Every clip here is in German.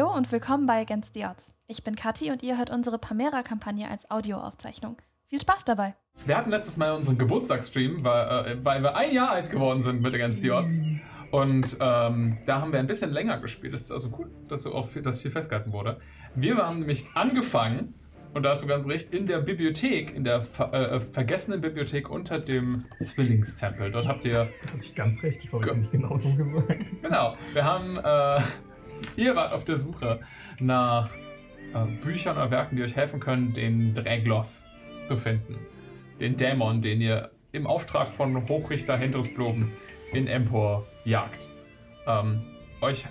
Hallo und willkommen bei Against the Odds. Ich bin Kathi und ihr hört unsere Pamera-Kampagne als Audioaufzeichnung. Viel Spaß dabei! Wir hatten letztes Mal unseren Geburtstagsstream, weil, äh, weil wir ein Jahr alt geworden sind mit Against the Odds. Und ähm, da haben wir ein bisschen länger gespielt. Das ist also gut, dass so auch viel, dass viel festgehalten wurde. Wir haben nämlich angefangen, und da hast du ganz recht, in der Bibliothek, in der ver äh, vergessenen Bibliothek unter dem Zwillingstempel. Dort habt ihr Da hatte ich ganz recht, das habe ich nicht genau so gesagt. Genau, wir haben, äh, ihr wart auf der Suche nach äh, Büchern oder Werken, die euch helfen können, den Dragloth zu finden. Den Dämon, den ihr im Auftrag von Hochrichter Hendrisbloben in Empor jagt. Ähm, euch,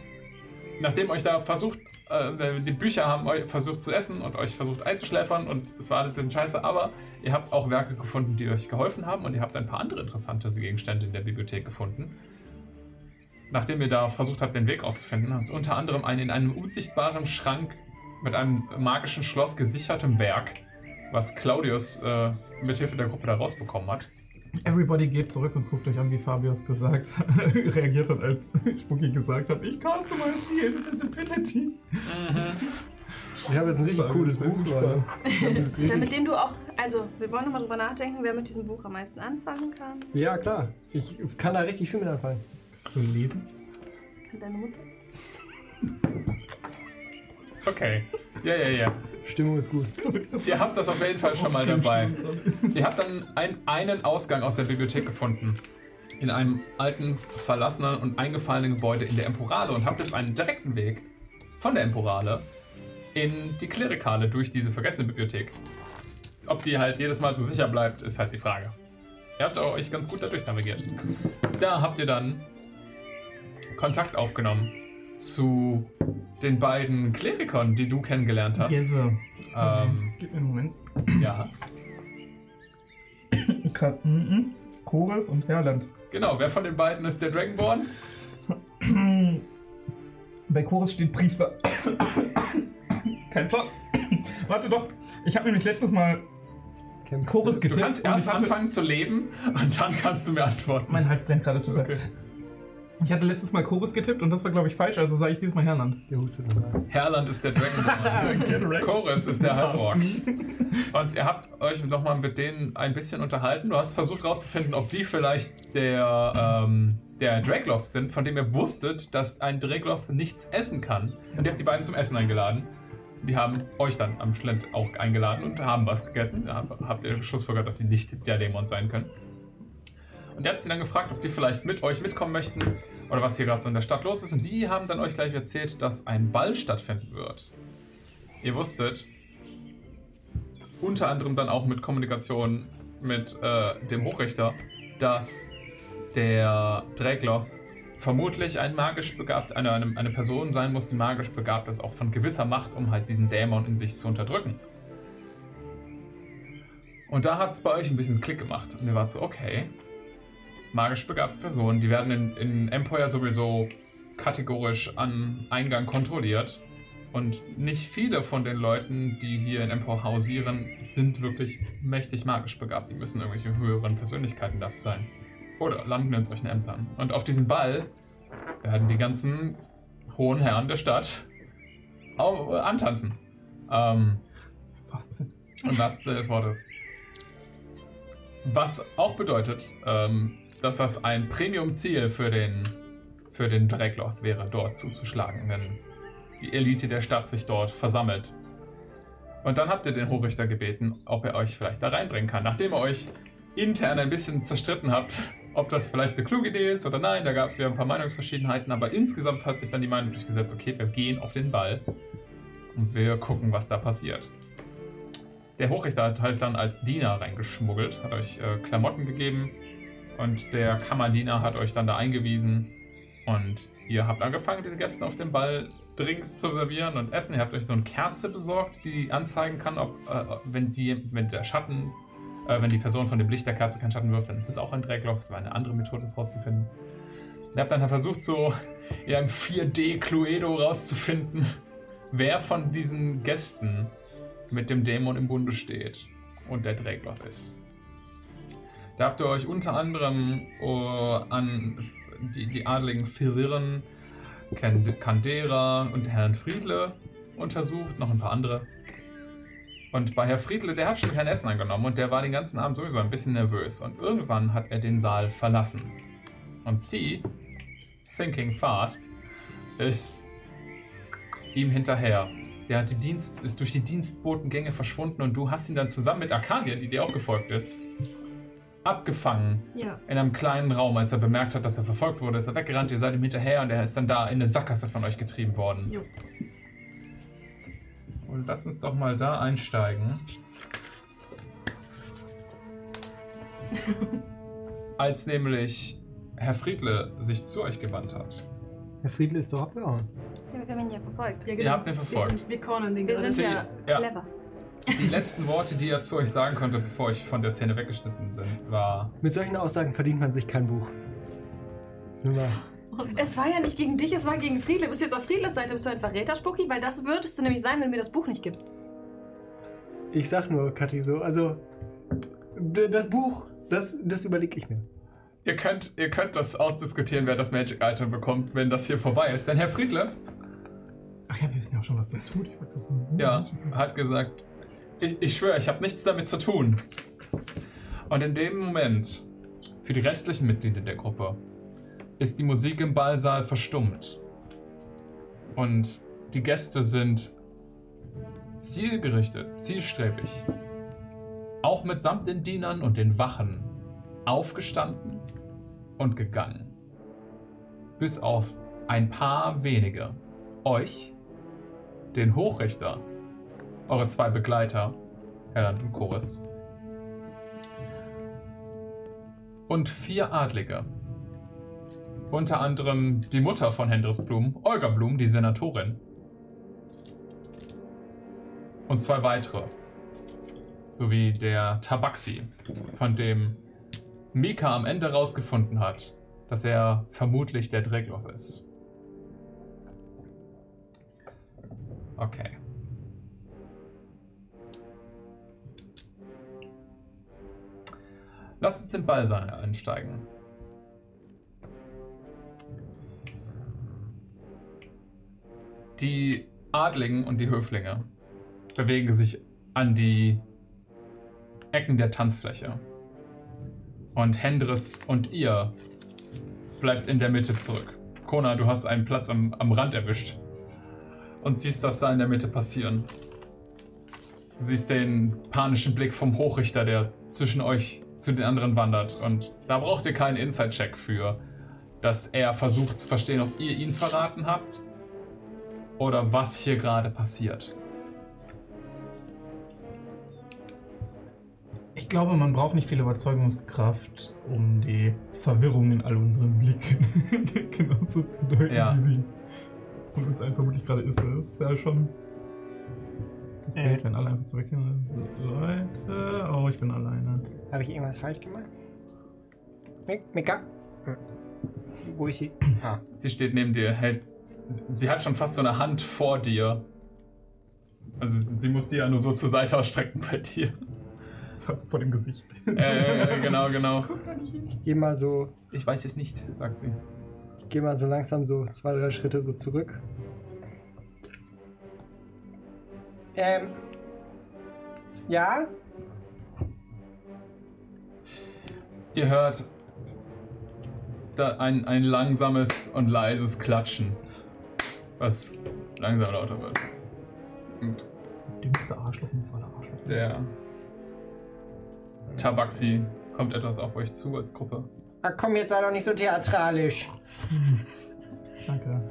nachdem euch da versucht, äh, die Bücher haben euch versucht zu essen und euch versucht einzuschläfern und es war ein bisschen scheiße, aber ihr habt auch Werke gefunden, die euch geholfen haben und ihr habt ein paar andere interessante Gegenstände in der Bibliothek gefunden. Nachdem ihr da versucht habt, den Weg rauszufinden, habt ihr unter anderem einen in einem unsichtbaren Schrank mit einem magischen Schloss gesichertem Werk, was Claudius äh, mit Hilfe der Gruppe da rausbekommen hat. Everybody geht zurück und guckt euch an, wie Fabius gesagt reagiert hat, als Spooky gesagt hat, ich customize hier Invisibility. Ich habe jetzt ein richtig cooles Buch, Leute. Ja, mit dem du auch, also wir wollen nochmal drüber nachdenken, wer mit diesem Buch am meisten anfangen kann. Ja, klar. Ich kann da richtig viel mit anfangen. Kannst du lesen? Kann deine Mutter? Okay. Ja, ja, ja. Stimmung ist gut. Ihr habt das auf jeden Fall schon mal dabei. Ihr habt dann ein, einen Ausgang aus der Bibliothek gefunden. In einem alten, verlassenen und eingefallenen Gebäude in der Emporale und habt jetzt einen direkten Weg von der Emporale in die Klerikale durch diese vergessene Bibliothek. Ob die halt jedes Mal so sicher bleibt, ist halt die Frage. Ihr habt auch euch ganz gut dadurch navigiert. Da habt ihr dann Kontakt aufgenommen zu den beiden Klerikern, die du kennengelernt hast. Yes, sir. Ähm, Gib mir einen Moment. ja. Ka mhm. Chorus und Herland. Genau, wer von den beiden ist der Dragonborn? Bei Chorus steht Priester. Kein Plan. Warte doch, ich habe nämlich letztes Mal Chorus Du getippt. kannst und erst anfangen zu leben und dann kannst du mir antworten. Mein Hals brennt gerade total. Okay. Ich hatte letztes Mal Chorus getippt und das war, glaube ich, falsch, also sage ich diesmal Herland. Der hustet. Herland ist der Dragonborn. Chorus ist der Halborg. Und ihr habt euch nochmal mit denen ein bisschen unterhalten. Du hast versucht herauszufinden, ob die vielleicht der, ähm, der Dragloth sind, von dem ihr wusstet, dass ein Dragloth nichts essen kann. Und ihr habt die beiden zum Essen eingeladen. Die haben euch dann am Schlend auch eingeladen und haben was gegessen. Da habt ihr Schlussfolgert, dass sie nicht der Dämon sein können. Und ihr habt sie dann gefragt, ob die vielleicht mit euch mitkommen möchten oder was hier gerade so in der Stadt los ist. Und die haben dann euch gleich erzählt, dass ein Ball stattfinden wird. Ihr wusstet, unter anderem dann auch mit Kommunikation mit äh, dem Hochrichter, dass der Dragloth vermutlich ein magisch begabt, eine, eine, eine Person sein muss, die magisch begabt ist, auch von gewisser Macht, um halt diesen Dämon in sich zu unterdrücken. Und da hat es bei euch ein bisschen Klick gemacht. Und ihr wart so, okay, magisch begabte Personen, die werden in, in Empire sowieso kategorisch an Eingang kontrolliert. Und nicht viele von den Leuten, die hier in Empor hausieren, sind wirklich mächtig magisch begabt. Die müssen irgendwelche höheren Persönlichkeiten dafür sein. Oder landen in solchen Ämtern. Und auf diesem Ball werden die ganzen hohen Herren der Stadt antanzen. Ähm, Was ist denn? und das des Wortes. Was auch bedeutet, ähm, dass das ein Premium-Ziel für den, für den Dragloth wäre, dort zuzuschlagen, wenn die Elite der Stadt sich dort versammelt. Und dann habt ihr den Hochrichter gebeten, ob er euch vielleicht da reinbringen kann. Nachdem ihr euch intern ein bisschen zerstritten habt, ob das vielleicht eine kluge Idee ist oder nein, da gab es wieder ein paar Meinungsverschiedenheiten, aber insgesamt hat sich dann die Meinung durchgesetzt, okay, wir gehen auf den Ball und wir gucken, was da passiert. Der Hochrichter hat halt dann als Diener reingeschmuggelt, hat euch äh, Klamotten gegeben und der Kammerdiener hat euch dann da eingewiesen und ihr habt angefangen, den Gästen auf dem Ball Drinks zu servieren und Essen. Ihr habt euch so eine Kerze besorgt, die anzeigen kann, ob, äh, wenn, die, wenn der Schatten, äh, wenn die Person von dem Licht der Kerze keinen Schatten wirft, dann ist es auch ein Dragloff. Das war eine andere Methode, das rauszufinden. Ihr habt dann versucht, so in einem 4D-Cluedo rauszufinden, wer von diesen Gästen mit dem Dämon im Bunde steht und der Dragloth ist. Da habt ihr euch unter anderem äh, an die, die adligen Philiren Ken- Candera und Herrn Friedle untersucht, noch ein paar andere. Und bei Herr Friedle, der hat schon kein Essen angenommen und der war den ganzen Abend sowieso ein bisschen nervös. Und irgendwann hat er den Saal verlassen. Und sie, thinking fast, ist ihm hinterher. Der hat die Dienst, ist durch die Dienstbotengänge verschwunden und du hast ihn dann zusammen mit Arcadia, die dir auch gefolgt ist, abgefangen Ja. in einem kleinen Raum. Als er bemerkt hat, dass er verfolgt wurde, ist er weggerannt, ihr seid ihm hinterher und er ist dann da in eine Sackgasse von euch getrieben worden. Jo. Und lass uns doch mal da einsteigen. Als nämlich Herr Friedle sich zu euch gewandt hat. Herr Friedel ist doch abgehauen. Ja, wir haben ihn ja verfolgt. Ja, Ihr habt ihn Wir, verfolgt. sind, wir cornern den Wir sind ja, ja. clever. Die letzten Worte, die er zu euch sagen konnte, bevor ich von der Szene weggeschnitten sind, war: Mit solchen Aussagen verdient man sich kein Buch. Nur mal. Es war ja nicht gegen dich, es war gegen Friedle. Bist du jetzt auf Friedles Seite? Bist du ein Verräter, Spucky? Weil das würdest du nämlich sein, wenn du mir das Buch nicht gibst. Ich sag nur, Kathi, so, also das Buch, das, das überlege ich mir. Ihr könnt, ihr könnt das ausdiskutieren, wer das Magic Item bekommt, wenn das hier vorbei ist. Denn Herr Friedle Ach ja, wir wissen ja auch schon, was das tut. Ich wollte sagen. Ja, hat gesagt, ich, ich schwöre, ich habe nichts damit zu tun. Und in dem Moment, für die restlichen Mitglieder der Gruppe, ist die Musik im Ballsaal verstummt. Und die Gäste sind zielgerichtet, zielstrebig, auch mitsamt den Dienern und den Wachen, aufgestanden und gegangen. Bis auf ein paar wenige. Euch, den Hochrichter, eure zwei Begleiter, Erland und Chorus. Und vier Adlige. Unter anderem die Mutter von Hendris Blum, Olga Blum, die Senatorin. Und zwei weitere. Sowie der Tabaxi, von dem Mika am Ende rausgefunden hat, dass er vermutlich der Dregloth ist. Okay. Lasst uns in Ballsaal einsteigen. Die Adligen und die Höflinge bewegen sich an die Ecken der Tanzfläche. Und Hendris und ihr bleibt in der Mitte zurück. Kona, du hast einen Platz am, am Rand erwischt und siehst das da in der Mitte passieren. Du siehst den panischen Blick vom Hochrichter, der zwischen euch zu den anderen wandert. Und da braucht ihr keinen Inside-Check für, dass er versucht zu verstehen, ob ihr ihn verraten habt oder was hier gerade passiert. Ich glaube, man braucht nicht viel Überzeugungskraft, um die Verwirrung in all unseren Blicken genauso zu deuten, Ja. wie sie von uns allen vermutlich gerade ist. Das ist ja schon das Äh. Bild, wenn alle einfach zurückgehen. Leute, oh, ich bin alleine. Habe ich irgendwas falsch gemacht? Mi- Mika? Hm. Wo ist sie? Ah. Sie steht neben dir, hält. sie- Sie hat schon fast so eine Hand vor dir. Also sie muss die ja nur so zur Seite ausstrecken bei dir. Das hat sie vor dem Gesicht. Äh, genau, genau. Ich gehe mal so, Ich weiß es nicht, sagt sie. ich gehe mal so langsam so zwei, drei Schritte so zurück. Ähm. Ja? Ihr hört da ein, ein langsames und leises Klatschen, was langsam lauter wird. Und Das ist der dümmste Arschloch und voller Arschloch. der Tabaxi kommt etwas auf euch zu als Gruppe. Ach komm, jetzt sei doch nicht so theatralisch. Hm. Danke.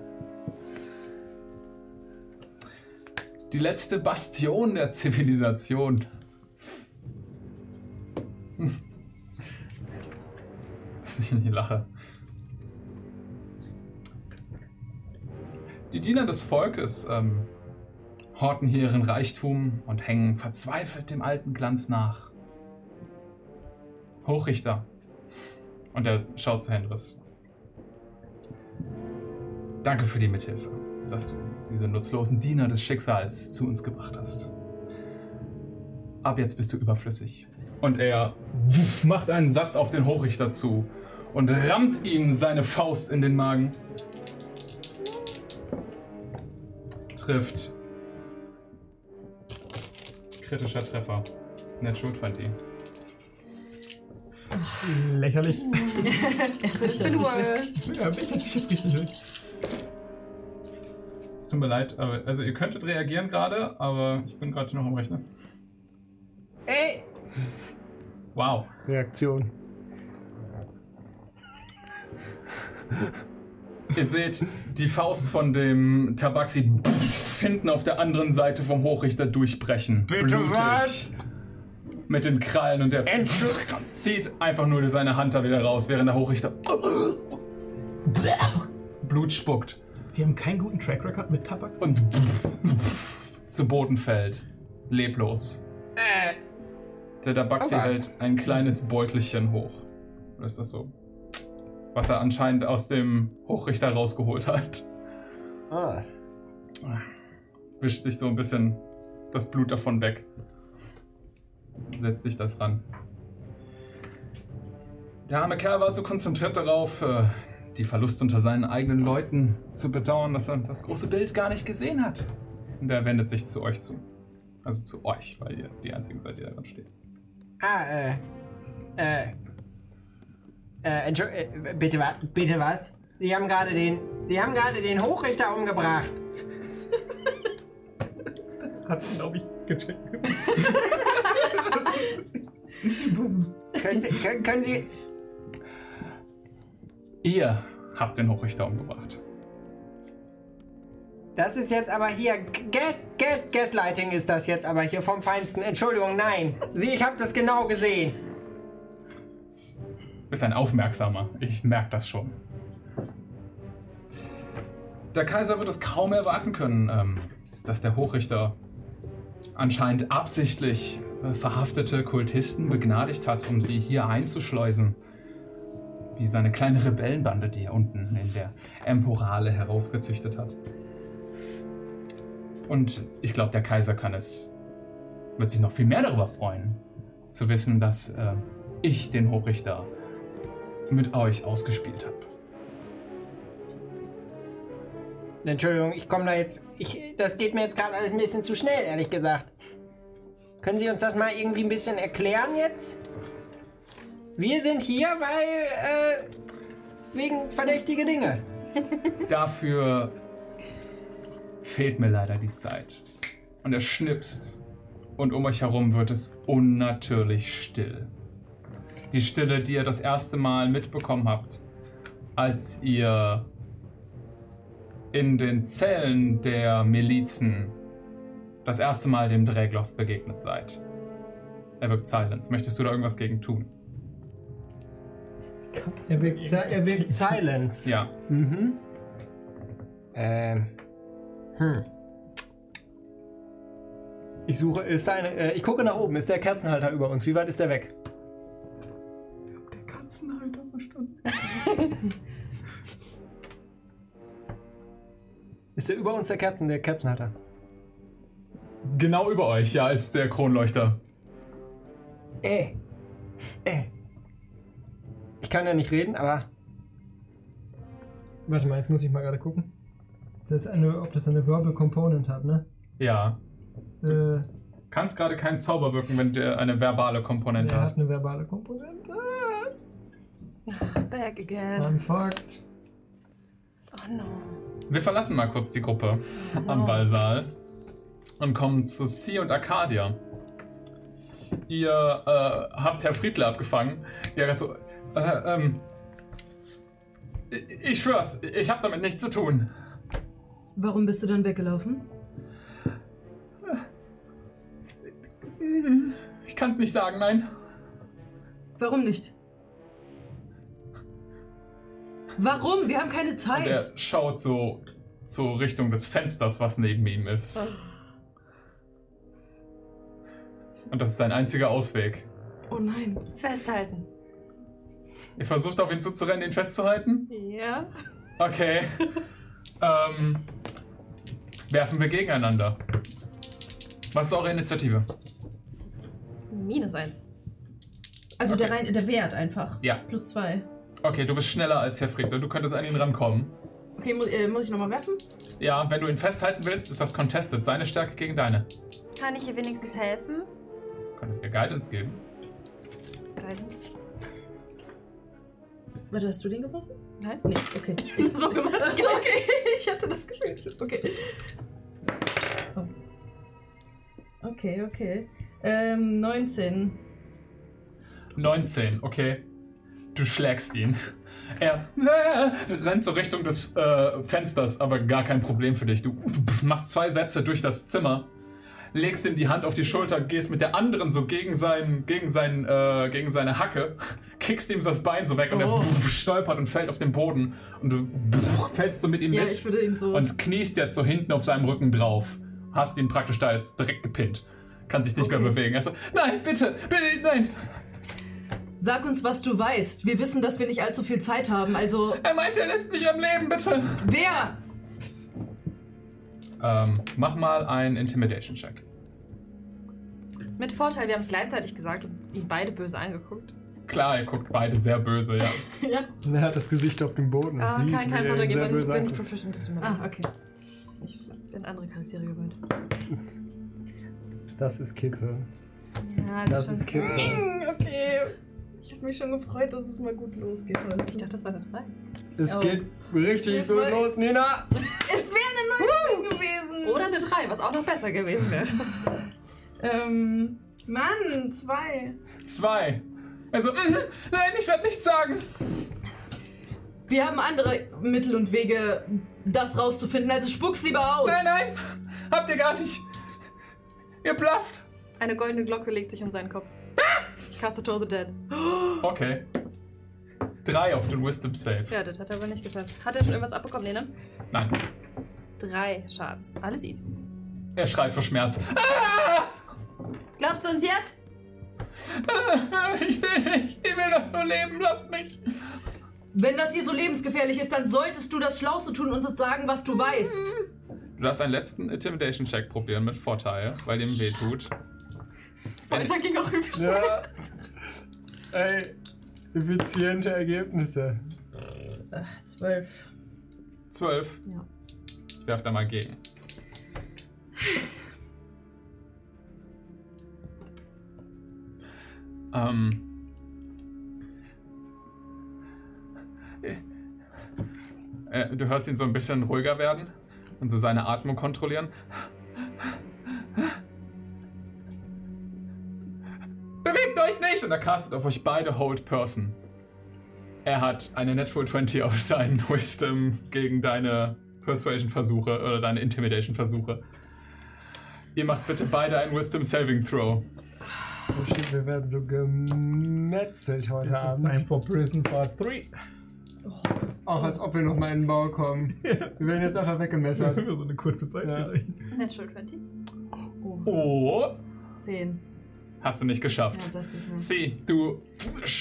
Die letzte Bastion der Zivilisation. Dass ich nicht lache. Die Diener des Volkes ähm, horten hier ihren Reichtum und hängen verzweifelt dem alten Glanz nach. Hochrichter. Und er schaut zu Hendris. Danke für die Mithilfe, dass du diese nutzlosen Diener des Schicksals zu uns gebracht hast. Ab jetzt bist du überflüssig. Und er wuff, macht einen Satz auf den Hochrichter zu und rammt ihm seine Faust in den Magen. trifft. Kritischer Treffer. Natural 20. Lächerlich. ich bin. Ja, sich jetzt richtig. Es tut mir leid, aber, also ihr könntet reagieren gerade, aber ich bin gerade noch am Rechnen. Ey! Wow. Reaktion. Ihr seht die Faust von dem Tabaxi hinten auf der anderen Seite vom Hochrichter durchbrechen. Bitte was? Mit den Krallen und der zieht einfach nur seine Hand da wieder raus, während der Hochrichter Blut spuckt Wir haben keinen guten Track Record mit Tabaks. und zu Boden fällt. Leblos. Äh, Der Tabaxi Aua. hält ein kleines Beutelchen hoch. Oder ist das so? Was er anscheinend aus dem Hochrichter rausgeholt hat. ah. wischt sich so ein bisschen das Blut davon weg. Setzt sich das ran. Der arme Kerl war so konzentriert darauf, äh, die Verluste unter seinen eigenen Leuten zu bedauern, dass er das große Bild gar nicht gesehen hat. Und er wendet sich zu euch zu. Also zu euch, weil ihr die einzigen seid, die da dran steht. Ah, äh. Äh. Äh, äh bitte, wa bitte was? Sie haben gerade den. Sie haben gerade den Hochrichter umgebracht. Hat, glaube ich, gecheckt. Können Sie. Können, können Sie. Ihr habt den Hochrichter umgebracht. Das ist jetzt aber hier. Gas, Gas, Gaslighting ist das jetzt aber hier vom Feinsten. Entschuldigung, nein. Sie, ich habe das genau gesehen. Du bist ein Aufmerksamer. Ich merke das schon. Der Kaiser wird es kaum erwarten können, ähm, dass der Hochrichter anscheinend absichtlich äh, verhaftete Kultisten begnadigt hat, um sie hier einzuschleusen. Wie seine kleine Rebellenbande, die er unten in der Emporale heraufgezüchtet hat. Und ich glaube, der Kaiser kann es, wird sich noch viel mehr darüber freuen, zu wissen, dass äh, ich den Hochrichter mit euch ausgespielt habe. Entschuldigung, ich komme da jetzt. Ich, das geht mir jetzt gerade alles ein bisschen zu schnell, ehrlich gesagt. Können Sie uns das mal irgendwie ein bisschen erklären jetzt? Wir sind hier, weil. Äh, wegen verdächtige Dinge. Dafür fehlt mir leider die Zeit. Und er schnipst und um euch herum wird es unnatürlich still. Die Stille, die ihr das erste Mal mitbekommen habt, als ihr in den Zellen der Milizen das erste Mal dem Drägloff begegnet seid. Er wirkt Silence. Möchtest du da irgendwas gegen tun? Er wirkt, Si- er wirkt Silence. Ja. Mhm. Ähm. Hm. Ich suche, ist seine, äh, ich gucke nach oben. Ist der Kerzenhalter über uns? Wie weit ist der weg? Der Katzenhalter verstanden. Ist der über uns der Kerzen, der Kerzenhalter? Genau über euch, ja, ist der Kronleuchter. Äh. Äh. Ich kann ja nicht reden, aber. Warte mal, jetzt muss ich mal gerade gucken. Ist das eine, ob das eine Verbal Component hat, ne? Ja. Äh, Kannst gerade keinen Zauber wirken, wenn der eine verbale Komponente der hat. hat eine verbale Komponente. Back again. Unfucked. Oh no. Wir verlassen mal kurz die Gruppe am Ballsaal und kommen zu C und Arcadia. Ihr äh, habt Herr Friedler abgefangen, der gerade so. Äh, ähm, ich, schwör's, ich hab damit nichts zu tun. Warum bist du dann weggelaufen? Ich kann's nicht sagen, nein. Warum nicht? Warum? Wir haben keine Und er Zeit. schaut so zur Richtung des Fensters, was neben ihm ist. Und das ist sein einziger Ausweg. Oh nein. Festhalten. Ihr versucht auf ihn zuzurennen, ihn festzuhalten? Ja. Okay. ähm, werfen wir gegeneinander. Was ist eure Initiative? Minus eins. Also der, Okay. rein, der Wert einfach. Ja. Plus zwei. Okay, du bist schneller als Herr Friedler. Du könntest an ihn rankommen. Okay, muss, äh, muss ich nochmal werfen? Ja, wenn du ihn festhalten willst, ist das contested. Seine Stärke gegen deine. Kann ich ihr wenigstens helfen? Du könntest dir Guidance geben. Guidance. Warte, hast du den geworfen? Nein. Nee, okay. Ich so gemacht. Achso, okay. Ich hatte das Gefühl. Okay. Oh. Okay, okay. Ähm, 19. 19, okay. Du schlägst ihn. Er äh, rennt so Richtung des äh, Fensters, aber gar kein Problem für dich. Du machst zwei Sätze durch das Zimmer, legst ihm die Hand auf die Schulter, gehst mit der anderen so gegen, sein, gegen, sein, äh, gegen seine Hacke, kickst ihm das Bein so weg und Oh. er stolpert und fällt auf den Boden. Und du fällst so mit ihm Ja, mit so. und kniest jetzt so hinten auf seinem Rücken drauf. Hast ihn praktisch da jetzt direkt gepinnt. Kann sich nicht Okay. mehr bewegen. Also, nein, bitte, bitte, nein. Sag uns, was du weißt. Wir wissen, dass wir nicht allzu viel Zeit haben. Also, Er meinte, er lässt mich am Leben, bitte. wer? Ähm, mach mal einen Intimidation-Check. Mit Vorteil, wir haben es gleichzeitig gesagt und ihn beide böse angeguckt. Klar, ihr guckt beide sehr böse, ja. Ja. Er hat das Gesicht auf dem Boden Ah, sieht, kein er Vorteil sehr ich bin nicht proficient. Das Ah, okay. Ich bin andere Charaktere gewöhnt. Das ist Kippe. Ja, Das ist Kippe. Okay. Ich habe mich schon gefreut, dass es mal gut losgeht heute. Ich dachte, das war eine 3. Es Oh. geht richtig Das gut los, Nina. Es wäre eine 19 gewesen. Oder eine 3, was auch noch besser gewesen wäre. Ähm, Mann, zwei. Zwei. Also, mhm, nein, ich werde nichts sagen. Wir haben andere Mittel und Wege, das rauszufinden. Also spuck's lieber aus. Nein, nein, habt ihr gar nicht. Ihr blufft. Eine goldene Glocke legt sich um seinen Kopf. Ich caste Toll the Dead. Okay. Drei auf den Wisdom Save. Ja, das hat er aber nicht geschafft. Hat er schon irgendwas abbekommen? Nee, ne? Nein, Drei Schaden. Alles easy. er schreit vor Schmerz. Ah! Glaubst du uns jetzt? Ich will nicht. Ich will doch nur leben. Lasst mich. Wenn das hier so lebensgefährlich ist, dann solltest du das Schlauste tun und uns sagen, was du weißt. Du darfst einen letzten Intimidation-Check probieren mit Vorteil, weil dem weh tut. Weiter ging auch übel. Ja. Ey, effiziente Ergebnisse. Ach, zwölf. Zwölf. Ja. Werf da mal gegen. Ähm. Äh, du hörst ihn so ein bisschen ruhiger werden und so seine Atmung kontrollieren. Bewegt euch nicht! Und er castet auf euch beide Hold Person. Er hat eine Natural 20 auf seinen Wisdom gegen deine Persuasion-Versuche oder deine Intimidation-Versuche. Ihr macht bitte beide einen Wisdom Saving Throw. Oh shit, wir werden so gemetzelt heute This is Abend. time for prison part 3. Auch als ob wir noch mal in den Bau kommen. Wir werden jetzt einfach weggemessert. so eine kurze Zeit Ja. Natural 20. Oh, Oh, zehn. hast du nicht geschafft. Ja, dachte ich mir. Sie, du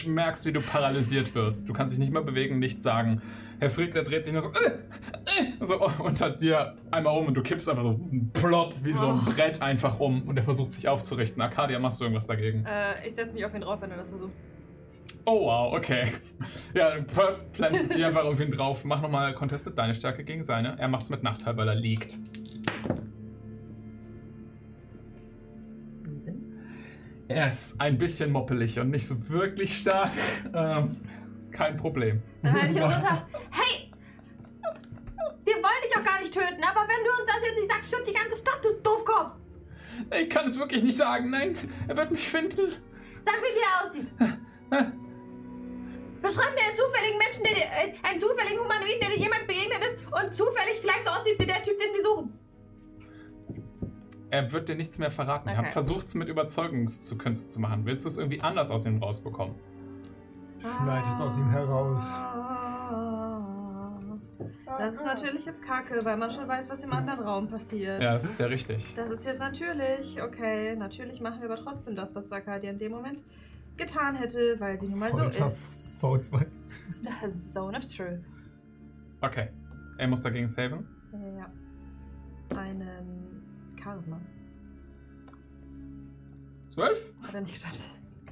merkst, wie du paralysiert wirst. Du kannst dich nicht mehr bewegen, nichts sagen. Herr Friedler dreht sich nur so, äh, äh, so unter dir einmal um und du kippst einfach so plopp wie so ein Oh. Brett einfach um und er versucht sich aufzurichten. Arcadia, machst du irgendwas dagegen? Äh, ich setze mich auf ihn drauf, wenn er das versucht. Oh wow, okay. Ja, du pl- pflanzt dich einfach auf ihn drauf. Mach nochmal Contested deine Stärke gegen seine. Er macht's mit Nachteil, weil er liegt. Er ist ein bisschen moppelig und nicht so wirklich stark. Ähm, kein Problem. Dann halt ich runter. Hey! Wir wollen dich auch gar nicht töten, aber wenn du uns das jetzt nicht sagst, stimmt die ganze Stadt, du Doofkopf! Ich kann es wirklich nicht sagen. Nein, er wird mich finden. Sag mir, wie er aussieht. Beschreib mir einen zufälligen Menschen, der dir, äh, einen zufälligen Humanoid, der dir jemals begegnet ist und zufällig vielleicht so aussieht wie der Typ, den wir suchen. Er wird dir nichts mehr verraten. Ich habe Okay. versucht, es mit Überzeugungskünsten zu machen. Willst du es irgendwie anders aus ihm rausbekommen? Schneid es aus ihm heraus. Das ist natürlich jetzt kacke, weil man schon weiß, was im anderen Raum passiert. Ja, das ist ja richtig. Das ist jetzt natürlich, okay, natürlich machen wir aber trotzdem das, was Sakadia in dem Moment getan hätte, weil sie nun mal so Folter ist. V2. Zone of Truth. Okay. Er muss dagegen saven. Ja. Einen Charisma. Zwölf? Hat er nicht geschafft.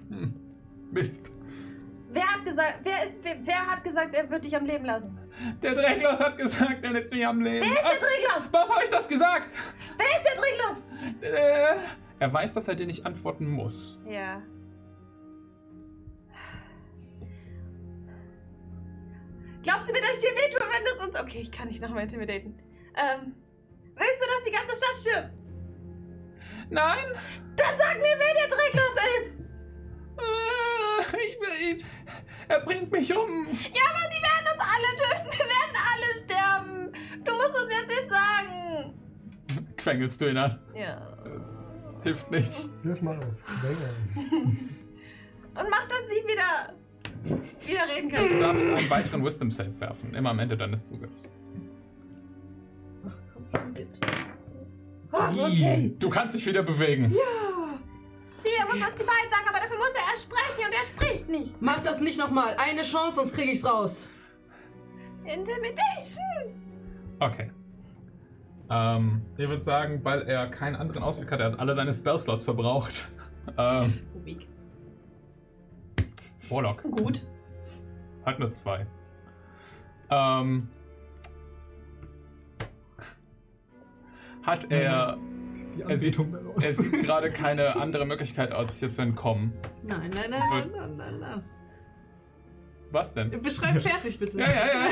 Hm. Mist. Wer hat gesagt, wer ist, wer, wer hat gesagt, er wird dich am Leben lassen? Der Dreckloff hat gesagt, er lässt mich am Leben. Wer ist der Drehgloff? Warum habe ich das gesagt? Wer ist der Drehgloff? Äh, er weiß, dass er dir nicht antworten muss. Ja. Glaubst du mir, dass ich dir wehtue, wenn du sonst... Okay, ich kann nicht nochmal intimidaten. Ähm, willst du, dass die ganze Stadt stirbt? Nein! Dann sag mir, wer der Dreckloff ist! Äh, ich will ihn. Er bringt mich um. Ja, aber die werden uns alle töten. Wir werden alle sterben. Du musst uns jetzt nicht sagen. Quengelst du ihn an? Ja. Das hilft nicht. Wirf mal auf. Und mach, dass sie wieder, wieder reden Du können. darfst einen weiteren Wisdom Save werfen, immer am Ende deines Zuges. Ach, komm schon, bitte. Oh, okay. Du kannst dich wieder bewegen. Sie, er muss uns die Wahrheit sagen, aber dafür muss er erst sprechen und er spricht nicht. Mach das nicht nochmal. Eine Chance, sonst krieg ich's raus. Intimidation. Okay. Ähm, ich würde sagen, weil er keinen anderen Ausweg hat, er hat alle seine Spellslots verbraucht. Ähm, Weak. Warlock Gut. hat nur zwei. Ähm, hat er. Die Er sieht, er sieht gerade keine andere Möglichkeit, als hier zu entkommen. Nein, nein, nein, nein, nein, nein, nein. Was denn? Beschreib fertig, bitte. Ja, ja, ja.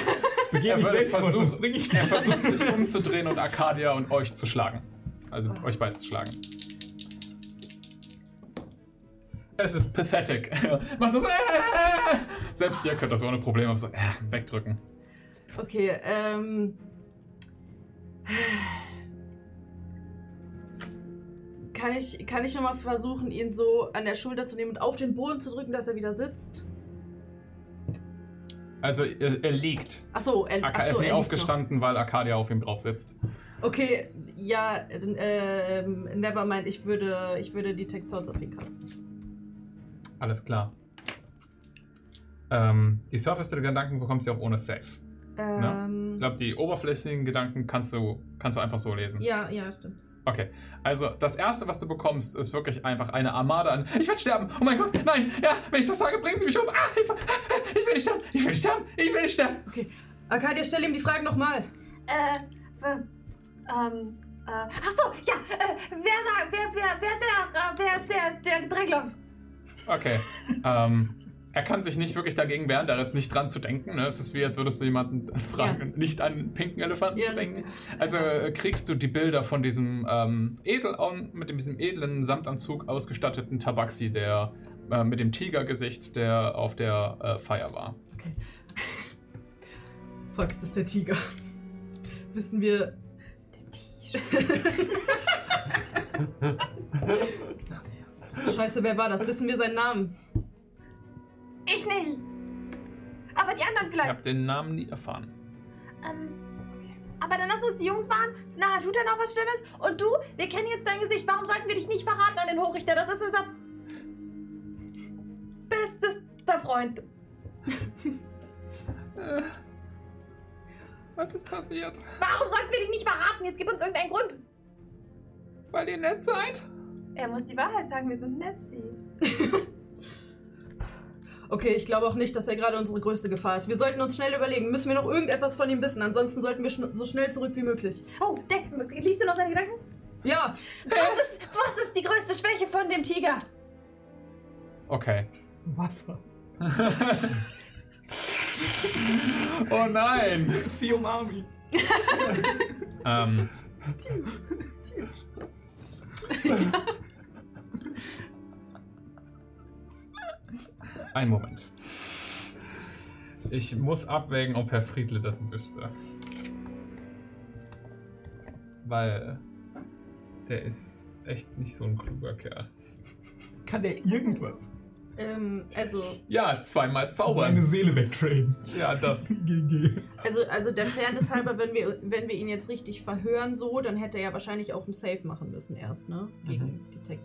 Er nicht würde selbst sonst bring ich Er versucht sich umzudrehen und Arcadia und euch zu schlagen. Also euch beide zu schlagen. Es ist pathetic. Macht nur so. Äh, selbst ihr könnt das ohne Probleme so, äh, wegdrücken. Okay, ähm. Kann ich, kann ich nochmal versuchen, ihn so an der Schulter zu nehmen und auf den Boden zu drücken, dass er wieder sitzt? Also er, er liegt. Achso, er, Arca achso, er ist nicht liegt aufgestanden, weil Arcadia auf ihm drauf sitzt. Okay, ja, ähm, nevermind, ich würde, ich würde Detect Thoughts auf ihn casten. Alles klar. Ähm, die Surface der Gedanken bekommst du auch ohne Save. Ich Ähm, glaube, die oberflächlichen Gedanken kannst du, kannst du einfach so lesen. ja, ja, stimmt. Okay, also das erste, was du bekommst, ist wirklich einfach eine Armada an. Ich werde sterben! Oh mein Gott, nein! Ja, wenn ich das sage, bringen sie mich um! Ah, Hilfe! Ich will nicht sterben! Ich will nicht sterben! Ich will nicht sterben! Arcadia, stell ihm die Fragen nochmal. Äh, ähm, ähm, äh, ach so, ja, äh, wer sagt, wer, wer, wer ist der, äh, wer ist der, der Dreckloff? Okay, ähm, er kann sich nicht wirklich dagegen wehren, da jetzt nicht dran zu denken. Ne? Es ist wie, als würdest du jemanden fragen, nicht an einen pinken Elefanten Ja. zu denken. Also äh, kriegst du die Bilder von diesem ähm, edel, mit diesem edlen Samtanzug ausgestatteten Tabaxi, der äh, mit dem Tigergesicht, der auf der äh, Feier war. Fuck, ist das der Tiger? Wissen wir. Scheiße, wer war das? Wissen wir seinen Namen? Ich nicht. Aber die anderen Ich vielleicht. habe den Namen nie erfahren. Ähm, aber dann lass uns die Jungs fahren. Na, tut er noch was Schlimmes? Und du, wir kennen jetzt dein Gesicht. Warum sollten wir dich nicht verraten an den Hochrichter? Das ist unser bestester Freund. Äh, was ist passiert? Warum sollten wir dich nicht verraten? Jetzt gib uns irgendeinen Grund. Weil ihr nett seid? Er muss die Wahrheit sagen, wir sind nett, sie. Okay, ich glaube auch nicht, dass er gerade unsere größte Gefahr ist. Wir sollten uns schnell überlegen, müssen wir noch irgendetwas von ihm wissen? Ansonsten sollten wir schn so schnell zurück wie möglich. Oh, Deck, liest du noch seine Gedanken? Ja, Was ist, was ist die größte Schwäche von dem Tiger? Okay. Wasser. oh nein! Sie umarmi. ähm, Ein Moment. Ich muss abwägen, ob Herr Friedle das wüsste. Weil der ist echt nicht so ein kluger Kerl. Kann der irgendwas? ähm, also, Ja, zweimal Seine zaubern. Seele wegtraden. Ja, das. GG. also, also der Fairness halber, wenn wir, wenn wir ihn jetzt richtig verhören, so, dann hätte er ja wahrscheinlich auch ein Safe machen müssen erst, ne? Gegen die Tech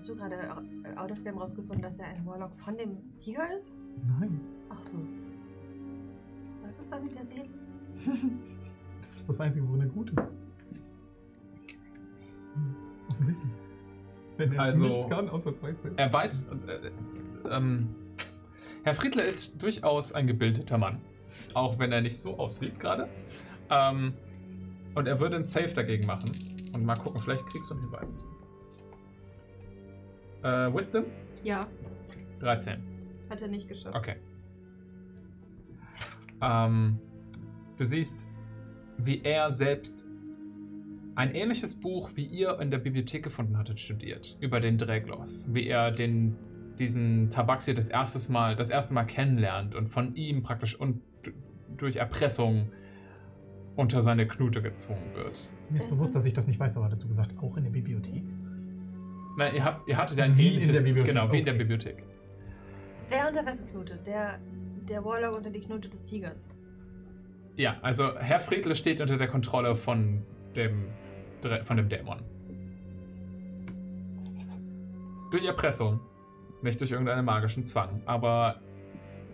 hast du gerade äh, out of them rausgefunden, dass er ein Warlock von dem Tiger ist? Nein, Ach so. Was ist da mit der Seele? das ist das Einzige, worin er gut ist. Offensichtlich. Wenn er Also- nichts kann, außer zwei Space. Er weiß, äh, ähm, Herr Friedler ist durchaus ein gebildeter Mann. Auch wenn er nicht so aussieht gerade. Ähm, und er würde ein Safe dagegen machen. Und mal gucken, vielleicht kriegst du einen Hinweis. Äh, Wisdom? Ja, 13. hat er nicht geschafft. Okay. Ähm, du siehst, wie er selbst ein ähnliches Buch, wie ihr in der Bibliothek gefunden hattet, studiert. Über den Dragloth. Wie er den, diesen Tabaxi das, erstes Mal, das erste Mal kennenlernt und von ihm praktisch und durch Erpressung unter seine Knute gezwungen wird. Mir ist bewusst, dass ich das nicht weiß, aber hattest du gesagt, auch in der Bibliothek? Nein, ihr, habt, ihr hattet ja ein Wie in ähnliches... der Bibliothek, Genau, wie in der okay. Bibliothek. Wer unter wessen Knute? Der, der Warlock unter die Knute des Tigers. Ja, also Herr Friedle steht unter der Kontrolle von dem, von dem Dämon. Durch Erpressung, nicht durch irgendeinen magischen Zwang, aber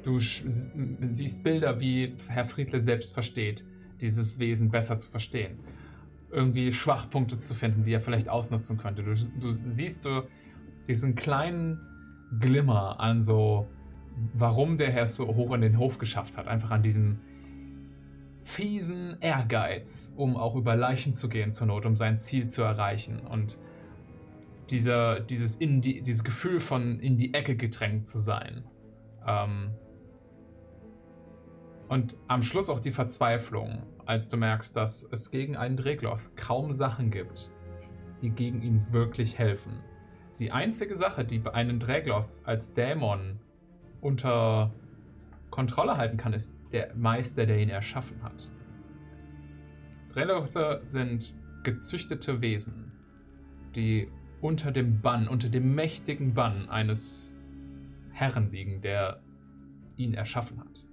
du siehst Bilder, wie Herr Friedle selbst versteht, dieses Wesen besser zu verstehen. Irgendwie Schwachpunkte zu finden, die er vielleicht ausnutzen könnte. Du, du siehst so diesen kleinen Glimmer an so, warum der Herr es so hoch in den Hof geschafft hat. Einfach an diesem fiesen Ehrgeiz, um auch über Leichen zu gehen zur Not, um sein Ziel zu erreichen. Und dieser, dieses, in die, dieses Gefühl von in die Ecke gedrängt zu sein. Ähm und am Schluss auch die Verzweiflung, als du merkst, dass es gegen einen Drehgloff kaum Sachen gibt, die gegen ihn wirklich helfen. Die einzige Sache, die einen Dragloth als Dämon unter Kontrolle halten kann, ist der Meister, der ihn erschaffen hat. Drelothe sind gezüchtete Wesen, die unter dem Bann, unter dem mächtigen Bann eines Herren liegen, der ihn erschaffen hat.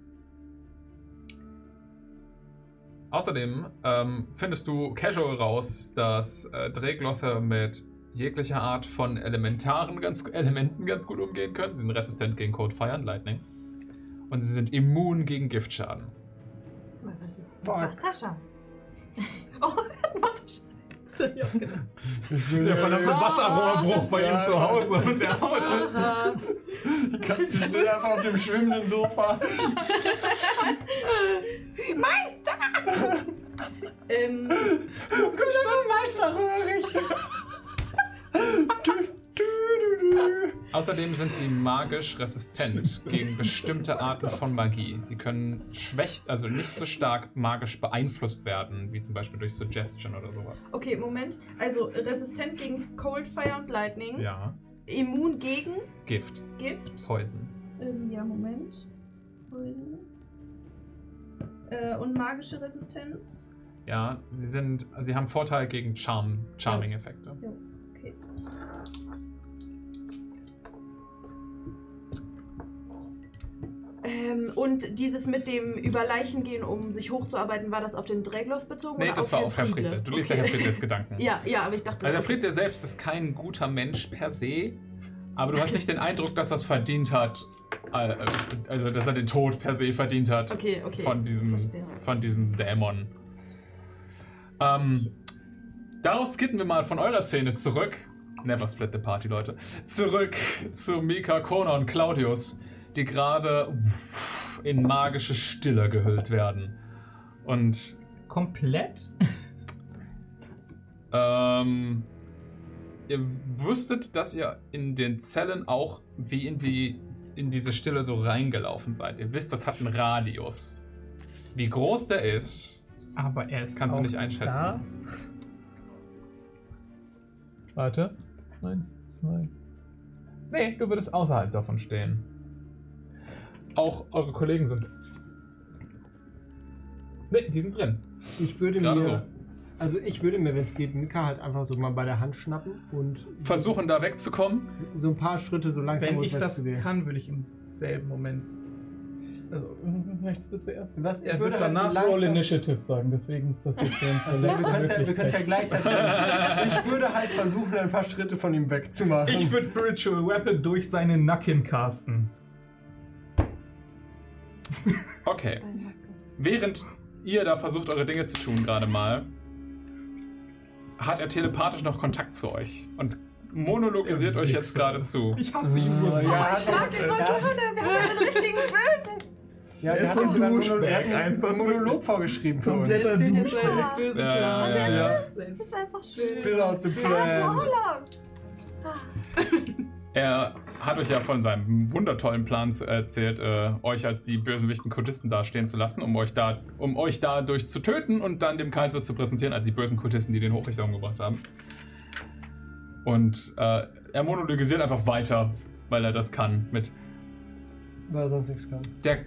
Außerdem ähm, findest du casual raus, dass äh, Dreglothe mit jeglicher Art von elementaren ganz, Elementen ganz gut umgehen können. Sie sind resistent gegen Cold Fire und Lightning. Und sie sind immun gegen Giftschaden. Was ist. Wasserschaden? Oh, Wasserschaden. Ja, genau. Der verdammte Wasserrohrbruch bei ihm zu Hause und der haut. Die Katze steht einfach auf dem schwimmenden Sofa. ähm, Meisterröhrig. Außerdem sind sie magisch resistent gegen bestimmte Arten von Magie. Sie können schwäch, also nicht so stark magisch beeinflusst werden, wie zum Beispiel durch Suggestion oder sowas. okay, Moment. Also resistent gegen Cold, Fire und Lightning. Ja. Immun gegen Gift, Gift. Poison. Ähm, ja, Moment. Poison. Äh, und magische Resistenz. Ja, sie sind, sie haben Vorteil gegen Charm, Charming-Effekte. Okay. Ähm, und dieses mit dem über Leichen gehen, um sich hochzuarbeiten, war das auf den Dragloff bezogen? Nee, das auf war Herrn auf Herr Friedle? Du liest okay. ja Herr Friedles Gedanken. Ja, ja, aber ich dachte. Also Herr. Friedle selbst ist kein guter Mensch per se, aber du hast nicht den Eindruck, dass er es verdient hat, äh, also dass er den Tod per se verdient hat Okay, okay. von diesem, von diesem Dämon. Ähm, daraus skitten wir mal von eurer Szene zurück. Never split the party, Leute. Zurück zu Mika, Kona und Claudius, die gerade in magische Stille gehüllt werden. Und komplett. Ähm, ihr wüsstet, dass ihr in den Zellen auch wie in die in diese Stille so reingelaufen seid. Ihr wisst, das hat einen Radius. Wie groß der ist, Aber er ist Kannst du nicht einschätzen. Da. Warte. Eins, zwei. nee, du würdest außerhalb davon stehen. Auch eure Kollegen sind. Nee, die sind drin. Ich würde Gerade mir. so. Also ich würde mir, wenn es geht, Mika halt einfach so mal bei der Hand schnappen und Versuchen da wegzukommen. so ein paar Schritte so langsam Wenn ich das kann, würde ich im selben Moment. Also, möchtest du zuerst? Was, ich Er würde wird halt so danach Roll Initiative sagen, deswegen ist das jetzt für uns also wir können es ja, ja gleichzeitig. ich würde halt versuchen, ein paar Schritte von ihm wegzumachen. Ich würde Spiritual Weapon durch seine Nacken casten. Okay. Während ihr da versucht, eure Dinge zu tun, gerade mal, hat er telepathisch noch Kontakt zu euch und monologisiert euch jetzt gerade zu. Ich hasse ihn so. Ja, Ich mag den so ja. gerne. Wir haben einen richtigen Bösen. Ja, Er der ist hat so uns einen Monolog, der einen einfach Monolog vorgeschrieben für uns. Kompletter Erzählt jetzt seinen bösen Ja, Plan. ja, ja, ja. Das ist einfach schön. Spill out the Er hat plan. Er hat euch ja von seinem wundertollen Plan erzählt, äh, euch als die bösewichten Kultisten dastehen zu lassen, um euch, da, um euch dadurch zu töten und dann dem Kaiser zu präsentieren als die bösen Kultisten, die den Hochrichter umgebracht haben. Und äh, er monologisiert einfach weiter, weil er das kann. Mit Weil er sonst nichts kann. der,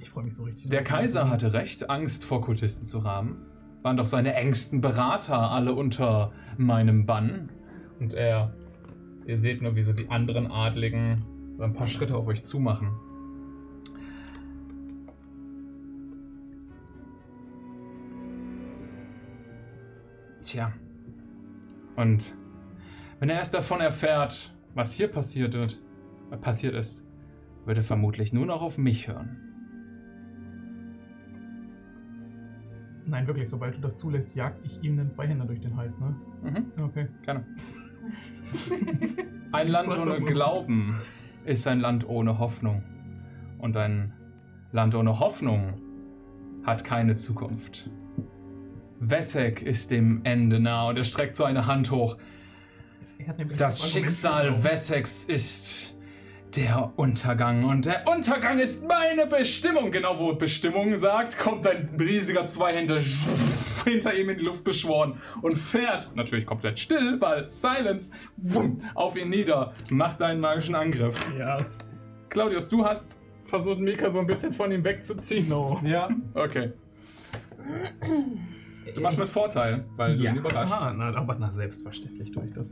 Ich freue mich so richtig. der Kaiser hatte recht, Angst vor Kultisten zu haben. Waren doch seine engsten Berater alle unter meinem Bann. Und er, ihr seht nur, wie so die anderen Adligen so ein paar Schritte auf euch zumachen. Tja. Und wenn er erst davon erfährt, was hier passiert wird, äh, passiert ist, wird er vermutlich nur noch auf mich hören. Nein, wirklich, sobald du das zulässt, jagt ich ihm einen Zweihänder durch den Hals, ne? Mhm. Okay. Gerne. Ein Land ohne Glauben ist ein Land ohne Hoffnung. Und ein Land ohne Hoffnung hat keine Zukunft. Wessek ist dem Ende nah und er streckt so eine Hand hoch. Das Schicksal. Wesseks ist der Untergang und der Untergang ist meine Bestimmung. Genau wo Bestimmung sagt, kommt ein riesiger Zweihänder hinter ihm in die Luft beschworen und fährt, natürlich komplett still, weil Silence, auf ihn nieder, macht einen magischen Angriff. Ja, es- Claudius, du hast versucht, Mika so ein bisschen von ihm wegzuziehen. no. Ja. Okay. Du machst mit Vorteil, weil du ihn überrascht. Aha, na, aber na, selbstverständlich tue ich das.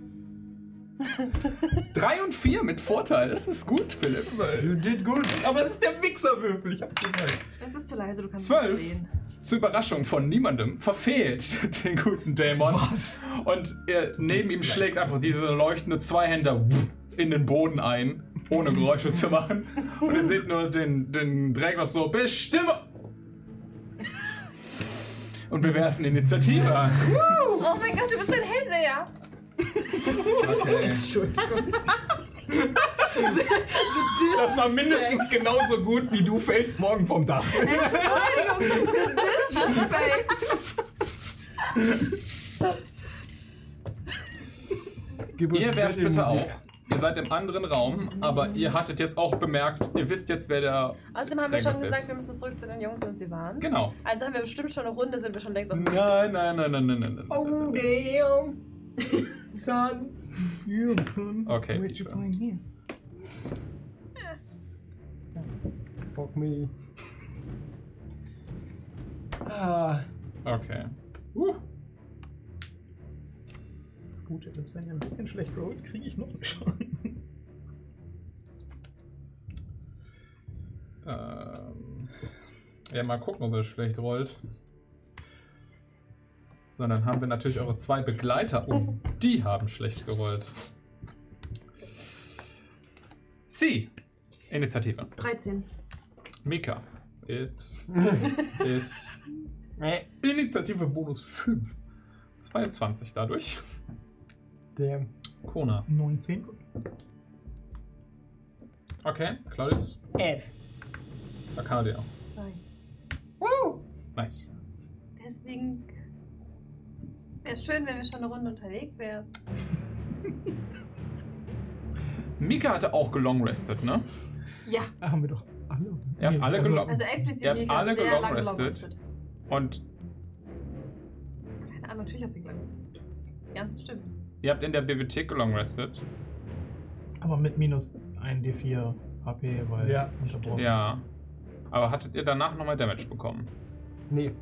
Drei und vier mit Vorteil, das ist gut, Philipp. You did good. Aber es ist der Wichserwürfel, ich hab's gesagt. Es ist zu leise, du kannst Zwölf. nicht sehen. zur Überraschung von niemandem verfehlt den guten Dämon. Was? Und er, neben ihm schlägt einfach diese leuchtende Zweihänder in den Boden ein, ohne Geräusche zu machen. Und ihr seht nur den, den Drag so, bestimme! Und wir werfen Initiative. Oh mein Gott, du bist ein Hellseher. Okay. Das war mindestens genauso gut wie du fällst morgen vom Dach. Entschuldigung, Disrespect. Gib uns Ihr werft bitte auch. Ihr seid im anderen Raum, aber ihr hattet jetzt auch bemerkt, ihr wisst jetzt, wer der. Außerdem haben wir schon Dragnet gesagt, ist. wir müssen zurück zu den Jungs, und sie waren. Genau. Also haben wir bestimmt schon eine Runde, sind wir schon längst auf dem Nein, nein, nein, nein, nein, nein, nein. Oh, nein. damn. Son. Yeah, son. Okay. Where'd you find this? Fuck me. Ah. Okay. Uh. Das Gute ist, wenn ihr ein bisschen schlecht rollt, kriege ich noch einen Schaden. Ähm, ja, mal gucken, ob er schlecht rollt. So, dann haben wir natürlich eure zwei Begleiter. Oh, die haben schlecht gerollt. Sie. Initiative. 13. Mika. It ist Initiative Bonus 5. 22 dadurch. Damn. Kona. 19. Okay, Claudius. F. Arcadia. zwei. Nice. Deswegen wäre es schön, wenn wir schon eine Runde unterwegs wären. Mika hatte auch gelongrestet, ne? Ja. Ah, haben wir doch alle. Ihr habt alle gelockt. Also explizit Ihr habt Mika alle gelongrestet. Und Keine Ahnung, natürlich hat sie gelongrestet. Ganz bestimmt. ihr habt in der Bibliothek gelongrestet. Aber mit minus 1 D4 HP, weil Ja, unterbrochen. Ja. Aber hattet ihr danach nochmal Damage bekommen? Nee.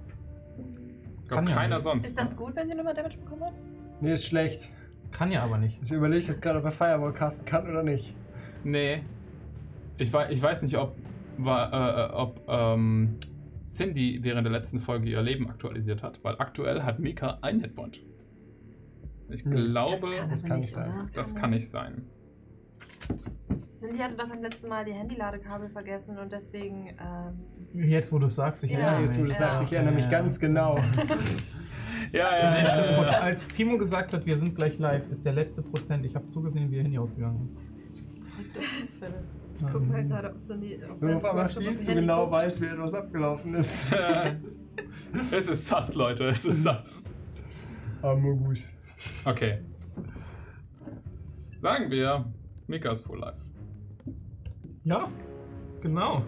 Kann ja keiner nicht. sonst. Ist das gut, wenn sie nochmal Damage bekommen hat? Nee, ist schlecht. Kann ja aber nicht. Ich überlege jetzt gerade, ob er Firewall casten kann oder nicht. Nee. Ich, wei- ich weiß nicht, ob, war, äh, ob ähm, Cindy während der letzten Folge ihr Leben aktualisiert hat, weil aktuell hat Mika ein Hitpoint. Ich Hm. glaube, Das kann, das kann nicht sein. oder? das kann nicht sein. Cindy hatte doch beim letzten Mal die Handyladekabel vergessen und deswegen. Ähm, Jetzt, wo du es sagst, ich Ja, erinnere Jetzt, wo du mich. sagst, ich erinnere mich Ja. ganz genau. Ja, ja, ja. ja, ja. Als Timo gesagt hat, wir sind gleich live, ist der letzte Prozent. Ich habe zugesehen, wie er Handy ausgegangen ist. Zufälle. Ich guck mal gerade, ob es in die. Ob einmal Workshop viel zu genau guckt. weiß, wie etwas abgelaufen ist. es ist sass, Leute. Es ist sass. Amogus. Okay. Sagen wir, Mika ist full life. Ja, genau.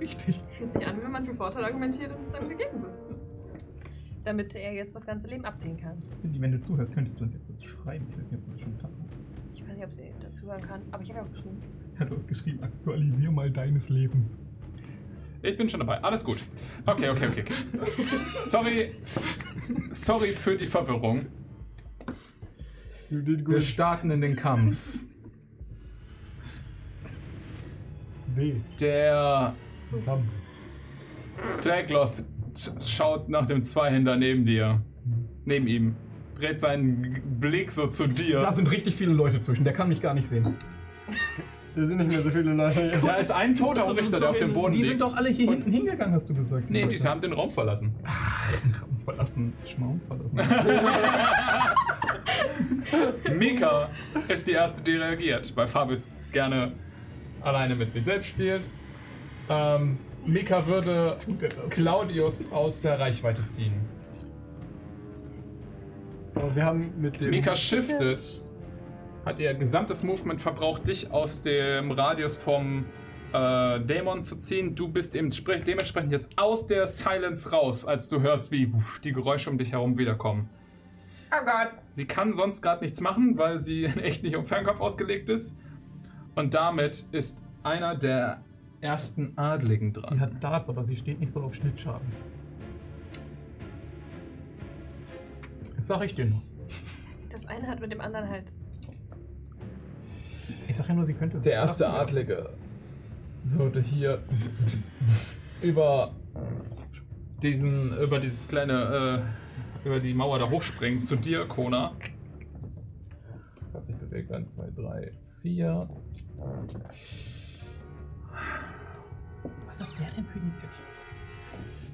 Richtig. Fühlt sich an, wenn man für Vorteile argumentiert und es dann gegeben wird. Damit er jetzt das ganze Leben abziehen kann. Cindy, wenn du zuhörst, könntest du uns ja kurz schreiben. Ich weiß nicht, ob du das schon getan hast. Ich weiß nicht, ob sie dazuhören kann, aber ich habe auch geschrieben. Ja, du hast geschrieben, aktualisier mal deines Lebens. Ich bin schon dabei. Alles gut. Okay, okay, okay. okay. Sorry. Sorry für die Verwirrung. Wir starten in den Kampf. Weh. Der. Dragloth schaut nach dem Zweihänder neben dir. Neben ihm. Dreht seinen Blick so zu dir. Da sind richtig viele Leute zwischen, der kann mich gar nicht sehen. Da sind nicht mehr so viele Leute. Da ist ein toter Richter, der auf dem Boden Die liegt. sind doch alle hier Und- hinten hingegangen, hast du gesagt. Nee, die haben den Raum verlassen. Raum verlassen. Schmaum verlassen. Mika ist die erste, die reagiert, weil Fabius gerne alleine mit sich selbst spielt. Ähm, Mika würde? Claudius aus der Reichweite ziehen. Aber wir haben mit dem. Mika shiftet, hat ihr gesamtes Movement verbraucht, dich aus dem Radius vom äh, Dämon zu ziehen. Du bist dementsprechend jetzt aus der Silence raus, als du hörst, wie die Geräusche um dich herum wiederkommen. Oh Gott. Sie kann sonst gerade nichts machen, weil sie echt nicht um Fernkampf ausgelegt ist. Und damit ist einer der ersten Adligen dran. Sie hat Darts, aber sie steht nicht so auf Schnittschaden. Das sag ich dir nur. Das eine hat mit dem anderen halt. Ich sag ja nur, sie könnte. Der erste. Adlige würde hier über diesen, über dieses kleine, äh, über die Mauer da hochspringen zu dir, Kona. Hat sich bewegt. 1, 2, 3, 4. Was hat der denn für Initiative?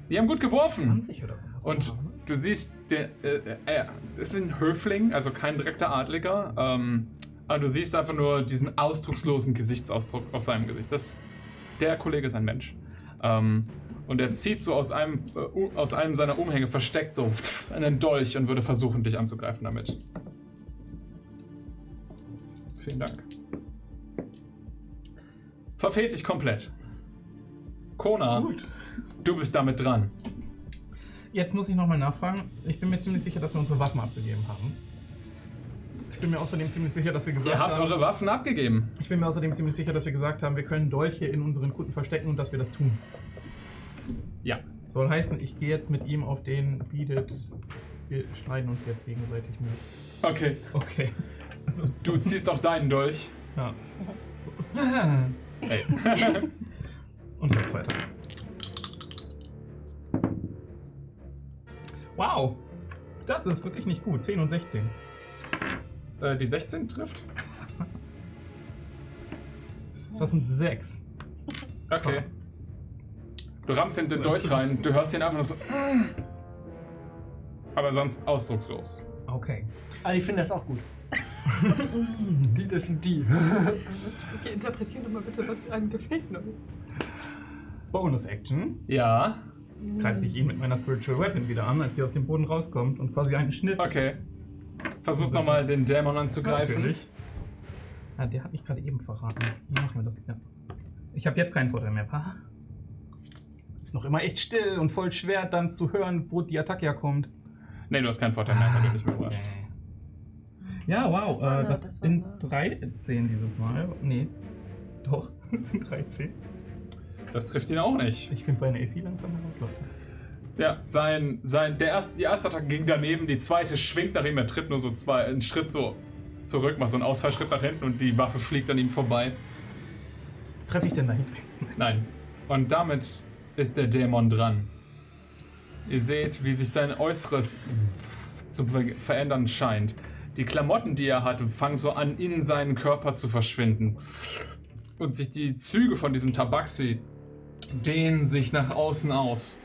Die haben gut geworfen. 20 oder sowas. Und oder? du siehst, der, äh, äh, das ist ein Höfling, also kein direkter Adliger. Ähm, aber du siehst einfach nur diesen ausdruckslosen Gesichtsausdruck auf seinem Gesicht. Das, der Kollege ist ein Mensch. Ähm, und er zieht so aus einem, äh, aus einem seiner Umhänge versteckt so einen Dolch und würde versuchen, dich anzugreifen damit. Vielen Dank. Verfehlt dich komplett. Kona, Gut. du bist damit dran. Jetzt muss ich nochmal nachfragen. Ich bin mir ziemlich sicher, dass wir unsere Waffen abgegeben haben. Ich bin mir außerdem ziemlich sicher, dass wir gesagt Ihr habt haben. eure Waffen abgegeben. Ich bin mir außerdem ziemlich sicher, dass wir gesagt haben, wir können Dolche in unseren Kutten verstecken und dass wir das tun. Ja. Soll heißen, ich gehe jetzt mit ihm auf den Bietet. Wir schneiden uns jetzt gegenseitig mit. Okay. Okay. Also Du ziehst auch deinen Dolch. Ja. So. Hey. Und der zweite. Wow. Das ist wirklich nicht gut. 10 und 16. äh, die 16 trifft. Das sind 6. Okay. Du rammst in den Dolch rein. Du hörst ihn einfach nur so. Aber sonst ausdruckslos. Okay. Ah, ich finde das auch gut. die, das sind die. Okay, interpretiere doch mal bitte, was einem gefällt noch. Bonus Action. Ja. Greife ich ihn mit meiner Spiritual Weapon wieder an, als die aus dem Boden rauskommt und quasi einen Schnitt. Okay. Versuchst nochmal den Dämon anzugreifen. Natürlich. Ah, der hat mich gerade eben verraten. Wie machen wir das? Ja. Ich habe jetzt keinen Vorteil mehr. Pa. Ist noch immer echt still und voll schwer dann zu hören, wo die Attacke herkommt. Nee, du hast keinen Vorteil mehr, weil du nicht mehr überrascht. Okay. Ja, wow. Das war äh, eine- das, das sind eine- 13 dieses Mal. Nee. Doch, das sind 13. Das trifft ihn auch nicht. Ich finde seine AC langsam herausläuft. Ja, sein, sein, der erste, die erste Attacke ging daneben, die zweite schwingt nach ihm, er tritt nur so zwei, einen Schritt so zurück, macht so einen Ausfallschritt nach hinten und die Waffe fliegt an ihm vorbei. Treffe ich denn dahinter? Nein. Und damit ist der Dämon dran. Ihr seht, wie sich sein Äußeres zu ver- verändern scheint. Die Klamotten, die er hat, fangen so an, in seinen Körper zu verschwinden. Und sich die Züge von diesem Tabaxi dehnen sich nach außen aus.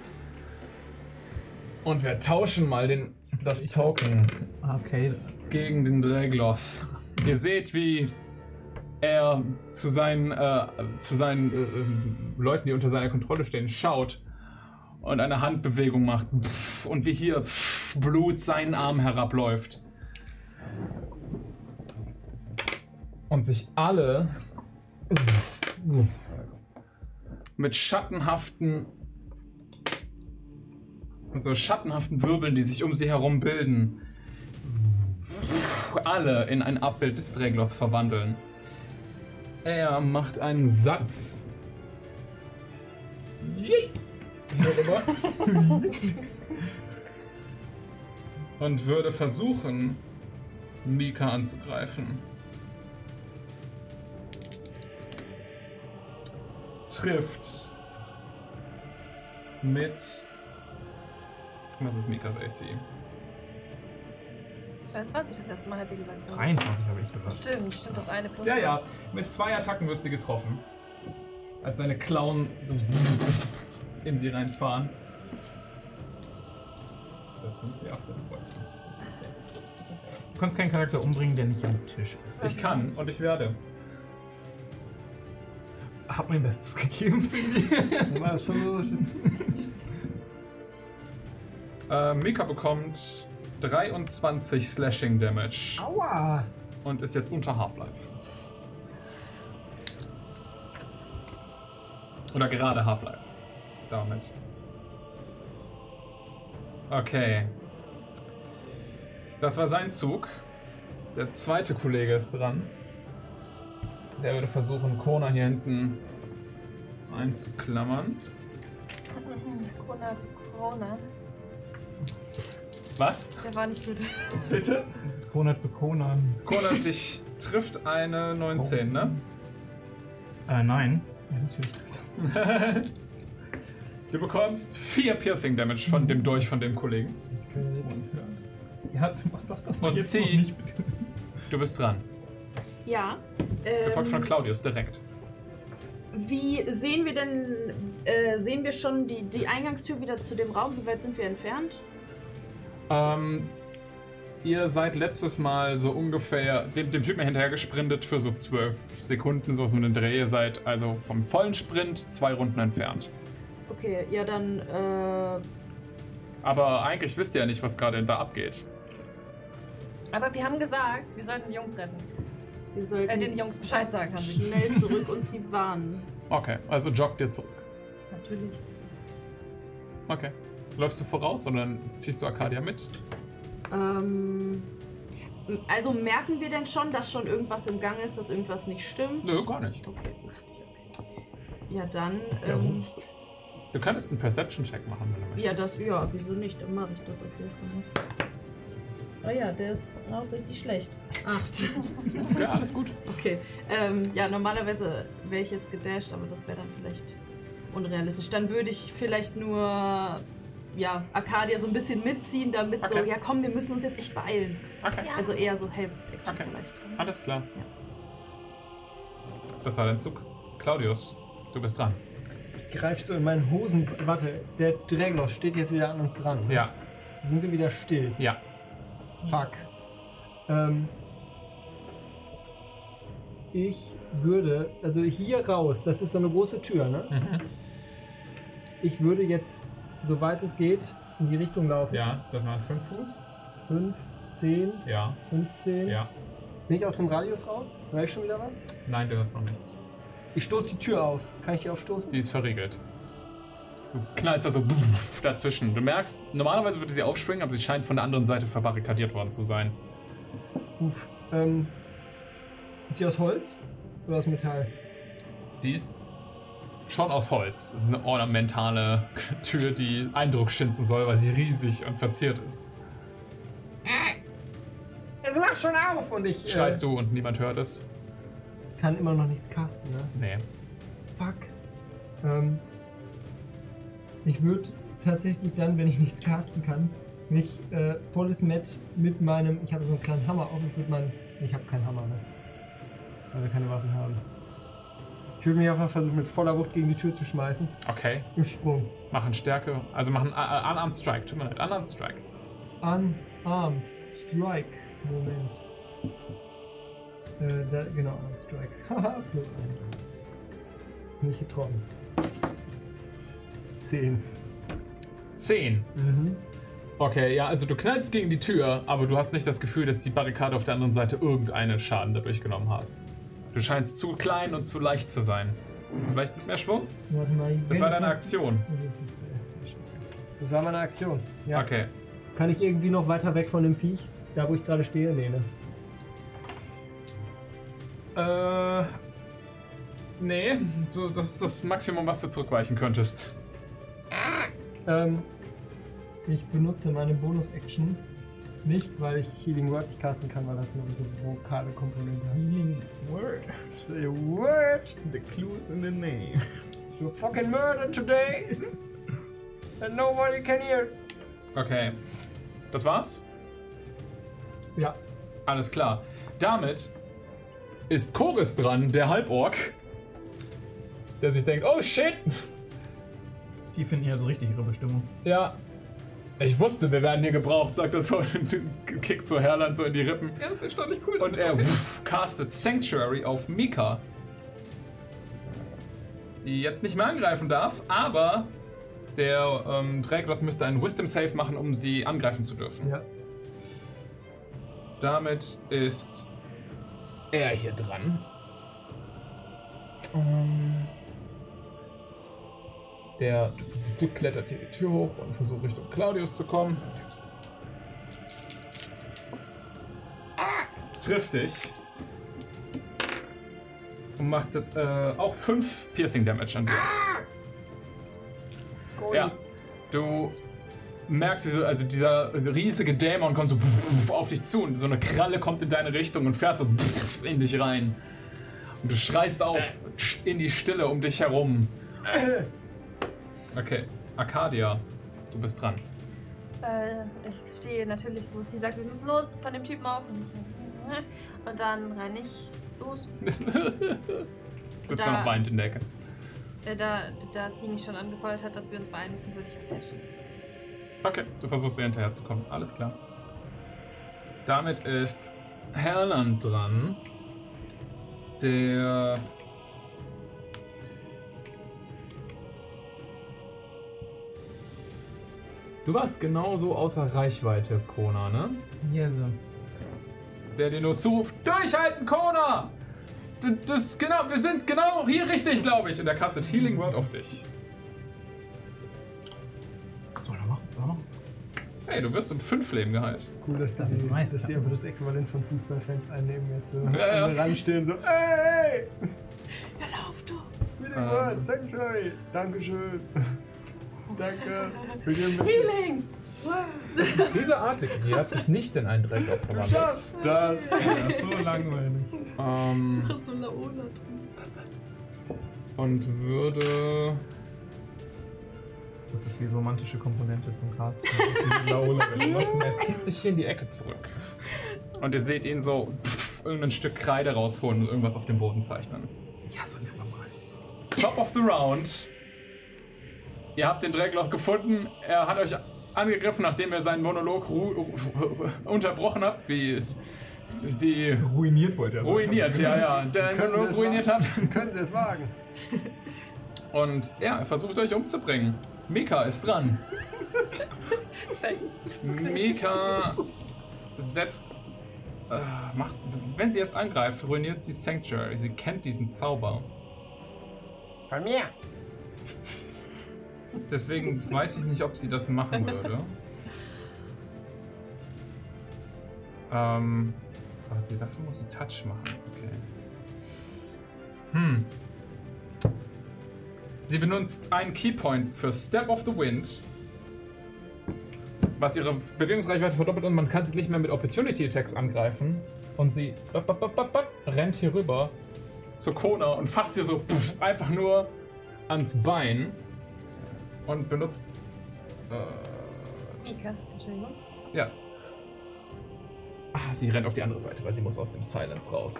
Und wir tauschen mal den, das Token Okay. gegen den Dragloth. Ihr seht, wie er zu seinen, äh, zu seinen äh, ähm, Leuten, die unter seiner Kontrolle stehen, schaut und eine Handbewegung macht. Und wie hier Blut seinen Arm herabläuft. Und sich alle mit schattenhaften und so schattenhaften Wirbeln, die sich um sie herum bilden, alle in ein Abbild des Dragloth verwandeln. Er macht einen Satz. Und würde versuchen, Mika anzugreifen. Trifft mit. Was ist Mikas AC? 22 das letzte Mal hat sie gesagt. ne? 23 habe ich gehört. Stimmt, stimmt, das eine plus. Ja, ja. Mit zwei Attacken wird sie getroffen. Als seine Klauen in sie reinfahren. Das sind wir Du kannst keinen Charakter umbringen, der nicht am Tisch ist. Ich kann und ich werde. Hab mein Bestes gegeben, Cindy. Schon so. Äh, Mika bekommt 23 Slashing Damage Aua! und ist jetzt unter Half-Life. Oder gerade Half-Life. Damit. Okay. Das war sein Zug. Der zweite Kollege ist dran. Der würde versuchen, Kona hier hinten einzuklammern. Corona zu Corona. Was? Der war nicht gut. Bitte? Kona zu Conan. Kona, dich trifft eine 19, ne? Äh, nein. Ja, natürlich. Du bekommst 4 Piercing Damage von dem Dolch von dem Kollegen. Ja, sag das mal Und jetzt noch nicht, bitte. Du bist dran. Ja. Gefolgt von Ähm, Claudius direkt. wie sehen wir denn, äh, sehen wir schon die, die Eingangstür wieder zu dem Raum? Wie weit sind wir entfernt? Ähm, ihr seid letztes Mal so ungefähr dem, dem Typen hinterher gesprintet für so 12 Sekunden, so um den Dreh. Ihr seid also vom vollen Sprint zwei Runden entfernt. Okay, ja dann, äh, Aber eigentlich wisst ihr ja nicht, was gerade da abgeht. Aber wir haben gesagt, wir sollten die Jungs retten. wir sollten Äh, den Jungs Bescheid sagen, haben wir. schnell zurück und sie warnen. Okay, also joggt ihr zurück. Natürlich. Okay. Läufst du voraus oder ziehst du Arcadia mit? Ähm, also merken wir denn schon, dass schon irgendwas im Gang ist, dass irgendwas nicht stimmt? Nö, gar nicht. Okay, gar nicht, okay. Ja, dann. ja ähm, Du könntest einen Perception-Check machen, wenn du möchtest. ja, das, ja, wieso nicht? Dann mache ich das auf jeden Fall. Oh ja, der ist auch richtig schlecht. Acht. Okay, alles gut. Okay. Ähm, ja, normalerweise wäre ich jetzt gedasht, aber das wäre dann vielleicht unrealistisch. Dann würde ich vielleicht nur, ja, Arcadia so ein bisschen mitziehen, damit so, Okay. ja komm, wir müssen uns jetzt echt beeilen. Okay, Also eher so Help-Action Okay. vielleicht. alles klar. Ja. Das war dein Zug. Claudius, du bist dran. Ich greif so in meinen Hosen. Warte, der Dragloss steht jetzt wieder an uns dran. ne? Ja, Sind wir wieder still? ja. Fuck. Ähm, ich würde, also hier raus, das ist so eine große Tür, ne? Mhm. Ich würde jetzt, soweit es geht, in die Richtung laufen. Ja, das waren 5 Fuß. 5, 10, Ja, 15. ja. Bin ich aus dem Radius raus? Hör ich schon wieder was? Nein, du hörst noch nichts. Ich stoße die Tür auf. Kann ich die aufstoßen? Die ist verriegelt. Du knallst also dazwischen. Du merkst, normalerweise würde sie aufspringen, aber sie scheint von der anderen Seite verbarrikadiert worden zu sein. Uff. Ähm, ist sie aus Holz oder aus Metall? Die ist schon aus Holz. Es ist eine ornamentale Tür, die Eindruck schinden soll, weil sie riesig und verziert ist. Jetzt mach schon auf! Und ich Schreist äh, du und niemand hört es? kann immer noch nichts casten, ne? Nee. Fuck. Ähm, ich würde tatsächlich dann, wenn ich nichts casten kann, mich äh, volles Met mit meinem, ich habe so einen kleinen Hammer auf, ich würde meinen, ich habe keinen Hammer, ne? Weil wir keine Waffen haben. Ich würde mich einfach versuchen, mit voller Wucht gegen die Tür zu schmeißen. Okay. Im Sprung. Machen Stärke. Also machen uh, Unarmed Strike. Tut mir leid. Unarmed Strike. Unarmed Strike. Moment. Äh, da, genau, Unarmed Strike. Haha, plus 1. Nicht getroffen. 10. 10. Mhm. Okay, ja, also du knallst gegen die Tür, aber du hast nicht das Gefühl, dass die Barrikade auf der anderen Seite irgendeinen Schaden dadurch genommen hat. Du scheinst zu klein und zu leicht zu sein. Vielleicht mit mehr Schwung? Warte mal. Das war deine Aktion. Das war meine Aktion. Ja. Okay. Kann ich irgendwie noch weiter weg von dem Viech? Da, wo ich gerade stehe? Nee, ne? Äh. Nee, so, das ist das Maximum, was du zurückweichen könntest. Ähm, ich benutze meine Bonus-Action nicht, weil ich Healing Word nicht casten kann, weil das eine so vokale Komponente hat. Healing Word. Say a word! The clues in the name. You fucking murdered today! And nobody can hear! Okay. Das war's? Ja. Alles klar. Damit ist Chorus dran, der Halborg. Der sich denkt, oh shit! Die finden hier so richtig ihre Bestimmung. Ja. Ich wusste, wir werden hier gebraucht, sagt er so und kickt so Herland so in die Rippen. Ja, das ist erstaunlich cool. Und er castet Sanctuary auf Mika. Die jetzt nicht mehr angreifen darf, aber der ähm, Dragloth müsste einen Wisdom Save machen, um sie angreifen zu dürfen. Ja. Damit ist er hier dran. Ähm, der klettert hier die Tür hoch und versucht Richtung Claudius zu kommen. Trifft dich. Und macht äh, auch 5 Piercing Damage an dir. Ja, du merkst, wie so, also dieser riesige Dämon kommt so auf dich zu und so eine Kralle kommt in deine Richtung und fährt so in dich rein. Und du schreist auf in die Stille um dich herum. Okay, Arcadia, du bist dran. Äh, ich stehe natürlich, wo sie sagt, wir müssen los von dem Typen auf. Und, dann renne ich los. Sitzt Da- noch weint in der Ecke. Äh, da, da sie mich schon angefeuert hat, dass wir uns beeilen müssen, würde ich abdashen. Okay, du versuchst ihr hinterherzukommen. Alles klar. Damit ist Herland dran. Der. Du warst genauso außer Reichweite, Kona, ne? Yes. Der dir nur zuruft: Durchhalten, Kona! Du- Das genau, wir sind genau hier richtig, glaube ich. Und er castet Healing Word auf dich. Soll er machen? Soll er machen? Hey, du wirst um fünf Leben geheilt. Cool, dass, Das die, ist nice. dass die einfach das Äquivalent von Fußballfans einnehmen jetzt so. Ja, ja. Ranstehen so, ey! Ja, lauf du! Mit dem Ähm. Word, Sanctuary! Dankeschön! Danke! Mit- Healing! Dieser Artikel hier hat sich nicht in einen Du verwandelt. schaffst das! Ja, so langweilig. Ähm, so Laola drin. und würde. Das ist die romantische Komponente zum Cast. Er zieht sich hier in die Ecke zurück. Und ihr seht ihn so pff, irgendein Stück Kreide rausholen und irgendwas auf dem Boden zeichnen. ja, so nehmen wir mal. Top of the round. Ihr habt den Dreckloch gefunden. Er hat euch angegriffen, nachdem ihr seinen Monolog ru unterbrochen habt, wie die Ruiniert wollte er sagen. ruiniert, ja, ja, der Können Sie Monolog es ruiniert wagen? habt. Können Sie es wagen? Und ja, er versucht euch umzubringen. Mika ist dran. Mika setzt. Äh, macht, wenn sie jetzt angreift, ruiniert sie Sanctuary. Sie kennt diesen Zauber. Von mir. Deswegen weiß ich nicht, ob sie das machen würde. ähm. Aber sie, dafür muss sie Touch machen. Okay. Hm. Sie benutzt einen Keypoint für Step of the Wind. Was ihre Bewegungsreichweite verdoppelt und man kann sie nicht mehr mit Opportunity Attacks angreifen. Und sie bap, bap, bap, rennt hier rüber zu Kona und fasst ihr so pff, einfach nur ans Bein und benutzt. Äh, Mika, Entschuldigung. ja. Ah, sie rennt auf die andere Seite, weil sie muss aus dem Silence raus.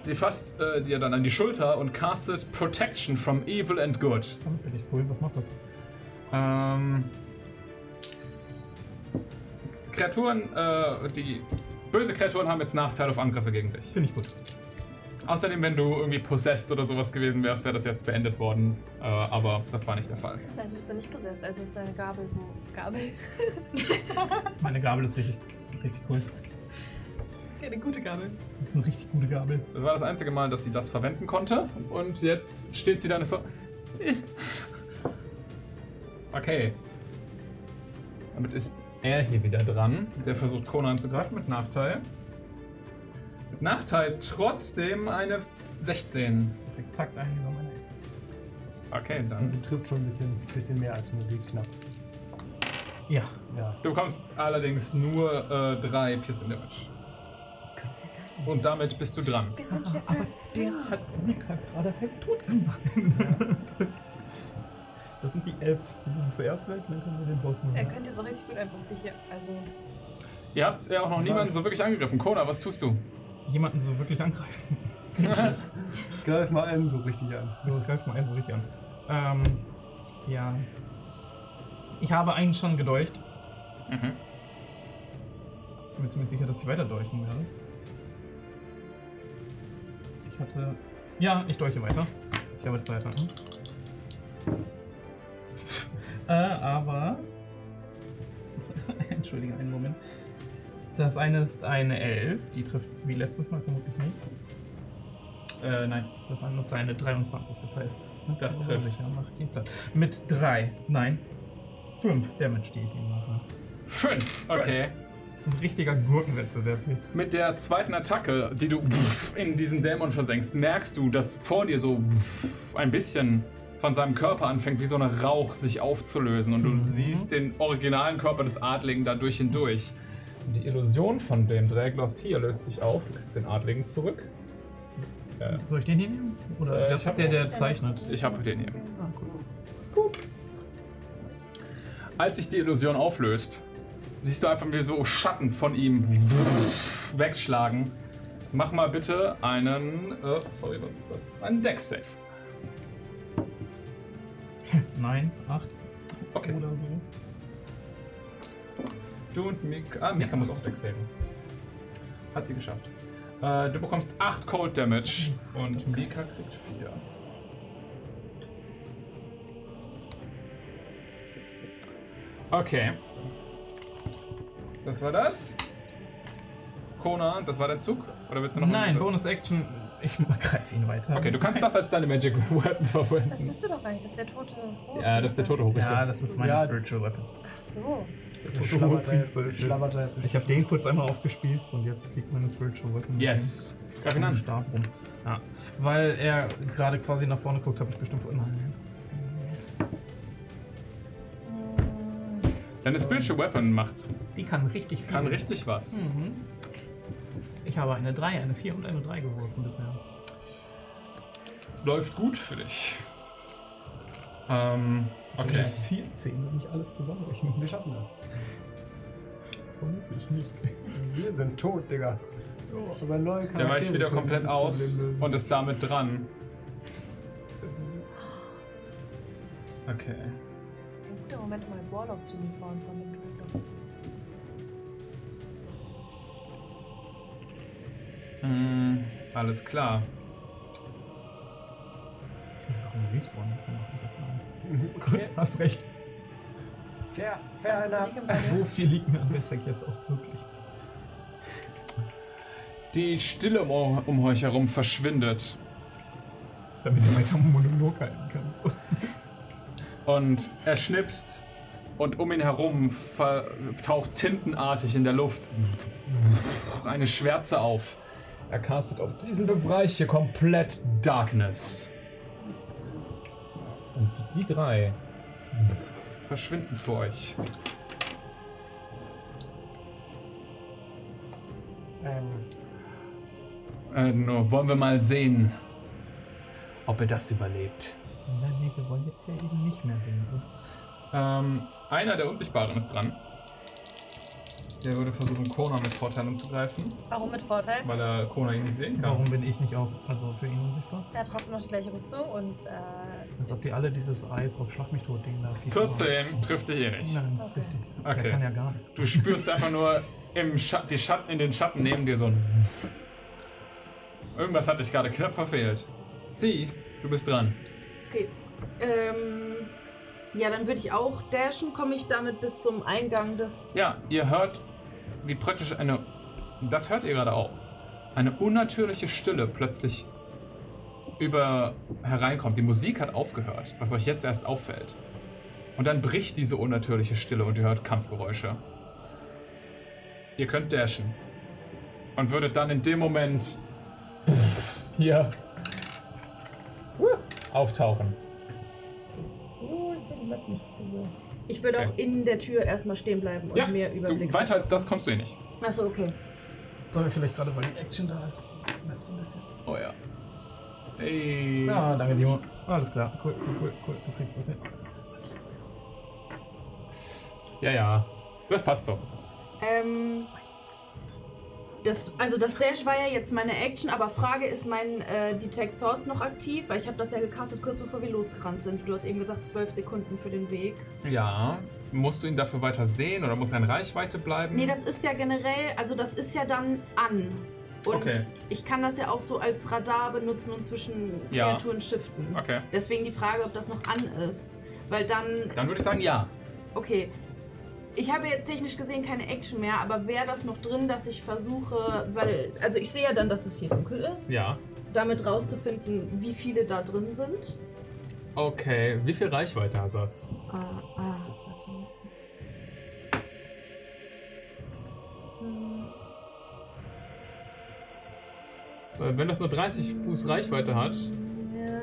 Sie fasst äh, dir dann an die Schulter und castet Protection from Evil and Good. Oh, Finde ich cool. Was macht das? Ähm, Kreaturen, äh, die böse Kreaturen haben jetzt Nachteil auf Angriffe gegen dich. Finde ich gut. Außerdem, wenn du irgendwie possessed oder sowas gewesen wärst, wäre das jetzt beendet worden. Äh, aber das war nicht der Fall. Also bist du nicht possessed, also ist deine Gabel wo. Gabel? Meine Gabel ist richtig, richtig cool. Eine gute Gabel. Das ist eine richtig gute Gabel. Das war das einzige Mal, dass sie das verwenden konnte. Und jetzt steht sie dann so. Okay. Damit ist er hier wieder dran. Der versucht Kona anzugreifen mit Nachteil. Nachteil trotzdem eine 16. Das ist exakt ein über meine Ex. Okay, Und dann. die trifft schon ein bisschen, bisschen mehr als nur die knapp. Ja. Ja. Du bekommst allerdings nur äh, drei Piercing Damage. Und damit bist du dran. Sind Aber der hat Mika gerade halb tot gemacht. Das sind die Elves. Die müssen zuerst weg, dann können wir den Boss machen. Er könnte so richtig gut einfach hier. Also. Ihr habt ja auch noch niemanden so wirklich angegriffen. Kona, was tust du? Jemanden so wirklich angreifen. Greif mal einen so richtig an. Los, greif mal eins so richtig an. Ähm, ja. Ich habe einen schon gedolcht. mhm. Ich bin mir ziemlich sicher, dass ich weiter dolchen werde. Ich hatte. Ja, ich dolche weiter. Ich habe zwei Attacken. äh, aber. Entschuldige, einen Moment. Das eine ist eine 11, die trifft wie letztes Mal vermutlich nicht. Äh, nein, das andere ist eine 23, das heißt, Das ist trifft. Mit 3, nein, 5 Damage, die ich ihm mache. Fünf. Okay. Das ist ein richtiger Gurkenwettbewerb hier. Mit der zweiten Attacke, die du in diesen Dämon versenkst, merkst du, dass vor dir so ein bisschen von seinem Körper anfängt, wie so ein Rauch sich aufzulösen. Und du Mhm. siehst den originalen Körper des Adligen da durch hindurch. Und die Illusion von dem Dragloth hier löst sich auf. Du kriegst den Adligen zurück. Äh, Soll ich den hier nehmen? Oder Äh, das ich hab ist der, der zeichnet? ich habe den hier. Ah, cool. Als sich die Illusion auflöst, siehst du einfach wie so Schatten von ihm wegschlagen. Mach mal bitte einen. Äh, sorry, was ist das? Einen Dex-Save. Nein, 8 Okay. oder so. Du und Mika. Ah, Mika muss auch Dex saven. Hat sie geschafft. Äh, du bekommst 8 Cold Damage und Mika kriegt 4. Okay. Das war das. Kona, das war dein Zug? Oder willst du noch Nein, einen Bonus Action. Ich greife ihn weiter. Okay, du kannst das als deine Magic Weapon Das verwenden. bist du doch gar nicht, das ist der tote Hoch. Ja, das ist der tote Hochrichter. Ja, das ist mein Ja. Spiritual Weapon. So. Der schlabbert da jetzt, Ich habe den kurz einmal aufgespießt und jetzt fliegt meine Spiritual Weapon. Yes. Greif ihn Mit dem an. Stab rum. Ja. Weil er gerade quasi nach vorne guckt, habe ich bestimmt vor. Nein. Deine Spiritual Weapon macht. Die kann richtig viel. Kann richtig was. Mhm. Ich habe eine 3, eine 4 und eine 3 geworfen bisher. Läuft gut für dich. Ähm, okay. 14, wenn ich alles zusammenrechne. Wir schaffen das. Vermutlich nicht. Wir sind tot, Digga. Aber neue Der weicht wieder komplett aus und ist damit dran. Okay. Ein guter Moment, um als Warlock zu respawnen von dem Dragon. Hm, alles klar. Ich will auch einen Respawn machen. Das sein. Gut, hast recht. Fair, fair enough. So viel liegt mir am Wessex jetzt auch wirklich. Die Stille um, um euch herum verschwindet. Damit du weiter Monolog halten kannst. Und er schnipst und um ihn herum taucht tintenartig in der Luft eine Schwärze auf. Er castet auf diesen Bereich hier komplett Darkness. Und die drei verschwinden vor euch. Ähm, Äh, nur wollen wir mal sehen, ob er das überlebt. Nein, nee, wir wollen jetzt ja eben nicht mehr sehen. Ähm, einer der Unsichtbaren ist dran. Der würde versuchen, Kona mit Vorteil anzugreifen, Warum mit Vorteil? weil er Kona ihn nicht sehen kann. Warum bin ich nicht auch also für ihn unsichtbar? Der hat trotzdem noch die gleiche Rüstung und äh, Als ob die alle dieses Eis auf Schlag mich tot Ding da 14 trifft dich eh nicht. Nein, das ist Okay. richtig. Okay. Der kann ja gar nichts. Du spürst einfach nur im Schatten, die Schatten in den Schatten neben dir so ein. Irgendwas hat dich gerade knapp verfehlt. Sie, du bist dran. Okay. Ähm, ja, dann würde ich auch dashen. Komme ich damit bis zum Eingang des. Ja, ihr hört, wie praktisch eine. Das hört ihr gerade auch. Eine unnatürliche Stille plötzlich über hereinkommt. Die Musik hat aufgehört, was euch jetzt erst auffällt. Und dann bricht diese unnatürliche Stille und ihr hört Kampfgeräusche. Ihr könnt dashen. Und würdet dann in dem Moment hier auftauchen. Ich würde auch Okay. in der Tür erstmal stehen bleiben und Ja, mir Überblick. Du, weiter als das kommst du eh nicht. Achso, okay. Soll vielleicht gerade, weil die Action da ist. die Map so ein bisschen. Oh ja. Hey. Ah, danke, Timo. Alles klar. Cool, cool, cool, cool. Du kriegst das hin. Ja, ja. Das passt so. Ähm. Das, also das Dash war ja jetzt meine Action, aber Frage, ist mein äh, Detect Thoughts noch aktiv? Weil ich habe das ja gecastet kurz bevor wir losgerannt sind. Du hast eben gesagt, zwölf Sekunden für den Weg. Ja. Musst du ihn dafür weiter sehen oder muss er in Reichweite bleiben? Nee, das ist ja generell, also das ist ja dann an. Und Okay. ich kann das ja auch so als Radar benutzen und zwischen Ja. Kreaturen shiften. Okay. Deswegen die Frage, ob das noch an ist. Weil dann, Dann würde ich sagen, ja. okay. Ich habe jetzt technisch gesehen keine Action mehr, aber wäre das noch drin, dass ich versuche, weil, also ich sehe ja dann, dass es hier dunkel ist, Ja. damit rauszufinden, wie viele da drin sind. Okay. Wie viel Reichweite hat das? Ah, ah, warte. Hm, Wenn das nur 30 Fuß Reichweite hat, Ja.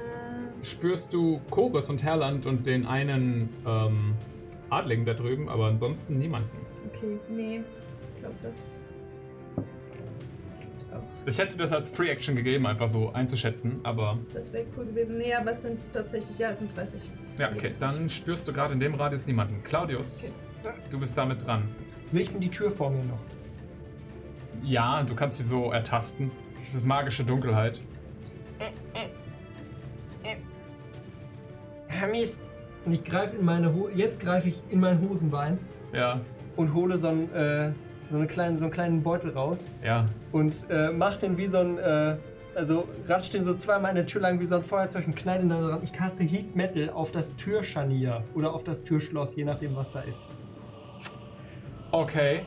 spürst du Chorus und Herland und den einen ähm, Adligen da drüben, aber ansonsten niemanden. Okay, nee. Ich glaube, das. Ich hätte das als Free Action gegeben, einfach so einzuschätzen, aber Das wäre cool gewesen. Nee, aber es sind tatsächlich, ja, es sind 30. ja, okay. Dann spürst du gerade in dem Radius niemanden. Claudius, du bist damit dran. Sehe ich denn die Tür vor mir noch? Ja, du kannst sie so ertasten. Das ist magische Dunkelheit. Ah, Mist. Und ich greife in meine Ho jetzt greife ich in mein Hosenbein Ja, und hole so einen, äh, so, eine kleinen, so einen kleinen Beutel raus ja. und äh, mach den wie so ein, äh, also ratsch den so zweimal in der Tür lang wie so ein Feuerzeug und knall den da dran. Ich caste Heat Metal auf das Türscharnier oder auf das Türschloss, je nachdem was da ist. Okay.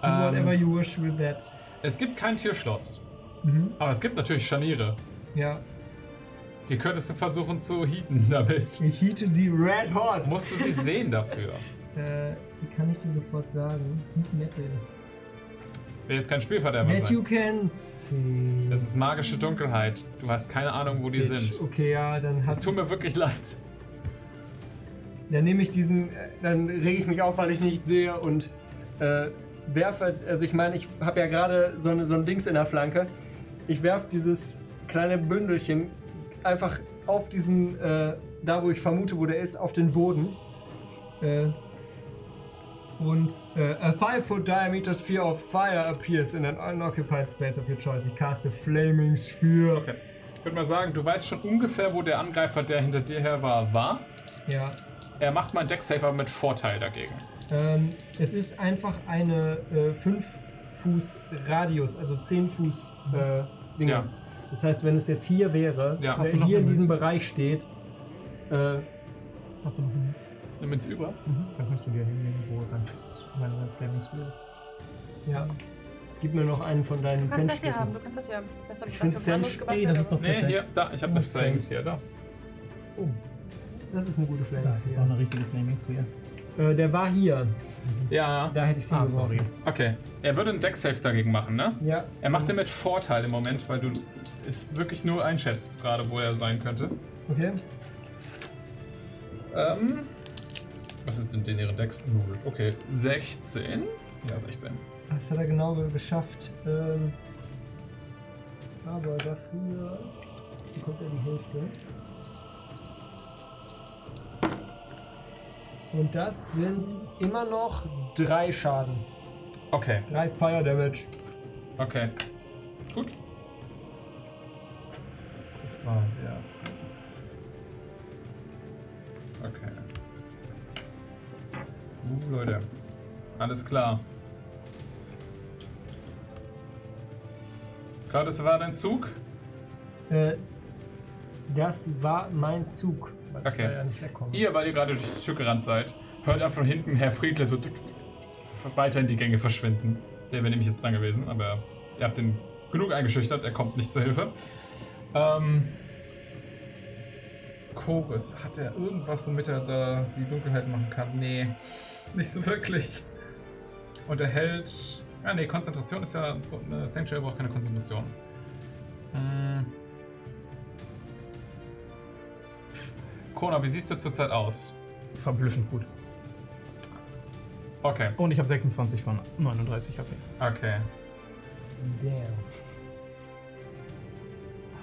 Whatever Ähm, you wish with that. es gibt kein Türschloss, Mhm. aber es gibt natürlich Scharniere. Ja. Die könntest du versuchen zu heaten damit. Ich heate sie red hot. Musst du sie sehen dafür. Äh, wie kann ich dir sofort sagen? Heat Metal. Will jetzt kein Spielverderber That you sein. can see. Das ist magische Dunkelheit. Du hast keine Ahnung, wo die Bitch. sind. Okay, ja, dann Es hast tut mir wirklich leid. Dann nehme ich diesen, äh, dann rege ich mich auf, weil ich nicht sehe und äh, werfe, also ich meine, ich habe ja gerade so, eine, so ein Dings in der Flanke. Ich werfe dieses kleine Bündelchen einfach auf diesen, äh, da wo ich vermute, wo der ist, auf den Boden. Äh, und äh, a 5 foot diameter sphere of fire appears in an unoccupied space of your choice. Ich caste Flaming Sphere. Okay. Ich würde mal sagen, du weißt schon ungefähr, wo der Angreifer, der hinter dir her war, war. Ja. Er macht mal einen Decksafer mit Vorteil dagegen. Ähm, es ist einfach eine 5 Fuß Radius, also 10 Fuß äh, Dingens. Das heißt, wenn es jetzt hier wäre, Ja. Hast du noch hier in eine diesem Münze? Bereich steht, äh, Hast du noch einen? Nimm ins über. Mhm. Dann kannst du dir hinlegen, wo sein meine Flaming Spear ist. ja, gib mir noch einen von deinen Du kannst das hier haben, Centstücken. du kannst das hier haben. Das habe ich Ich find was anderes Cent- gebastelt. Nee, das ist aber- doch Nee, perfekt. hier, da. Ich habe eine Okay. Flaming Sphere da. Oh, das ist eine gute Flaming Das ist doch eine richtige Flaming Spear. Äh, der war hier. Ja. Da hätte ich sie Ah, sorry. Okay. Er würde einen Decksafe dagegen machen, ne? Ja, Er macht den mit Vorteil im Moment, weil du es wirklich nur einschätzt, gerade wo er sein könnte. okay. Ähm. Was ist denn den ihre Decks? Null. Okay. 16? Ja, 16. Das hat er genau geschafft. Ähm, aber dafür bekommt er die Hälfte. Und das sind immer noch drei Schaden. Okay, Drei Fire Damage. okay. Gut. Das war ja. Okay. Uh, Leute. Alles klar. Claudius, war dein Zug? Äh, das war mein Zug. weil ich Okay. da ja nicht wegkomme. Ihr, weil ihr gerade durch die Tür gerannt seid, hört einfach von hinten Herr Friedle so weiter in die Gänge verschwinden. Der wäre nämlich jetzt dran gewesen, aber ihr habt ihn genug eingeschüchtert, er kommt nicht zur Hilfe. Ähm, Chorus, hat er irgendwas, womit er da die Dunkelheit machen kann? Nee, nicht so wirklich. Und er hält. Ah, nee, Konzentration ist ja. Eine Sanctuary braucht keine Konzentration. Hm. Kona, wie siehst du zurzeit aus? Verblüffend gut. Okay, Und ich habe 26 von 39 HP. okay. Damn.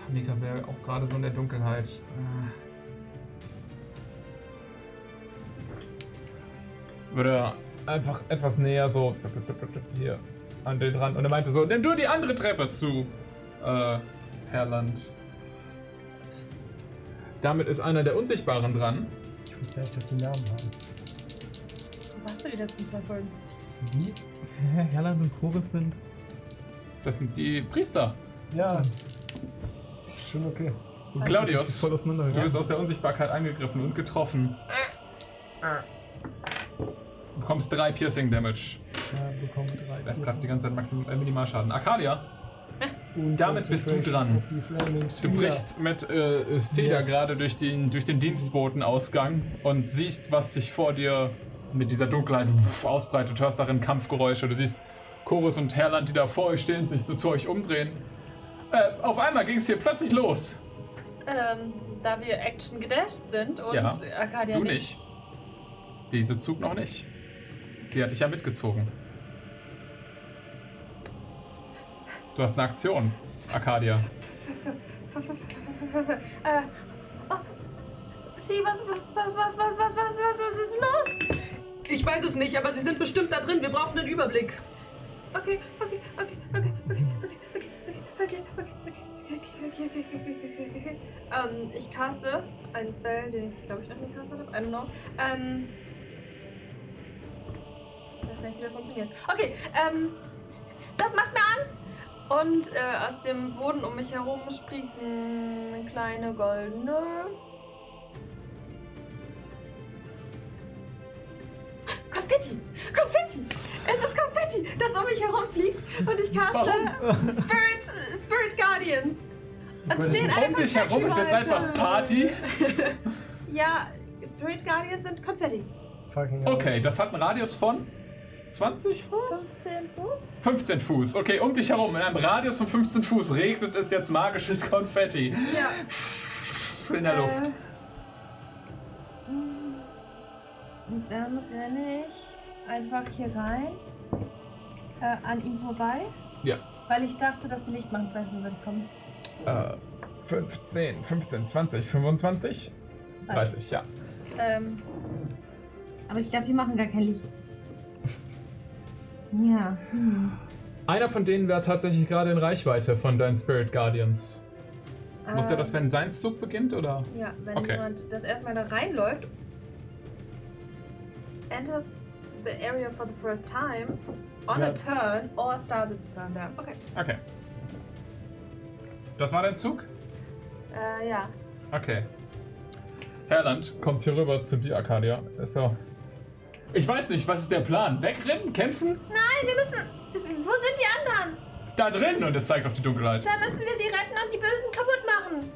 Mika wäre auch gerade so in der Dunkelheit. Würde einfach etwas näher so hier an den dran. Und er meinte so, nimm du die andere Treppe zu, äh, Herland. Damit ist einer der Unsichtbaren dran. Ich will gleich, dass die Namen haben. Wo warst du die letzten zwei Folgen? Wie? Herland und Chorus sind. Das sind die Priester. Ja. Schon okay. So Claudius, voll auseinander. Du bist aus der Unsichtbarkeit angegriffen und getroffen. Du bekommst drei Piercing Damage. Ja, bekommen drei. Er bleibt die ganze Zeit maximal äh, Minimalschaden. Arcadia, Und damit bist du dran. du brichst mit äh, Cedar Yes. gerade durch den, durch den Dienstbotenausgang und siehst, was sich vor dir mit dieser Dunkelheit ausbreitet. Du hörst darin Kampfgeräusche. Du siehst Chorus und Herland, die da vor euch stehen, sich so zu euch umdrehen. Äh, auf einmal ging es hier plötzlich los. Ähm, da wir Action gedasht sind und Ja, Arcadia du nicht. Diese Zug noch nicht. Sie hat dich ja mitgezogen. Du hast eine Aktion, Arcadia. äh, oh. Sie, was, was, was, was, was, was, was, was, was ist los? Ich weiß es nicht, aber sie sind bestimmt da drin. Wir brauchen einen Überblick. Okay, okay, okay, okay, okay, okay, okay, okay, okay, okay, okay, okay, okay, okay, okay, okay. Ähm, ich caste einen Spell, den ich glaube ich noch nie castet habe. I don't know. Ähm. Das kann wieder funktionieren. Okay, ähm. Das macht mir Angst! Und äh, aus dem Boden um mich herum sprießen kleine goldene. Konfetti! Konfetti! Es ist Konfetti, das um mich herumfliegt und ich caste Spirit, Spirit Guardians. Und stehen alle Um dich herum ist jetzt einfach Party. Ja, Spirit Guardians sind Konfetti. Fucking Okay, das hat einen Radius von 20 Fuß? 15 Fuß? 15 Fuß. Okay, um dich herum, in einem Radius von 15 Fuß regnet es jetzt magisches Konfetti. Ja. In der Luft. Äh, Und dann renne ich einfach hier rein, äh, an ihm vorbei. Ja. Weil ich dachte, dass sie Licht machen. Ich weiß nicht, wie weit ich komme. Äh, 15, 15, 20, 25, 30, ja. Ähm, aber ich glaube, die machen gar kein Licht. Ja. Hm. Einer von denen wäre tatsächlich gerade in Reichweite von deinen Spirit Guardians. Muss der Ähm, das, wenn sein Zug beginnt, oder? Ja, wenn Okay. jemand das erstmal da reinläuft, enters the area for the first time on Ja. a turn or starts the turn there. Okay. Okay. Das war dein Zug? Äh, ja. Okay. Herland kommt hier rüber zu dir, Arcadia. So. Ich weiß nicht, was ist der Plan? Wegrennen? Kämpfen? Nein, wir müssen. Wo sind die anderen? Da drin! Und er zeigt auf die Dunkelheit. Da müssen wir sie retten und die Bösen kaputt machen.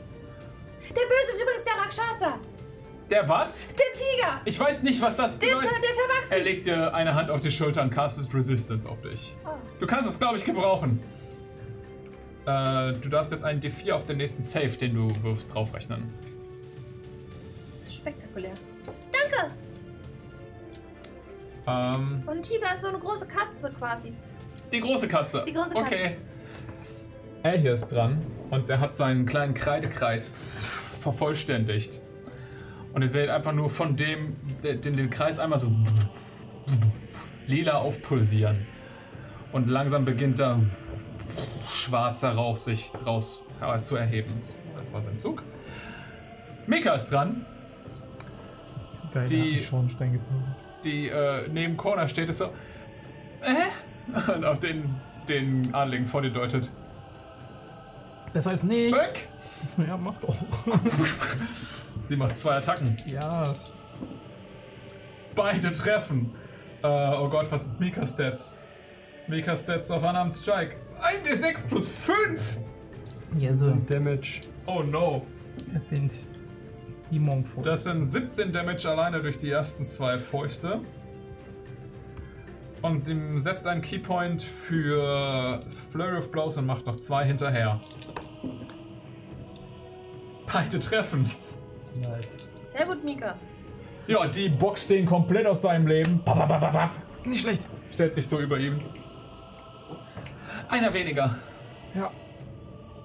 Der Böse ist übrigens der Rakshasa. Der was? Der Tiger. Ich weiß nicht, was das Der, bedeutet. der Er Tabaxi. legt dir eine Hand auf die Schulter und castet Resistance auf dich. Oh. Du kannst es, glaube ich, gebrauchen. Äh, du darfst jetzt einen D4 auf den nächsten Save, den du wirfst, draufrechnen. Das ist spektakulär. Danke. Ähm, Und ein Tiger ist so eine große Katze quasi. die große Katze. Die große Katze. Okay. Er hier ist dran und er hat seinen kleinen Kreidekreis vervollständigt. Und ihr seht einfach nur von dem, den, den Kreis einmal so lila aufpulsieren. Und langsam beginnt da schwarzer Rauch sich draus äh, zu erheben. Das war sein Zug. Mika ist dran. Geil, Die- Schornstein gezogen. die äh, neben Corner steht, ist so. Äh? Und auf den, den Adligen vor dir deutet. Besser als nichts. Böck! Ja, mach doch. Sie macht zwei Attacken. ja, es- Beide treffen. Äh, oh Gott, was sind Mikas Stats? Mikas Stats auf Unarmed Strike. Ein der 6 plus 5! ja so. Damage. Oh no. Es sind die Monkfos. Das sind 17 Damage alleine durch die ersten zwei Fäuste. Und sie setzt einen Keypoint für Flurry of Blows und macht noch zwei hinterher. Beide treffen. Nice. Sehr gut, Mika. Ja, die boxt den komplett aus seinem Leben. Bap, bap, bap, bap. Nicht schlecht. Stellt sich so über ihm. Einer weniger. Ja.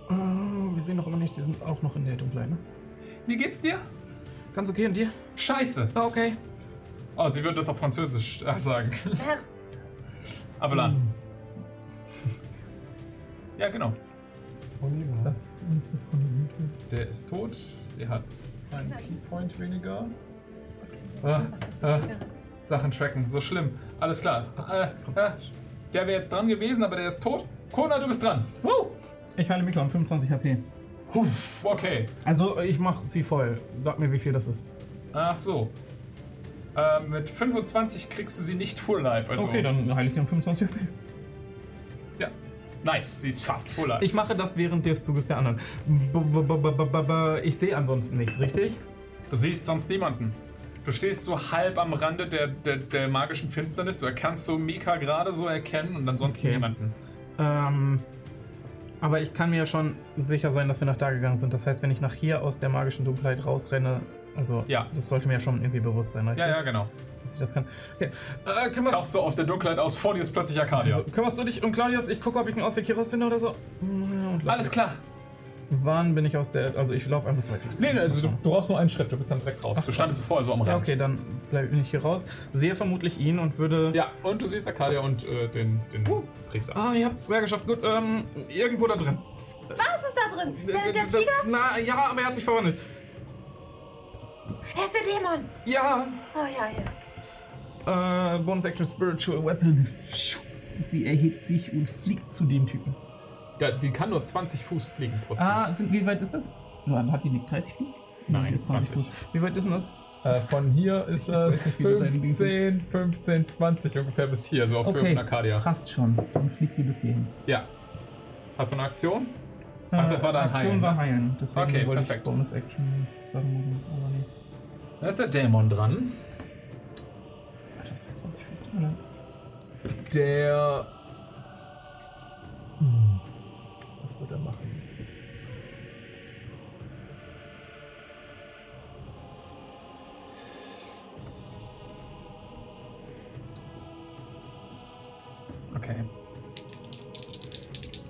Äh, wir sehen noch immer nichts. Wir sind auch noch in der Dunkelheit, ne? Wie geht's dir? Ganz okay und dir? Scheiße. Ah, okay. Oh, sie wird das auf Französisch äh, sagen. Merde. Abelan. Ja, genau. Ist das, ist das konjugiert wird? Der ist tot. Sie hat einen Keypoint weniger. Ah, ah? Sachen tracken, so schlimm. Alles klar. Äh, äh, der wäre jetzt dran gewesen, aber der ist tot. Kona, du bist dran. Woo! Ich heile Mika um 25 HP. Huff, okay. Also, ich mach sie voll. Sag mir, wie viel das ist. Ach so. Äh, mit 25 kriegst du sie nicht full life. Also, Okay, dann heile ich sie um 25 HP. Ja. Nice, sie ist fast full life. Ich mache das während des Zuges der anderen. B -b -b ich sehe ansonsten nichts, richtig? Du siehst sonst niemanden. Du stehst so halb am Rande der, der, der magischen Finsternis. Du kannst so Mika gerade so erkennen und ansonsten Okay. niemanden. Ähm, aber ich kann mir ja schon sicher sein, dass wir nach da gegangen sind. Das heißt, wenn ich nach hier aus der magischen Dunkelheit rausrenne, also Ja. das sollte mir ja schon irgendwie bewusst sein, richtig? Ja, ja, genau. Dass ich das kann. Okay. Äh, kümmerst, Tauchst so auf der Dunkelheit aus, vor dir ist plötzlich Arcadia. also, kümmerst du dich um Claudius? Ich gucke, ob ich einen Ausweg hier rausfinde oder so. Und Alles klar. Wann bin ich aus der. Also ich laufe einfach so weit. wie ich Nee, nee, also du, du brauchst nur einen Schritt, du bist dann direkt raus. Ach, du standest vorher so am Rand. Ja, okay, dann bleib, bin ich hier raus. Sehe vermutlich ihn und würde. Ja, und du siehst Arcadia und äh, den, den Priester. Ah, ihr habt es geschafft. Gut, ähm, irgendwo da drin. Was ist da drin? Der, der Das- Tiger? Na, ja, aber er hat sich verwandelt. Er ist der Dämon. Ja. Oh ja, ja. Äh, Bonus Action Spiritual Weapon. Sie erhebt sich und fliegt zu dem Typen. Ja, die kann nur 20 Fuß fliegen pro Zug. Ah, sind, wie weit ist das? Hat die nicht 30 Fuß? Nein, die hat 20. Fuß. Wie weit ist denn das? Äh, von hier ist das nicht, wie du deinen 15, 15, 20 ungefähr bis hier, so auf Okay. von Arcadia. Passt schon. Dann fliegt die bis hierhin. Ja. Hast du eine Aktion? Ach, das war dein Aktion Heilen, war ne? Heilen. Deswegen Okay, wollte perfekt. ich Bonus Action Sachen machen. Aber nee. Da ist der Dämon dran. Alter, das hat 20 Fuß. Oder? Der. Hm. Was wird er machen? Okay.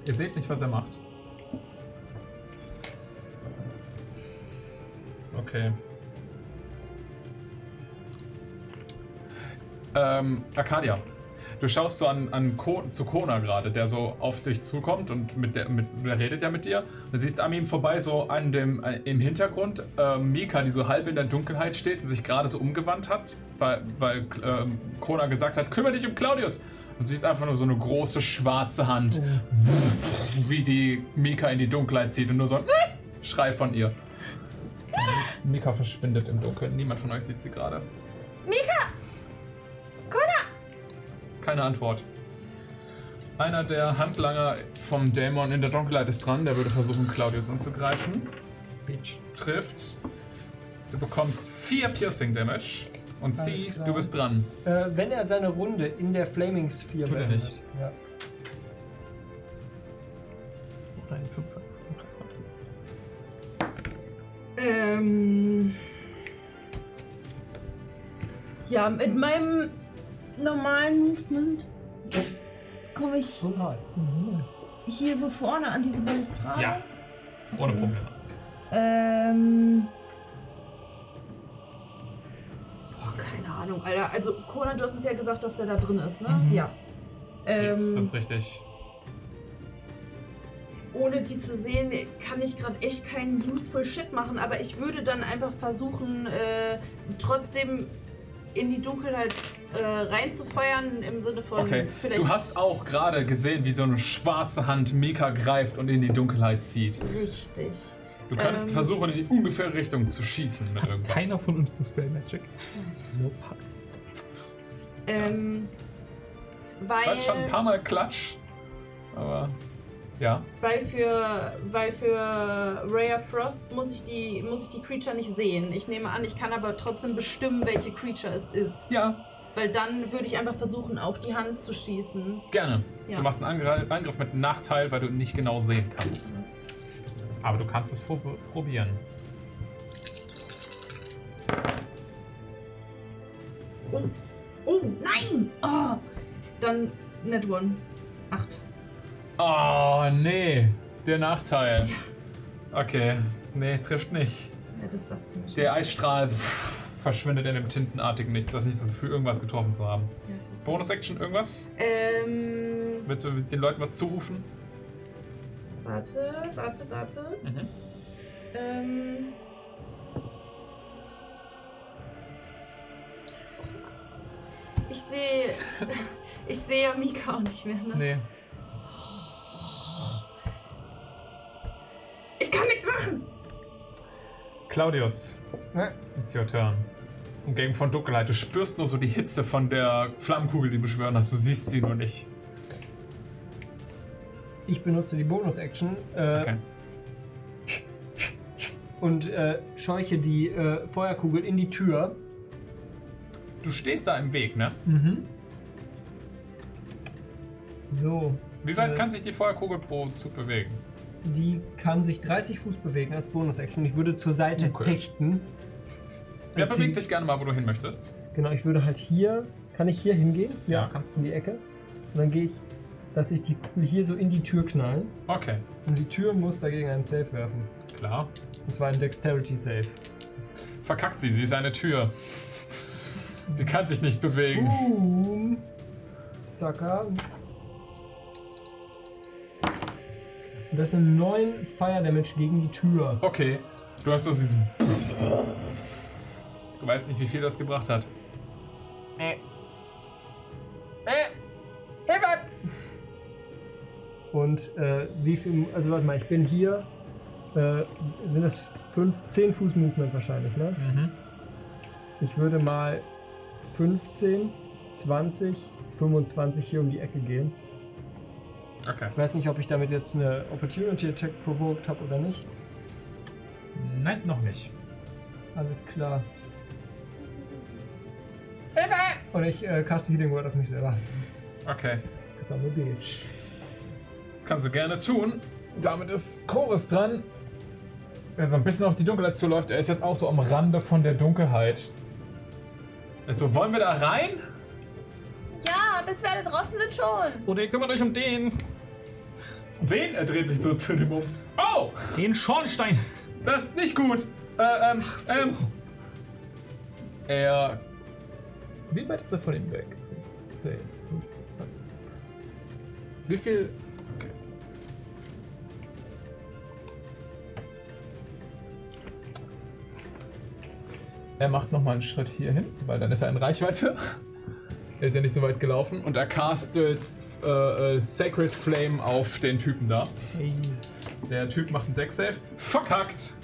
Ihr seht nicht, was er macht. Okay. Ähm, Arcadia. Du schaust so an, an Ko zu Kona gerade, der so auf dich zukommt und mit der, mit, der redet ja mit dir. Du siehst an ihm vorbei, so an dem, äh, im Hintergrund, äh, Mika, die so halb in der Dunkelheit steht und sich gerade so umgewandt hat, weil, weil ähm, Kona gesagt hat, kümmere dich um Claudius. Und du siehst einfach nur so eine große schwarze Hand, wie die Mika in die Dunkelheit zieht und nur so ein Schrei von ihr. Mika verschwindet im Dunkeln. Niemand von euch sieht sie gerade. Keine Antwort. Einer der Handlanger vom Dämon in der Dunkelheit ist dran. Der würde versuchen, Claudius anzugreifen. Beach trifft. Du bekommst 4 Piercing Damage. Und Alles sie, klar. du bist dran. Äh, wenn er seine Runde in der Flaming Sphere Tut er beendet. nicht. Ja. Oder ein Fünfer. Krass, danke. Ähm. Ja, mit meinem normalen Movement komme ich halt. hier so vorne an diese Balustrade. Ja. Ohne Probleme. Ähm. Boah, keine Ahnung, Alter. Also, Conan, du hast uns ja gesagt, dass der da drin ist, ne? Mhm. Ja. Yes, das ist Ähm, richtig. ohne die zu sehen, kann ich gerade echt keinen useful Shit machen, aber ich würde dann einfach versuchen, äh, trotzdem in die Dunkelheit äh, reinzufeuern, im Sinne von Okay, vielleicht. du hast auch gerade gesehen, wie so eine schwarze Hand Mika greift und in die Dunkelheit zieht. Richtig. Du könntest Ähm. versuchen, in die ungefähre Richtung zu schießen mit irgendwas. Keiner von uns Dispel Magic. Nope. Ähm, weil, Hat schon ein paar Mal Klatsch. Aber ja. weil für weil für Ray of Frost muss ich die muss ich die Creature nicht sehen. Ich nehme an, ich kann aber trotzdem bestimmen, welche Creature es ist. Ja, Weil dann würde ich einfach versuchen, auf die Hand zu schießen. gerne. Ja. Du machst einen Angr Angriff mit Nachteil, weil du nicht genau sehen kannst. Aber du kannst es pro probieren. Oh, nein! Oh, dann Net One. Acht. Oh, nee. Der Nachteil. Okay. Nee, trifft nicht. Ja, das dachte ich mir schon. Der Eisstrahl pff, verschwindet in dem tintenartigen Nichts. Du hast nicht das Gefühl, irgendwas getroffen zu haben. Ja. Bonus-Action, irgendwas? Ähm, Willst du den Leuten was zurufen? warte, warte, warte. Mhm. Ähm. Ich sehe. Ich sehe Mika auch nicht mehr, ne? Nee. Ich kann nichts machen! Claudius, Ja. it's your turn. Umgeben von Dunkelheit. Du spürst nur so die Hitze von der Flammenkugel, die du beschwören hast. Du siehst sie nur nicht. Ich benutze die Bonus-Action äh, Okay. und äh, scheuche die äh, Feuerkugel in die Tür. Du stehst da im Weg, ne? Mhm. So, Wie weit Äh. kann sich die Feuerkugel pro Zug bewegen? die kann sich 30 Fuß bewegen als Bonus-Action. Ich würde zur Seite Okay. hechten. Ja, beweg dich gerne mal, wo du hin möchtest. Genau, ich würde halt hier. Kann ich hier hingehen? Ja, kannst du. In die Ecke. Und dann gehe ich, dass ich die Kugel hier so in die Tür knallen. Okay, Und die Tür muss dagegen einen Save werfen. klar. Und zwar einen Dexterity Save. Verkackt sie, sie ist eine Tür. Sie kann sich nicht bewegen. Boom. Sucker. Und das sind 9 Fire Damage gegen die Tür. Okay, du hast so diesen. Du weißt nicht, wie viel das gebracht hat. Und äh, wie viel. Also warte mal, ich bin hier. Äh, sind das 5, 10 Fuß Movement wahrscheinlich, ne? Mhm. Ich würde mal 15, 20, 25 hier um die Ecke gehen. Okay. Ich weiß nicht, ob ich damit jetzt eine Opportunity Attack provoked habe oder nicht. Nein, noch nicht. Alles klar. Und ich äh, caste Healing Word auf mich selber. Okay. Das ist eine Bitch. Kannst du gerne tun. Damit ist Chorus dran. Der so ein bisschen auf die Dunkelheit zuläuft. Er ist jetzt auch so am Rande von der Dunkelheit. Also, wollen wir da rein? Ja, bis wir alle draußen sind schon. Oder ihr kümmert euch um den. Wen? Er dreht sich so zu dem um. Oh! Den Schornstein. Das ist nicht gut. Äh, ähm, ähm. Er. Wie weit ist er von ihm weg? 10, 15, 20. Wie viel. Okay. Er macht nochmal einen Schritt hier hin, weil dann ist er in Reichweite. Er ist ja nicht so weit gelaufen und er castet äh, äh, Sacred Flame auf den Typen da. Hey. Der Typ macht einen Deck-Save. Verkackt!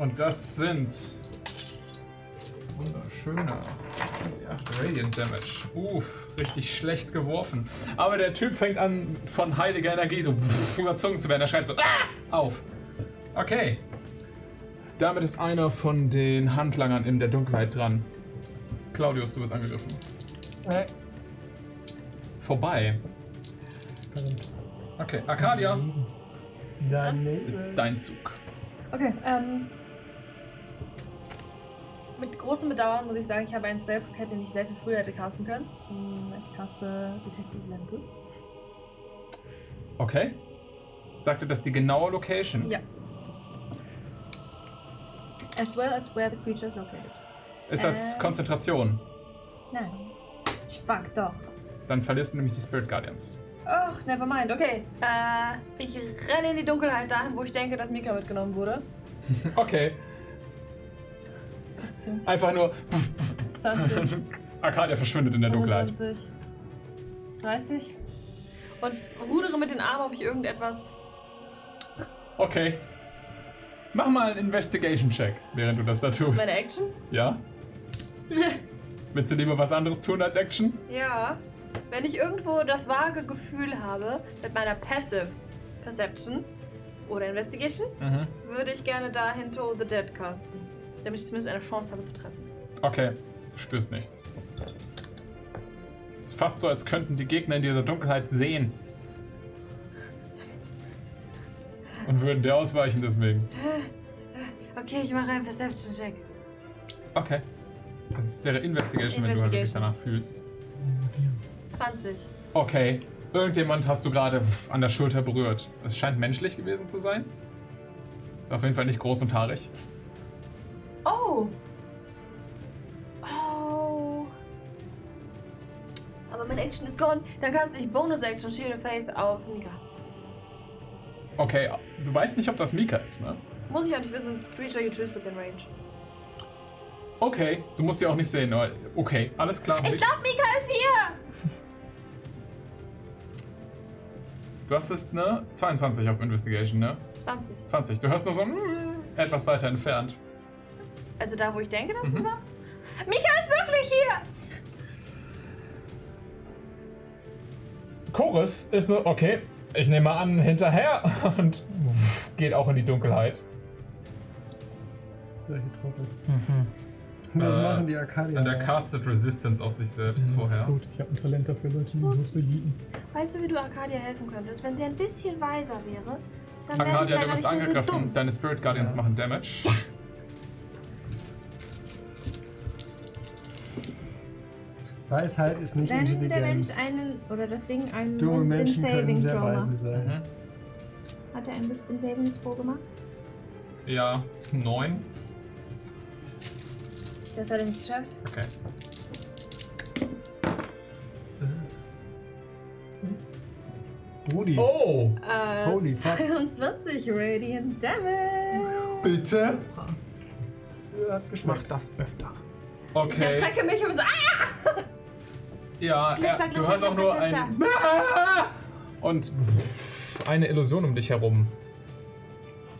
Und das sind. Wunderschöne. 8 Radiant Damage. Uff, richtig schlecht geworfen. Aber der Typ fängt an, von heiliger Energie so überzogen zu werden. Er schreit so ah! auf. Okay. Damit ist einer von den Handlangern in der Dunkelheit dran. Claudius, du bist angegriffen. Äh, Vorbei. Okay, Arcadia. Daneben. Jetzt dein Zug. Okay, ähm. Mit großem Bedauern muss ich sagen, ich habe einen Spellbook, den ich sehr viel früher hätte casten können. Hm, Ich caste Detective Level. Okay. Sagte das die genaue Location? Ja. As well as where the creature is located. Ist das Äh. Konzentration? Nein. Fuck, doch. Dann verlierst du nämlich die Spirit Guardians. Ach, never mind. Okay. Äh, ich renne in die Dunkelheit dahin, wo ich denke, dass Mika mitgenommen wurde. Okay. 18, Einfach nur. 20, Arcadia verschwindet in der Dunkelheit. 25, 30. Und rudere mit den Armen, ob ich irgendetwas. Okay. Mach mal einen Investigation-Check, während du das da Das tust. ist meine Action? Ja? Willst du lieber was anderes tun als Action? Ja. Wenn ich irgendwo das vage Gefühl habe, mit meiner Passive Perception oder Investigation, Mhm. würde ich gerne dahin To the Dead casten. Damit ich zumindest eine Chance habe zu treffen. Okay, du spürst nichts. Es ist fast so, als könnten die Gegner in dieser Dunkelheit sehen. Und würden dir ausweichen deswegen. Okay, ich mache einen Perception-Check. Okay. Das wäre Investigation, wenn du halt wirklich Investigation. danach fühlst. 20. Okay. Irgendjemand hast du gerade an der Schulter berührt. Es scheint menschlich gewesen zu sein. Auf jeden Fall nicht groß und haarig. Oh! Oh! Aber meine Action ist gone. Dann caste ich Bonus-Action Shield of Faith auf Mika. Okay, du weißt nicht, ob das Mika ist, ne? Muss ich auch nicht wissen. Creature you choose within range. Okay, du musst sie auch nicht sehen. Okay, alles klar. Ich glaube, Mika ist hier! Du hast es, ne? 22 auf Investigation, ne? 20. 20. Du hörst nur so mm, etwas weiter entfernt. Also da, wo ich denke, dass Mhm. war? Mika ist wirklich hier! Chorus ist nur, okay, ich nehme an, hinterher und geht auch in die Dunkelheit. Solche Trottel. Mhm. Was Äh, machen die Arcadier? Und der castet Resistance auf sich selbst Das ist vorher. gut. Ich habe ein Talent dafür, Leute, die hoch zu lieben. Weißt du, wie du Arcadia helfen könntest? Wenn sie ein bisschen weiser wäre, dann wäre sie Arcadia, du so angegriffen. dumm. Deine Spirit Guardians Ja. machen Damage. Weisheit ist nicht Wenn der Intelligenz. Mensch einen, oder deswegen einen Dumme Wisdom Menschen können Saving sehr Throw weise macht. sein. Mhm. Hat er einen Wisdom Saving Throw gemacht? Ja, 9. Das hat er nicht geschafft. Okay. Rudi. Oh! Äh, Holy fuck. 22 Radiant Damage. Bitte? Ich mach das öfter. Ich Okay. erschrecke mich und so, ah! Ja, Glitzer, ja, du Glitzer, hast auch nur Glitzer, ein. Und eine Illusion um dich herum.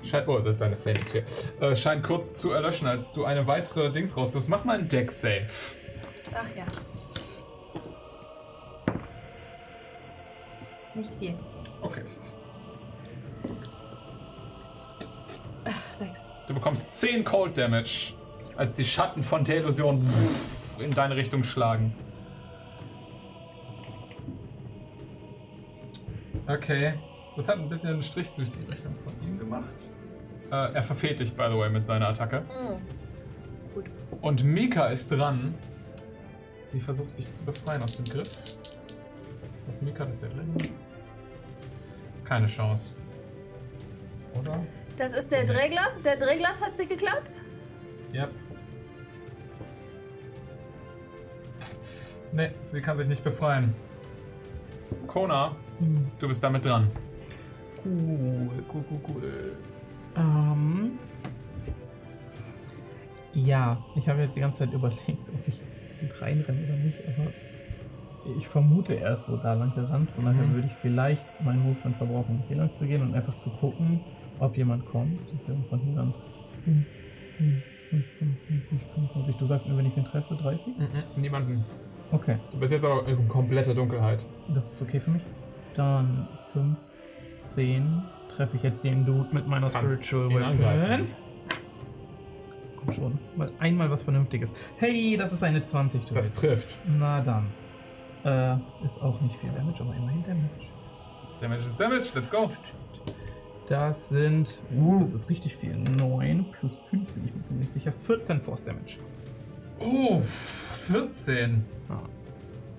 Scheint, oh, das ist deine Flaming Sphere. Äh, scheint kurz zu erlöschen, als du eine weitere Dings raussuchst. Mach mal einen Deck-Save. Ach ja. Nicht viel. Okay. Sechs. Du bekommst 10 Cold Damage, als die Schatten von der Illusion in deine Richtung schlagen. Okay. Das hat ein bisschen einen Strich durch die Richtung von ihm gemacht. Äh, er verfehlt dich, by the way, mit seiner Attacke. Mhm. Und Mika ist dran. Die versucht sich zu befreien aus dem Griff. Was Mika ist der drin? Keine Chance. Oder? Das ist der Dregler. Der Dregler hat sie geklaut. Ja. Nee, sie kann sich nicht befreien. Kona, du bist damit dran. Cool, cool, cool, cool. Ähm. Ja, ich habe jetzt die ganze Zeit überlegt, ob ich gut reinrenne oder nicht, aber ich vermute, er ist so da lang gerannt und daher Mhm. würde ich vielleicht meinen Movement verbrauchen, um hier lang zu gehen und einfach zu gucken, ob jemand kommt. Das wäre von hier dann 5, 10, 15, 20, 25. Du sagst mir, wenn ich ihn treffe, 30? Mhm, niemanden. Okay, Du bist jetzt aber in kompletter Dunkelheit. das ist okay für mich. Dann 5, 10 treffe ich jetzt den Dude mit meiner Kannst Spiritual Weapon. Komm schon, mal einmal was Vernünftiges. Hey, das ist eine 20. du Das trifft. Na dann. Äh, ist auch nicht viel Damage, aber immerhin Damage. Damage ist Damage, let's go. Das sind, uh, das ist richtig viel. 9 plus 5 bin ich mir ziemlich sicher. 14 Force Damage. Oh, 14. Ah.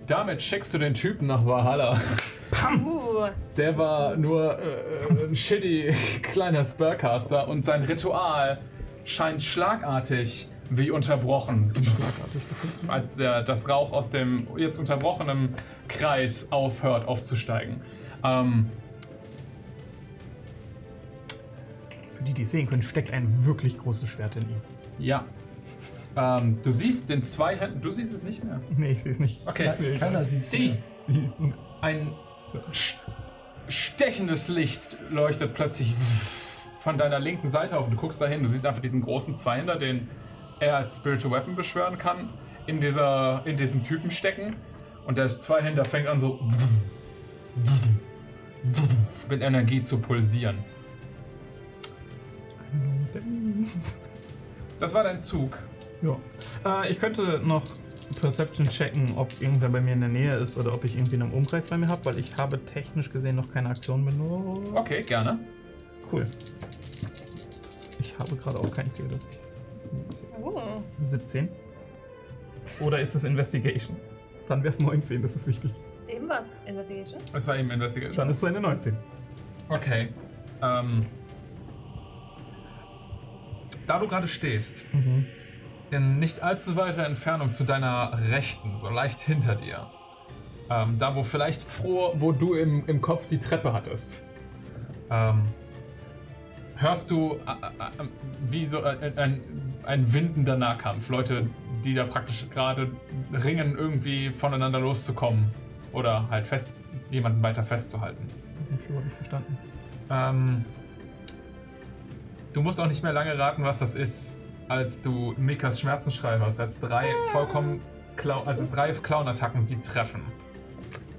Damit schickst du den Typen nach Valhalla. Uh. Der war nur äh, ein shitty kleiner Spellcaster und sein Ritual scheint schlagartig wie unterbrochen, Schlagartig gefunden. als der, das Rauch aus dem jetzt unterbrochenen Kreis aufhört aufzusteigen. Ähm, Für die, die es sehen können, steckt ein wirklich großes Schwert in ihm. ja. Ähm, du siehst den zwei Händen. Du siehst es nicht mehr. Nee, ich sehe es nicht. Okay. Keiner sieht Sie. Sie und Ein stechendes Licht leuchtet plötzlich von deiner linken Seite auf und du guckst dahin. Du siehst einfach diesen großen Zweihinder, den er als Spiritual Weapon beschwören kann, in, dieser, in diesem Typen stecken. Und der Zweihinder fängt an so mit Energie zu pulsieren. Das war dein Zug. Ja. Äh, ich könnte noch Perception checken, ob irgendwer bei mir in der Nähe ist oder ob ich irgendwie einen Umkreis bei mir habe, weil ich habe technisch gesehen noch keine Aktion benutzt. Okay, gerne. Cool. Ich habe gerade auch kein Ziel, das ich. Oh. 17. Oder ist es Investigation? Dann wäre es 19, das ist wichtig. Eben was. Investigation? Es war eben Investigation. Dann ist es eine 19. Okay. Ähm, da du gerade stehst, Mhm. In nicht allzu weiter Entfernung zu deiner Rechten, so leicht hinter dir, ähm, da wo vielleicht vor, wo du im, im Kopf die Treppe hattest, ähm, hörst du äh, äh, äh, wie so ein, ein, ein windender Nahkampf. Leute, die da praktisch gerade ringen, irgendwie voneinander loszukommen oder halt fest, jemanden weiter festzuhalten. Das habe ich verstanden. Ähm, du musst auch nicht mehr lange raten, was das ist, als du Mikas Schmerzensschrei hörst, als drei vollkommen Clown, also drei Clown-Attacken sie treffen.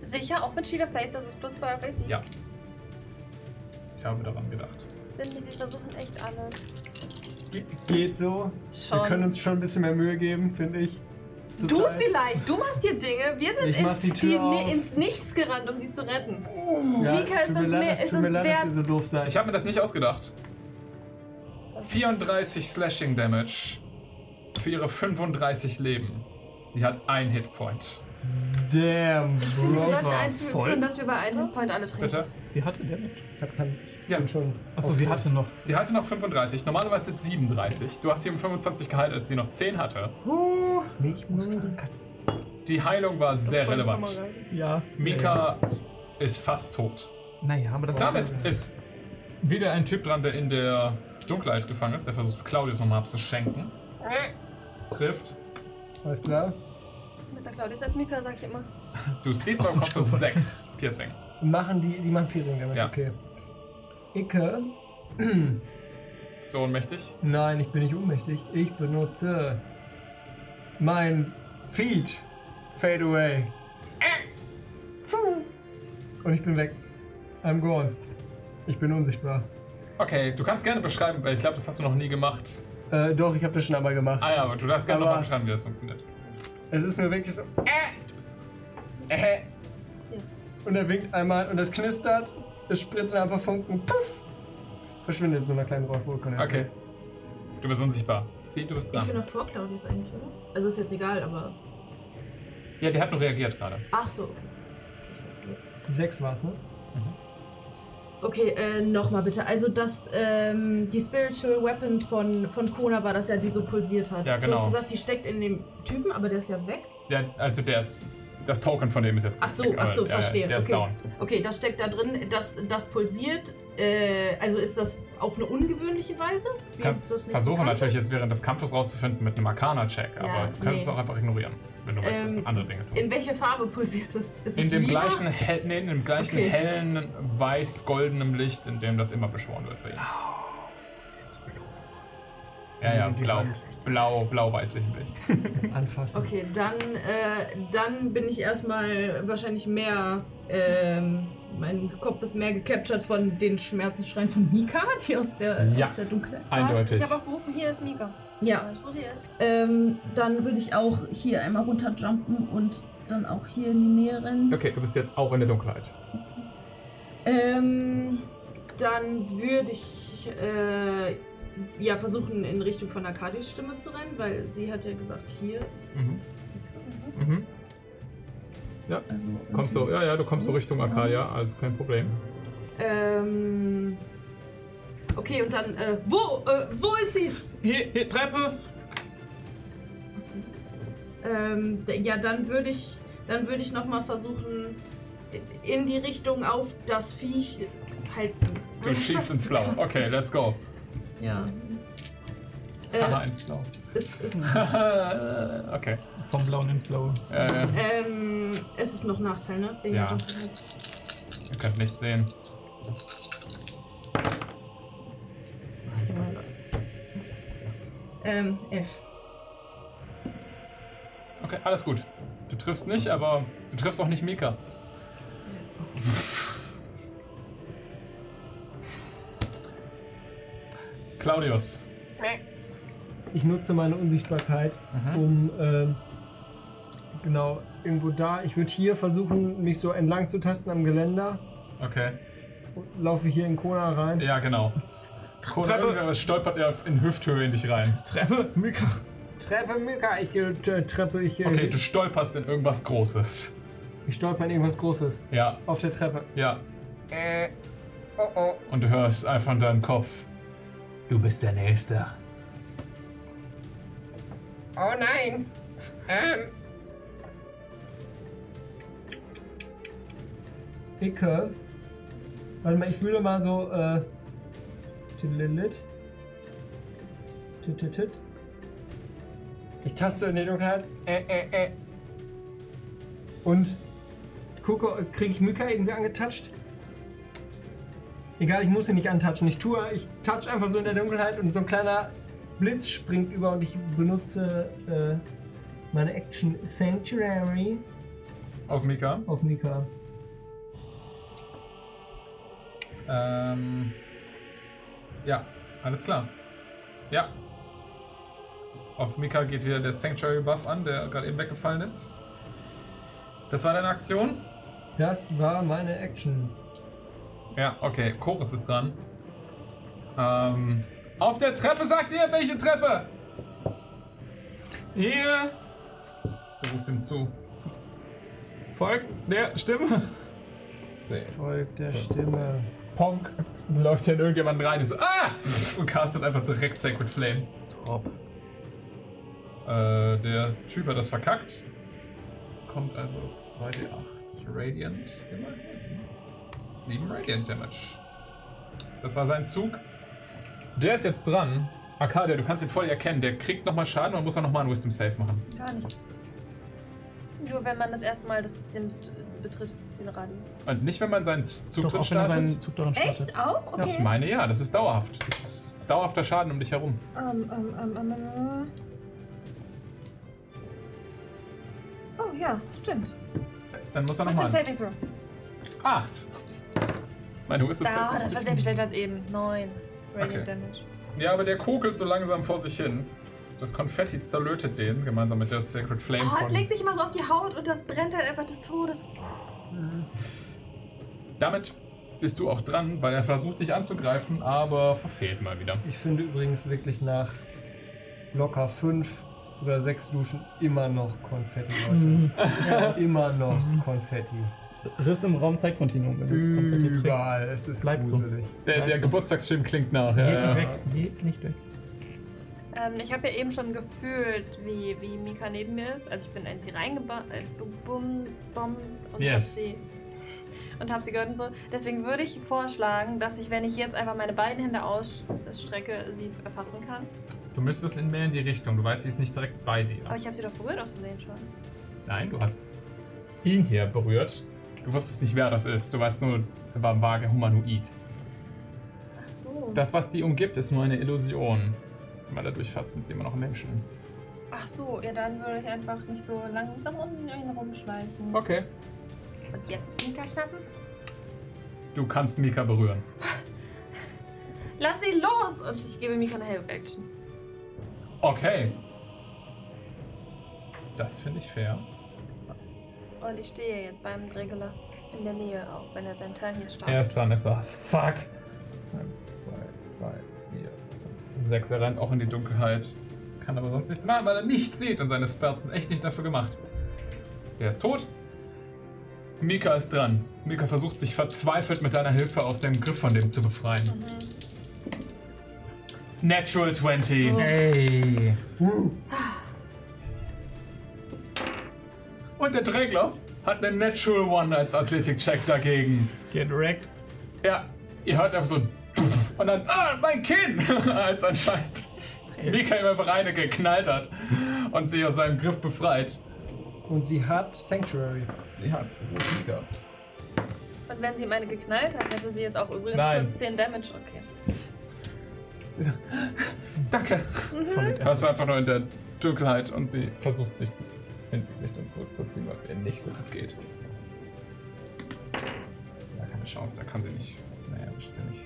Sicher, auch mit Shield of Fate, das ist plus 2 auf AC. Ja. Ich habe daran gedacht. Cindy, wir versuchen echt alle. Ge geht so. Wir können Schon. uns schon ein bisschen mehr Mühe geben, finde ich. Du Zurzeit. vielleicht, du machst hier Dinge. Wir sind ins, die Tür auf. ins Nichts gerannt, um sie zu retten. Ja, Mika ist uns leid, mehr- ist uns leid, wert. so. Ich habe mir das nicht ausgedacht. 34 Slashing Damage für ihre 35 Leben. Sie hat ein Hitpoint. Damn, Wir Bro. sollten war einführen, voll. dass wir bei einem Hitpoint alle trinken. Bitte? Sie hatte Damage. Ich hab kein, Ja. bin schon. Achso, sie hatte noch. Sie hatte noch 35, normalerweise jetzt 37. Du hast sie um 25 geheilt, als sie noch 10 hatte. Uh, ich muss verankert. Die Heilung war sehr relevant. Ja. Mika ist fast tot. Naja, aber das Damit ist. ist wieder ein Typ dran, der in der Dunkelheit gefangen ist. Der versucht Claudius nochmal abzuschenken. Trifft. Alles klar. Mr. Claudius als Mika, sag ich immer. Du stehst beim Kopf 6 Piercing. Machen die, die machen Piercing Damage, Ja. okay. Icke. So ohnmächtig. Nein, ich bin nicht ohnmächtig. Ich benutze mein Feed. Fade away. Und ich bin weg. I'm gone. Ich bin unsichtbar. Okay, du kannst gerne beschreiben, weil ich glaube, das hast du noch nie gemacht. Äh, doch, ich habe das schon einmal gemacht. Ah ja, aber du darfst gerne nochmal beschreiben, wie das funktioniert. Es ist mir wirklich so. Äh. Und er winkt einmal und es knistert. Es spritzen ein paar Funken. Puff! Verschwindet in so einer kleinen Rauchwolke. Okay. Du bist unsichtbar. Sie, du bist Ich bin dran. noch vor Claudius eigentlich, oder? Also ist jetzt egal, aber. Ja, die hat nur reagiert gerade. Ach so, okay. Sechs war's, ne? Okay, äh, nochmal bitte. Also das, ähm, die Spiritual Weapon von, von Kona war das ja, die so pulsiert hat. Ja, Du genau. hast gesagt, die steckt in dem Typen, aber der ist ja weg. Der, also der ist. Das Token von dem ist jetzt. Ach so, weg, ach so, der- verstehe. Der ist okay. down. Okay, das steckt da drin, das, das pulsiert. Äh, also ist das auf eine ungewöhnliche Weise? Du kannst versuchen natürlich ist? jetzt während des Kampfes rauszufinden mit einem Arcana-Check, aber Ja, du kannst nee. es auch einfach ignorieren, wenn du möchtest Ähm, andere Dinge tun. In welche Farbe pulsiert das? Ist In es dem lila? gleichen, hell, nee, in dem gleichen Okay. hellen, weiß-goldenen Licht, in dem das immer beschworen wird bei ihm. Ja, ja, Die blau. Blau, blau-weißlichem Licht. Anfassen. Okay, dann, äh, dann bin ich erstmal wahrscheinlich mehr. Ähm, mein Kopf ist mehr gecaptured von den Schmerzensschreien von Mika, die aus der, Ja. aus der Dunkelheit. Eindeutig. Ich habe auch gerufen, hier ist Mika. Ja, Weißt du, wo sie ist? ähm, dann würde ich auch hier einmal runterjumpen und dann auch hier in die Nähe rennen. Okay, du bist jetzt auch in der Dunkelheit. Ähm, dann würde ich äh, ja versuchen, in Richtung von Arkadius Stimme zu rennen, weil sie hat ja gesagt, hier ist. Mhm. Mhm. Also, Kommst du, ja, ja, du kommst so So, Richtung ja. Arcadia, also kein Problem. Ähm. Okay, und dann, äh, wo, äh, wo ist sie? Hier, hier, Treppe! Ähm, ja, dann würde ich, dann würde ich noch mal versuchen, in die Richtung auf das Viech halt. Du schießt ins Blau. Okay, let's go. Ja. Äh, ins Blau. es ist, okay. Vom Blauen ins Blaue. Äh, ähm, es ist noch Nachteil, ne? Wegen Ja. ihr könnt nichts sehen. Ähm, F. Okay, alles gut. Du triffst nicht, aber du triffst auch nicht Mika. Claudius. Ich nutze meine Unsichtbarkeit, Mhm. um ähm, genau irgendwo da. Ich würde hier versuchen, mich so entlang zu tasten am Geländer. Okay. Und laufe hier in Kona rein. Ja, genau. Treppe. Oder stolpert er in Hüfthöhe in dich rein. Treppe, Mika. Treppe, Mika, ich gehe äh, Treppe, ich, äh, Okay, du stolperst in irgendwas Großes. ich stolper in irgendwas Großes. Ja, Auf der Treppe. ja. Äh, oh oh. Und du hörst einfach in deinem Kopf. Du bist der Nächste. Oh nein. Ähm, Icke. Warte mal, ich fühle mal so, äh. Tililit. Tititit. Ich taste in die Dunkelheit. äh, äh, äh. Und gucke, kriege ich Mika irgendwie angetatscht? Egal, ich muss ihn nicht antatschen. Ich tue, ich touch einfach so in der Dunkelheit und so ein kleiner Blitz springt über und ich benutze äh, meine Action Sanctuary Auf Mika. auf Mika. Ähm. Ja, alles klar. Ja. Auf Mika geht wieder der Sanctuary Buff an, der gerade eben weggefallen ist. Das war deine Aktion? Das war meine Action. Ja, okay. Chorus ist dran. Ähm. Auf der Treppe sagt ihr, welche Treppe? Hier Du rufst ihm zu. folgt der Stimme. Zehn. Folgt der 15. Stimme. Ponk. Läuft hier in irgendjemand rein. Ist so, ah! Und castet einfach direkt Sacred Flame. Top. Äh, der Typ hat das verkackt. Kommt also 2d8 Radiant immerhin. 7 Radiant Damage. Das war sein Zug. Der ist jetzt dran. Arcadia, du kannst ihn voll erkennen. Der kriegt nochmal Schaden und muss dann nochmal einen Wisdom Save machen. Gar nichts. Nur wenn man das erste Mal das, den betritt, den Radius. Und nicht, wenn man seinen Zug Doch, drin auch wenn er startet. seinen Zug darin startet. Echt? Auch? Okay. Ich meine ja, das ist dauerhaft. Das ist dauerhafter Schaden um dich herum. Ähm, ähm, ähm, ähm, ähm. Oh ja, stimmt. Dann muss er Was ist nochmal. im Saving Throw? 8. Meine Wisdom Save. das war sehr viel schlechter als eben. 9 Radiant Okay. Damage. Ja, aber der kokelt so langsam vor sich hin. Das Konfetti zerlötet den, gemeinsam mit der Sacred Flame. Oh, es legt sich immer so auf die Haut und das brennt halt einfach des Todes. Damit bist du auch dran, weil er versucht dich anzugreifen, aber verfehlt mal wieder. Ich finde übrigens wirklich nach locker fünf oder sechs Duschen immer noch Konfetti, Leute. Mhm. Ja, immer noch Konfetti. Riss im Raum Zeitkontinuum. Überall. Es ist Bleibt so. gruselig. Der, der Bleibt so. Geburtstagsfilm klingt nach. Geht Ja, nicht ja. weg. Geht nicht weg. Ähm, ich habe ja eben schon gefühlt, wie, wie Mika neben mir ist. Also ich bin in sie reingebombt äh, und Yes. hab sie und habe sie gehört und so. Deswegen würde ich vorschlagen, dass ich, wenn ich jetzt einfach meine beiden Hände ausstrecke, sie erfassen kann. Du müsstest in mehr in die Richtung. Du weißt, sie ist nicht direkt bei dir. Aber ich habe sie doch berührt aus Versehen schon. Nein, du hast ihn hier berührt. Du wusstest nicht, wer das ist. Du weißt nur, er war ein vager Humanoid. Ach so. Das, was die umgibt, ist nur eine Illusion. Weil dadurch fast sind sie immer noch Menschen. Ach so, ja, dann würde ich einfach nicht so langsam um ihn rumschleichen. Okay. Und jetzt Mika schnappen? Du kannst Mika berühren. Lass sie los! Und ich gebe Mika eine Help Action. Okay. Das finde ich fair. Und ich stehe jetzt beim Dregler in der Nähe, auch wenn er seinen Turn hier startet. Er ist dran, ist er. Fuck. Eins, zwei, drei, vier, fünf, sechs. Er rennt auch in die Dunkelheit. Kann aber sonst nichts machen, weil er nichts sieht und seine Spells sind echt nicht dafür gemacht. Er ist tot. Mika ist dran. Mika versucht sich verzweifelt mit deiner Hilfe aus dem Griff von dem zu befreien. Natural 20. Hey. Und der Dragloff hat einen Natural One als Athletik-Check dagegen. Get wrecked. Ja, ihr hört einfach so und dann, ah, mein Kinn, als anscheinend Mika ihm einfach eine geknallt hat und sie aus seinem Griff befreit. Und sie hat Sanctuary. Sie hat so gut Mika. Und wenn sie meine geknallt hat, hätte sie jetzt auch übrigens Nein. kurz 10 Damage. Okay. Danke. Solid. Das war einfach nur in der Dunkelheit und sie versucht sich zu, in die Richtung zurückzuziehen, weil es ihr nicht so gut geht. Ja, keine Chance, da kann sie nicht. Naja, erwischt sie nicht.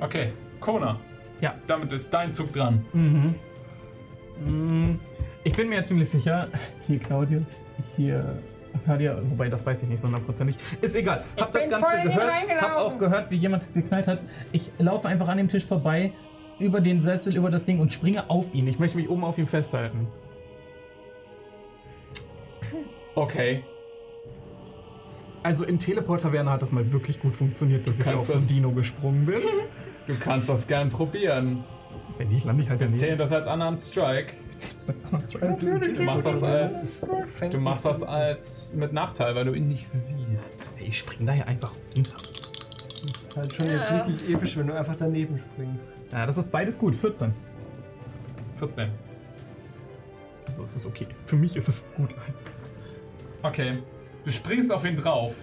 Okay, Kona. Ja. Damit ist dein Zug dran. Mhm. Mm, Ich bin mir ziemlich sicher, hier Claudius, hier Arcadia, wobei das weiß ich nicht so hundertprozentig. Ist egal. Hab das bin Ganze voll in ihn gehört. Hab auch gehört, wie jemand geknallt hat. Ich laufe einfach an dem Tisch vorbei, über den Sessel, über das Ding und springe auf ihn. Ich möchte mich oben auf ihm festhalten. Okay. Also in Teleporter-Werner hat das mal wirklich gut funktioniert, dass ich auf so ein Dino gesprungen bin. Du kannst das gern probieren. Wenn nicht, lande ich halt Zähl daneben. das als Unarmed Strike. Du machst das als. Du machst das als mit Nachteil, weil du ihn nicht siehst. Ich spring da ja einfach runter. Das ist halt schon jetzt richtig episch, wenn du einfach daneben springst. Ja, das ist beides gut. 14. 14. Also es ist okay. Für mich ist es gut. Okay. Du springst auf ihn drauf.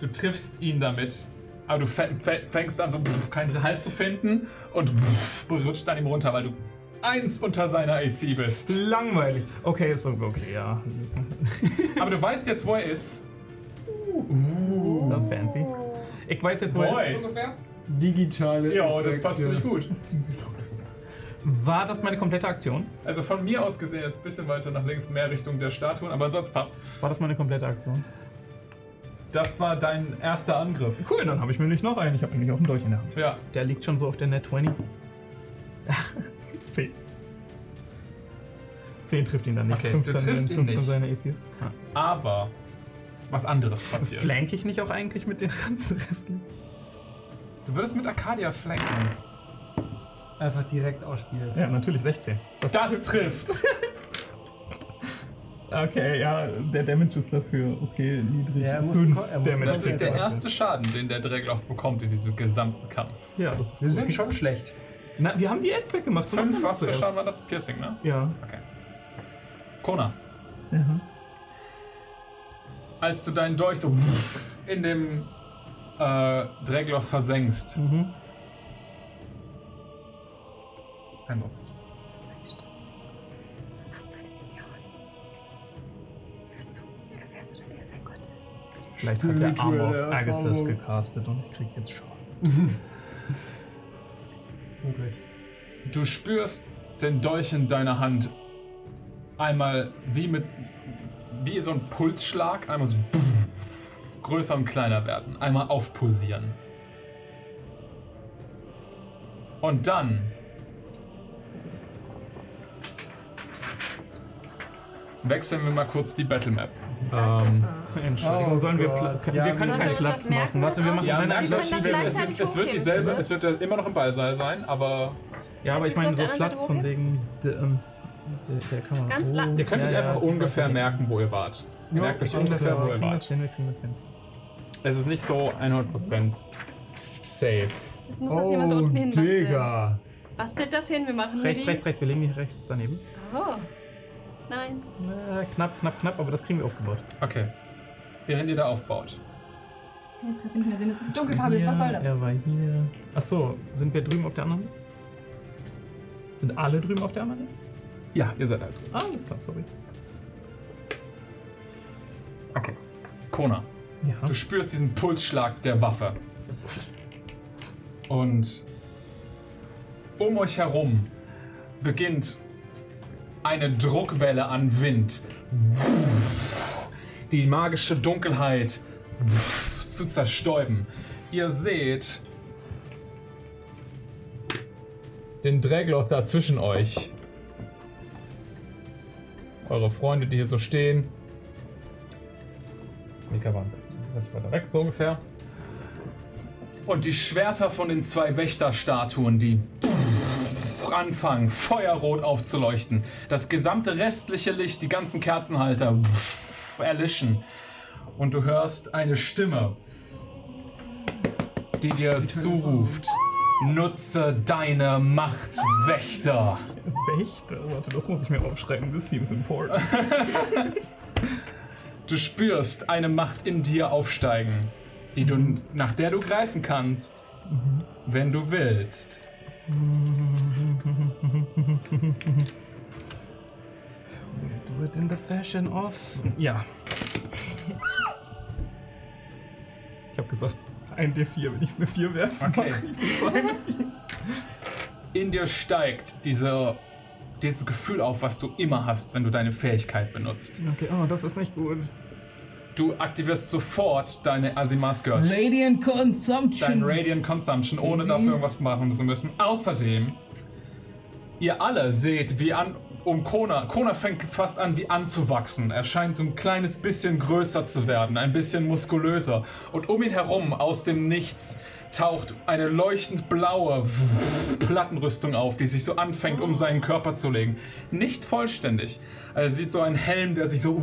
Du triffst ihn damit. Aber du fä- fä- fängst an, so pff, keinen Halt zu finden und pff, rutscht an ihm runter, weil du eins unter seiner AC bist. Langweilig. Okay, ist okay, ja. Aber du weißt jetzt, wo er ist. Das ist fancy. Ich weiß jetzt, wo er ist. Digitale. Ja, das passt ziemlich gut. War das meine komplette Aktion? Also von mir aus gesehen jetzt ein bisschen weiter nach links, mehr Richtung der Statuen, aber ansonsten passt. War das meine komplette Aktion? Das war dein erster Angriff. Cool, dann habe ich nämlich noch einen. Ich habe nämlich auch einen Dolch in der Hand. Ja. Der liegt schon so auf der Net 20. 10. 10 trifft ihn dann nicht. Okay, du 15, triffst wenn ihn 15 nicht. seine ACs. ist. Aber was anderes passiert. Flank ich nicht auch eigentlich mit den ganzen Resten? Du würdest mit Arcadia flanken. Einfach direkt ausspielen. Ja, natürlich 16. Das trifft. Okay, ja, der Damage ist dafür okay, niedrig. Ja, er muss Fünf er muss Damage. Das ist der erste Schaden, den der Dregloch bekommt in diesem gesamten Kampf. Ja, das ist Wir gut. sind schon schlecht. Na, wir haben die Ads weggemacht. so Fünf, was das für. Schaden war das? Piercing, ne? Ja. Okay. Kona, ja. als du deinen Dolch so in dem äh, Dregloch versenkst. Mhm. Ein Moment. Hast du eine Vision? Hörst du, erfährst du, dass er dein Gott ist? Vielleicht hat der Armor of Spirituelle Agathis Erfahrung. gecastet und ich krieg jetzt Schaden. Okay. Du spürst den Dolch in deiner Hand einmal wie mit wie so ein Pulsschlag, einmal so größer und kleiner werden, einmal aufpulsieren. Und dann wechseln wir mal kurz die Battle Map. Ähm, Entschuldigung, Oh sollen wir. Platz? Ja, wir können keinen Platz machen. Warte, wir machen ja, nein, nein, nein, das, das es, ist, es wird dieselbe, ne? es wird immer noch im Ballsaal sein, aber Ja, aber ich meine so Platz von wegen der, ähm, der, der Kamera. Ganz lang. ihr könnt Ja, euch einfach ungefähr merken, wo ihr wart. Ihr Ja, merkt euch ungefähr, wo ihr wart. Es ist nicht so 100% safe. Jetzt muss das jemand da unten hin basteln. Digga. Bastelt das hin, wir machen Rechts, die... rechts, rechts, wir legen die rechts daneben. Oh. Nein. Äh, knapp, knapp, knapp, aber das kriegen wir aufgebaut. Okay. Während ihr da aufbaut. Ich kann nicht mehr sehen, das ist dunkelfarbig. Was soll das? Er war hier. Achso, sind wir drüben auf der anderen Netz? Sind alle drüben auf der anderen Netz? Ja, ihr seid halt drin. Ah, alles klar, sorry. Okay. Kona, Ja. du spürst diesen Pulsschlag der Waffe. Und um euch herum beginnt eine Druckwelle an Wind. Die magische Dunkelheit zu zerstäuben. Ihr seht den Dragloff da zwischen euch. Eure Freunde, die hier so stehen. Mika war weiter weg, so ungefähr. Und die Schwerter von den zwei Wächterstatuen, die anfangen, feuerrot aufzuleuchten. Das gesamte restliche Licht, die ganzen Kerzenhalter pff, erlischen. Und du hörst eine Stimme, die dir zuruft. Nutze deine Macht, Wächter. Wächter? Warte, das muss ich mir aufschreiben. This seems important. Du spürst eine Macht in dir aufsteigen, die du, nach der du greifen kannst, wenn du willst. Do it in the fashion of. Ja. Ich habe gesagt, ein D4, wenn ich es eine 4 werfe. Okay. mache ich es eine 4. In dir steigt diese, dieses Gefühl auf, was du immer hast, wenn du deine Fähigkeit benutzt. Okay, oh, das ist nicht gut. Du aktivierst sofort deine Asimasker. Radiant Consumption. Dein Radiant Consumption, ohne dafür irgendwas machen zu müssen. Außerdem, ihr alle seht, wie an um Kona. Kona fängt fast an, wie anzuwachsen. Er scheint so ein kleines bisschen größer zu werden, ein bisschen muskulöser. Und um ihn herum, aus dem Nichts, taucht eine leuchtend blaue Plattenrüstung auf, die sich so anfängt, um seinen Körper zu legen. Nicht vollständig. Er sieht so einen Helm, der sich so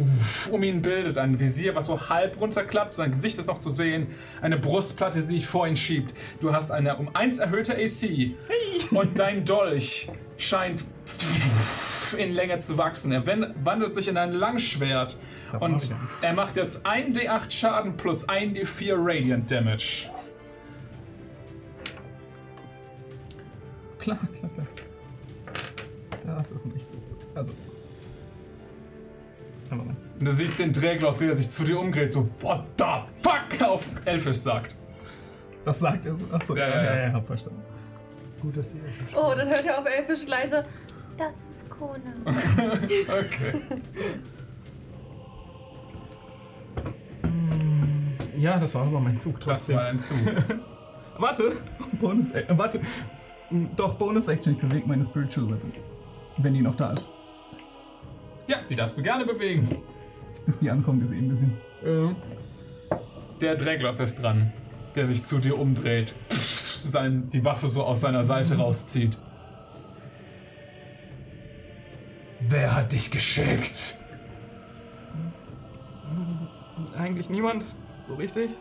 um ihn bildet, ein Visier, was so halb runterklappt, sein Gesicht ist noch zu sehen, eine Brustplatte, die sich vor ihn schiebt. Du hast eine um 1 erhöhte AC und dein Dolch scheint in Länge zu wachsen. Er wandelt sich in ein Langschwert und er macht jetzt 1d8 Schaden plus 1d4 Radiant Damage. Klar, klar, klar. Das ist nicht gut. Also. Und du siehst den Drehgloff, wie er sich zu dir umdreht, so What the fuck auf Elfisch sagt. Das sagt er so. Achso, Ja, ja, ja, ja, hab verstanden. Gut, dass ihr Oh, dann hört er auf Elfisch leise. Das ist Kona. Okay. Ja, das war aber mein Zug Das trotzdem. war ein Zug. Warte! Bonus warte. Doch, Bonus Action, ich bewege meine Spiritual Weapon. Wenn die noch da ist. Ja, die darfst du gerne bewegen. Bis die ankommt, ist eh ein bisschen. Der Drehgloff ist dran, der sich zu dir umdreht, sein, die Waffe so aus seiner Seite rauszieht. Wer hat dich geschickt? Eigentlich niemand. So richtig.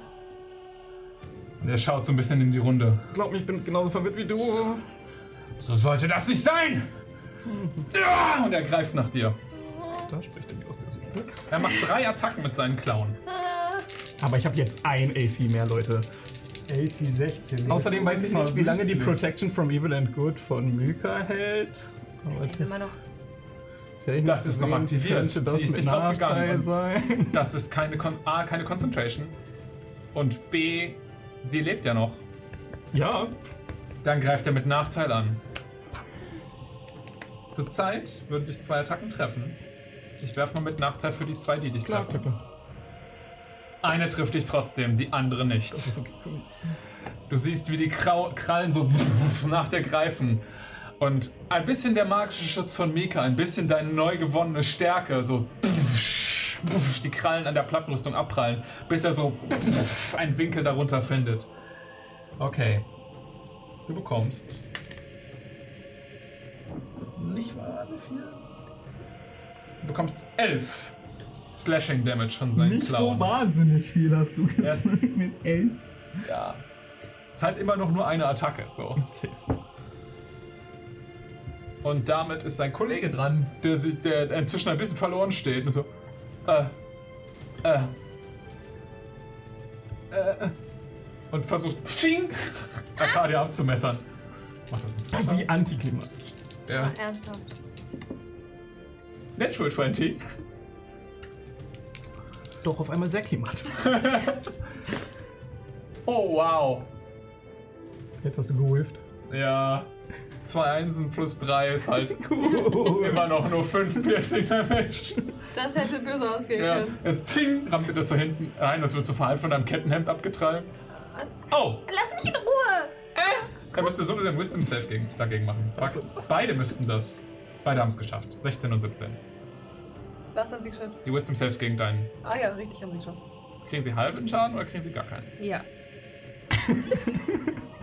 Und er schaut so ein bisschen in die Runde. Glaub mir, ich bin genauso verwirrt wie du. So sollte das nicht sein! Ja, und er greift nach dir. Da spricht er mir aus der Seele. Er macht drei Attacken mit seinen Klauen. Aber ich habe jetzt ein AC mehr, Leute. AC 16. nee, Außerdem weiß ich nicht, wie lange die. Protection from Evil and Good von Milka hält. Aber Ich immer noch. technisch Das ist noch aktiviert. Das Sie ist nicht draufgegangen. Das ist keine Kon A, keine Concentration. Und B, sie lebt ja noch. Ja, Dann greift er mit Nachteil an. Zurzeit würden dich zwei Attacken treffen. Ich werfe mal mit Nachteil für die zwei, die dich klar, treffen. klar. Eine trifft dich trotzdem, die andere nicht. Das ist okay für mich. Du siehst, wie die Krallen so nach dir greifen. Und ein bisschen der magische Schutz von Mika, ein bisschen deine neu gewonnene Stärke, so die Krallen an der Plattenrüstung abprallen, bis er so einen Winkel darunter findet. Okay. Du bekommst. Nicht wahr, wie viel? Du bekommst 11 Slashing Damage von seinen Nicht Klauen. so wahnsinnig viel hast du Ja. mit elf. Ja. Ist halt immer noch nur eine Attacke, so. Okay. Und damit ist sein Kollege dran, der, sich, der inzwischen ein bisschen verloren steht. Und so, äh, äh, äh, und versucht, pfing, Arcadia abzumessern. Macht das nicht. Wie Antiklimat. Ja. Ernsthaft. Natural 20. Doch auf einmal sehr klimat. Oh, wow. Jetzt hast du gewolft. Ja. Zwei Einsen plus drei ist halt immer noch nur fünf Piercing Damage. Das hätte böse ausgehen Ja, können. jetzt ting, rammt ihr das da hinten rein, das wird so verhalten von deinem Kettenhemd abgetragen. Oh, Lass mich in Ruhe! da müsst ihr sowieso ein Wisdom Save gegen, dagegen machen. Fuck. Beide müssten das. Beide haben es geschafft. 16 und 17. Was haben sie geschafft? Die Wisdom Saves gegen deinen. Ah ja, richtig haben sie geschafft. Kriegen sie halben Schaden oder kriegen sie gar keinen? Ja.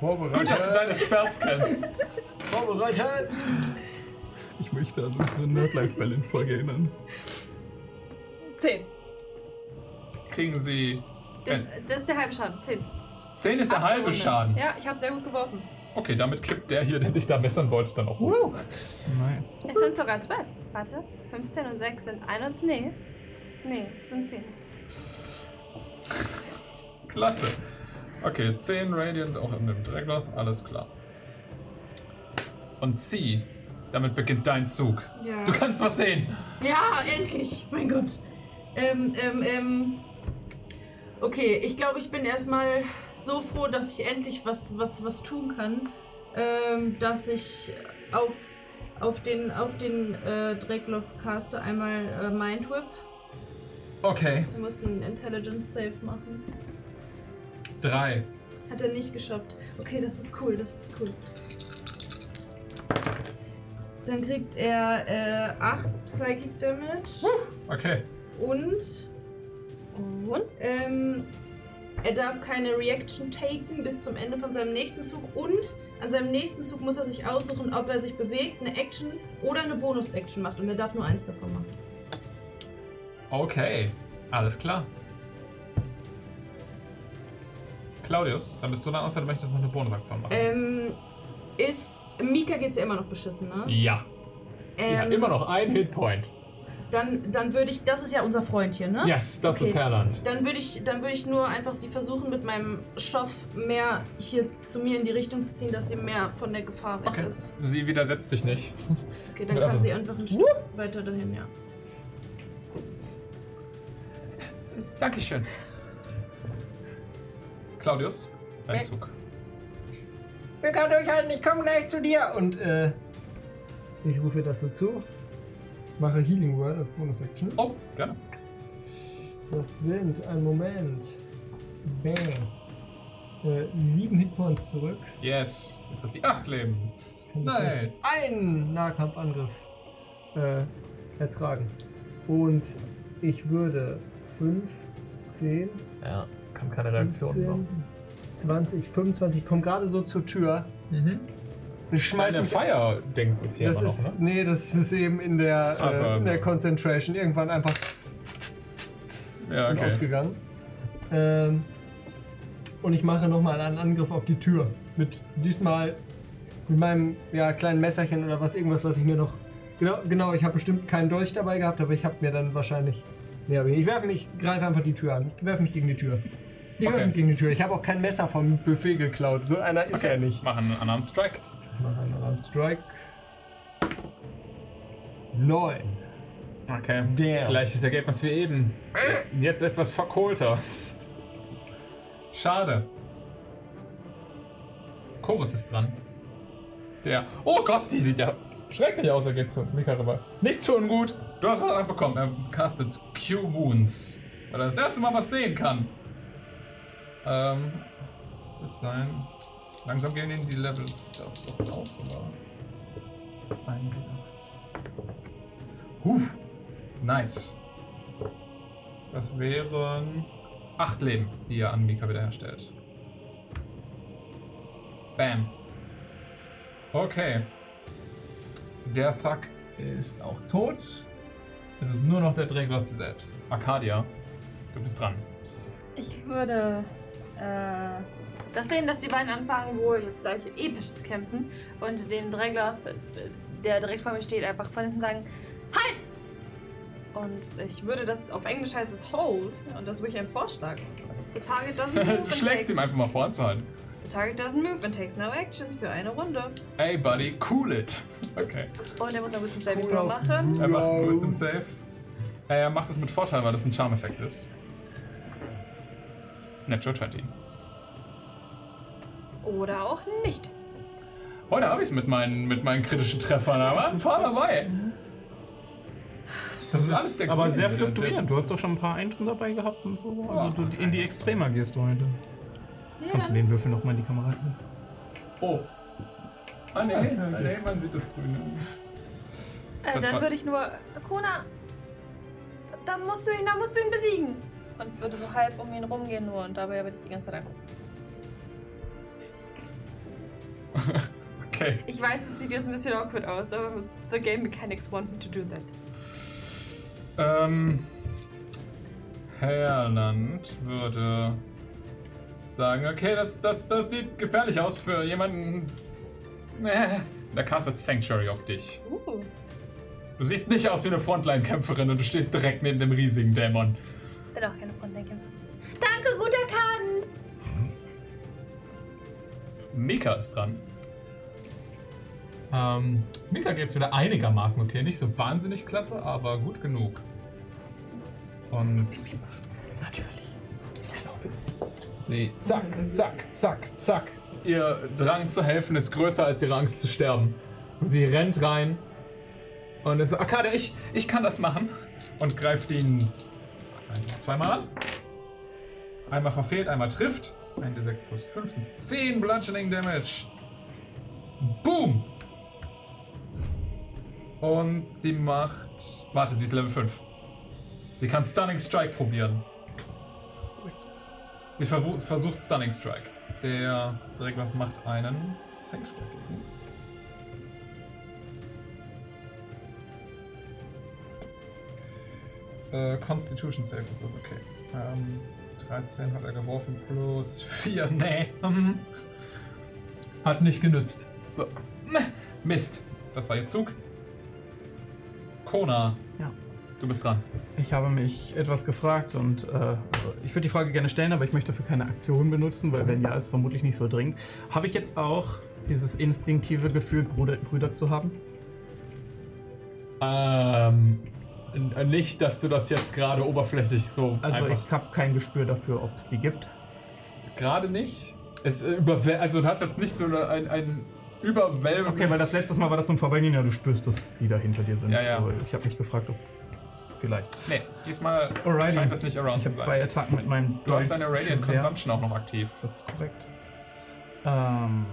Vorbereitet. Gut, dass du deine Spells kennst. Vorbereitet. Ich möchte an unsere Nerd-Life-Balance-Folge erinnern. 10. Kriegen sie. Der, das ist der halbe Schaden. 10. 10 ist der halbe Abgerundet. Schaden. Ja, ich habe sehr gut geworfen. Okay, damit kippt der hier, den ich da messern wollte, dann auch hoch. Nice. Es sind sogar 12. Warte. 15 und 6 sind 21. Nee. Nee, es sind 10. Klasse. Okay, 10 Radiant auch in dem Dragloth, alles klar. Und sie, damit beginnt dein Zug. Ja. Du kannst was sehen. Ja, endlich. Mein Gott. Ähm, ähm, ähm. Okay, ich glaube, ich bin erstmal so froh, dass ich endlich was, was, was tun kann. Ähm, dass ich auf, auf den, auf den äh, Dracloff caste einmal äh, Mind Whip. Okay, Wir einen Intelligence Save machen. Drei. Hat er nicht geschafft. Okay, das ist cool, das ist cool. Dann kriegt er äh, 8 Psychic Damage. Okay. Und. Und? Ähm, er darf keine Reaction taken bis zum Ende von seinem nächsten Zug. Und an seinem nächsten Zug muss er sich aussuchen, ob er sich bewegt, eine Action oder eine Bonus-Action macht. Und er darf nur eins davon machen. Okay, alles klar. Claudius, dann bist du dann außer du möchtest noch eine Bonusaktion machen. Ähm, ist. Mika geht's ja immer noch beschissen, ne? ja. Ähm, immer noch einen Hitpoint. Dann, dann würde ich. Das ist ja unser Freund hier, ne? Yes, das Okay. ist Herland. Dann würde ich, dann würde ich nur einfach sie versuchen, mit meinem Schoff mehr hier zu mir in die Richtung zu ziehen, dass sie mehr von der Gefahr weg Okay. ist. Sie widersetzt sich nicht. Okay, dann Ja, kann sie einfach ein Stück weiter dahin, ja. Dankeschön. Claudius, dein. Zug. Wir können durchhalten, ich komme gleich zu dir. Und äh, ich rufe das so zu. Mache Healing Word als Bonus-Action. Oh, gerne. Das sind, ein Moment. Bang. Äh, sieben Hitpoints zurück. Yes. Jetzt hat sie acht Leben. Kann Nice. Einen Nahkampfangriff äh, ertragen. Und ich würde 5, 10, Ja, kam keine Reaktion. 15, 20, 25, ich komme gerade so zur Tür. Mhm. Ich schmeiß Meine mich Fire-Dings ist hier das immer ist, noch, ne? Nee, das ist eben in der, äh, in also. der Concentration irgendwann einfach Ja, okay. ausgegangen. Ähm, und ich mache nochmal einen Angriff auf die Tür. Mit diesmal mit meinem ja, kleinen Messerchen oder was, irgendwas, was ich mir noch. Genau, genau ich habe bestimmt keinen Dolch dabei gehabt, aber ich habe mir dann wahrscheinlich. Ja, ich werfe mich, greife einfach die Tür an. Ich werfe mich gegen die Tür. Ich Okay. gegen die Tür. Ich habe auch kein Messer vom Buffet geklaut. So einer ist Okay. er nicht. Mach einen Unarmed Strike. Ich mache einen Round Strike. 9. Okay. Damn. Gleiches Ergebnis wie eben. Jetzt etwas verkohlter. Schade. Chorus ist dran. Der. Oh Gott, die sieht ja schrecklich aus. Er geht zu Mika rüber. Nicht zu ungut. Du hast was abbekommen. Er castet Q-Wounds. Weil er das erste Mal was sehen kann. Ähm. Das ist sein. Langsam gehen ihn die Levels das das aus, oder? Eingedacht. Huh. Nice. Das wären acht Leben, die er an Mika wiederherstellt. Bam. Okay. Der Thug ist auch tot. Es ist nur noch der Drehgloff selbst. Arcadia, du bist dran. Ich würde äh, das sehen, dass die beiden anfangen, wohl jetzt gleich episch zu kämpfen und dem Dregloth, äh, der direkt vor mir steht, einfach von hinten sagen: Halt! Und ich würde das, auf Englisch heißt es Hold, und das ist wirklich ein Vorschlag. The target doesn't move du and schlägst ihm takes- einfach mal vorzuhalten. The target doesn't move and takes no actions für eine Runde. Hey, Buddy, cool it. Okay. Und er muss ein bisschen Saving Cool Throw machen. Er macht einen Wisdom Save. Äh, Er macht es mit Vorteil, weil das ein Charm-Effekt ist. Natural 20. Oder auch nicht. Heute habe ich es mit meinen, mit meinen kritischen Treffern, waren ein paar dabei. Das ist alles der Aber Grün, sehr fluktuierend. Du hast doch schon ein paar Einsen dabei gehabt und so. Also du, in die Extrema gehst du heute. Ja, Kannst du den Würfel nochmal in die Kamera halten? Oh. Ah, nee, ah, nee, man sieht das Grüne. Äh, Das dann würde ich nur, Kona, da musst du ihn, da musst du ihn besiegen. Und würde so halb um ihn rumgehen nur und dabei würde ich die ganze Zeit angucken. Okay. Ich weiß, es sieht jetzt ein bisschen awkward aus, aber the game mechanics want me to do that. Ähm, Herland würde sagen, okay, das, das, das sieht gefährlich aus für jemanden. Äh, Der castet Sanctuary auf dich. Uh. Du siehst nicht aus wie eine Frontline-Kämpferin und du stehst direkt neben dem riesigen Dämon. Bin auch keine Frontlenker. Danke, gut erkannt. Mika ist dran. Ähm, Mika geht jetzt wieder einigermaßen okay. Nicht so wahnsinnig klasse, aber gut genug. Und. Natürlich. Ich erlaube es. Sie zack, zack, zack, zack. Ihr Drang zu helfen ist größer als ihre Angst zu sterben. Und sie rennt rein. Und ist so, Akade, ich, ich kann das machen. Und greift ihn zweimal an. Einmal verfehlt, einmal trifft. 1d6 plus 5 sind 10 Bludgeoning Damage. Boom! Und sie macht. Warte, sie ist Level 5. Sie kann Stunning Strike probieren. Sie verwu- versucht Stunning Strike. Der Dregler macht einen Save Strike. gegen. Äh, Constitution Save ist das okay. Ähm, 13 hat er geworfen plus 4. Nee. Hat nicht genützt. So. Mist. Das war ihr Zug. Kona. Ja. Du bist dran. Ich habe mich etwas gefragt und äh, also ich würde die Frage gerne stellen, aber ich möchte dafür keine Aktion benutzen, weil wenn ja, ist vermutlich nicht so dringend. Habe ich jetzt auch dieses instinktive Gefühl, Bruder, Brüder zu haben? Ähm. N- Nicht, dass du das jetzt gerade oberflächlich so Also einfach. ich habe kein Gespür dafür, ob es die gibt. Gerade nicht. Es äh, also du hast jetzt nicht so ein, ein überwältigendes. Okay, weil das letzte Mal war das so ein Vorbeigehen, ja, du spürst, dass die da hinter dir sind. Ja, ja. So, ich habe mich gefragt, ob vielleicht. Nee, diesmal Alrighty. scheint das nicht around Ich zu habe sein. zwei Attacken mit meinem Du hast Dolch deine Radiant. Consumption auch noch aktiv. Das ist korrekt. Ähm,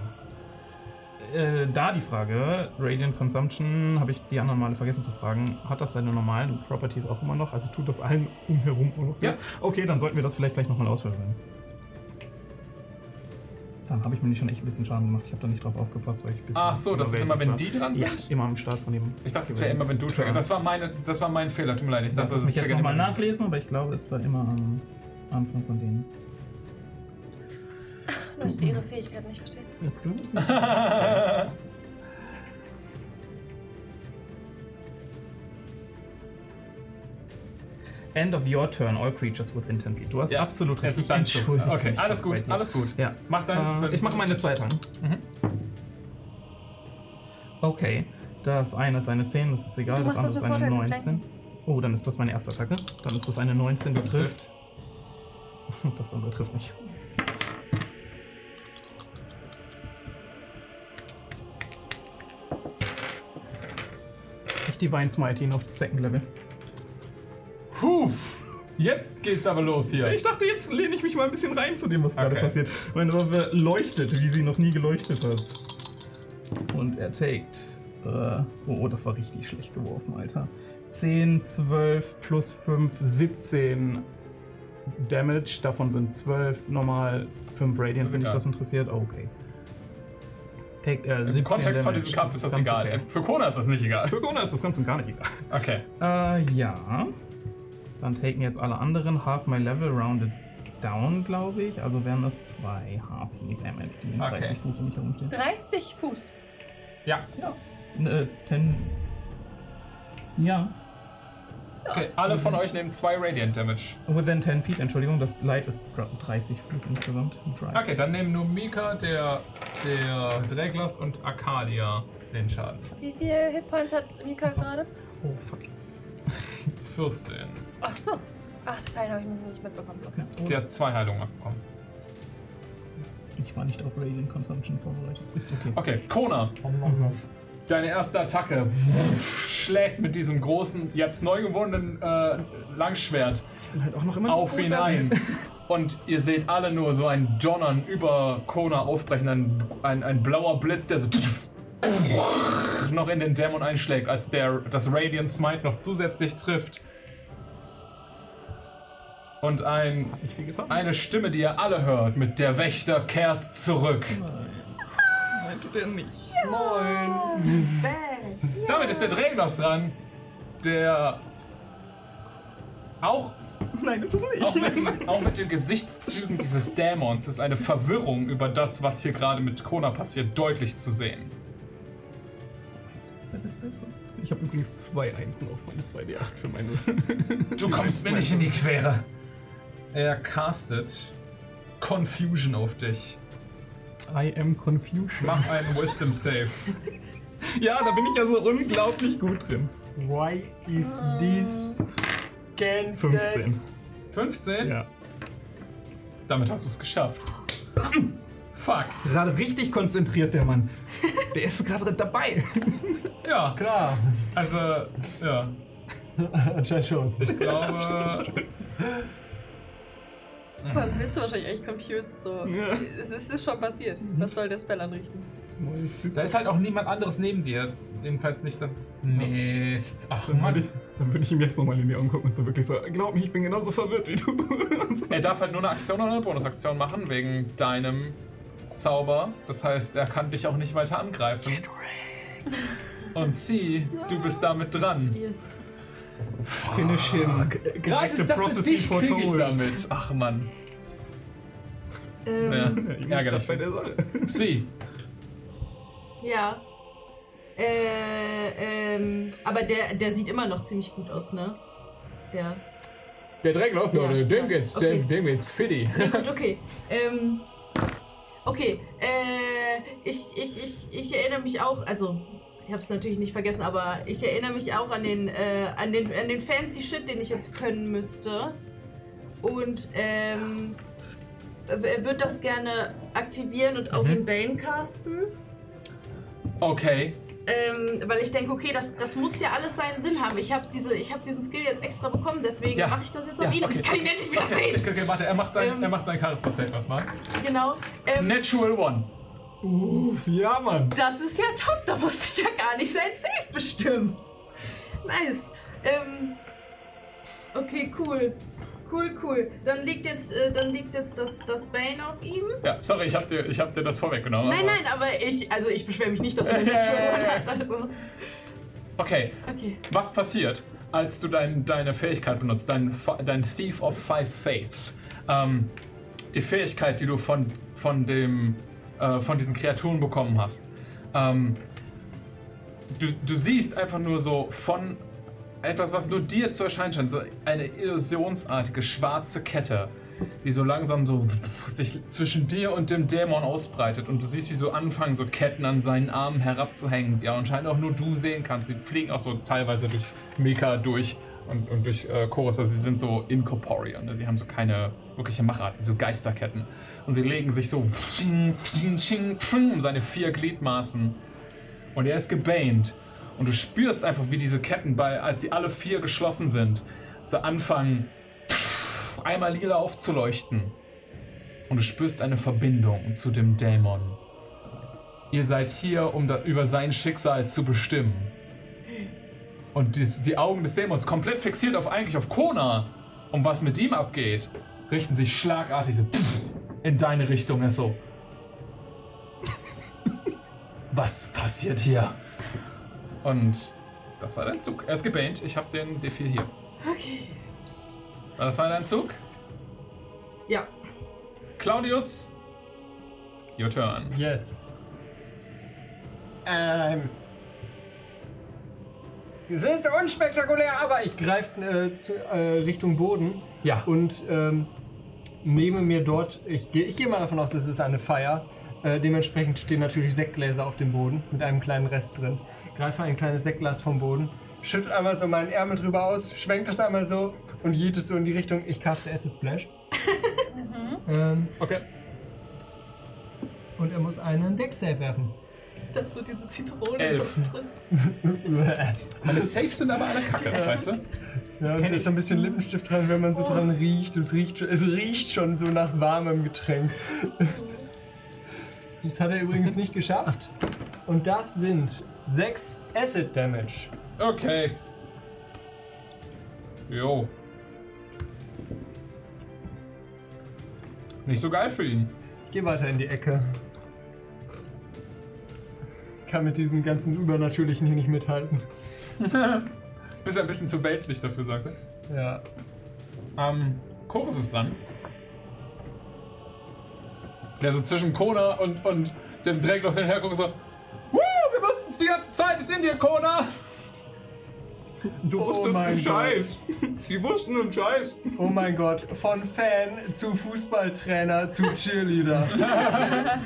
äh, da die Frage, Radiant Consumption, habe ich die anderen Male vergessen zu fragen, hat das seine normalen Properties auch immer noch? Also tut das allen umherum auch noch? Ja. Okay, dann sollten wir das vielleicht gleich nochmal ausführen. Dann habe ich mir nicht schon echt ein bisschen Schaden gemacht. Ich habe da nicht drauf aufgepasst, weil ich ein bisschen. Ach so, das ist immer, wenn die dran Ja, sind? immer am Start von dem. Ich dachte, es wäre immer, wenn du trigger. Das war, meine, das war mein Fehler, tut mir leid. Ich Ich dachte, das mich jetzt triggert nochmal nachlesen, aber ich glaube, es war immer am Anfang von denen. Leute, ihre Fähigkeiten nicht verstehen. End of your turn, all creatures within 10 feet. Du hast Ja, absolut recht. Es ist dein. Entschuldige Okay, alles gut, alles gut. Ja. Mach dein. Äh, ich mache meine zwei Attacken. Mhm. Okay, das eine ist eine 10, das ist egal. Du Das andere das ist eine Vorteil 19. Oh, dann ist das meine erste Attacke. Dann ist das eine 19, die Das trifft. Das andere trifft nicht. Ich Divine Smite ihn auf Second Level. Puh, jetzt geht's aber los hier. Ich dachte, jetzt lehne ich mich mal ein bisschen rein zu dem, was gerade Okay. passiert. Meine Waffe leuchtet, wie sie noch nie geleuchtet hat. Und er taked. Äh, oh, oh, das war richtig schlecht geworfen, Alter. 10, 12 plus 5, 17 Damage. Davon sind 12 normal, 5 Radiant, wenn dich das interessiert. Oh, okay. Er 17 Im Kontext von diesem Kampf ist das Ganz egal. okay. Für Kona ist das nicht egal. Für Gona ist das ganz und gar nicht egal. Okay. Äh, ja. Dann taken jetzt alle anderen half my level rounded down, glaube ich. Also wären das 2 HP Damage, die in Okay. 30 Fuß um mich herumstehen. 30 Fuß. Ja. Äh, 10. Ja. Okay, alle von euch nehmen zwei Radiant Damage. Within 10 feet, Entschuldigung, das Light ist dra- 30 Fuß insgesamt. Drive. Okay, dann nehmen nur Mika, der, der Dragloff und Arcadia den Schaden. Wie viel Hitpoints hat Mika Ach so. gerade? Oh, fuck. 14. Ach so. Ach, das Teil habe ich nicht mitbekommen. Ja, oh, Sie hat zwei Heilungen abbekommen. ich war nicht auf Radiant Consumption vorbereitet. Ist okay. Okay, Kona. Deine erste Attacke schlägt mit diesem großen, jetzt neu gewonnenen äh, Langschwert halt auf ihn ein. Und ihr seht alle nur so ein Donnern über Kona aufbrechen, ein, ein, ein blauer Blitz, der so noch in den Dämon einschlägt, als der, das Radiant Smite noch zusätzlich trifft. Und ein, eine Stimme, die ihr alle hört, mit der Wächter kehrt zurück. Nein. Nein, tut er nicht. Moin. Damit ist der Drehgloff dran, der auch, Nein, das ist es auch, nicht. mit, auch mit den Gesichtszügen dieses Dämons ist eine Verwirrung über das, was hier gerade mit Kona passiert, deutlich zu sehen. Ich habe übrigens zwei Einsen auf meine 2D8 für meine. Du kommst mir nicht in die Quere. Er castet Confusion auf dich. I am Confusion. Mach einen Wisdom Save. Ja, da bin ich ja so unglaublich gut drin. Why is this Kansas? 15. 15? Ja. Damit hast du es geschafft. Fuck. Gerade richtig konzentriert, der Mann. Der ist gerade dabei. Ja, Klar. also, ja. Anscheinend schon. Ich glaube. Vor allem bist du wahrscheinlich echt confused. So. Ja. Es ist, schon passiert. Was soll der Spell anrichten? Da ist halt auch niemand anderes neben dir. Jedenfalls nicht das. Mist. Ach Dann würde Mann. ich, dann würde ich ihm jetzt nochmal in die Augen gucken und so wirklich so, glaub mir, ich bin genauso verwirrt wie du. Er darf halt nur eine Aktion oder eine Bonusaktion machen, wegen deinem Zauber. Das heißt, er kann dich auch nicht weiter angreifen. Und sie, du bist damit dran. Yes. Finish him. Gerade Direkte ich Prophecy dich krieg ich damit. Ach Mann. Ähm, Ja. Ärgerlich. das bei der Sache. Sie. ja. Äh, ähm, aber der, der sieht immer noch ziemlich gut aus, ne? Der. Der Dreckloch, Ja, ja. dem Okay. dem geht's fitty. Nee, gut, okay. Ähm, okay, äh, ich, ich, ich, ich erinnere mich auch, also, ich habe es natürlich nicht vergessen, aber ich erinnere mich auch an den, äh, an den, an den fancy Shit, den ich jetzt können müsste. Und, ähm, er wird das gerne aktivieren und auf Mhm. den Bane casten. Okay. Ähm, weil ich denke, okay, das, das muss ja alles seinen Sinn haben. Ich habe diese, ich hab diesen Skill jetzt extra bekommen, deswegen Ja. mache ich das jetzt auf ihn. Und ich kann ihn ja nicht wieder okay, sehen. okay, okay, warte, er macht sein, Ähm. er macht sein Charisma Save erstmal. Genau. Ähm, Natural One. Uff, ja, Mann. Das ist ja top, da muss ich ja gar nicht sein Safe bestimmen. Nice. Ähm, okay, cool. Cool, cool. Dann liegt jetzt, äh, dann liegt jetzt das, das Bane auf ihm. Ja, sorry, ich hab dir, ich hab dir das vorweggenommen. Nein, aber- nein, aber ich, also ich beschwere mich nicht, dass er Ja, nicht ja. hat. Also, Okay, okay. was passiert, als du dein, deine Fähigkeit benutzt, dein, dein Thief of Five Fates? Ähm, die Fähigkeit, die du von, von, dem, äh, von diesen Kreaturen bekommen hast. Ähm, du, du siehst einfach nur so von etwas, was nur dir zu erscheinen scheint, so eine illusionsartige schwarze Kette, die so langsam so sich zwischen dir und dem Dämon ausbreitet und du siehst, wie so anfangen, so Ketten an seinen Armen herabzuhängen, die anscheinend auch nur du sehen kannst. Sie fliegen auch so teilweise durch Mika durch und, und durch äh, Chorus, also sie sind so incorporeal, ne? sie haben so keine wirkliche Machart, wie so Geisterketten. Und sie legen sich so um seine vier Gliedmaßen und er ist gebannt. Und du spürst einfach, wie diese Ketten, bei, als sie alle vier geschlossen sind, so anfangen, einmal lila aufzuleuchten. Und du spürst eine Verbindung zu dem Dämon. Ihr seid hier, um da, über sein Schicksal zu bestimmen. Und die, die Augen des Dämons, komplett fixiert auf eigentlich auf Kona, um was mit ihm abgeht, richten sich schlagartig so in deine Richtung. Er ist so. Was passiert hier? Und das war dein Zug. Er ist gebannt. Ich habe den D4 hier. Okay. Das war dein Zug. Ja. Claudius, your turn. Yes. Ähm. Es ist unspektakulär, aber ich greife äh, zu, äh, Richtung Boden Ja. und ähm, nehme mir dort, ich gehe ich geh mal davon aus, es ist eine Feier. Äh, dementsprechend stehen natürlich Sektgläser auf dem Boden mit einem kleinen Rest drin. Greife ein kleines Sektglas vom Boden, schüttel einmal so meinen Ärmel drüber aus, schwenkt das einmal so und jiet es so in die Richtung, ich caste Acid Splash. ähm, Okay. und er muss einen Deck-Save werfen. Da ist so diese Zitrone Elf. drin. Meine Saves sind aber alle kacke, weißt du? Ja, und es ist so ein bisschen Lippenstift dran, wenn man so dran riecht. Es riecht, schon, es riecht schon so nach warmem Getränk. Das hat er übrigens nicht geschafft. Und das sind 6 Acid Damage. Okay. Jo. Nicht so geil für ihn. Ich gehe weiter in die Ecke. Kann mit diesem ganzen Übernatürlichen hier nicht mithalten. Bist ja ein bisschen zu weltlich dafür, sagst du. Ja. Ähm, Chorus ist dran. Der so zwischen Kona und, und dem Dreck auf den herguckt so. Wuh, wir wussten es die ganze Zeit, ist in dir, Kona! Du Oh wusstest einen Scheiß. Die wussten einen Scheiß. Oh mein Gott, von Fan zu Fußballtrainer zu Cheerleader.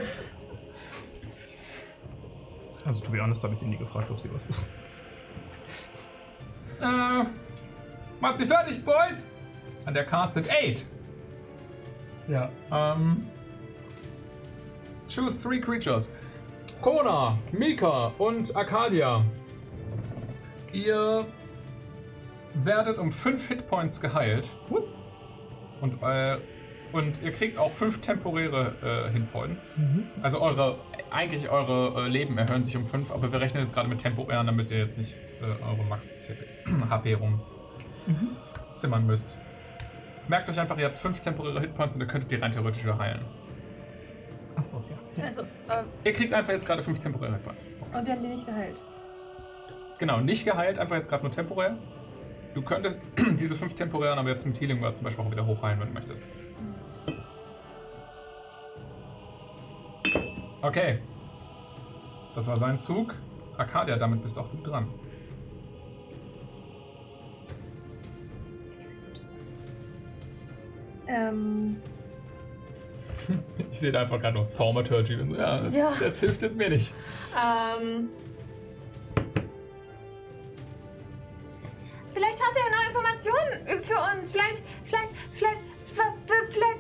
Also, to be honest, habe ich sie nie gefragt, ob sie was wussten. Äh, macht sie fertig, Boys! Und der castet 8. ja. Ähm, choose three creatures. Kona, Mika und Arcadia. Ihr werdet um 5 Hitpoints geheilt. Und, äh, und ihr kriegt auch 5 temporäre äh, Hitpoints. Also eure, eigentlich eure äh, Leben erhöhen sich um 5, aber wir rechnen jetzt gerade mit temporären, damit ihr jetzt nicht äh, eure Max-HP rum zimmern müsst. Merkt euch einfach, ihr habt 5 temporäre Hitpoints und ihr könntet die rein theoretisch wieder heilen. Achso, ja. Also, äh, Ihr kriegt einfach jetzt gerade 5 temporäre Hitpoints. und wir haben die nicht geheilt. Genau, nicht geheilt, einfach jetzt gerade nur temporär. Du könntest diese 5 temporären aber jetzt mit Healing Word zum Beispiel auch wieder hochheilen, wenn du möchtest. Okay. Das war sein Zug. Arcadia, damit bist auch du dran. Ähm, Ich sehe da einfach gerade noch Thaumaturgy. Ja, das, Ja. das hilft jetzt mir nicht. ähm, Vielleicht hat er noch Informationen für uns. Vielleicht, vielleicht, vielleicht, vielleicht,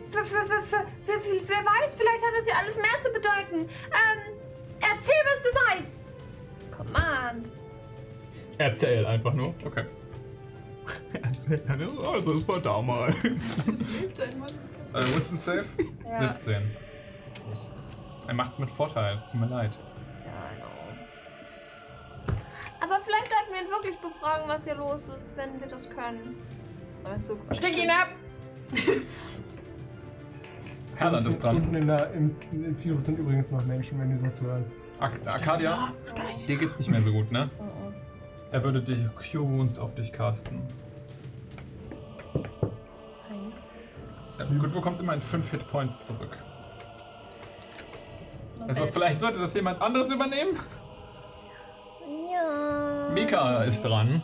wer weiß, vielleicht hat das ja alles mehr zu bedeuten. Ähm, erzähl, was du weißt. Command. Erzähl einfach nur. Okay. Erzähl Also, es war damals. Äh, Wisdom Save? Ja. 17. Er macht's mit Vorteil, es tut mir leid. Aber vielleicht sollten wir ihn wirklich befragen, was hier los ist, wenn wir das können. So. Steck ihn ab! Herland ist dran. Unten in der, im, in Zirus sind übrigens noch Menschen, wenn die das hören. Ar Arcadia, dir geht's nicht mehr so gut, ne? Er würde dich Cure Wounds auf dich casten. Ja, gut, du bekommst immerhin 5 Hitpoints zurück. Also vielleicht sollte das jemand anderes übernehmen? Ja. Mika ist dran.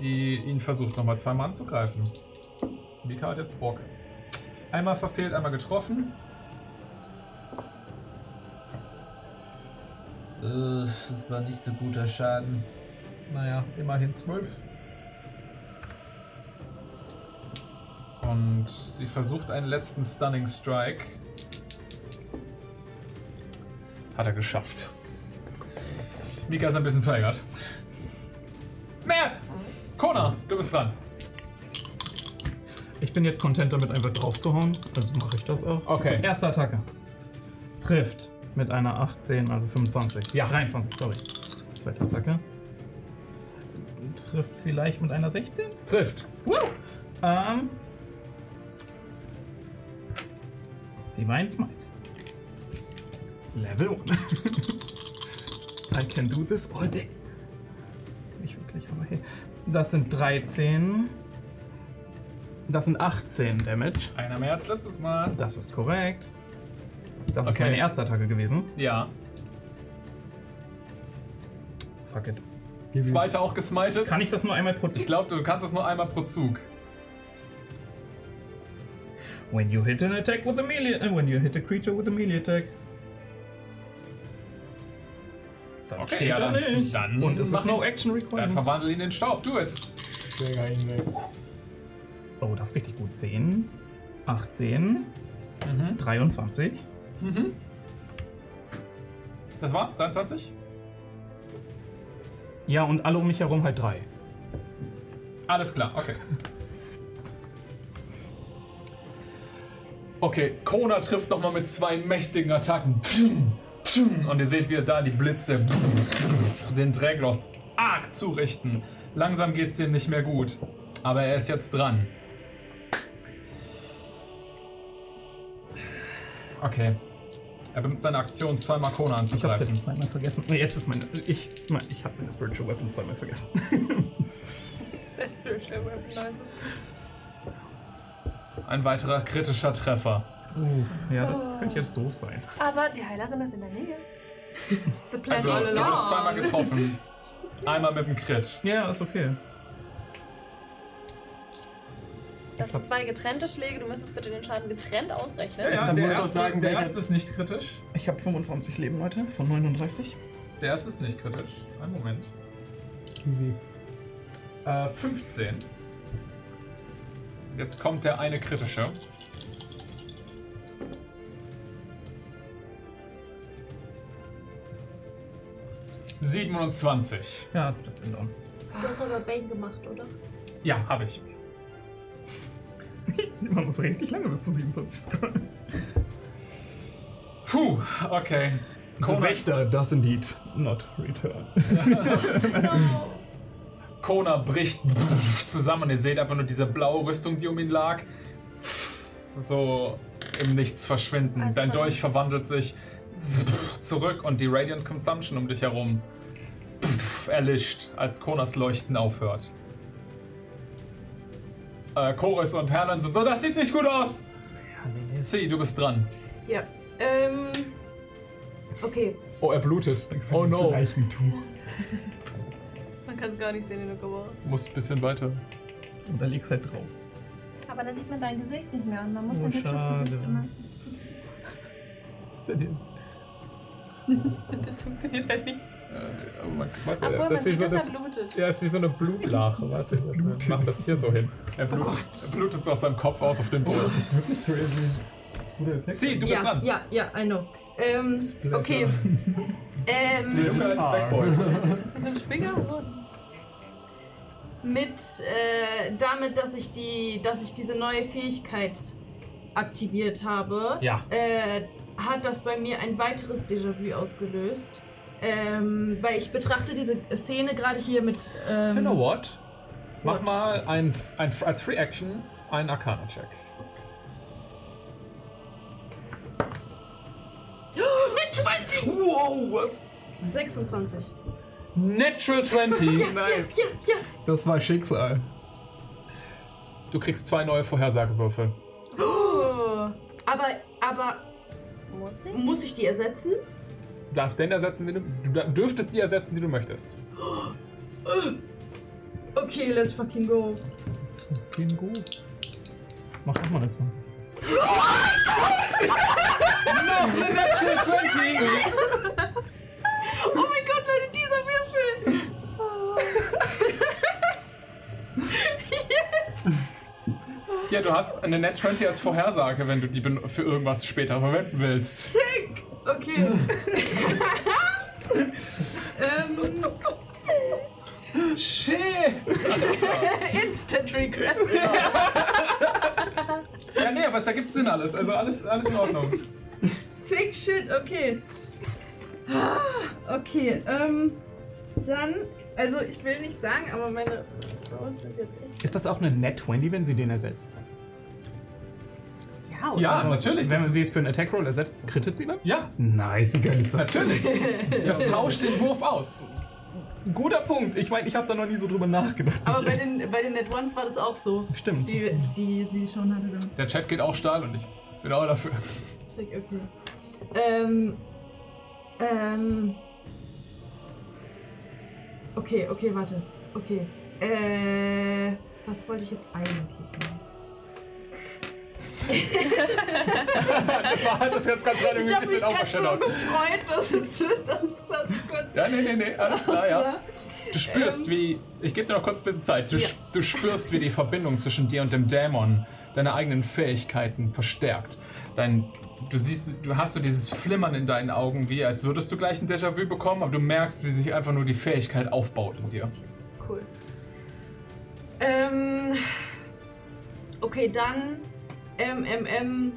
Die ihn versucht nochmal zweimal anzugreifen. Mika hat jetzt Bock. Einmal verfehlt, einmal getroffen. Äh, das war nicht so guter Schaden. Naja, immerhin 12. Und sie versucht einen letzten Stunning Strike. Hat er geschafft. Mika ist ein bisschen verärgert. Mehr! Kona, du bist dran. Ich bin jetzt content damit, einfach drauf zu hauen. Also mache ich das auch. Okay. Erste Attacke. Trifft mit einer 18, also 25. Ja, 23, sorry. Zweite Attacke. Trifft vielleicht mit einer 16? Trifft. Ähm. Divine Smite. Level 1. I can do this all day. Nicht wirklich, aber hey. Das sind 13. Das sind 18 Damage. Einer mehr als letztes Mal. Das ist korrekt. Das ist Okay. meine erste Attacke gewesen. Ja. Fuck it. Zweite auch gesmited. Kann ich das nur einmal pro Ich Zug? glaube, du kannst das nur einmal pro Zug. When you hit an attack with a melee, uh, when you hit a creature with a melee attack. Dann Okay, steht ja, da dann- nicht. dann Und es ist no action Dann required. verwandle ihn in Staub. Do it. Ihn weg. Oh, das ist richtig gut. 10, 18, Mhm. 23. Mhm. Das war's? 23? Ja, und alle um mich herum halt 3. Alles klar, okay. Okay, Kona trifft nochmal mit zwei mächtigen Attacken. Und ihr seht, wie er da die Blitze den Dragloth arg zurichten. Langsam geht's dem nicht mehr gut. Aber er ist jetzt dran. Okay. Er benutzt seine Aktion, zweimal Kona Ich hab's anzugreifen. jetzt zweimal vergessen. Nee, jetzt ist mein. Ich, mein, ich habe meine Spiritual Weapon zweimal vergessen. Sehr spiritual weapon, also. Ein weiterer kritischer Treffer. Uh, ja, das könnte jetzt doof sein. Aber die Heilerin ist in der Nähe. The plan Also, all du along. bist zweimal getroffen. Einmal mit dem Crit. Ja, ist okay. Das sind zwei getrennte Schläge. Du müsstest bitte den Schaden getrennt ausrechnen. Dann der muss ich auch erste, sagen, der welcher- erste ist nicht kritisch. Ich habe 25 Leben, Leute, von 39. Der erste ist nicht kritisch. Einen Moment. Easy. Äh, 15. Jetzt kommt der eine kritische. Siebenundzwanzig. Ja, das bin down. Du hast aber Bane gemacht, oder? Ja, habe ich. Man muss richtig lange bis zu 27 scrollen. Puh, okay. Kona, Wächter does indeed not return. Kona bricht zusammen. Ihr seht einfach nur diese blaue Rüstung, die um ihn lag, so im Nichts verschwinden. Also Dein Dolch verwandelt sich zurück und die Radiant Consumption um dich herum erlischt, als Konas Leuchten aufhört. Äh, Chorus und Hernan sind so, das sieht nicht gut aus! Sie, du bist dran. Ja. Ähm. Okay. Oh, er blutet. Oh no. Leichentuch. Man kann es gar nicht sehen in der Kamera. Du musst ein bisschen weiter. Und da liegt's halt drauf. Aber dann sieht man dein Gesicht nicht mehr und man muss Oh, ein hübsches schade. Gesicht immer. Was ist denn hier? Das funktioniert halt nicht. Äh, aber man, weißt Obwohl, man das ist wie sieht, so, das, blutet. ja, ist wie so eine Blutlache. Weißt du, wir machen das hier so hin. Er blutet, er blutet so aus seinem Kopf aus auf dem Zug. Das ist wirklich crazy. Sie, du bist ja, dran. ja, ja, I know. Ähm, okay. Die ähm, Junge Backboys. Ein Springer mit, äh, damit, dass ich die, dass ich diese neue Fähigkeit aktiviert habe, Ja. äh, hat das bei mir ein weiteres Déjà-vu ausgelöst. Ähm, weil ich betrachte diese Szene gerade hier mit. Ähm, You know what? Mach What? mal ein, ein, als Free Action einen Arcana-Check. Mit 20! Wow, was? 26. Natural 20! Ja, ja, ja. Das war Schicksal. Du kriegst zwei neue Vorhersagewürfel. Oh. Aber, aber Muss ich? muss ich die ersetzen? Du darfst den ersetzen, wie du, du dürftest die ersetzen, die du möchtest. Okay, let's fucking go. Das ist fucking gut. Mach doch mal eine 20. Noch eine Natural 20! Oh mein Gott, Leute, dieser Würfel! Ja, du hast eine Net 20 als Vorhersage, wenn du die für irgendwas später verwenden willst. Sick! Okay. ähm, Shit! Instant Regret. Ja, nee, aber es ergibt Sinn alles. Also alles, alles in Ordnung. Sick shit, okay. Ah, Okay, ähm, dann, also ich will nicht sagen, aber meine Rolls sind jetzt echt. Ist das auch eine Net 20, wenn sie den ersetzt? Ja, oder? Ja, Also, natürlich. Wenn man sie jetzt für einen Attack Roll ersetzt, krittet sie dann? ja, Nice, wie geil ist das? natürlich. Das tauscht den Wurf aus. Guter Punkt. Ich meine, ich habe da noch nie so drüber nachgedacht. Aber bei jetzt. den, bei den Net Ones war das auch so. Stimmt. Die, die sie schon hatte dann. Der Chat geht auch steil und ich bin auch dafür. Sick, okay. Ähm. Ähm. Okay, okay, warte. Okay. Äh. Was wollte ich jetzt eigentlich machen? Das war halt das ganz, ganz gerade Ich ein habe mich bisschen gerade so overshadowed. gefreut, dass es, dass es das kurz Ja, nee, nee, nee, alles klar, ja. Du spürst, Ähm. wie. Ich gebe dir noch kurz ein bisschen Zeit. Du, Ja. du spürst, wie die Verbindung zwischen dir und dem Dämon deine eigenen Fähigkeiten verstärkt. Dein, du siehst, du hast so dieses Flimmern in deinen Augen, wie als würdest du gleich ein Déjà-vu bekommen, aber du merkst, wie sich einfach nur die Fähigkeit aufbaut in dir. Das ist cool. Ähm. Okay, dann. Ähm, ähm, ähm.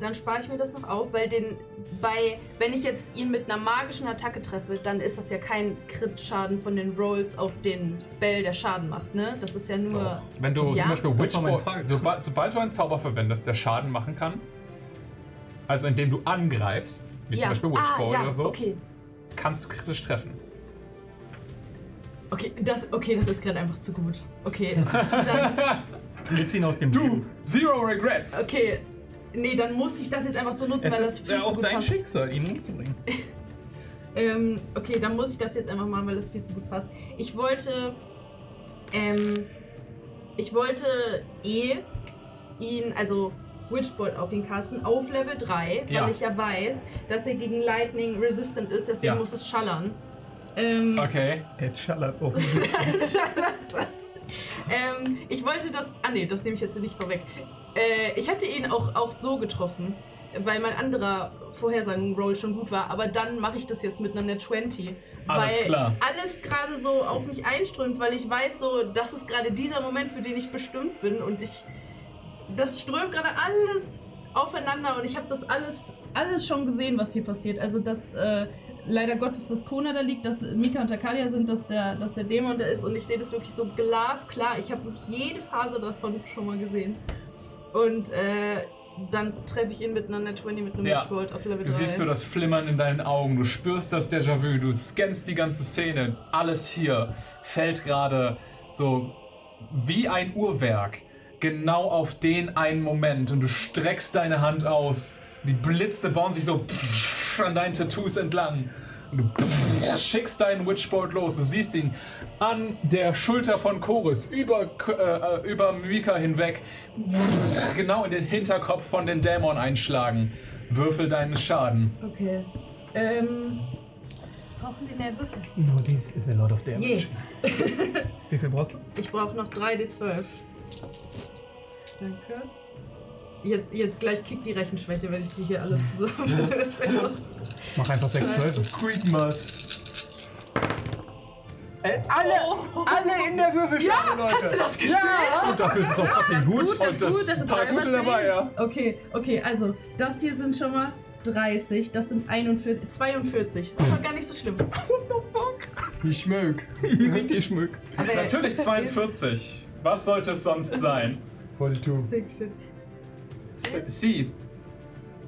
Dann spare ich mir das noch auf, weil den. Bei. Wenn ich jetzt ihn mit einer magischen Attacke treffe, dann ist das ja kein Crit-Schaden von den Rolls auf den Spell, der Schaden macht, ne? Das ist ja nur. Wenn du Ja. zum Beispiel Frage. sobald, sobald du einen Zauber verwendest, der Schaden machen kann, also indem du angreifst, wie zum Beispiel ah, Witchbolt ja, oder so, Okay, kannst du kritisch treffen. okay, das, okay, das ist gerade einfach zu gut. Okay, dann, Blitz ihn aus dem Du, Leben. zero regrets. okay. Nee, dann muss ich das jetzt einfach so nutzen, Es weil das ist viel ja zu auch gut dein passt. Schicksal, ihn umzubringen. Ähm, okay, dann muss ich das jetzt einfach machen, weil das viel zu gut passt. Ich wollte, ähm, ich wollte eh ihn, also Witchbolt auf ihn casten, auf Level 3, Ja. weil ich ja weiß, dass er gegen Lightning resistant ist, deswegen Ja. muss es schallern. Ähm, Okay. Er schallert auf. schallert das. Ähm, ich wollte das, ah nee, das nehme ich jetzt nicht vorweg. Äh, ich hätte ihn auch, auch so getroffen, weil mein anderer Vorhersagen-Roll schon gut war, aber dann mache ich das jetzt mit einer Net 20. Alles weil klar. alles gerade so auf mich einströmt, weil ich weiß so, das ist gerade dieser Moment, für den ich bestimmt bin und ich, das strömt gerade alles aufeinander und ich habe das alles, alles schon gesehen, was hier passiert. Also dass äh, leider Gottes das Kona da liegt, dass Mika und Takalia sind, dass der, dass der Dämon da ist und ich sehe das wirklich so glasklar. Ich habe wirklich jede Phase davon schon mal gesehen. Und äh, dann treffe ich ihn mit einer Net 20 mit einem Ja. Witchbolt auf Level 3. Du siehst du das Flimmern in deinen Augen, du spürst das Déjà-vu, du scannst die ganze Szene. Alles hier fällt gerade so wie ein Uhrwerk genau auf den einen Moment und du streckst deine Hand aus. Die Blitze bauen sich so an deinen Tattoos entlang. Und du schickst deinen Witchbolt los. Du siehst ihn an der Schulter von Chorus über, äh, über Mika hinweg genau in den Hinterkopf von den Dämon einschlagen. Würfel deinen Schaden. Okay. Ähm, Brauchen Sie mehr Würfel? No, this is a lot of damage. yes. Wie viel brauchst du? Ich brauche noch 3d12. Danke. Jetzt, jetzt gleich kickt die Rechenschwäche, wenn ich die hier alle zusammen muss. Mach einfach 6 12. Quick Math. Äh, alle, alle in der Würfelschale, Leute. Hast du das gesehen? Und dafür ist es doch fucking gut. Gut, Und das gut, das sind paar drei gute dabei, ja. Okay, okay, also das hier sind schon mal 30, das sind 41, 42. Das war gar nicht so schlimm. Ich mög. Richtig schmück. Natürlich 42. Was sollte es sonst sein? 42. Sick shit. Sie.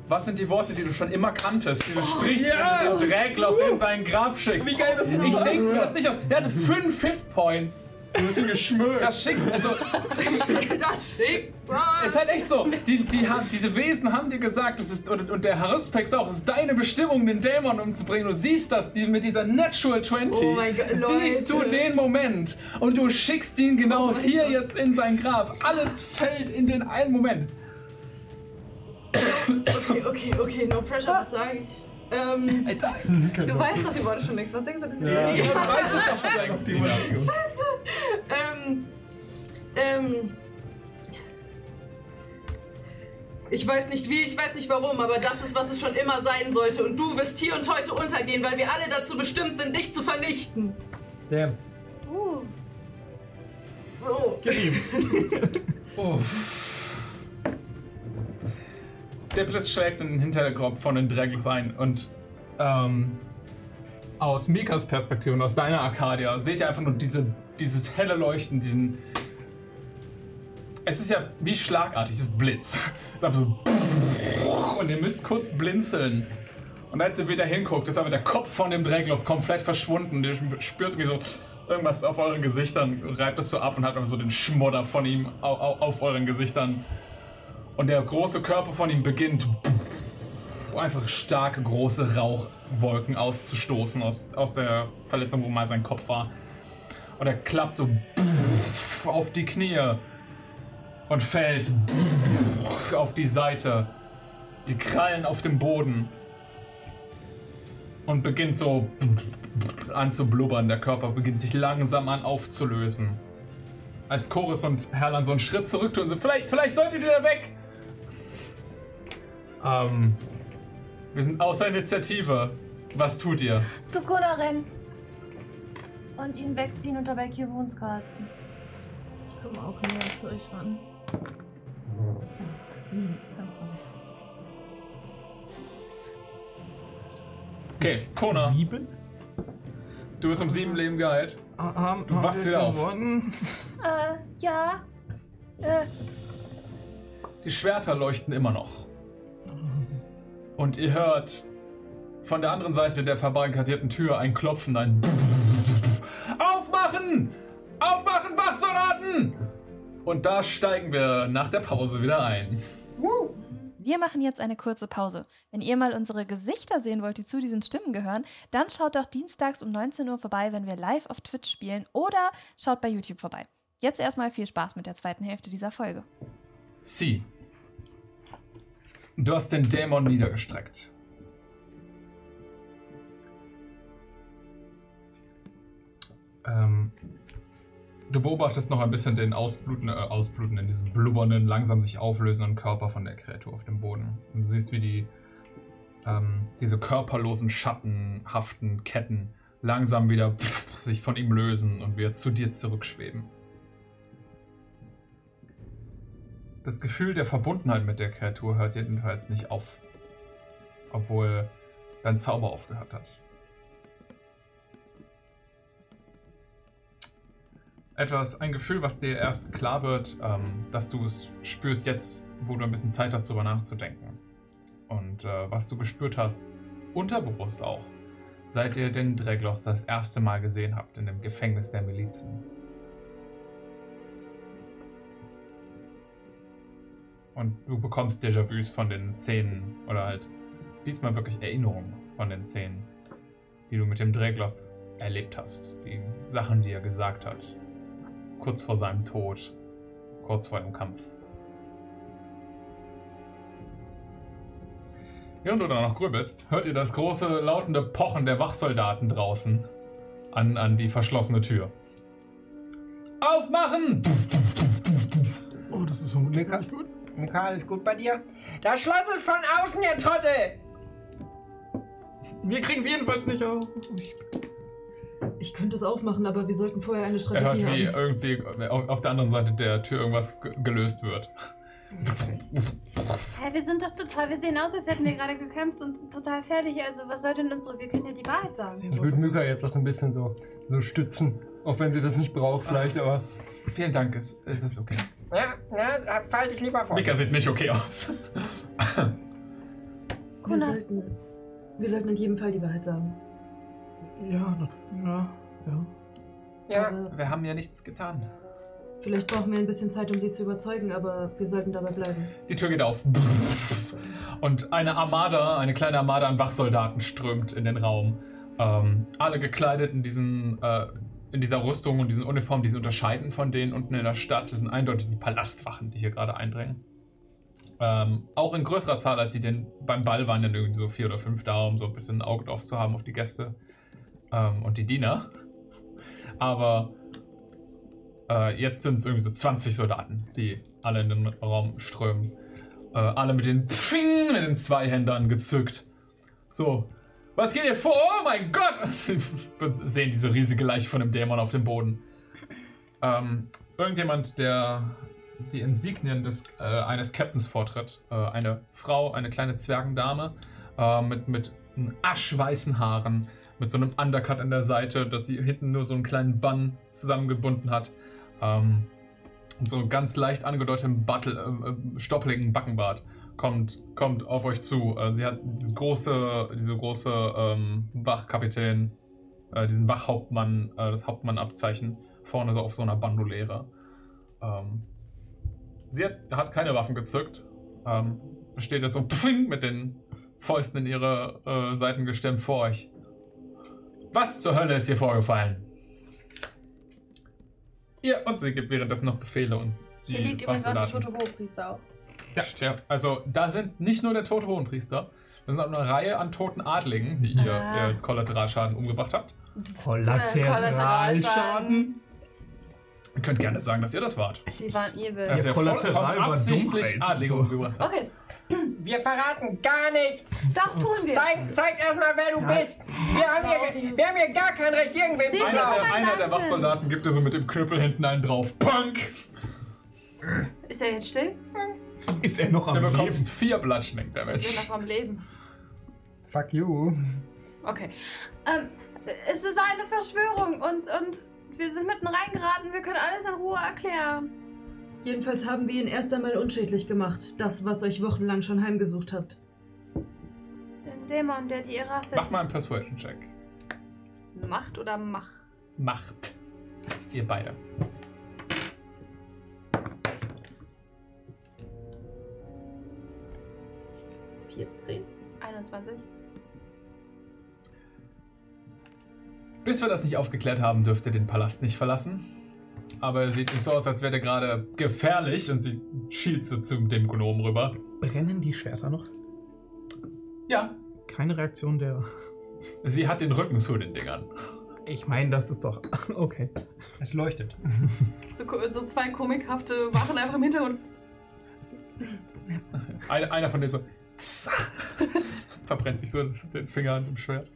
Was sind die Worte, die du schon immer kanntest, die du sprichst, ja. wenn du den Dräglauf in sein Grab schickst? Wie geil das ist. Ich denke mir das nicht aus. Er hatte 5 Hitpoints. geschmückt. Das schickt, also, Das Schicksal. ist halt echt so. Die, die haben, diese Wesen haben dir gesagt, es ist, und, und der Harispex auch, es ist deine Bestimmung, den Dämon umzubringen. Du siehst das, die, mit dieser Natural 20. Oh mein Gott, siehst du den Moment und du schickst ihn genau Oh hier Gott. jetzt in sein Grab. Alles fällt in den einen Moment. Okay, okay, okay, no pressure, was sage ich? Ähm, Alter, Du weißt doch die Worte schon längst. Was denkst du denn? Ja. ich weiß nicht, was du denkst. Nina. ähm, ähm. Ich weiß nicht wie, ich weiß nicht warum, aber das ist, was es schon immer sein sollte. Und du wirst hier und heute untergehen, weil wir alle dazu bestimmt sind, dich zu vernichten. Damn. Uh, So. Der Blitz schlägt in den Hinterkopf von den Dreck rein und ähm, aus Mikas Perspektive und aus deiner Arcadia seht ihr einfach nur diese, dieses helle Leuchten, diesen. Es ist ja wie schlagartig, es ist Blitz. Es ist einfach so. Und ihr müsst kurz blinzeln. Und als ihr wieder hinguckt, ist aber der Kopf von dem Dreckloch komplett verschwunden. Ihr spürt wie so irgendwas auf euren Gesichtern, reibt es so ab und hat aber so den Schmodder von ihm au- au- auf euren Gesichtern. Und der große Körper von ihm beginnt einfach starke, große Rauchwolken auszustoßen aus, aus der Verletzung, wo mal sein Kopf war. Und er klappt so auf die Knie und fällt auf die Seite. Die Krallen auf dem Boden. Und beginnt so an zu blubbern. Der Körper beginnt sich langsam an aufzulösen. Als Chorus und Herlan so einen Schritt zurück tun, so vielleicht, vielleicht solltet ihr da weg. Ähm, wir sind außer Initiative. Was tut ihr? zu Kona rennen. Und ihn wegziehen und dabei casten. Ich komme auch näher zu euch ran. Sieben. Okay, Kona, Sieben? du bist um sieben Leben geheilt. Ah, Du wachst wieder auf. Äh, ja. Äh, Die Schwerter leuchten immer noch. Und ihr hört von der anderen Seite der verbarrikadierten Tür ein Klopfen, ein Aufmachen! Aufmachen, Wachsoldaten! Und da steigen wir nach der Pause wieder ein. Wir machen jetzt eine kurze Pause. Wenn ihr mal unsere Gesichter sehen wollt, die zu diesen Stimmen gehören, dann schaut doch dienstags um 19 Uhr vorbei, wenn wir live auf Twitch spielen oder schaut bei YouTube vorbei. Jetzt erstmal viel Spaß mit der zweiten Hälfte dieser Folge. Sie. Du hast den Dämon niedergestreckt. Ähm, du beobachtest noch ein bisschen den ausbluten, äh, ausblutenden, diesen blubbernden, langsam sich auflösenden Körper von der Kreatur auf dem Boden. Und du siehst, wie die, ähm, diese körperlosen, schattenhaften Ketten langsam wieder sich von ihm lösen und wieder zu dir zurückschweben. Das Gefühl der Verbundenheit mit der Kreatur hört jedenfalls nicht auf. Obwohl dein Zauber aufgehört hat. Etwas, ein Gefühl, was dir erst klar wird, ähm, dass du es spürst jetzt, wo du ein bisschen Zeit hast, darüber nachzudenken. Und äh, was du gespürt hast, unterbewusst auch, seit ihr den Dragloth das erste Mal gesehen habt in dem Gefängnis der Milizen. Und du bekommst Déjà-vus von den Szenen oder halt diesmal wirklich Erinnerungen von den Szenen, die du mit dem Dragloth erlebt hast. Die Sachen, die er gesagt hat. Kurz vor seinem Tod. Kurz vor dem Kampf. Während du da noch grübelst, hört ihr das große, lautende Pochen der Wachsoldaten draußen an, an die verschlossene Tür. Aufmachen! Oh, das ist vermutlich Mika, nicht gut. Mika, alles gut bei dir? Das Schloss ist von außen, ihr Trottel! Wir kriegen es jedenfalls nicht auf. Ich könnte es aufmachen, aber wir sollten vorher eine Er Strategie hört, wie haben. irgendwie auf der anderen Seite der Tür irgendwas ge- gelöst wird. Hä, wir sind doch total, wir sehen aus, als hätten wir gerade gekämpft und total fertig. Also was soll denn unsere, wir können ja die Wahrheit sagen. Ich würde Mika jetzt auch so ein bisschen so, so stützen. Auch wenn sie das nicht braucht, vielleicht, aber. Vielen Dank, es, es ist okay. Ja, ja, fall dich lieber vor. Mika sieht nicht okay aus. Wir sollten, wir sollten in jedem Fall die Wahrheit sagen. Ja, na- ja, ja. Ja, Aber Wir haben ja nichts getan. vielleicht brauchen wir ein bisschen Zeit, um sie zu überzeugen, aber wir sollten dabei bleiben. Die Tür geht auf. Und eine Armada, eine kleine Armada an Wachsoldaten strömt in den Raum. Ähm, alle gekleidet in diesen, äh, in dieser Rüstung und diesen Uniformen, die sie unterscheiden von denen unten in der Stadt. Das sind eindeutig die Palastwachen, die hier gerade eindringen. Ähm, auch in größerer Zahl, als sie denn beim Ball waren, dann irgendwie so vier oder fünf da, um so ein bisschen ein Auge drauf zu haben auf die Gäste ähm, und die Diener. Aber äh, jetzt sind es irgendwie so 20 Soldaten, die alle in den Raum strömen. Äh, alle mit den Pfing, mit den Zweihändern gezückt. So, was geht hier vor? Oh mein Gott! Sie sehen diese riesige Leiche von dem Dämon auf dem Boden. Ähm, irgendjemand, der die Insignien des, äh, eines Captains vortritt. Äh, eine Frau, eine kleine Zwergendame äh, mit, mit aschweißen Haaren, mit so einem Undercut an der Seite, dass sie hinten nur so einen kleinen Bann zusammengebunden hat. Ähm, und so ganz leicht angedeutetem Battle, äh, äh, stoppeligen Backenbart kommt, kommt auf euch zu. Äh, sie hat dieses große, diese große ähm, Wachkapitän, äh, diesen Wachhauptmann, äh, das Hauptmannabzeichen vorne so auf so einer Bandoliere. Ähm, sie hat, hat keine Waffen gezückt. Ähm, steht jetzt so pfing, mit den Fäusten in ihre äh, Seiten gestemmt vor euch. Was zur Hölle ist hier vorgefallen? Ihr, und sie gibt währenddessen noch Befehle und die Hier liegt übrigens auch der tote Hochpriester auch. Ja, ja, also da sind nicht nur der tote Hohenpriester, da sind auch eine Reihe an toten Adligen, die ihr, Ah. ihr als Kollateralschaden umgebracht habt. Kollateralschaden. Ihr könnt gerne sagen, dass ihr das wart. Die waren evil. Dass ihr Kollateral vollkommen war absichtlich Dummheit. Adlige So. umgebracht habt. Okay, wir verraten gar nichts. doch tun wir. Zeig, zeig erstmal, wer du bist. Wir haben, hier, wir haben hier gar kein Recht, irgendwem Sie zu ist die Einer der, einer der. Wachsoldaten gibt dir so mit dem Knüppel hinten einen drauf. Punk! Ist er jetzt still? Ist er noch Du am Leben? bekommst vier Bludgeoning Ist er noch am Leben? Fuck you. Okay. Ähm, es war eine Verschwörung und, und wir sind mitten reingeraten. Wir können alles in Ruhe erklären. Jedenfalls haben wir ihn erst einmal unschädlich gemacht. Das, was euch wochenlang schon heimgesucht habt. Dämon, der die Erathis Mach mal einen Persuasion-Check. macht oder mach. Macht. Ihr beide. Vierzehn. 21. Bis wir das nicht aufgeklärt haben, dürft ihr den Palast nicht verlassen. Aber er sieht nicht so aus, als wäre der gerade gefährlich und sie schielt so zu dem Gnom rüber. Brennen die Schwerter noch? Ja, Keine Reaktion der. sie hat den Rücken zu den Dingern. Ich meine, das ist doch. Okay. Es leuchtet. So, so zwei komikhafte Wachen einfach im Hintergrund. Eine, einer von denen so verbrennt sich so den Finger an dem Schwert.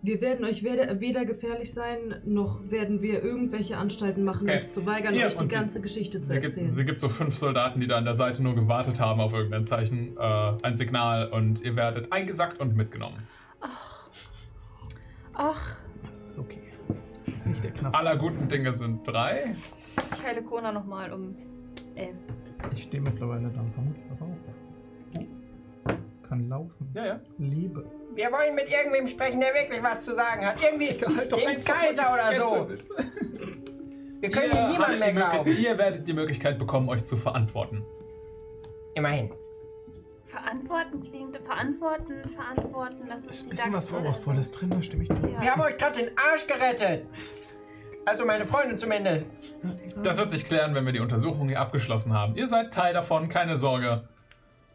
Wir werden euch weder, weder gefährlich sein, noch werden wir irgendwelche Anstalten machen, Okay. uns zu weigern, Ja, euch die sie- ganze Geschichte zu Sie gibt, erzählen. sie gibt so fünf Soldaten, die da an der Seite nur gewartet haben auf irgendein Zeichen, äh, ein Signal und ihr werdet eingesackt und mitgenommen. Ach, Das ist okay. Das ist nicht der Knast. Aller guten Dinge sind drei. ich heile Kona nochmal um elf. Ich stehe mittlerweile da, vermutlich auch. Kann laufen. Ja, ja. Lebe. Wir wollen mit irgendwem sprechen, der wirklich was zu sagen hat. Irgendwie Halt doch dem Kaiser oder so. Wir können Ihr habt mehr glauben. Ihr werdet die Möglichkeit bekommen, euch zu verantworten. Immerhin. Verantworten klingt. Verantworten, verantworten, das ist Ist ein bisschen was Vorwurfsvolles drin, da stimme ich dir. Ja. Wir haben euch gerade den Arsch gerettet. Also meine Freundin zumindest. Das wird sich klären, wenn wir die Untersuchung hier abgeschlossen haben. Ihr seid Teil davon, keine Sorge.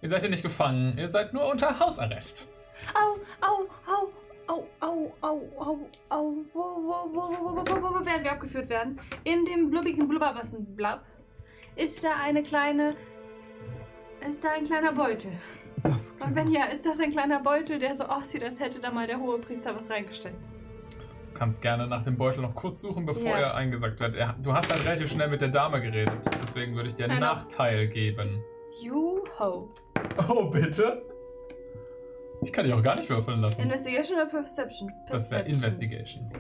Ihr seid hier nicht gefangen, ihr seid nur unter Hausarrest. Au, au, au, au, au, au, au, au. Wo, wo, wo, wo, wo, wo, wo, wo werden wir abgeführt werden? In dem blubbigen Blubberwassenblab ist da eine kleine. Ist da ein kleiner Beutel? Das Und wenn ja, ist das ein kleiner Beutel, der so aussieht, als hätte da mal der hohe Priester was reingesteckt? Du kannst gerne nach dem Beutel noch kurz suchen, bevor Ja. er eingesackt wird. Er, du hast halt relativ schnell mit der Dame geredet. Deswegen würde ich dir einen Nein, doch. Nachteil geben. Juho. Oh, bitte? Ich kann dich auch gar nicht würfeln lassen. Investigation oder Perception? Das wäre Perception. Investigation.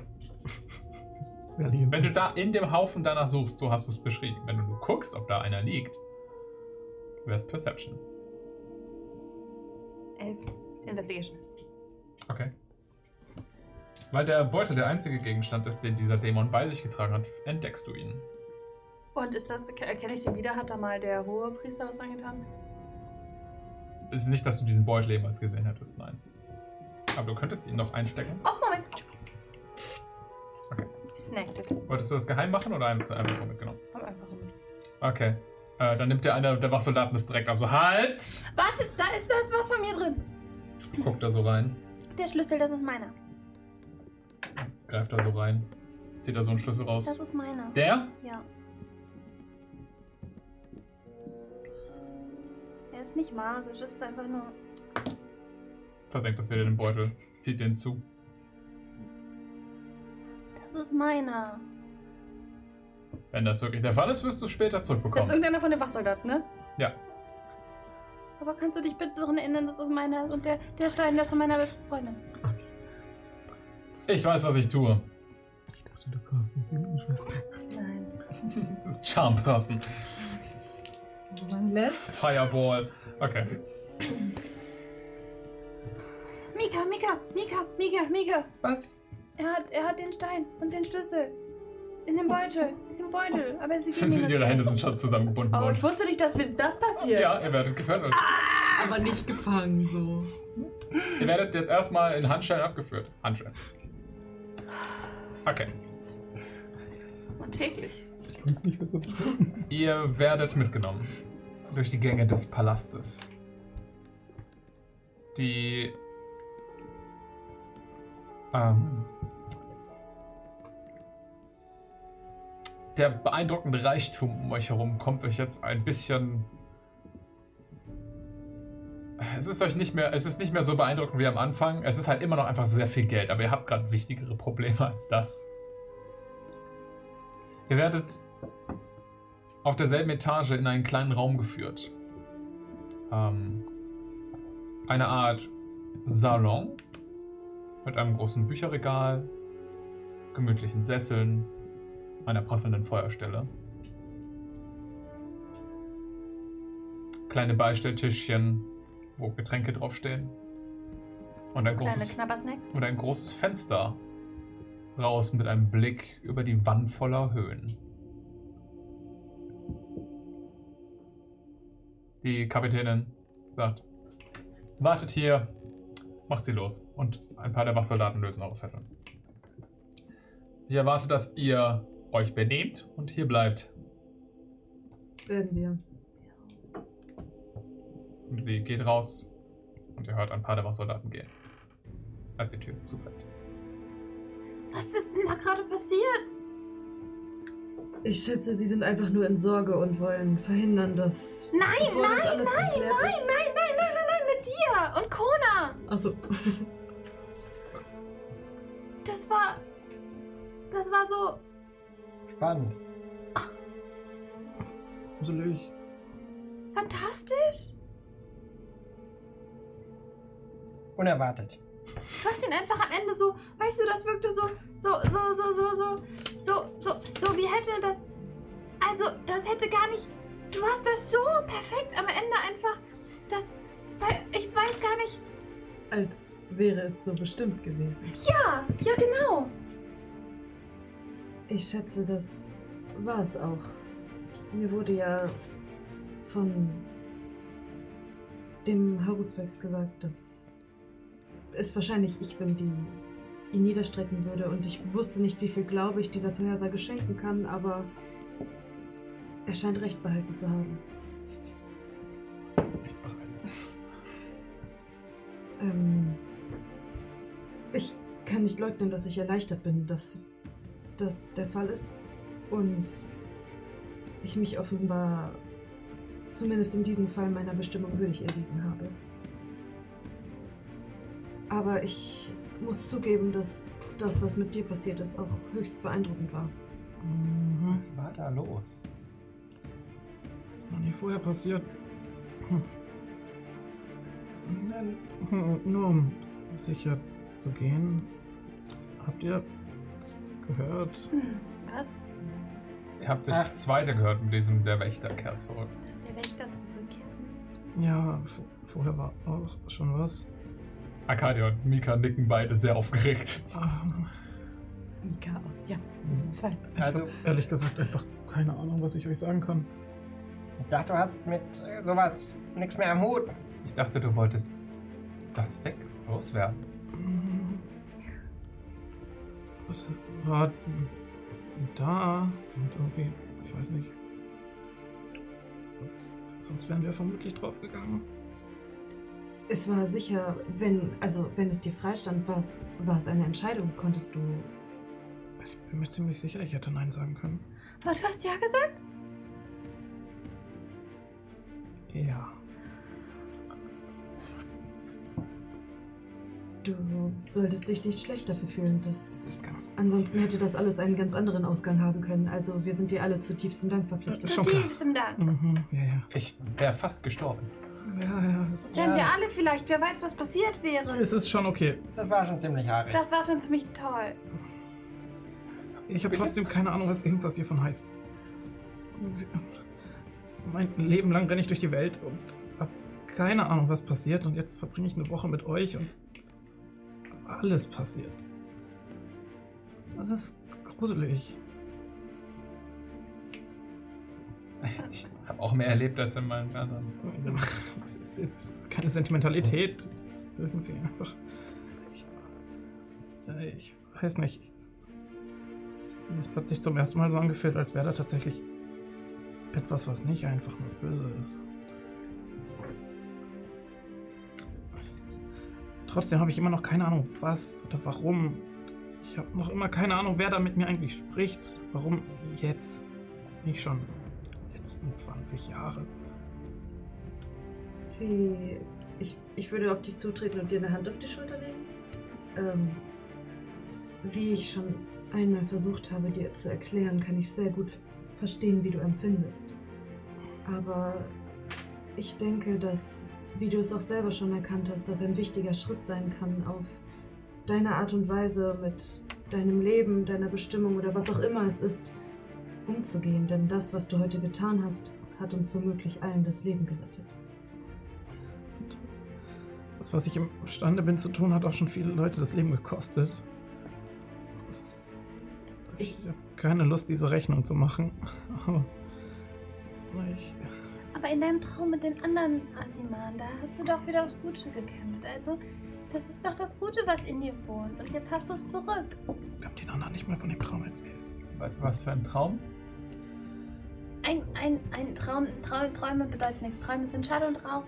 Wenn du da in dem Haufen danach suchst, so hast du es beschrieben. Wenn du nur guckst, ob da einer liegt, wäre es Perception. Elf. Investigation. Okay. Weil der Beutel der einzige Gegenstand ist, den dieser Dämon bei sich getragen hat, entdeckst du ihn. Und ist das, erkenne ich den wieder? Hat da mal der hohe Priester was reingetan? Es ist nicht, dass du diesen Beutel jemals gesehen hättest, nein. Aber du könntest ihn noch einstecken. Oh, Moment. Okay. Snacked it. Wolltest du das geheim machen oder hast du einfach so mitgenommen? Hab einfach so mit. Okay. Äh, dann nimmt der einer der Wachsoldaten das direkt auf. So, halt! Warte, da ist das was von mir drin. Guckt da so rein, Der Schlüssel, das ist meiner. greift da so rein, zieht da so einen Schlüssel raus. Das ist meiner. Der? Ja. Ist nicht magisch, es ist einfach nur. Versenkt das wieder in den Beutel, zieht den zu. Das ist meiner. Wenn das wirklich der Fall ist, wirst du es später Das ist zurückbekommen. irgendeiner von den Wachsoldaten, ne? Ja. Aber kannst du dich bitte daran erinnern, dass das meiner ist und der, der Stein, der ist von meiner besten Freundin. Ich weiß, was ich tue. Ich dachte, du kaufst das irgendeine Schwester. Nein. Das ist Charm Person. Man lässt. Fireball. Okay. Mika, Mika, Mika, Mika, Mika. Was? Er hat, er hat den Stein und den Schlüssel. In dem Beutel. In dem Beutel. Aber sie das Ihre. Hände sind schon zusammengebunden Oh, worden. ich wusste nicht, dass das passiert. Ja, ihr werdet gefesselt. Aber nicht gefangen, so. Ihr werdet jetzt erstmal in Handschellen abgeführt. Handschellen. Okay. Und täglich. Ich nicht, was er Ihr werdet mitgenommen durch die Gänge des Palastes. Die ähm, der beeindruckende Reichtum um euch herum kommt euch jetzt ein bisschen. Es ist euch nicht mehr, es ist nicht mehr so beeindruckend wie am Anfang. Es ist halt immer noch einfach sehr viel Geld, aber ihr habt gerade wichtigere Probleme als das. Ihr werdet auf derselben Etage in einen kleinen Raum geführt. Ähm, eine Art Salon mit einem großen Bücherregal, gemütlichen Sesseln, einer prasselnden Feuerstelle. Kleine Beistelltischchen, wo Getränke draufstehen. Und ein großes, und ein großes Fenster raus mit einem Blick über die Wand voller Höhen. Die Kapitänin sagt, wartet hier, macht sie los. Und ein paar der Wachsoldaten lösen eure Fesseln. Ich erwarte, dass ihr euch benehmt und hier bleibt. Werden wir. Sie geht raus und ihr hört ein paar der Wachsoldaten gehen, als die Tür zufällt. Was ist denn da gerade passiert? Ich schätze, sie sind einfach nur in Sorge und wollen verhindern, dass. Nein, bevor das nein, alles nein, nein, ist- nein, nein, nein, nein, nein, mit dir und Kona. Achso. Das war. Das war so. Spannend. Gruselig. fantastisch. Unerwartet. Du hast ihn einfach am Ende so, weißt du, das wirkte so, so, so, so, so, so, so, so, so, wie hätte das. Also, das hätte gar nicht. Du hast das so perfekt am Ende einfach. Das. weil Ich weiß gar nicht. Als wäre es so bestimmt gewesen. Ja, ja, genau. Ich schätze, das war es auch. Mir wurde ja von dem Haruspex gesagt, dass es wahrscheinlich ich bin, die ihn niederstrecken würde. Und ich wusste nicht, wie viel Glaube ich dieser Vorhersage schenken kann, aber er scheint recht behalten zu haben. Nicht bereit. Ähm, ich kann nicht leugnen, dass ich erleichtert bin, dass das der Fall ist. Und ich mich offenbar, zumindest in diesem Fall, meiner Bestimmung würdig erwiesen habe. Aber ich muss zugeben, dass das, was mit dir passiert ist, auch höchst beeindruckend war. Mhm. Was war da los? Ist noch nie vorher passiert. Hm. Nein, Nur um sicher zu gehen. Habt ihr das gehört? Hm, was? Ihr habt das Ach. zweite gehört mit diesem Der Wächter kehrt zurück. Dass der Wächter zurückkehren ist? Ja, vorher war auch schon was. Arcadia und Mika nicken beide sehr aufgeregt. Ähm, Mika, ja, das sind zwei. ich Also- ehrlich gesagt einfach keine Ahnung, was ich euch sagen kann. Ich dachte, du hast mit äh, sowas nichts mehr am Hut. Ich dachte, du wolltest das weg loswerden. Es war da und irgendwie, ich weiß nicht. Und sonst wären wir vermutlich draufgegangen. Es war sicher, wenn, also wenn es dir freistand, war es, war es eine Entscheidung. Konntest du. Ich bin mir ziemlich sicher, ich hätte Nein sagen können. Aber du hast ja gesagt. Ja. Du solltest dich nicht schlecht dafür fühlen. Das, Ganz ansonsten hätte das alles einen ganz anderen Ausgang haben können. Also wir sind dir alle zutiefstem Dank verpflichtet. Klar. Zutiefstem Dank. Mhm, ja, ja. Ich wäre fast gestorben. Ja, ja, es ist, Wären wir das- alle vielleicht, wer weiß, was passiert wäre. es ist schon okay. Das war schon ziemlich haarig. Das war schon ziemlich toll. Ich habe Bitte? trotzdem keine Ahnung, was irgendwas hiervon heißt. Mein Leben lang renne ich durch die Welt und habe keine Ahnung, was passiert. Und jetzt verbringe ich eine Woche mit euch und es ist alles passiert. Das ist gruselig. Ich habe auch mehr erlebt als in meinen anderen. Es ist jetzt keine Sentimentalität. Es ist irgendwie einfach. Ich, ich weiß nicht. Es hat sich zum ersten Mal so angefühlt, als wäre da tatsächlich etwas, was nicht einfach nur böse ist. Trotzdem habe ich immer noch keine Ahnung, was oder warum. Ich habe noch immer keine Ahnung, wer da mit mir eigentlich spricht. Warum jetzt? Nicht schon so letzten 20 Jahre. Wie, ich, ich würde auf dich zutreten und dir eine Hand auf die Schulter legen. Ähm, wie ich schon einmal versucht habe, dir zu erklären, kann ich sehr gut verstehen, wie du empfindest. Aber ich denke, dass, wie du es auch selber schon erkannt hast, das ein wichtiger Schritt sein kann, auf deine Art und Weise mit deinem Leben, deiner Bestimmung oder was auch immer es ist, umzugehen. Denn das, was du heute getan hast, hat uns womöglich allen das Leben gerettet. Das, was ich imstande bin zu tun, hat auch schon viele Leute das Leben gekostet. Ich Ich- habe keine Lust, diese Rechnung zu machen. Aber ich, Aber in deinem Traum mit den anderen Asiman, da hast du doch wieder aufs Gute gekämpft. Also, das ist doch das Gute, was in dir wohnt. Und jetzt hast du es zurück. ich habe den anderen nicht mehr von dem Traum erzählt. Was, was für ein Traum? Ein, ein, ein Traum, Trau Träume bedeuten nichts. Träume sind Schall und Rauch.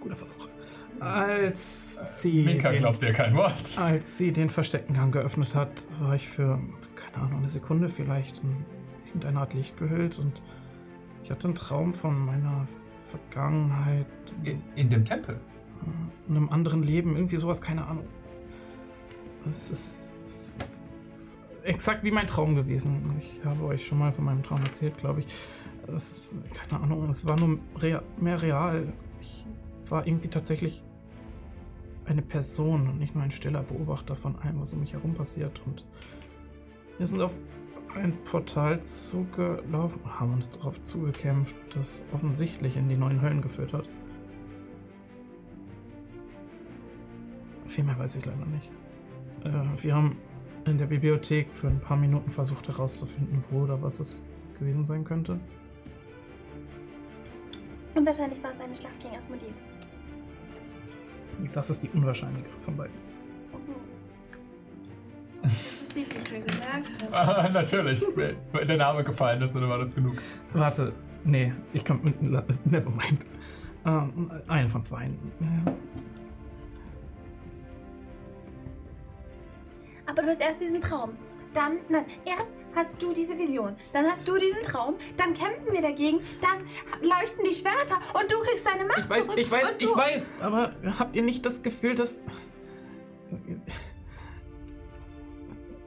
Guter Versuch. Als sie, Minka den, glaubt dir kein Wort. als sie den versteckten Gang geöffnet hat, war ich für, keine Ahnung, eine Sekunde vielleicht in irgendeine Art Licht gehüllt und ich hatte einen Traum von meiner Vergangenheit, In, in dem Tempel. in einem anderen Leben, irgendwie sowas, keine Ahnung. Es ist exakt wie mein Traum gewesen. Ich habe euch schon mal von meinem Traum erzählt, glaube ich. Es ist, keine Ahnung, es war nur rea mehr real. Ich war irgendwie tatsächlich eine Person und nicht nur ein stiller Beobachter von allem, was um mich herum passiert. Und wir sind auf ein Portal zugelaufen und haben uns darauf zugekämpft, das offensichtlich in die neuen Höllen geführt hat. Viel mehr weiß ich leider nicht. Äh, wir haben in der Bibliothek für ein paar Minuten versucht herauszufinden, wo oder was es gewesen sein könnte. Und wahrscheinlich war es eine Schlacht gegen Asmodeus. Das ist die unwahrscheinlichere von beiden. Das ist die, die ich mir gemerkt habe. Ah, natürlich. Wenn der Name gefallen ist, dann war das genug. Warte, nee, ich kann mit. Nevermind. Ähm, eine von zwei. Ja. Aber du hast erst diesen Traum. Dann, nein, erst hast du diese Vision. Dann hast du diesen Traum. Dann kämpfen wir dagegen. Dann leuchten die Schwerter und du kriegst deine Macht Ich weiß, zurück. ich weiß, ich weiß, aber habt ihr nicht das Gefühl, dass.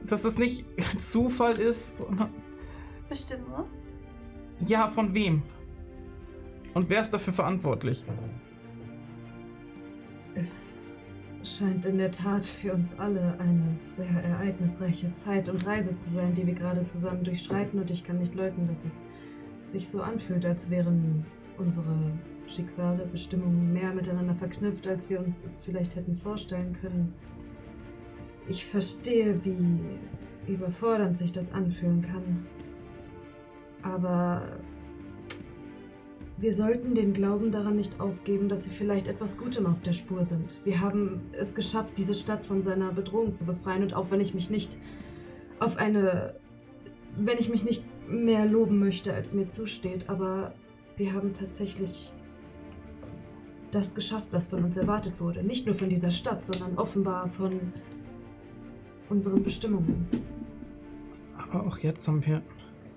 dass es nicht Zufall ist, sondern. Bestimmung? Ja, von wem? Und wer ist dafür verantwortlich? Es scheint in der Tat für uns alle eine sehr ereignisreiche Zeit und Reise zu sein, die wir gerade zusammen durchschreiten. Und ich kann nicht leugnen, dass es sich so anfühlt, als wären unsere Schicksale, Bestimmungen mehr miteinander verknüpft, als wir uns es vielleicht hätten vorstellen können. Ich verstehe, wie überfordernd sich das anfühlen kann. Aber wir sollten den Glauben daran nicht aufgeben, dass wir vielleicht etwas Gutem auf der Spur sind. Wir haben es geschafft, diese Stadt von seiner Bedrohung zu befreien. Und auch wenn ich mich nicht auf eine. wenn ich mich nicht mehr loben möchte, als mir zusteht, aber wir haben tatsächlich das geschafft, was von uns erwartet wurde. Nicht nur von dieser Stadt, sondern offenbar von unseren Bestimmungen. Aber auch jetzt haben wir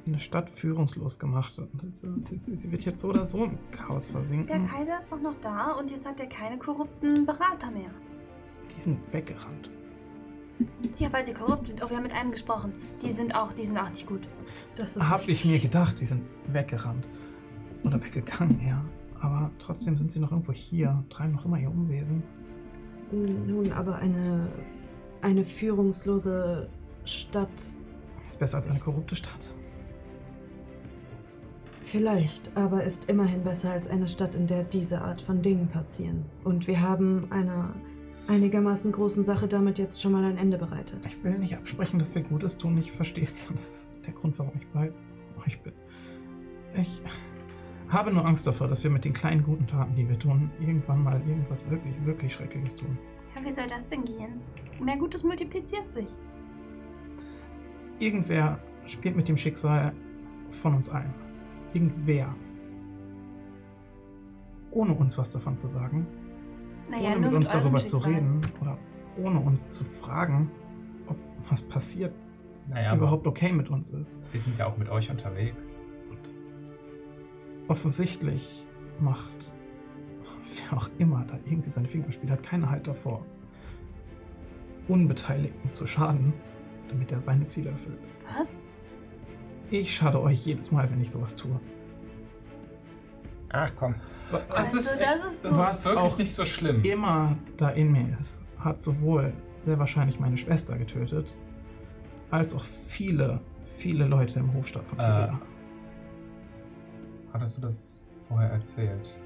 eine Stadt führungslos gemacht. Es- Sie, sie, sie wird jetzt so oder so im Chaos Der versinken. Kaiser ist doch noch da und jetzt hat er keine korrupten Berater mehr. Die sind weggerannt. Ja, weil sie korrupt sind. Oh, wir haben mit einem gesprochen. Die sind auch, die sind auch nicht gut. Das ist Hab ich richtig. mir gedacht, sie sind weggerannt. Oder weggegangen, ja. Aber trotzdem sind sie noch irgendwo hier, treiben noch immer ihr Unwesen. Nun, aber eine, eine führungslose Stadt Ist besser als eine korrupte Stadt. Vielleicht, aber ist immerhin besser als eine Stadt, in der diese Art von Dingen passieren. Und wir haben einer einigermaßen großen Sache damit jetzt schon mal ein Ende bereitet. Ich will nicht absprechen, dass wir Gutes tun. Ich verstehe es ja. Das ist der Grund, warum ich bei euch bin. Ich habe nur Angst davor, dass wir mit den kleinen guten Taten, die wir tun, irgendwann mal irgendwas wirklich, wirklich Schreckliches tun. Ja, wie soll das denn gehen? Mehr Gutes multipliziert sich. Irgendwer spielt mit dem Schicksal von uns allen. Irgendwer. Ohne uns was davon zu sagen. Naja, ohne nur mit uns eurem darüber zu reden. Oder ohne uns zu fragen, ob was passiert Naja, überhaupt okay mit uns ist. wir sind ja auch mit euch unterwegs. Und offensichtlich macht wer auch immer da irgendwie seine Finger spielt, hat keine Halt davor, Unbeteiligten zu schaden, damit er seine Ziele erfüllt. Was? Ich schade euch jedes Mal, wenn ich sowas tue. Ach komm. Das Also, ist das ist Das so. ist wirklich auch nicht so schlimm. immer da in mir ist, hat sowohl sehr wahrscheinlich meine Schwester getötet, als auch viele, viele Leute im Hofstaat von Äh, Tivia. Hattest du das vorher erzählt?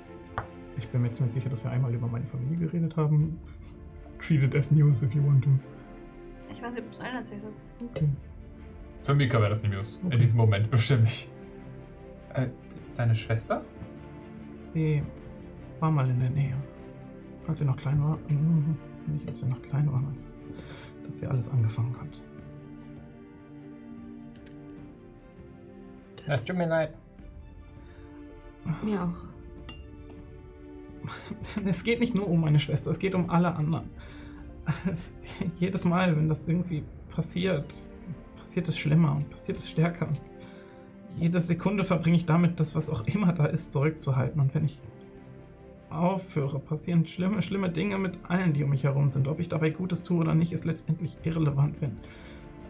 Ich bin mir ziemlich sicher, dass wir einmal über meine Familie geredet haben. Treat it as news if you want to. Ich weiß nicht, ob du es allen erzählt hast. Okay. Für Mika wäre das die News. Okay. In diesem Moment bestimmt nicht. Äh, deine Schwester? Sie war mal in der Nähe. Als sie noch klein war. Mhm, Nicht als sie noch klein war, als dass sie alles angefangen hat. Es tut mir leid. Mir auch. Es geht nicht nur um meine Schwester, es geht um alle anderen. Es, jedes Mal, wenn das irgendwie passiert, passiert es schlimmer und passiert es stärker. Jede Sekunde verbringe ich damit, das, was auch immer da ist, zurückzuhalten. Und wenn ich aufhöre, passieren schlimme, schlimme Dinge mit allen, die um mich herum sind. Ob ich dabei Gutes tue oder nicht, ist letztendlich irrelevant, wenn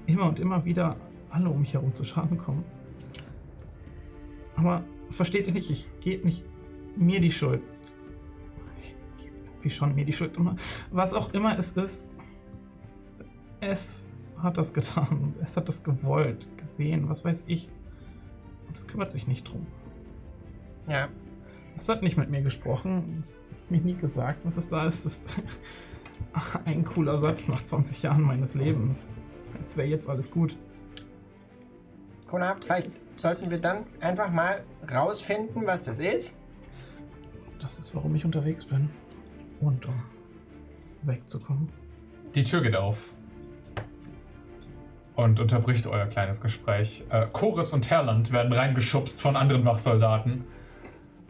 immer und immer wieder alle um mich herum zu Schaden kommen. Aber versteht ihr nicht, ich gebe nicht mir die Schuld. Ich gebe schon mir die Schuld. Was auch immer es ist, es hat das getan. Es hat das gewollt, gesehen, was weiß ich. Und es kümmert sich nicht drum. Ja. Es hat nicht mit mir gesprochen, es hat mir nie gesagt, was es da ist. Das ist ein cooler Satz nach 20 Jahren meines Lebens. Als wäre jetzt alles gut. Kona, vielleicht sollten wir dann einfach mal rausfinden, was das ist. Das ist, warum ich unterwegs bin. Und um wegzukommen. Die Tür geht auf. Und unterbricht euer kleines Gespräch. Äh, Chorus und Herland werden reingeschubst von anderen Wachsoldaten.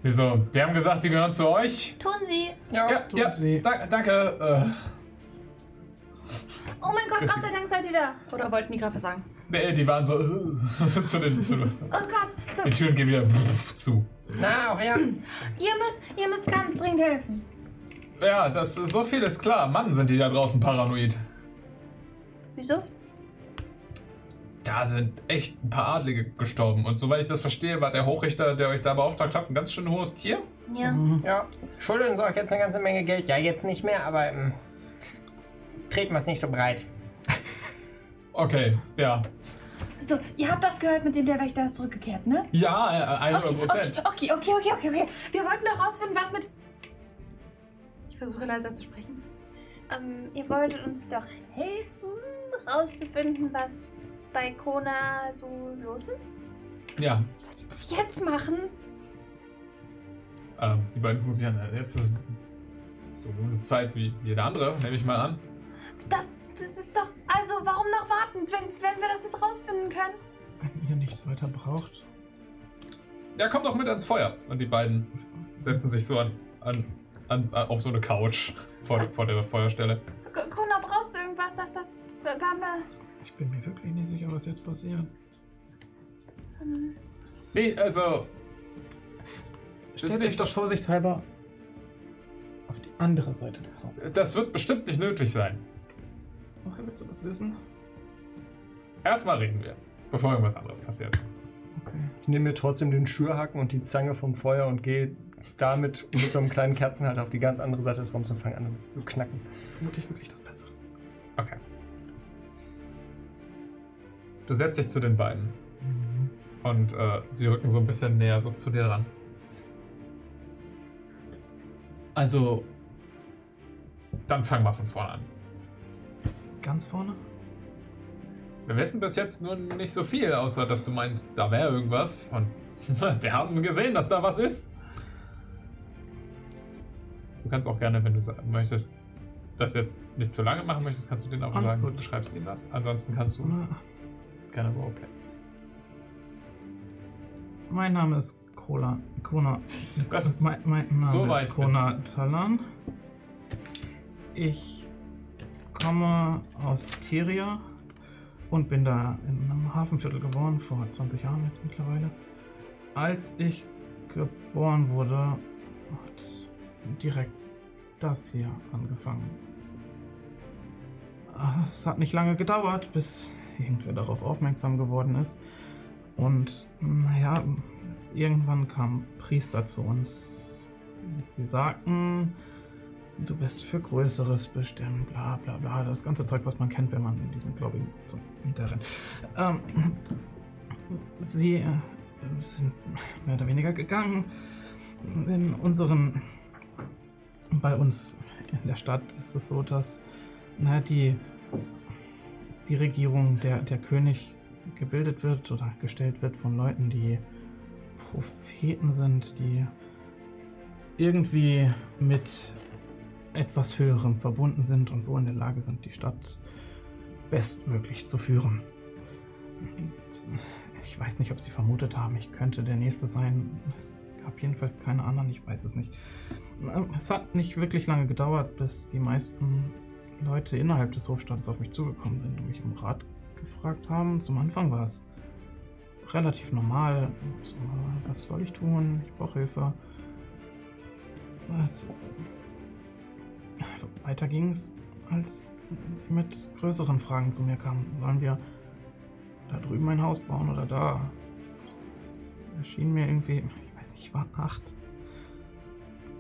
Wieso? Die haben gesagt, die gehören zu euch? Tun Sie. Ja, tun ja. sie. Da, danke. Äh, Oh mein Gott, Gott sei Dank seid ihr da. Oder wollten die gerade was sagen? nee, die waren so äh, zu den. Zu, Oh Gott, so, die Türen gehen wieder zu. Na, auch ja. ihr müsst, ihr müsst ganz dringend helfen. Ja, das ist so viel ist klar. Mann, sind die da draußen paranoid. Wieso? Da sind echt ein paar Adlige gestorben. Und soweit ich das verstehe, war der Hochrichter, der euch da beauftragt hat, ein ganz schön hohes Tier. Ja. Mhm. Ja. Schulden uns auch jetzt eine ganze Menge Geld. Ja, jetzt nicht mehr, aber ähm, treten wir es nicht so breit. Okay, ja. So, ihr habt das gehört, mit dem der Wächter ist zurückgekehrt, ne? Ja, äh, 100 Okay, okay, Prozent. okay, okay, okay, okay, okay. Wir wollten doch rausfinden, was mit. Ich versuche leiser zu sprechen. Ähm, ihr wolltet uns doch helfen, rauszufinden, was bei Kona so los ist? Ja, Das jetzt machen? ähm, die beiden gucken sich an. Jetzt ist so eine Zeit wie jede andere, nehme ich mal an. Das, das ist doch. Also, warum noch warten, wenn, wenn wir das jetzt rausfinden können? Wenn ihr nichts weiter braucht. Ja, kommt doch mit ans Feuer. Und die beiden setzen sich so an, an, an auf so eine Couch vor, vor der Feuerstelle. Kona, brauchst du irgendwas, dass das. Wir haben, Ich bin mir wirklich nicht sicher, was jetzt passiert. ähm, Nee, also. Euch nicht doch vorsichtshalber auf die andere Seite des Raums. Das wird bestimmt nicht nötig sein. Woher willst du das wissen? Erstmal reden wir, bevor irgendwas anderes passiert. Okay. Ich nehme mir trotzdem den Schürhaken und die Zange vom Feuer und gehe damit mit so einem kleinen Kerzenhalter auf die ganz andere Seite des Raums und fange an zu knacken. Das ist vermutlich wirklich das Bessere. Okay. Du setzt dich zu den beiden Mhm. und äh, sie rücken so ein bisschen näher so zu dir ran. Also, dann fangen wir von vorne an. Ganz vorne? Wir wissen bis jetzt nur nicht so viel, außer dass du meinst, da wäre irgendwas. Und wir haben gesehen, dass da was ist. Du kannst auch gerne, wenn du möchtest, das jetzt nicht zu lange machen möchtest, kannst du den auch Alles sagen, gut. du beschreibst ihm das. Ansonsten kannst du Na, gerne Roleplay. Mein Name ist Kola. Kona. Das- mein, mein Name so ist Kona Talan. Ich komme aus Tiria und bin da in einem Hafenviertel geboren, vor 20 Jahren jetzt mittlerweile. Als ich geboren wurde, hat direkt das hier angefangen. Ah, Es hat nicht lange gedauert, bis irgendwer darauf aufmerksam geworden ist. Und naja, irgendwann kamen Priester zu uns. Sie sagten, du bist für Größeres bestimmt, bla bla bla. Das ganze Zeug, was man kennt, wenn man in diesem Gläubigen so hinterrennt. Ähm, sie äh, sind mehr oder weniger gegangen in unseren bei uns in der Stadt ist es so, dass na, die, die Regierung, der, der König gebildet wird oder gestellt wird von Leuten, die Propheten sind, die irgendwie mit etwas Höherem verbunden sind und so in der Lage sind, die Stadt bestmöglich zu führen. Ich weiß nicht, ob sie vermutet haben, ich könnte der Nächste sein. Es gab jedenfalls keine anderen, ich weiß es nicht. Es hat nicht wirklich lange gedauert, bis die meisten Leute innerhalb des Hofstaates auf mich zugekommen sind und mich um Rat gefragt haben. Zum Anfang war es relativ normal. So, was soll ich tun? Ich brauche Hilfe. Ist, weiter ging es, als sie mit größeren Fragen zu mir kamen. Sollen wir da drüben ein Haus bauen oder da? Es erschien mir irgendwie, ich weiß nicht, ich war acht.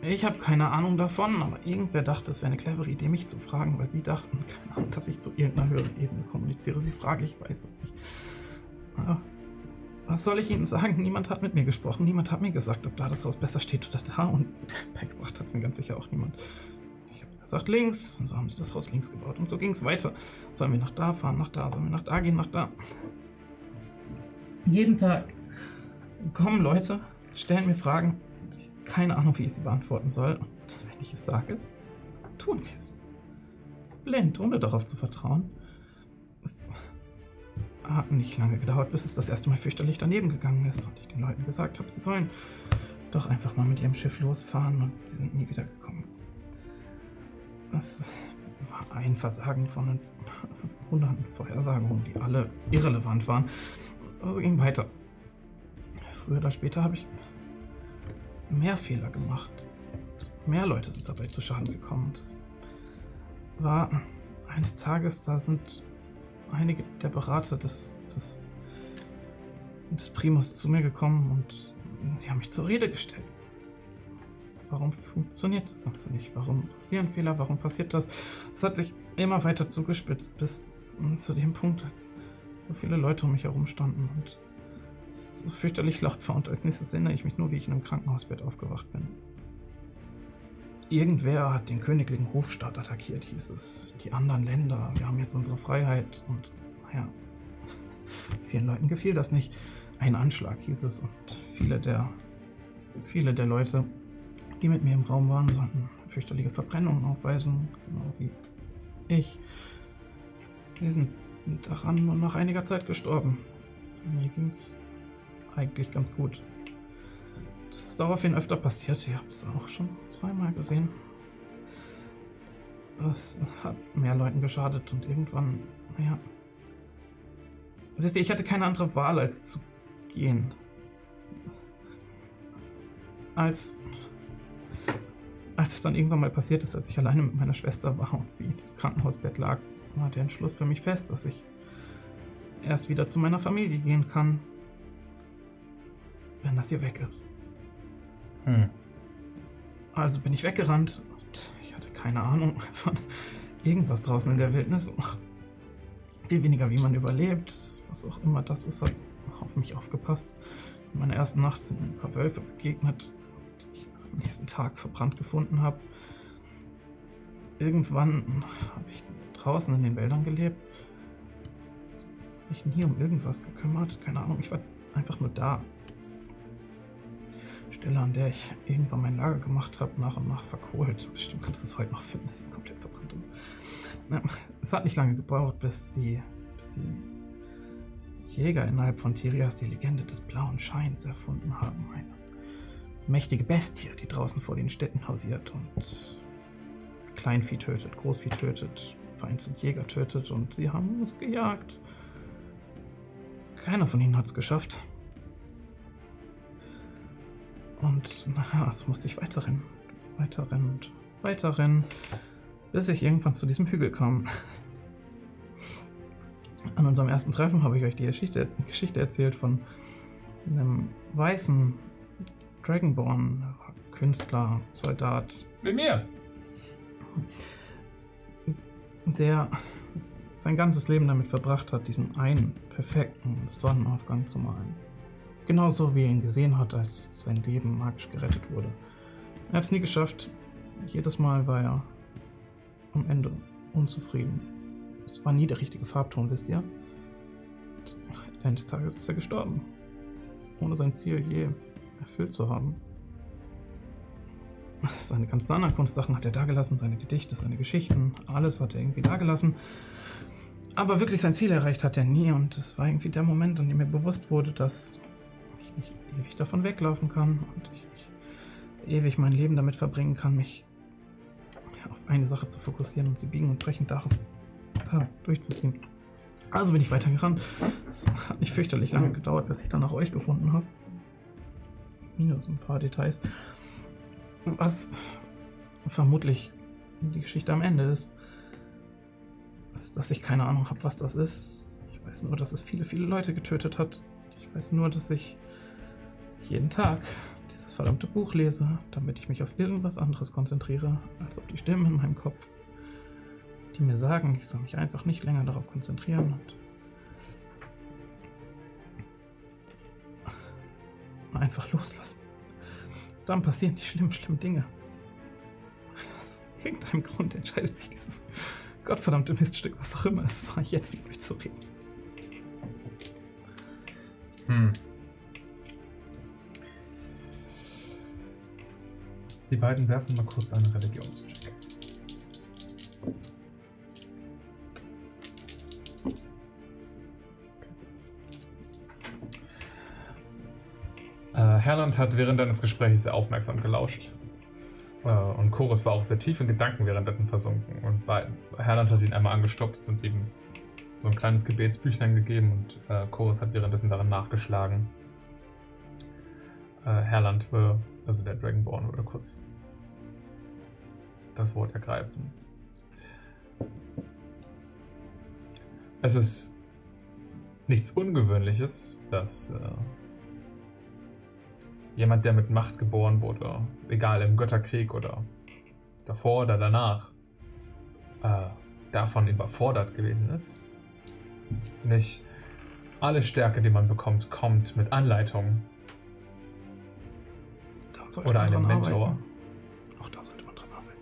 Ich habe keine Ahnung davon, aber irgendwer dachte, es wäre eine clevere Idee, mich zu fragen, weil sie dachten, keine Ahnung, dass ich zu irgendeiner höheren Ebene kommuniziere. Sie frage, ich weiß es nicht. Aber was soll ich Ihnen sagen? Niemand hat mit mir gesprochen, niemand hat mir gesagt, ob da das Haus besser steht oder da. Und beigebracht hat es mir ganz sicher auch niemand. Ich habe gesagt links, und so haben sie das Haus links gebaut. Und so ging es weiter. Sollen wir nach da fahren, nach da, sollen wir nach da gehen, nach da. Jeden Tag kommen Leute, stellen mir Fragen, keine Ahnung, wie ich sie beantworten soll. Und wenn ich es sage, tun sie es. Blind, ohne darauf zu vertrauen. Es hat nicht lange gedauert, bis es das erste Mal fürchterlich daneben gegangen ist und ich den Leuten gesagt habe, sie sollen doch einfach mal mit ihrem Schiff losfahren und sie sind nie wiedergekommen. Das war ein Versagen von hunderten Vorhersagungen, die alle irrelevant waren. Also ging weiter. Früher oder später habe ich mehr Fehler gemacht. Mehr Leute sind dabei zu Schaden gekommen. Das war eines Tages, da sind einige der Berater des, des, des Primus zu mir gekommen und sie haben mich zur Rede gestellt. Warum funktioniert das Ganze nicht? Warum passieren Fehler? Warum passiert das? Es hat sich immer weiter zugespitzt bis zu dem Punkt, als so viele Leute um mich herum standen und so fürchterlich laut war. Und als nächstes erinnere ich mich nur, wie ich in einem Krankenhausbett aufgewacht bin. Irgendwer hat den königlichen Hofstaat attackiert, hieß es. Die anderen Länder, wir haben jetzt unsere Freiheit und naja, vielen Leuten gefiel das nicht. Ein Anschlag hieß es und viele der, viele der Leute, die mit mir im Raum waren, sollten fürchterliche Verbrennungen aufweisen, genau wie ich. Die sind daran und nach einiger Zeit gestorben. Mir ging es eigentlich ganz gut. Das ist daraufhin öfter passiert. Ihr habt es auch schon zweimal gesehen. Das hat mehr Leuten geschadet und irgendwann, naja. Wisst ihr, ich hatte keine andere Wahl, als zu gehen. Als. Als es dann irgendwann mal passiert ist, als ich alleine mit meiner Schwester war und sie im Krankenhausbett lag, war der Entschluss für mich fest, dass ich erst wieder zu meiner Familie gehen kann, wenn das hier weg ist. Hm. Also bin ich weggerannt und ich hatte keine Ahnung von irgendwas draußen in der Wildnis. Viel weniger, wie man überlebt. Was auch immer das ist, hat auf mich aufgepasst. In meiner ersten Nacht sind mir ein paar Wölfe begegnet, die ich am nächsten Tag verbrannt gefunden habe. Irgendwann habe ich draußen in den Wäldern gelebt. Mich nie um irgendwas gekümmert. Keine Ahnung, ich war einfach nur da. Stelle, an der ich irgendwann mein Lager gemacht habe, nach und nach verkohlt. Bestimmt kannst du es heute noch finden, dass sie komplett verbrannt ist. Ja, es hat nicht lange gebraucht, bis die, bis die Jäger innerhalb von Tirias die Legende des blauen Scheins erfunden haben. Eine mächtige Bestie, die draußen vor den Städten hausiert und Kleinvieh tötet, Großvieh tötet, vereinzelt Jäger tötet und sie haben es gejagt. Keiner von ihnen hat es geschafft. Und naja, so musste ich weiterrennen. Weiterrennen und weiterrennen, bis ich irgendwann zu diesem Hügel kam. An unserem ersten Treffen habe ich euch die Geschichte, Geschichte erzählt von einem weißen Dragonborn, Künstler, Soldat. Wie mir. Der sein ganzes Leben damit verbracht hat, diesen einen perfekten Sonnenaufgang zu malen. Genauso wie er ihn gesehen hat, als sein Leben magisch gerettet wurde. Er hat es nie geschafft, jedes Mal war er am Ende unzufrieden. Es war nie der richtige Farbton, wisst ihr? Und eines Tages ist er gestorben, ohne sein Ziel je erfüllt zu haben. Seine ganzen anderen Kunstsachen hat er dagelassen, seine Gedichte, seine Geschichten, alles hat er irgendwie dagelassen. Aber wirklich sein Ziel erreicht hat er nie und es war irgendwie der Moment, an dem mir bewusst wurde, dass ich nicht ewig davon weglaufen kann und ich nicht ewig mein Leben damit verbringen kann, mich auf eine Sache zu fokussieren und sie biegen und brechen darauf da durchzuziehen. Also bin ich weitergerannt. Es hat nicht fürchterlich lange gedauert, bis ich dann nach euch gefunden habe. Minus ein paar Details. Was vermutlich die Geschichte am Ende ist, ist, dass ich keine Ahnung habe, was das ist. Ich weiß nur, dass es viele, viele Leute getötet hat. Ich weiß nur, dass ich jeden Tag dieses verdammte Buch lese, damit ich mich auf irgendwas anderes konzentriere, als auf die Stimmen in meinem Kopf, die mir sagen, ich soll mich einfach nicht länger darauf konzentrieren und einfach loslassen. Dann passieren die schlimmen, schlimmen Dinge. Aus irgendeinem Grund entscheidet sich dieses gottverdammte Miststück, was auch immer es war, jetzt mit euch zu reden. Hm. Die beiden werfen mal kurz einen Religionscheck. Äh, Herland hat während deines Gesprächs sehr aufmerksam gelauscht. Äh, und Chorus war auch sehr tief in Gedanken währenddessen versunken. Und bei, Herland hat ihn einmal angestupst und ihm so ein kleines Gebetsbüchlein gegeben und äh, Chorus hat währenddessen darin nachgeschlagen. Äh, Herland, würde, also der Dragonborn, würde kurz das Wort ergreifen. Es ist nichts Ungewöhnliches, dass äh, jemand, der mit Macht geboren wurde, egal im Götterkrieg oder davor oder danach, äh, davon überfordert gewesen ist. Nicht alle Stärke, die man bekommt, kommt mit Anleitung sollte oder einem Mentor. arbeiten. Auch da sollte man dran arbeiten.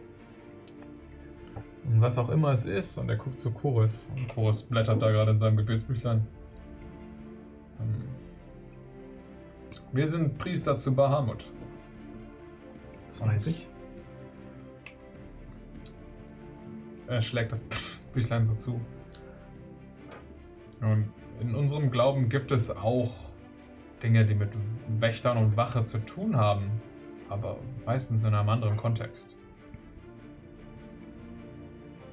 Und was auch immer es ist, und er guckt zu Chorus. Und Chorus blättert da gerade in seinem Gebetsbüchlein. Ähm, Wir sind Priester zu Bahamut. Das weiß ich. Er schlägt das Büchlein so zu. Und in unserem Glauben gibt es auch Dinge, die mit Wächtern und Wache zu tun haben, aber meistens in einem anderen Kontext.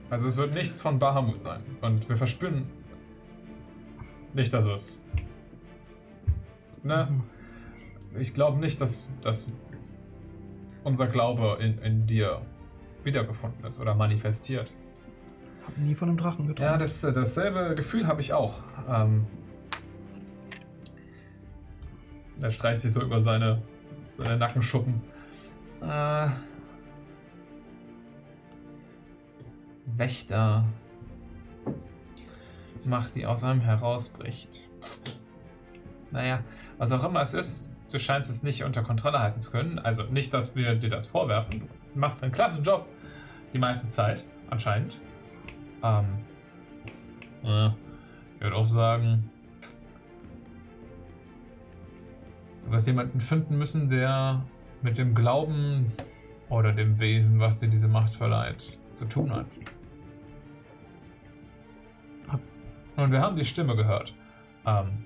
Also es wird nichts von Bahamut sein. Und wir verspüren nicht, dass es. Ne? Ich glaube nicht, dass, dass unser Glaube in, in dir wiedergefunden ist oder manifestiert. Hab nie von einem Drachen geträumt. Ja, das, dasselbe Gefühl habe ich auch. Ähm, er streicht sich so über seine, seine Nackenschuppen. Äh, Wächter. Macht, die aus einem herausbricht. Naja, was auch immer es ist, du scheinst es nicht unter Kontrolle halten zu können. Also nicht, dass wir dir das vorwerfen. Du machst einen klasse Job. Die meiste Zeit, anscheinend. Ähm, ja, ich würde auch sagen, du wirst jemanden finden müssen, der mit dem Glauben oder dem Wesen, was dir diese Macht verleiht, zu tun hat. Und wir haben die Stimme gehört. Ähm,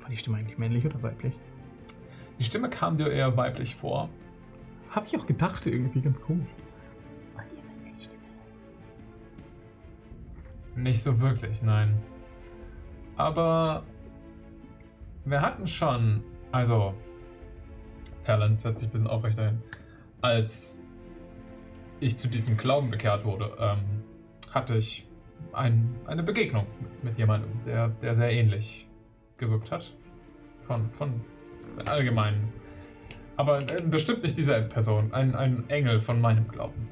War die Stimme eigentlich männlich oder weiblich? die Stimme kam dir eher weiblich vor. Hab ich auch gedacht, irgendwie ganz komisch. Nicht so wirklich, nein. Aber wir hatten schon, also, Herland setzt sich ein bisschen aufrechter hin, als ich zu diesem Glauben bekehrt wurde, ähm, hatte ich ein, eine Begegnung mit, jemandem, der, der sehr ähnlich gewirkt hat. Von, von allgemeinen. Aber bestimmt nicht dieselbe Person, ein, ein Engel von meinem Glauben.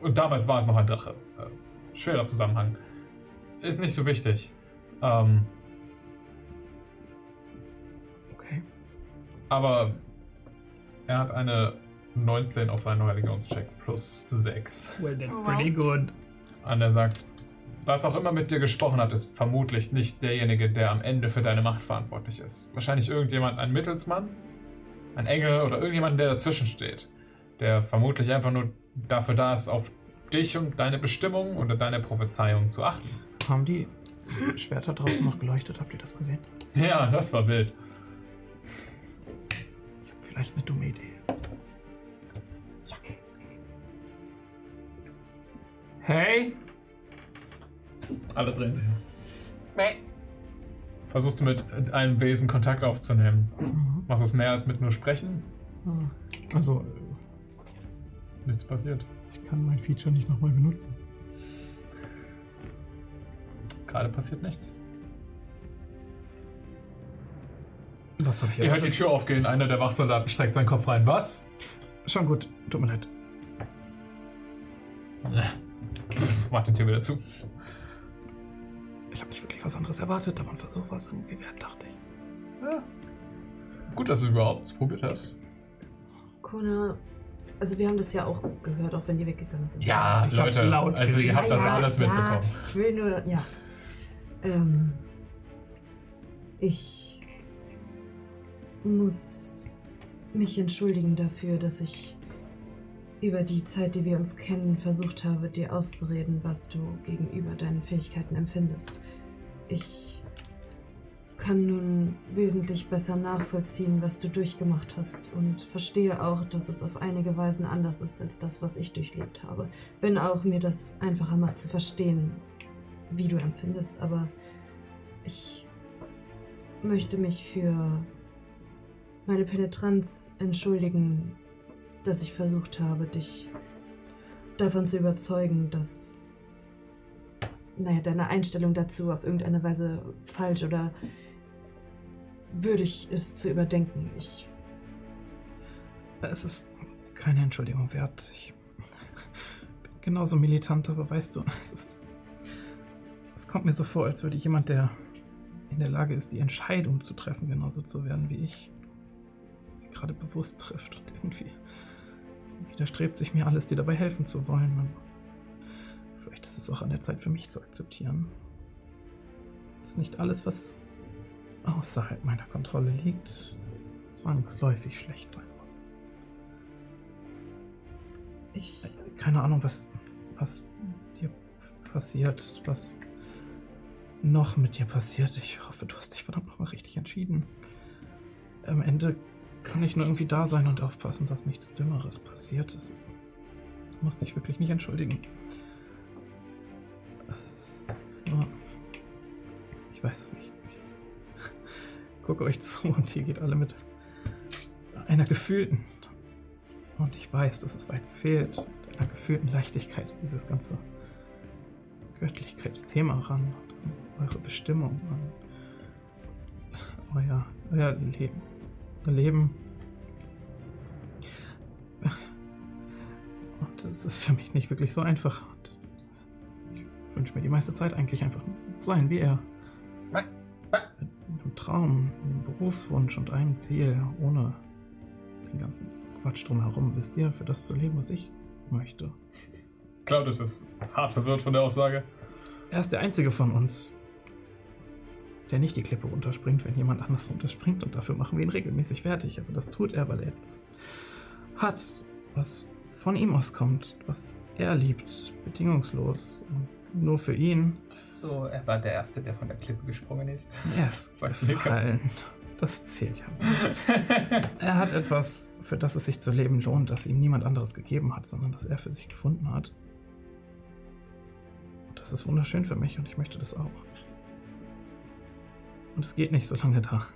Und damals war es noch ein Drache. Äh, schwerer Zusammenhang. Ist nicht so wichtig. Ähm, Aber er hat eine 19 auf seinen Religionscheck plus 6. Well, that's Oh, pretty good. Und er sagt, was auch immer mit dir gesprochen hat, ist vermutlich nicht derjenige, der am Ende für deine Macht verantwortlich ist. Wahrscheinlich irgendjemand, ein Mittelsmann, ein Engel oder irgendjemand, der dazwischen steht. Der vermutlich einfach nur dafür da ist, auf dich und deine Bestimmung oder deine Prophezeiung zu achten. Haben die Schwerter draußen noch geleuchtet? Habt ihr das gesehen? Ja, das war wild. Vielleicht eine dumme Idee. Hey! Alle drehen sich. Mäh. Versuchst du mit einem Wesen Kontakt aufzunehmen? Mhm. Machst du es mehr als mit nur sprechen? Also, Nichts passiert. ich kann mein Feature nicht nochmal benutzen. Gerade passiert nichts. Was habe ich Ihr hört die? Tür aufgehen, einer der Wachsoldaten streckt seinen Kopf rein. Was? Schon gut, tut mir leid. Macht die Tür wieder zu. Ich habe nicht wirklich was anderes erwartet, aber ein Versuch war es irgendwie wert, dachte ich. Gut, dass du überhaupt probiert hast. Kona, also wir haben das ja auch gehört, auch wenn die weggegangen sind. Ja, Ich hab Leute, laut also ihr habt das Ja, alles ja, mitbekommen. Ich will nur, ja. Ähm, ich muss mich entschuldigen dafür, dass ich über die Zeit, die wir uns kennen, versucht habe, dir auszureden, was du gegenüber deinen Fähigkeiten empfindest. Ich kann nun wesentlich besser nachvollziehen, was du durchgemacht hast und verstehe auch, dass es auf einige Weisen anders ist als das, was ich durchlebt habe. Wenn auch mir das einfacher macht zu verstehen, wie du empfindest, aber ich möchte mich für meine Penetranz entschuldigen, dass ich versucht habe, dich davon zu überzeugen, dass naja, deine Einstellung dazu auf irgendeine Weise falsch oder würdig ist zu überdenken. Ich Es ist keine Entschuldigung wert. Ich bin genauso militant, aber weißt du, es, ist, es kommt mir so vor, als würde jemand, der in der Lage ist, die Entscheidung zu treffen, genauso zu werden wie ich, gerade bewusst trifft und irgendwie widerstrebt sich mir alles, dir dabei helfen zu wollen. Und vielleicht ist es auch an der Zeit für mich zu akzeptieren, dass nicht alles, was außerhalb meiner Kontrolle liegt, zwangsläufig schlecht sein muss. ich Keine Ahnung, was, was dir passiert, was noch mit dir passiert. Ich hoffe, du hast dich verdammt nochmal richtig entschieden. Am Ende kann ich nur irgendwie da sein und aufpassen, dass nichts Dümmeres passiert ist. Du musst dich wirklich nicht entschuldigen. Nur. Ich weiß es nicht. Ich gucke euch zu und ihr geht alle mit einer gefühlten und ich weiß, dass es weit fehlt, mit einer gefühlten Leichtigkeit dieses ganze Göttlichkeitsthema ran eure Bestimmung, an euer, euer Leben. Leben. Und es ist für mich nicht wirklich so einfach. Und ich wünsche mir die meiste Zeit eigentlich einfach sein wie er. Mit einem Traum, einem Berufswunsch und einem Ziel, ohne den ganzen Quatsch drumherum, wisst ihr, für das zu leben, was ich möchte. Claudius ist hart verwirrt von der Aussage. Er ist der einzige von uns, der nicht die Klippe runterspringt, wenn jemand anders runterspringt. Und dafür machen wir ihn regelmäßig fertig. Aber das tut er, weil er etwas hat, was von ihm auskommt, was er liebt, bedingungslos. Und nur für ihn. So, er war der Erste, der von der Klippe gesprungen ist. Er ist gefallen. Das zählt ja. Er hat etwas, für das es sich zu leben lohnt, das ihm niemand anderes gegeben hat, sondern das er für sich gefunden hat. Und das ist wunderschön für mich und ich möchte das auch. Und es geht nicht, solange da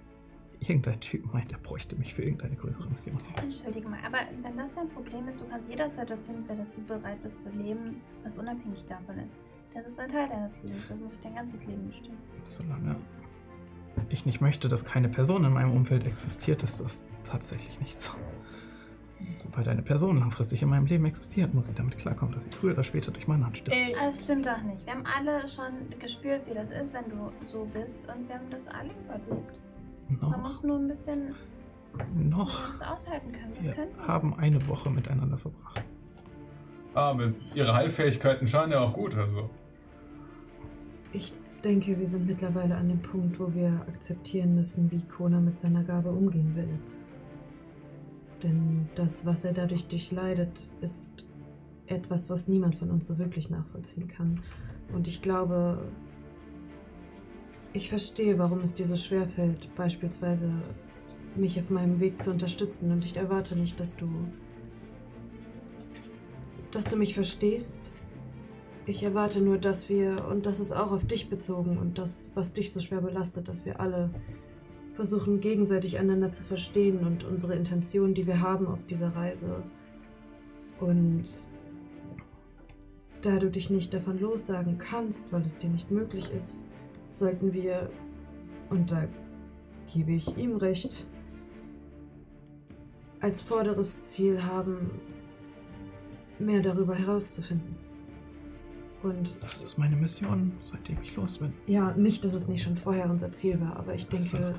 irgendein Typ meint, er bräuchte mich für irgendeine größere Mission. Entschuldige mal, aber wenn das dein Problem ist, du kannst jederzeit das finden, für das du bereit bist zu leben, was unabhängig davon ist. Das ist ein Teil deines Lebens, das muss für dein ganzes Leben bestimmen. Solange ich nicht möchte, dass keine Person in meinem Umfeld existiert, ist das tatsächlich nicht so. Sobald eine Person langfristig in meinem Leben existiert, muss ich damit klarkommen, dass sie früher oder später durch meine Hand stirbt. Das Also, stimmt doch nicht. Wir haben alle schon gespürt, wie das ist, wenn du so bist und wir haben das alle überlebt. Man Noch? muss nur ein bisschen Noch. das aushalten können. Das Wir wir. haben eine Woche miteinander verbracht. Aber ihre Heilfähigkeiten scheinen ja auch gut, also. Ich denke, wir sind mittlerweile an dem Punkt, wo wir akzeptieren müssen, wie Kona mit seiner Gabe umgehen will. Denn das, was er dadurch durchleidet, ist etwas, was niemand von uns so wirklich nachvollziehen kann. Und ich glaube, ich verstehe, warum es dir so schwer fällt, beispielsweise mich auf meinem Weg zu unterstützen. Und ich erwarte nicht, dass du, dass du mich verstehst. Ich erwarte nur, dass wir, und das ist auch auf dich bezogen und das, was dich so schwer belastet, dass wir alle versuchen, gegenseitig einander zu verstehen und unsere Intention, die wir haben auf dieser Reise. Und da du dich nicht davon lossagen kannst, weil es dir nicht möglich ist, sollten wir, und da gebe ich ihm recht, als vorderes Ziel haben, mehr darüber herauszufinden. Und Das ist meine Mission, seitdem ich los bin. ja, nicht, dass es nicht schon vorher unser Ziel war, aber ich Das denke,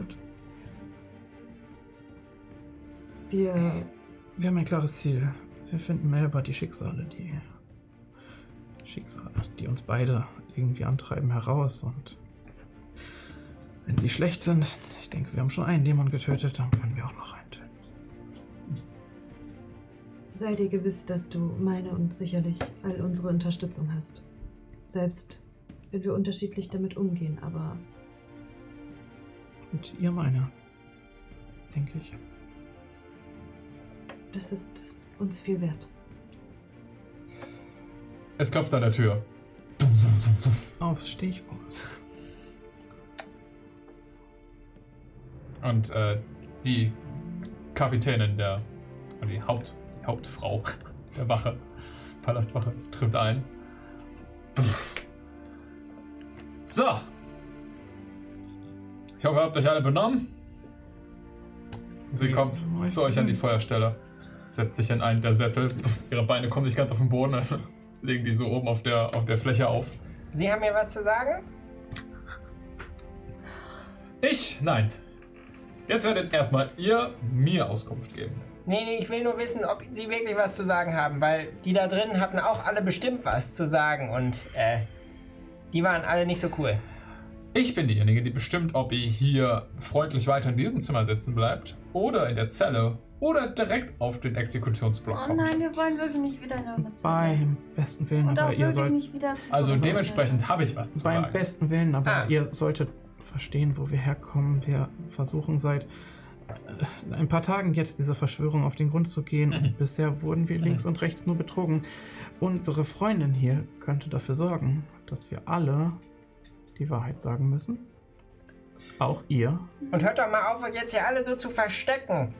wir Wir haben ein klares Ziel. Wir finden mehr über die Schicksale, die Schicksale, die uns beide irgendwie antreiben, heraus. Und wenn sie schlecht sind, ich denke, wir haben schon einen Dämon getötet, dann können wir auch noch einen töten. sei dir gewiss, dass du meine und sicherlich all unsere Unterstützung hast. Selbst wenn wir unterschiedlich damit umgehen, aber Und ihr meine, denke ich. Das ist uns viel wert. Es klopft an der Tür. Aufs Stichwort. Und äh, die Kapitänin der, oder die, Haupt, die Hauptfrau der Wache, Palastwache, tritt ein. So. Ich hoffe, ihr habt euch alle benommen. Sie kommt zu euch an die Feuerstelle, setzt sich in einen der Sessel. Ihre Beine kommen nicht ganz auf den Boden, also legen die so oben auf der, auf der Fläche auf. Sie haben mir was zu sagen? Ich? Nein. Jetzt werdet erstmal ihr mir Auskunft geben. Nee, nee, ich will nur wissen, ob Sie wirklich was zu sagen haben, weil die da drin hatten auch alle bestimmt was zu sagen und äh, die waren alle nicht so cool. Ich bin diejenige, die bestimmt, ob ihr hier freundlich weiter in diesem Zimmer sitzen bleibt oder in der Zelle oder direkt auf den Exekutionsblock Oh kommt. nein, wir wollen wirklich nicht wieder in eure Zelle. Beim besten Willen, Und auch aber ihr wirklich sollt. nicht wieder zu Also dementsprechend habe ich was zu Beim sagen. besten Willen, aber Ah. ihr solltet verstehen, wo wir herkommen. Wir versuchen seit äh, ein paar Tagen jetzt dieser Verschwörung auf den Grund zu gehen. Mhm. Und bisher wurden wir links und rechts nur betrogen. Unsere Freundin hier könnte dafür sorgen, dass wir alle die Wahrheit sagen müssen. Auch ihr. Und hört doch mal auf, euch jetzt hier alle so zu verstecken.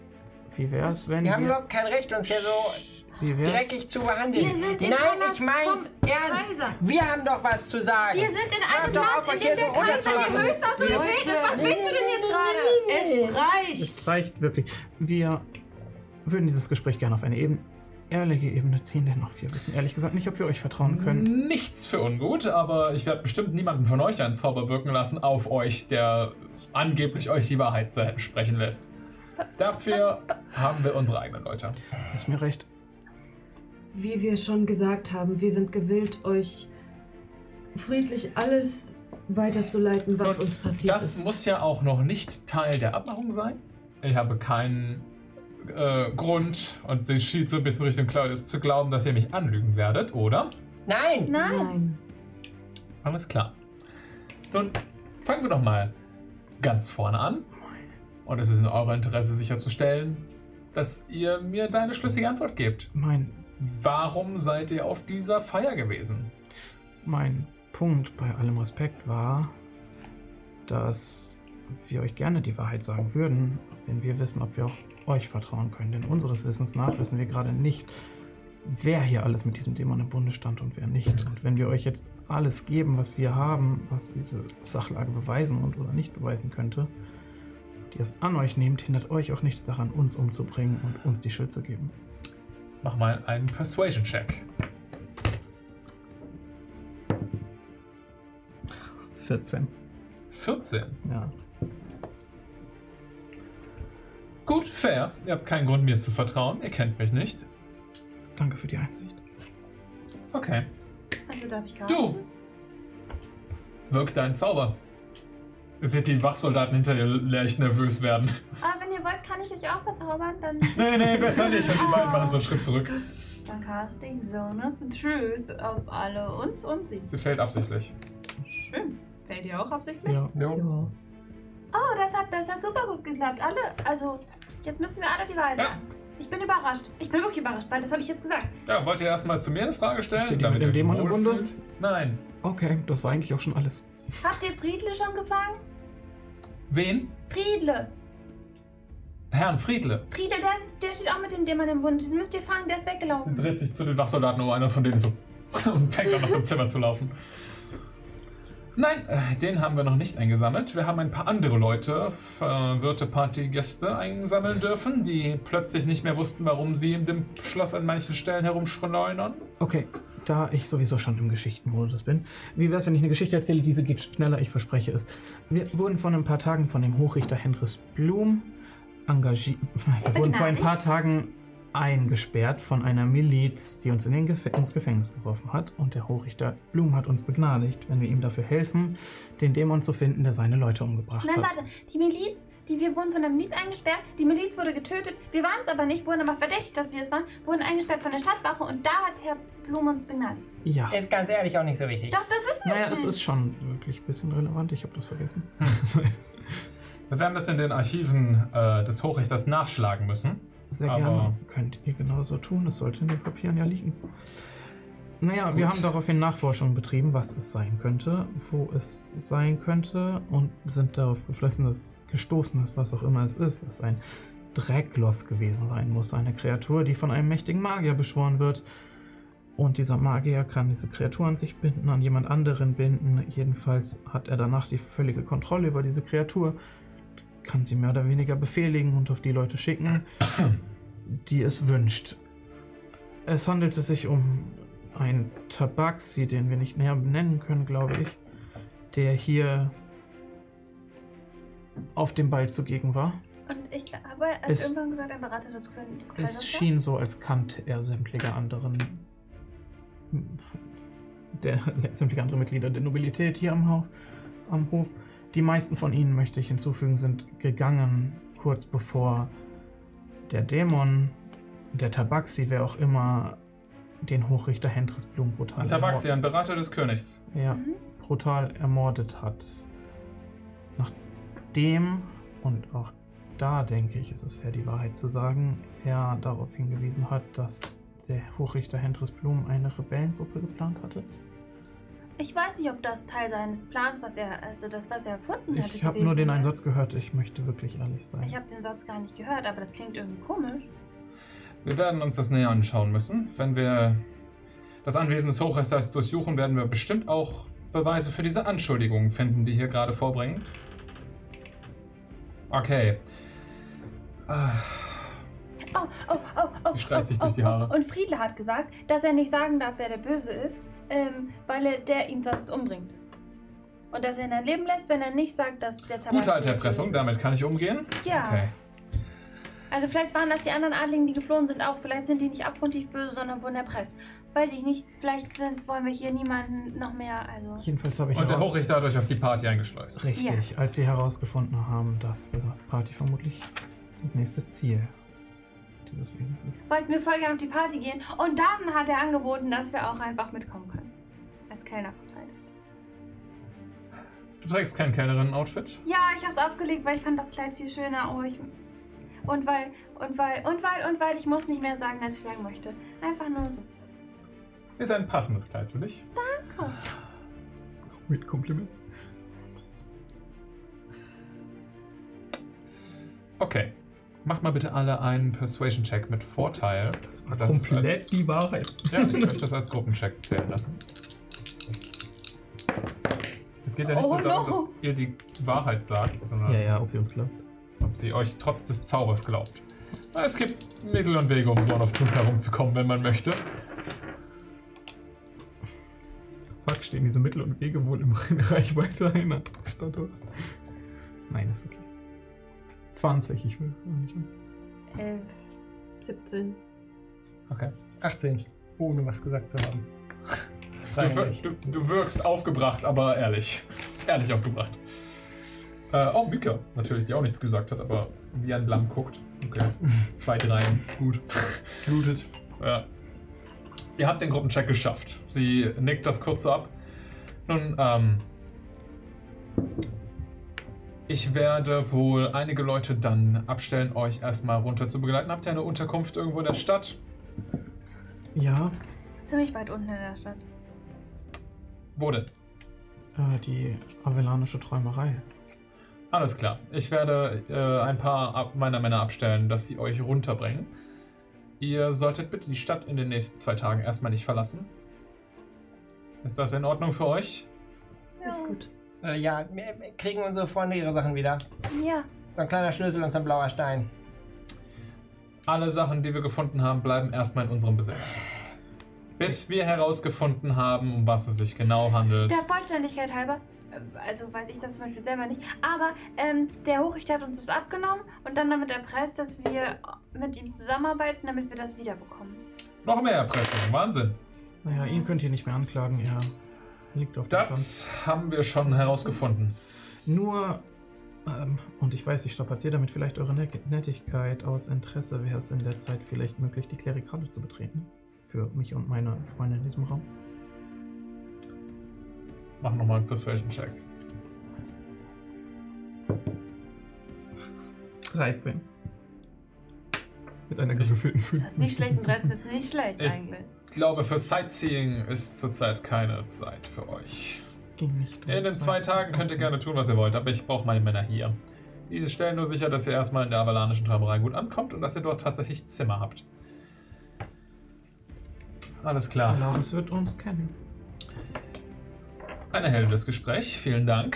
Wie wär's, wenn Wir haben wir. überhaupt kein Recht, uns hier so Wie wär's? dreckig zu behandeln. Wir sind in Nein, einer ich mein's ernst. Kaiser. Wir haben doch was zu sagen. Wir sind in Hört einem doch Land, auf, euch in dem der so Kaiser die höchste Autorität ist. Was willst du denn jetzt gerade? Es reicht! Es reicht wirklich. Wir würden dieses Gespräch gerne auf eine eben, ehrliche Ebene ziehen, denn auch wir wissen ehrlich gesagt nicht, ob wir euch vertrauen können. Nichts für ungut, aber ich werde bestimmt niemanden von euch einen Zauber wirken lassen auf euch, der angeblich euch die Wahrheit sprechen lässt. Dafür haben wir unsere eigenen Leute. Ist mir recht. Wie wir schon gesagt haben, wir sind gewillt, euch friedlich alles weiterzuleiten, was Und uns passiert Das ist. muss ja auch noch nicht Teil der Abmachung sein. Ich habe keinen äh, Grund, und sie schielt so ein bisschen Richtung Claudius, zu glauben, dass ihr mich anlügen werdet, oder? Nein! Nein. Alles klar. Nun, fangen wir doch mal ganz vorne an. Und es ist in eurem Interesse sicherzustellen, dass ihr mir da eine schlüssige Antwort gebt. Mein, Warum seid ihr auf dieser Feier gewesen? mein Punkt bei allem Respekt war, dass wir euch gerne die Wahrheit sagen würden, wenn wir wissen, ob wir auch euch vertrauen können. Denn unseres Wissens nach wissen wir gerade nicht, wer hier alles mit diesem Dämon im Bunde stand und wer nicht. Und wenn wir euch jetzt alles geben, was wir haben, was diese Sachlage beweisen und oder nicht beweisen könnte, ihr es an euch nehmt, hindert euch auch nichts daran, uns umzubringen und uns die Schuld zu geben. Mach mal einen Persuasion-Check. 14. 14. Ja. Gut. Fair. Ihr habt keinen Grund, mir zu vertrauen. Ihr kennt mich nicht. Danke für die Einsicht. Okay. Also darf ich Du! Wirk deinen Zauber. Ihr seht die Wachsoldaten hinter dir leicht nervös werden. Ah, wenn ihr wollt, kann ich euch auch verzaubern. Dann, Nee, nee, besser nicht. Und die beiden machen so einen Schritt zurück. dann caste ich Zone of Truth auf alle uns und sie. Sie fällt absichtlich. Schön. Fällt ihr auch absichtlich? Ja. Jo. Oh, das hat, das hat super gut geklappt. Alle, also, jetzt müssen wir alle die Wahrheit Ja. sagen. Ich bin überrascht. Ich bin wirklich überrascht, weil das habe ich jetzt gesagt. Ja, wollt ihr erstmal zu mir eine Frage stellen? Steht ihr damit mit dem Dämon im Bunde? Nein. Okay, das war eigentlich auch schon alles. Habt ihr Friedle schon gefangen? Wen? Friedle. Herrn Friedle. Friedle, der, ist, der steht auch mit dem Dämon im Bund. Den müsst ihr fangen, der ist Sie weggelaufen. dreht sich zu den Wachsoldaten um, einer von denen so und fängt an, aus dem Zimmer zu laufen. Nein, äh, den haben wir noch nicht eingesammelt. Wir haben ein paar andere Leute, verwirrte Partygäste, einsammeln dürfen, die plötzlich nicht mehr wussten, warum sie in dem Schloss an manchen Stellen herumschleunern. Okay, da ich sowieso schon im Geschichtenmodus bin. Wie wär's, wenn ich eine Geschichte erzähle? Diese geht schneller, ich verspreche es. Wir wurden vor ein paar Tagen von dem Hochrichter Henris Blum engagiert. Wir wurden vor ein paar Tagen eingesperrt von einer Miliz, die uns in den Gef ins Gefängnis geworfen hat. Und der Hochrichter Blum hat uns begnadigt, wenn wir ihm dafür helfen, den Dämon zu finden, der seine Leute umgebracht Nein, hat. warte. Die Miliz, die wir wurden von der Miliz eingesperrt. Die Miliz wurde getötet. Wir waren es aber nicht, wurden aber verdächtigt, dass wir es waren. Wurden eingesperrt von der Stadtwache und da hat Herr Blum uns begnadigt. Ja. Ist ganz ehrlich auch nicht so wichtig. Doch, das ist Naja, wichtig. es ist schon wirklich ein bisschen relevant. Ich habe das vergessen. Wir werden das in den Archiven äh, des Hochrichters nachschlagen müssen. Sehr Aber- gerne. Könnt ihr genauso tun. Es sollte in den Papieren ja liegen. Naja, wir Gut. haben daraufhin Nachforschungen betrieben, was es sein könnte, wo es sein könnte und sind darauf geschlossen, dass gestoßen ist, was auch immer es ist, es ein Dragloth gewesen sein muss. Eine Kreatur, die von einem mächtigen Magier beschworen wird. Und dieser Magier kann diese Kreatur an sich binden, an jemand anderen binden. Jedenfalls hat er danach die völlige Kontrolle über diese Kreatur, kann sie mehr oder weniger befehligen und auf die Leute schicken, die es wünscht. Es handelte sich um einen Tabaxi, den wir nicht näher benennen können, glaube ich, der hier auf dem Ball zugegen war. Und ich glaube, er hat Es- irgendwann gesagt, ein Berater des, Kön des Kaisers. Es schien so, als kannte er sämtliche anderen der sämtliche andere Mitglieder der Nobilität hier am, Hof, am Hof. Die meisten von ihnen, möchte ich hinzufügen, sind gegangen kurz bevor der Dämon, der Tabaxi, wer auch immer, den Hochrichter Hendris Blum brutal, Ein Tabaxi, ein Berater des Königs. ja, Mhm. brutal ermordet hat. Nachdem, und auch da denke ich, ist es fair, die Wahrheit zu sagen, er darauf hingewiesen hat, dass der Hochrichter Hendris Blum eine Rebellengruppe geplant hatte. Ich weiß nicht, ob das Teil seines Plans, was er, also das, was er erfunden hatte, Ich habe nur den einen Satz gehört, ich möchte wirklich ehrlich sein. Ich habe den Satz gar nicht gehört, aber das klingt irgendwie komisch. Wir werden uns das näher anschauen müssen. Wenn wir das Anwesen des Hochrichters durchsuchen, werden wir bestimmt auch Beweise für diese Anschuldigungen finden, die hier gerade vorbringt. Okay. Ah, Oh, oh, oh, oh. Sie streicht oh, sich oh, durch die oh. Haare. Und Friedle hat gesagt, dass er nicht sagen darf, wer der Böse ist, ähm, weil er der ihn sonst umbringt. Und dass er ihn dann leben lässt, wenn er nicht sagt, dass der Tabaxi Gute alte Erpressung, damit kann ich umgehen. Ja. Okay. Also vielleicht waren das die anderen Adligen, die geflohen sind auch. Vielleicht sind die nicht abgrundtief böse, sondern wurden erpresst. Weiß ich nicht. Vielleicht sind, wollen wir hier niemanden noch mehr, also... Jedenfalls habe ich Und der Hochrichter hat euch auf die Party eingeschleust. Richtig, als wir herausgefunden haben, dass die Party vermutlich das nächste Ziel dieses Wesens ist. Wollten wir voll gerne auf die Party gehen. Und dann hat er angeboten, dass wir auch einfach mitkommen können. Als Kellner verkleidet. Du trägst kein Kellnerinnen-Outfit? Ja, ich hab's abgelegt, weil ich fand das Kleid viel schöner. Oh, ich... Und weil, und weil, und weil, und weil ich muss nicht mehr sagen, als ich sagen möchte. Einfach nur so. Ist ein passendes Kleid für dich. Danke. Mit Kompliment. Okay. Macht mal bitte alle einen Persuasion-Check mit Vorteil. Das war komplett die Wahrheit. Ja, ich möchte das als Gruppencheck zählen lassen. Es geht ja nicht Oh nur darum, no. dass ihr die Wahrheit sagt, sondern Ja, ja, ob sie uns glaubt. ob sie euch trotz des Zaubers glaubt. Es gibt Mittel und Wege, um so auf Truth herumzukommen, wenn man möchte. Fuck, stehen diese Mittel und Wege wohl im Reichweite einer Stadt? Nein, ist okay. 20, ich will. nicht. Elf. 17. Okay. 18. Ohne was gesagt zu haben. Du, wir- du, du wirkst aufgebracht, aber ehrlich. Ehrlich aufgebracht. Äh, oh, Mika, natürlich, die auch nichts gesagt hat, aber wie ein Lamm guckt. Okay. Zwei Dreien. Gut. Blutet. Ja. Ihr habt den Gruppencheck geschafft. Sie nickt das kurz so ab. Nun, ähm. Ich werde wohl einige Leute dann abstellen, euch erstmal runter zu begleiten. Habt ihr eine Unterkunft irgendwo in der Stadt? Ja, Ziemlich weit unten in der Stadt. Wo denn? äh, die avelanische Träumerei. Alles klar. Ich werde äh, ein paar ab meiner Männer abstellen, dass sie euch runterbringen. Ihr solltet bitte die Stadt in den nächsten zwei Tagen erstmal nicht verlassen. Ist das in Ordnung für euch? Ist gut. Äh, ja, wir- kriegen unsere Freunde ihre Sachen wieder. Ja. So ein kleiner Schlüssel und so ein blauer Stein. Alle Sachen, die wir gefunden haben, bleiben erstmal in unserem Besitz. Bis wir herausgefunden haben, um was es sich genau handelt. Der Vollständigkeit halber, äh, also weiß ich das zum Beispiel selber nicht, aber ähm, der Hochrichter hat uns das abgenommen und dann damit erpresst, dass wir mit ihm zusammenarbeiten, damit wir das wiederbekommen. Noch mehr Erpressung, Wahnsinn. Naja, ihn könnt ihr nicht mehr anklagen, er liegt auf. Das haben wir schon herausgefunden. Nur, ähm, und ich weiß, ich strapaziere damit vielleicht eure Net Nettigkeit aus Interesse, wäre es in der Zeit vielleicht möglich, die Klerikale zu betreten. Für mich und meine Freunde in diesem Raum. Mach nochmal einen Persuasion-Check. 13. Mit einer gewürfelten 5. Das ist nicht schlecht, ein 13 ist nicht schlecht Ich- eigentlich. Ich glaube, für Sightseeing ist zurzeit keine Zeit für euch. Ging nicht. um In den zwei Tagen könnt ihr gerne tun, was ihr wollt, aber ich brauche meine Männer hier. Die stellen nur sicher, dass ihr erstmal in der avalanischen Träumerei gut ankommt und dass ihr dort tatsächlich Zimmer habt. Alles klar. Alaris wird uns kennen. Ein erhellendes Gespräch. Vielen Dank.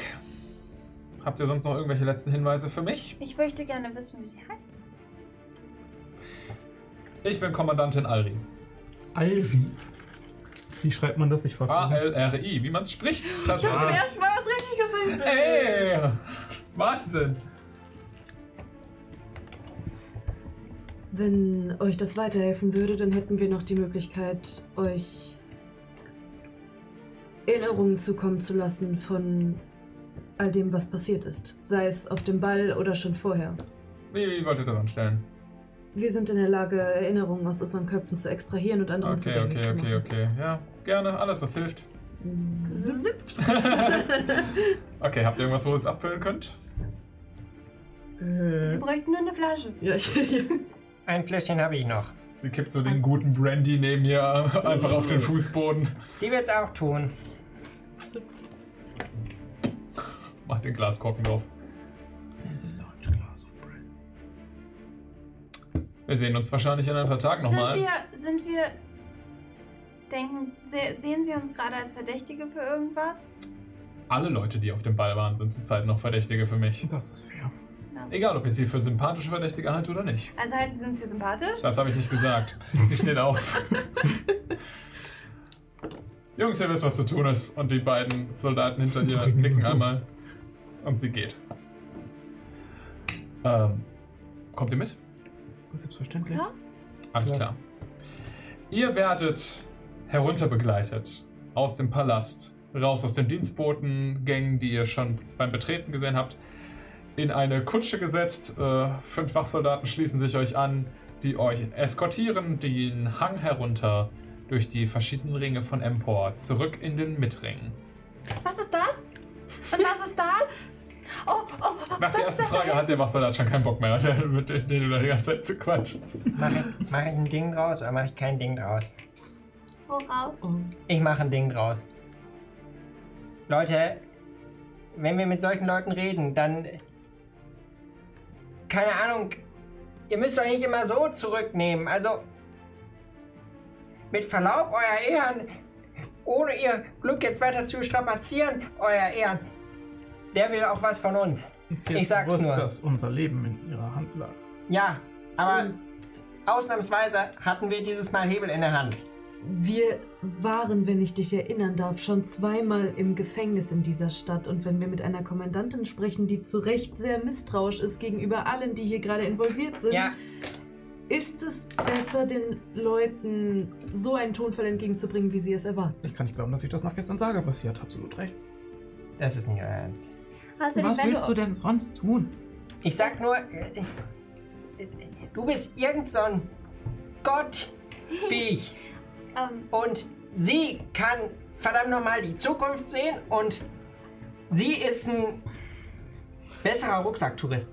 Habt ihr sonst noch irgendwelche letzten Hinweise für mich? Ich möchte gerne wissen, wie sie heißt. Ich bin Kommandantin Alri. Alvi. Wie schreibt man das? Ich frage. A-L-R-I, wie man es spricht. Ich habe zum ersten Mal was richtig geschrieben. Ey! Wahnsinn! Wenn euch das weiterhelfen würde, dann hätten wir noch die Möglichkeit, euch Erinnerungen zukommen zu lassen von all dem, was passiert ist. Sei es auf dem Ball oder schon vorher. Wie, wie wollt ihr das anstellen? Wir sind in der Lage, Erinnerungen aus unseren Köpfen zu extrahieren und anderen Okay, zugänglich okay, zu okay, machen. okay. Ja, gerne. Alles, was hilft. Zip. Okay, habt ihr irgendwas, wo ihr es abfüllen könnt? Sie Äh, bräuchten nur eine Flasche. ja, ich, Ein Fläschchen habe ich noch. Sie kippt so den guten Brandy neben ihr einfach auf den Fußboden. Die wird's auch tun. Macht den Glaskorken drauf. Wir sehen uns wahrscheinlich in ein paar Tagen Sind nochmal. wir, sind wir, denken, se sehen Sie uns gerade als Verdächtige für irgendwas? Alle Leute, die auf dem Ball waren, sind zurzeit noch Verdächtige für mich. Das ist fair. Egal, ob ich sie für sympathische Verdächtige halte oder nicht. Also halten Sie uns für sympathisch? Das habe ich nicht gesagt. Sie steht auf. Jungs, ihr wisst, was zu tun ist. Und die beiden Soldaten hinter ihr nicken einmal. Und sie geht. Ähm, kommt ihr mit? Selbstverständlich. Ja. Alles Ja. klar. Ihr werdet herunterbegleitet aus dem Palast, raus aus den Dienstbotengängen, die ihr schon beim Betreten gesehen habt, in eine Kutsche gesetzt. Äh, fünf Wachsoldaten schließen sich euch an, die euch eskortieren den Hang herunter durch die verschiedenen Ringe von Empor zurück in den Mitring. Was ist das? Und was ist das? Oh, oh, oh Nach der was ersten ist das? Frage hat der Wachsoldat schon keinen Bock mehr, mit denen du die ganze Zeit zu quatschen. Mache ich, mach ich ein Ding draus oder mache ich kein Ding draus? Worauf? Ich mache ein Ding draus. Leute, wenn wir mit solchen Leuten reden, dann. Keine Ahnung. Ihr müsst euch nicht immer so zurücknehmen. Also. Mit Verlaub, euer Ehren. Ohne ihr Glück jetzt weiter zu strapazieren, euer Ehren. Der will auch was von uns. Dir Ich sag's bewusst, nur. dass unser Leben in ihrer Hand lag. Ja, aber ausnahmsweise hatten wir dieses Mal Hebel in der Hand. Wir waren, wenn ich dich erinnern darf, schon zweimal im Gefängnis in dieser Stadt. Und wenn wir mit einer Kommandantin sprechen, die zu Recht sehr misstrauisch ist gegenüber allen, die hier gerade involviert sind, Ja, ist es besser, den Leuten so einen Tonfall entgegenzubringen, wie sie es erwarten? Ich kann nicht glauben, dass ich das nach gestern sage, aber sie hat absolut recht. Das ist nicht euer Ernst. Außerdem, Was wenn willst du denn sonst tun? Ich sag nur, du bist irgend so ein Gottviech. Ähm, Und sie kann verdammt nochmal die Zukunft sehen und sie ist ein besserer Rucksacktourist.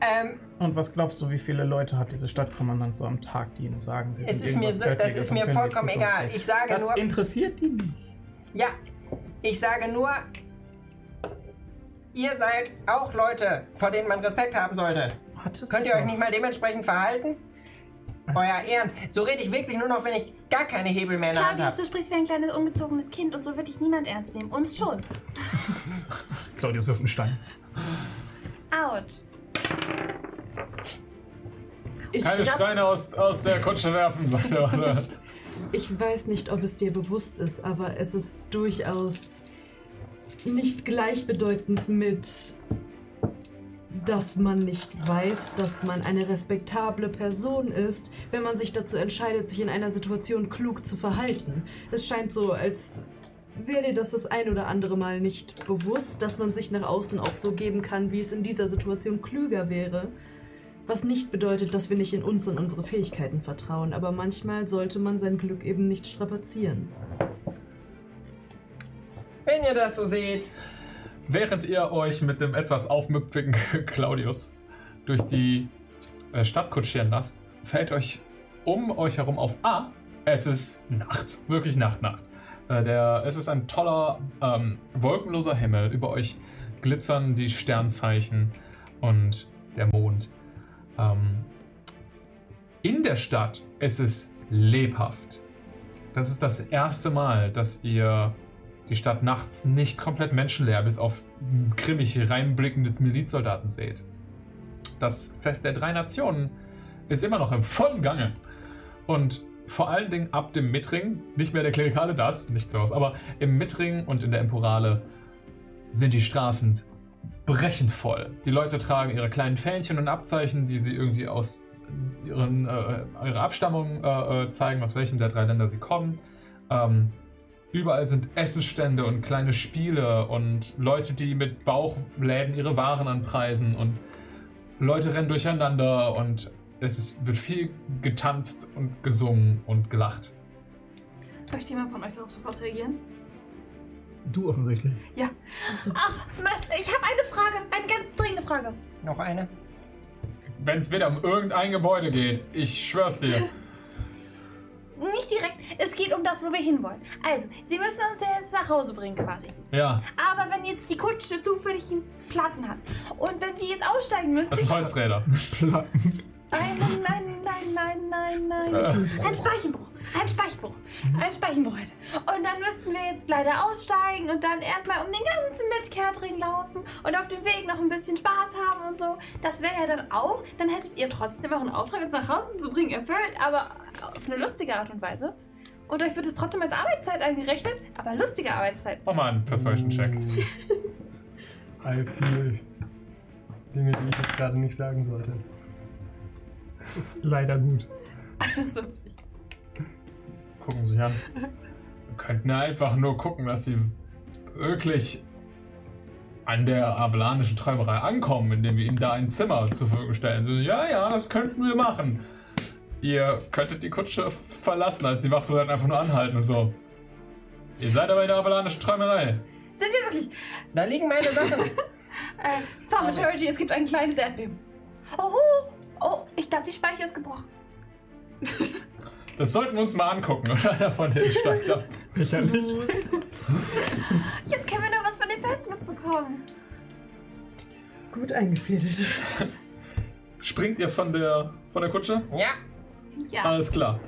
Ähm, Und was glaubst du, wie viele Leute hat diese Stadtkommandant so am Tag, die ihnen sagen, sie Es sind ist mir so- das ist mir vollkommen egal. Ich sage das nur- interessiert die nicht. ja, ich sage nur, ihr seid auch Leute, vor denen man Respekt haben sollte. Hattest Könnt ihr euch nicht mal dementsprechend verhalten? Euer Ehren. So rede ich wirklich nur noch, wenn ich gar keine Hebel mehr in der Hand Claudius, habe. du sprichst wie ein kleines ungezogenes Kind und so wird dich niemand ernst nehmen. Uns schon. Claudius wirft einen Stein. Out. Ich, Keine Steine aus, aus der Kutsche werfen, sagt er. Ich weiß nicht, ob es dir bewusst ist, aber es ist durchaus nicht gleichbedeutend mit, dass man nicht weiß, dass man eine respektable Person ist, wenn man sich dazu entscheidet, sich in einer Situation klug zu verhalten. Es scheint so, als wäre dir das das ein oder andere Mal nicht bewusst, dass man sich nach außen auch so geben kann, wie es in dieser Situation klüger wäre. Was nicht bedeutet, dass wir nicht in uns und unsere Fähigkeiten vertrauen, aber manchmal sollte man sein Glück eben nicht strapazieren. Wenn ihr das so seht. Während ihr euch mit dem etwas aufmüpfigen Claudius durch die äh, Stadt kutschieren lasst, fällt euch um euch herum auf A. Es ist Nacht. Wirklich Nacht, Nacht. Äh, der, es ist ein toller, ähm, wolkenloser Himmel. Über euch glitzern die Sternzeichen und der Mond. Ähm, in der Stadt ist es lebhaft. Das ist das erste Mal, dass ihr die Stadt nachts nicht komplett menschenleer bis auf grimmig reinblickende Milizsoldaten seht. Das Fest der drei Nationen ist immer noch im vollen Gange. Und vor allen Dingen ab dem Mittring, nicht mehr der Klerikale, das, nicht Klaus, aber im Mittring und in der Emporale sind die Straßen brechend voll. Die Leute tragen ihre kleinen Fähnchen und Abzeichen, die sie irgendwie aus ihren, äh, ihrer Abstammung äh, äh, zeigen, aus welchem der drei Länder sie kommen. Ähm, überall sind Essensstände und kleine Spiele und Leute, die mit Bauchläden ihre Waren anpreisen und Leute rennen durcheinander und es ist, wird viel getanzt und gesungen und gelacht. Möchte jemand von euch darauf sofort reagieren? Du offensichtlich. Ach, ich habe eine Frage, eine ganz dringende Frage. Noch eine? Wenn es wieder um irgendein Gebäude geht, ich schwör's dir. Nicht direkt, es geht um das, wo wir hinwollen. Also, Sie müssen uns ja jetzt nach Hause bringen quasi. Ja, Aber wenn jetzt die Kutsche zufällig einen Platten hat und wenn wir jetzt aussteigen müssen... das sind Holzräder. Nein, nein, nein, nein, nein, nein, nein. Ein Speichenbruch. Ein Speichenbruch. Ein Speichenbruch hätte. Und dann müssten wir jetzt leider aussteigen und dann erstmal um den ganzen Mitkehrtring laufen und auf dem Weg noch ein bisschen Spaß haben und so. Das wäre ja dann auch, dann hättet ihr trotzdem euren Auftrag, uns nach Hause zu bringen, erfüllt, aber auf eine lustige Art und Weise. Und euch wird es trotzdem als Arbeitszeit eingerechnet, aber lustige Arbeitszeit. Mach mal einen Persuasion-Check. I feel Dinge, die ich jetzt gerade nicht sagen sollte. Das ist leider gut. 21. Gucken sich an. Wir könnten ja einfach nur gucken, dass sie wirklich an der avalanischen Träumerei ankommen, indem wir ihnen da ein Zimmer zur Verfügung stellen. So, ja, ja, das könnten wir machen. Ihr könntet die Kutsche verlassen, als die Wachsoldaten einfach nur anhalten und so. Ihr seid aber in der avalanischen Träumerei. Sind wir wirklich? Da liegen meine Sachen. Äh, Thaumaturgy, es gibt ein kleines Erdbeben. Oh, oh, ich glaube, die Speicher ist gebrochen. Das sollten wir uns mal angucken, oder? Einer von denen steigt ab. Sicherlich. Jetzt können wir noch was von dem Fest mitbekommen. Gut eingefädelt. Springt ihr von der, von der Kutsche? Ja. Ja. Alles klar.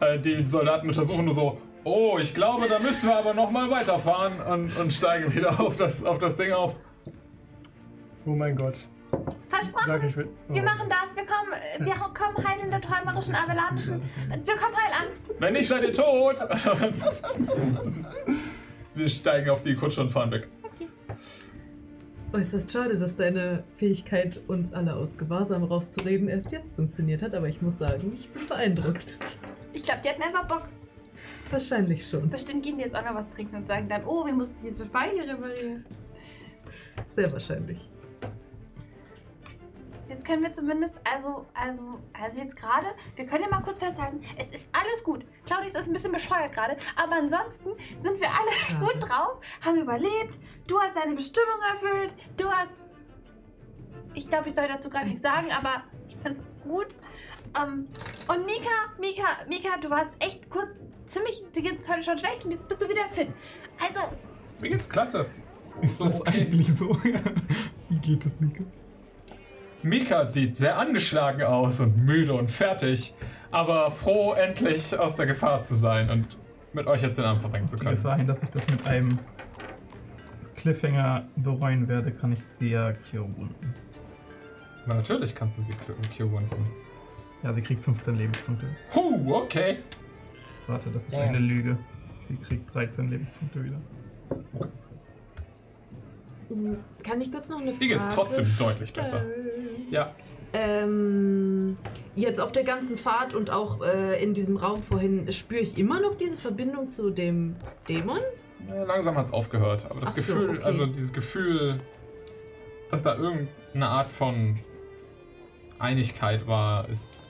Äh, die Soldaten untersuchen nur so, oh, ich glaube, da müssen wir aber noch mal weiterfahren und, und steigen wieder auf das, auf das Ding auf. Oh mein Gott. Versprochen. Sag ich. Wir machen das. Wir kommen, wir kommen heil in der träumerischen, avalanischen. Wir kommen heil an. Wenn nicht, seid ihr tot! Sie steigen auf die Kutsche und fahren weg. Äußerst schade, dass deine Fähigkeit, uns alle aus Gewahrsam rauszureden, erst jetzt funktioniert hat, aber ich muss sagen, ich bin beeindruckt. Ich glaube, die hatten einfach Bock. Wahrscheinlich schon. Bestimmt gehen die jetzt auch noch was trinken und sagen dann, oh, wir mussten diese Speicher reparieren. Sehr wahrscheinlich. Jetzt können wir zumindest, also, also, also jetzt gerade, wir können ja mal kurz festhalten, es ist alles gut. Claudius ist ein bisschen bescheuert gerade, aber ansonsten sind wir alle Ja. gut drauf, haben überlebt, du hast deine Bestimmung erfüllt, du hast, ich glaube, ich soll dazu gar nichts sagen, aber ich finde es gut. Ähm, und Mika, Mika, Mika, du warst echt kurz ziemlich, dir geht's heute schon schlecht und jetzt bist du wieder fit. Also, Mir geht's klasse. Ist So, das okay. eigentlich so? Wie geht es, Mika? Mika sieht sehr angeschlagen aus und müde und fertig, aber froh, endlich aus der Gefahr zu sein und mit euch jetzt den Abend verbringen zu Die können. Gefahr hin, dass ich das mit einem Cliffhanger bereuen werde, kann ich sie ja Cure wunden. Na, natürlich kannst du sie Q wunden. Ja, sie kriegt 15 Lebenspunkte. Huh, okay. Warte, das ist Ja. eine Lüge. Sie kriegt 13 Lebenspunkte wieder. Kann ich kurz noch eine Frage Ihr geht's trotzdem deutlich besser. stellen? Ja. Ähm, jetzt auf der ganzen Fahrt und auch äh, in diesem Raum vorhin, spüre ich immer noch diese Verbindung zu dem Dämon? Ja, langsam hat's aufgehört. Aber das Ach so, Gefühl, okay. also dieses Gefühl, dass da irgendeine Art von Einigkeit war, ist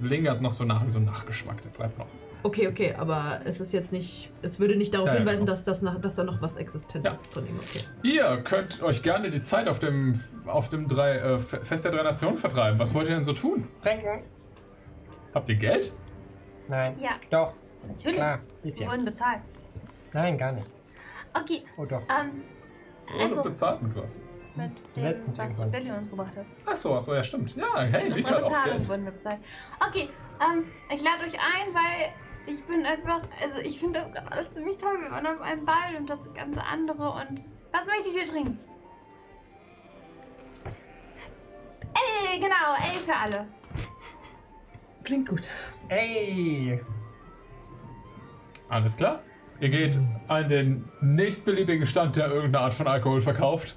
lingert noch so nach, wie so ein Nachgeschmack, der bleibt noch. Okay, okay, aber es ist jetzt nicht, es würde nicht darauf Ja, hinweisen, genau. dass, das nach, dass da noch was existent Ja. ist von ihm. Okay. Ihr könnt euch gerne die Zeit auf dem, auf dem drei, äh, Fe- Fest der drei Nationen vertreiben. Was wollt ihr denn so tun? Trinken? Habt ihr Geld? Nein. ja, Doch, natürlich. klar. Wir Bisschen. wurden bezahlt. Nein, gar nicht. Okay, Oh doch. ähm, Oder also bezahlt mit was? mit dem, Letztens was irgendwann. Billy uns gebracht hat. Achso, achso, ja, stimmt. Ja, hey, In Mika unserer auch Bezahlung Geld. wurden wir bezahlt. Okay, ähm, ich lade euch ein, weil ich bin einfach, also ich finde das gerade alles ziemlich toll. Wir waren auf einem Ball und das ganze andere und was möchtet ihr trinken? Ey, genau, ey für alle. Klingt gut. Ey! Alles klar. Ihr geht an den nächstbeliebigen Stand, der irgendeine Art von Alkohol verkauft.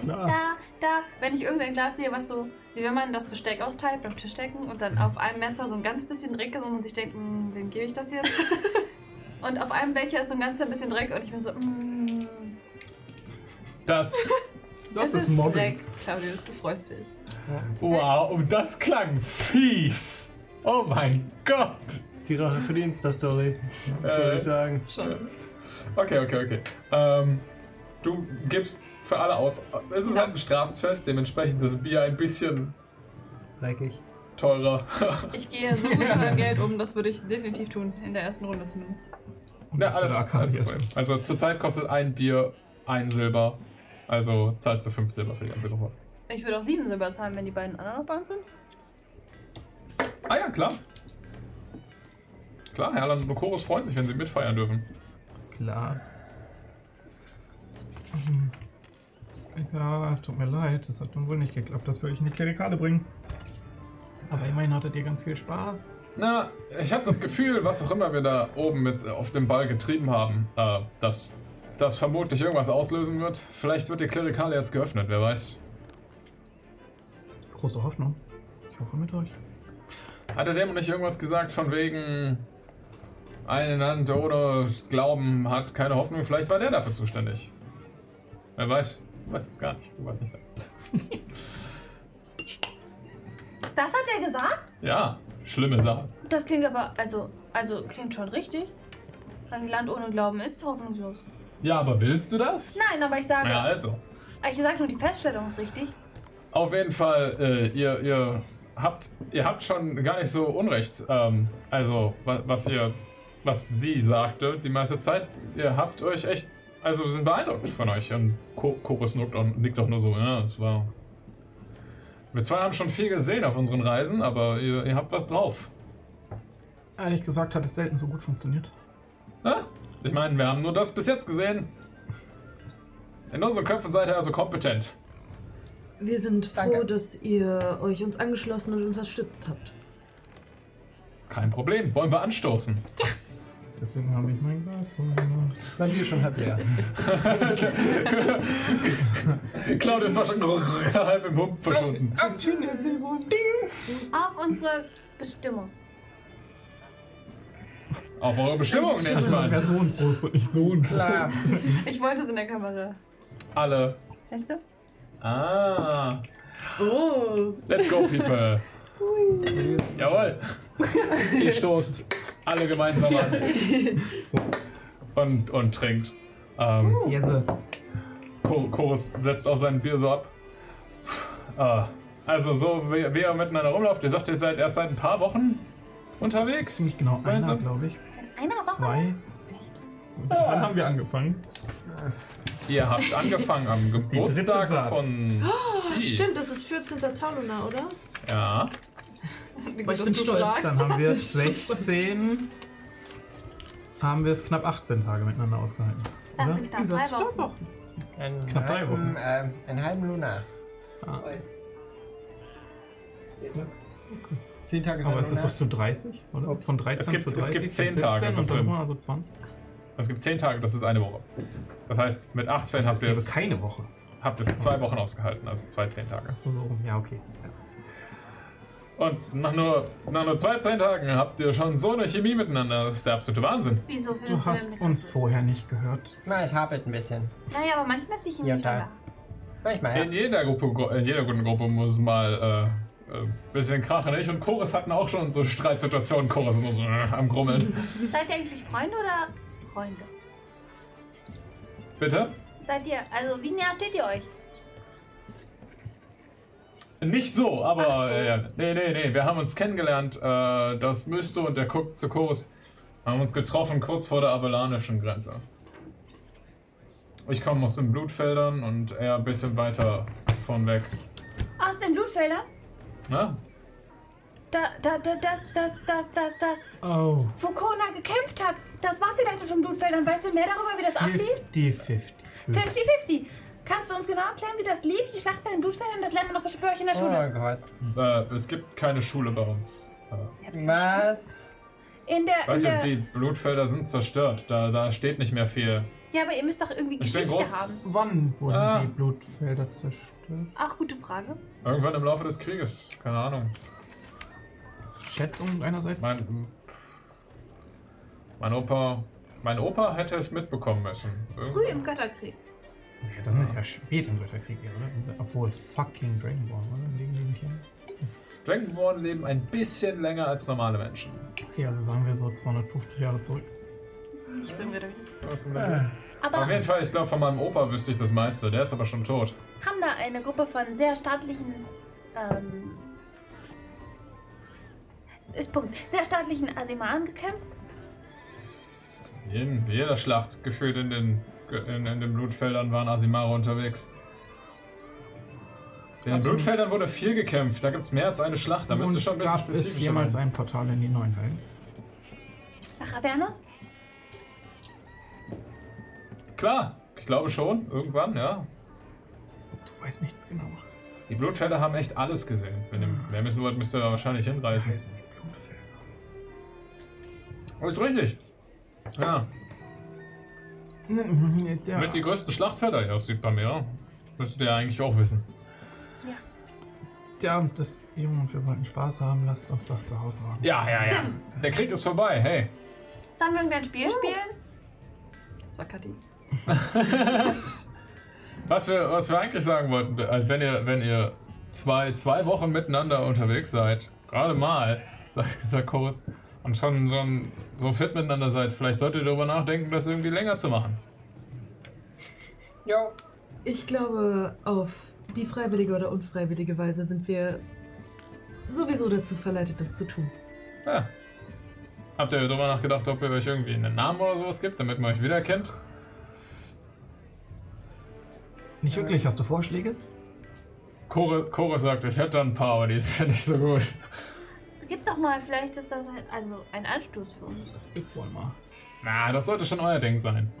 Klar. Da, da, wenn ich irgendein Glas sehe, was so, wie wenn man das Besteck austeilt, auf Tisch stecken und dann auf einem Messer so ein ganz bisschen Dreck ist und man sich denkt, "Mm, wem gebe ich das jetzt? und auf einem Becher ist so ein ganz klein bisschen Dreck und ich bin so, mm, Das. Das es ist Mobbing. Dreck. Claudius, du freust dich. Wow, und das klang fies. Oh mein Gott. Das ist die Rache für die Insta-Story. Was soll Äh. ich sagen? Okay, okay, okay. Ähm, du gibst für alle aus. Es ist halt ein Straßenfest, dementsprechend das Bier ein bisschen Dreckig. teurer. Ich gehe so gut mit meinem Geld um, das würde ich definitiv tun, in der ersten Runde zumindest. Und ja, alles, alles. Problem. Also zurzeit kostet ein Bier ein Silber. Also zahlst du fünf Silber für die ganze Gruppe. Ich würde auch sieben Silber zahlen, wenn die beiden anderen noch bei uns sind. Ah ja, klar. Klar, Herrland und Chorus freuen sich, wenn sie mitfeiern dürfen. Klar. Ja, tut mir leid, das hat nun wohl nicht geklappt, dass wir euch in die Klerikale bringen. Aber immerhin hattet ihr ganz viel Spaß. Na, ich habe das Gefühl, was auch immer wir da oben mit auf dem Ball getrieben haben, äh, dass das vermutlich irgendwas auslösen wird. Vielleicht wird die Klerikale jetzt geöffnet, wer weiß. Große Hoffnung. Ich hoffe mit euch. Hat der Dämon nicht irgendwas gesagt von wegen ein Land ohne Glauben hat keine Hoffnung? Vielleicht war der dafür zuständig. Wer weiß. Du weißt es gar nicht. Du weißt nicht. Das hat er gesagt? Ja, schlimme Sache. Das klingt aber, also, also klingt schon richtig. Ein Land ohne Glauben ist hoffnungslos. Ja, aber willst du das? Nein, aber ich sage, Ja, also. ich sage nur, die Feststellung ist richtig. Auf jeden Fall, äh, ihr, ihr, habt, ihr habt schon gar nicht so Unrecht. Ähm, also, was, was ihr, was sie sagte die meiste Zeit, ihr habt euch echt, also wir sind beeindruckt von euch. Und Chorus nickt, auch- nur so, ja, das war. Wir zwei haben schon viel gesehen auf unseren Reisen, aber ihr, ihr habt was drauf. Ehrlich gesagt hat es selten so gut funktioniert. Ja? Ich meine, wir haben nur das bis jetzt gesehen. In unseren Köpfen seid ihr also kompetent. Wir sind froh, Danke. dass ihr euch uns angeschlossen und unterstützt habt. Kein Problem. Wollen wir anstoßen? Deswegen habe ich mein Glas voll gemacht. Mein Bier schon halb leer. Claudius war schon halb im Mund verschwunden. Auf unsere Bestimmung. Auf eure Bestimmung, nehme ich mal. Personenprost und nicht Sohn. Klar. Ich wollte es in der Kamera. Alle. Weißt du? Ah. Oh. Let's go, people. Jawohl. Ihr stoßt alle gemeinsam an. Und, und trinkt. Ähm, Jesse. Chor- Chorus setzt auch sein Bier so ab. Ah, also so wie, wie ihr miteinander rumläuft, ihr sagt, ihr seid erst seit ein paar Wochen unterwegs. Ziemlich genau einer, glaube ich. In einer Woche? Zwei. Und wann haben wir angefangen? Ihr habt angefangen am Geburtstag von Sie. Stimmt, das ist 14. Taluna, oder? Ja. Aber ich bin stolz. Dann haben wir 16. Haben wir es knapp 18 Tage miteinander ausgehalten. Das Oder? sind knapp drei zwei Wochen. Wochen. Einen Knapp drei Wochen. äh, einen halben Lunar. Ah. Zehn Tage Aber es ist doch zu 30, oder? Ups. Von 13 Es gibt- zu es 30 gibt sind 10 Tage, 17 das und dann also 20. Es gibt 10 Tage, das ist eine Woche. Das heißt, mit 18 habt Es ihr es, keine Woche. habt es zwei Wochen ausgehalten, also zwei 10 Tage. So, so rum. Ja, okay. Und nach nur, nach nur zwei 10 Tagen habt ihr schon so eine Chemie miteinander. Das ist der absolute Wahnsinn. Wieso Du findest du, hast uns vorher nicht gehört. Na, es hapert ein bisschen. Naja, aber manchmal ist die Chemie da. Manchmal, In ja. jeder Gruppe, in jeder guten Gruppe muss mal äh, äh, bisschen krachen. Ich und Chorus hatten auch schon so Streitsituationen. Chorus ist nur so äh, am Grummeln. Seid ihr eigentlich Freunde oder Freunde? Bitte? Seid ihr, also wie näher steht ihr euch? Nicht so, aber so. äh, nee, nee, nee. Wir haben uns kennengelernt. Äh, das müsste und der guckt zu Chorus. Wir haben uns getroffen kurz vor der avalanischen Grenze. Ich komme aus den Blutfeldern und er ein bisschen weiter von weg. Aus den Blutfeldern? Ne? Da, da, da, das, das, das, das, das. Oh. Wo Kona gekämpft hat. Das war vielleicht auf den Blutfeldern. Weißt du mehr darüber, wie das ablief? 50-50. 50-50. Kannst du uns genau erklären, wie das lief, die Schlacht bei den Blutfeldern? Das lernen wir noch bestimmt bei euch in der Oh Schule. Gott. Äh, es gibt keine Schule bei uns. Äh, Was? In der, in weißt du, der die Blutfelder sind zerstört. Da, da steht nicht mehr viel. Ja, aber ihr müsst doch irgendwie Ich Geschichte groß- haben. Wann wurden Ah. die Blutfelder zerstört? Auch gute Frage. Irgendwann im Laufe des Krieges. Keine Ahnung. Schätzung einerseits? Mein, mein Opa. Mein Opa hätte es mitbekommen müssen. Früh im Götterkrieg. Ja, dann ist ja spät im Götterkrieg, oder? Obwohl, fucking Dragon Ball, oder? Legen die nicht hin? Dragonborn leben ein bisschen länger als normale Menschen. Okay, also sagen wir so 250 Jahre zurück. Ich bin wieder. Leben? Aber Auf jeden Fall, ich glaube, von meinem Opa wüsste ich das meiste. Der ist aber schon tot. haben da eine Gruppe von sehr staatlichen, ähm, ist Punkt, sehr staatlichen Asimanen gekämpft? In jeder Schlacht gefühlt in den, in, in den Blutfeldern waren Asimare unterwegs. In den Absolut. Blutfeldern wurde viel gekämpft. Da gibt es mehr als eine Schlacht. Da müsste schon ein bisschen gab es spezifischer jemals ein Portal in die neuen Welt? Nach Avernus? Klar, ich glaube schon. Irgendwann, ja. Du weißt nichts genaueres. Die Blutfelder haben echt alles gesehen. Wenn ihr mehr wissen wollt, müsst ihr da wahrscheinlich hinreißen. heißen die Blutfelder? Oh, ist richtig. Ja, Ja. mit die größten Schlachtfelder hier aus Südpamera. Müsstet ihr eigentlich auch wissen. Ja, das Junge und wir wollten Spaß haben, lasst uns das da machen. Ja, ja, ja. Der Krieg ist vorbei, hey. Sollen wir irgendein Spiel spielen? Das war Kathi. Was wir, was wir eigentlich sagen wollten, wenn ihr, wenn ihr zwei, zwei Wochen miteinander unterwegs seid, gerade mal, sagt, sagt Chorus, und schon, schon so fit miteinander seid, vielleicht solltet ihr darüber nachdenken, das irgendwie länger zu machen. Jo. Ich glaube, auf die freiwillige oder unfreiwillige Weise sind wir sowieso dazu verleitet, das zu tun. Ja. Habt ihr darüber nachgedacht, ob ihr euch irgendwie einen Namen oder sowas gibt, damit man euch wiedererkennt? Nicht wirklich, hast du Vorschläge? Chore, Chore sagt, ich hätte da ein paar, aber die ist ja nicht so gut. Gib doch mal, vielleicht ist das ein, also ein Anstoß für uns. Das gibt wohl mal. Na, das sollte schon euer Ding sein.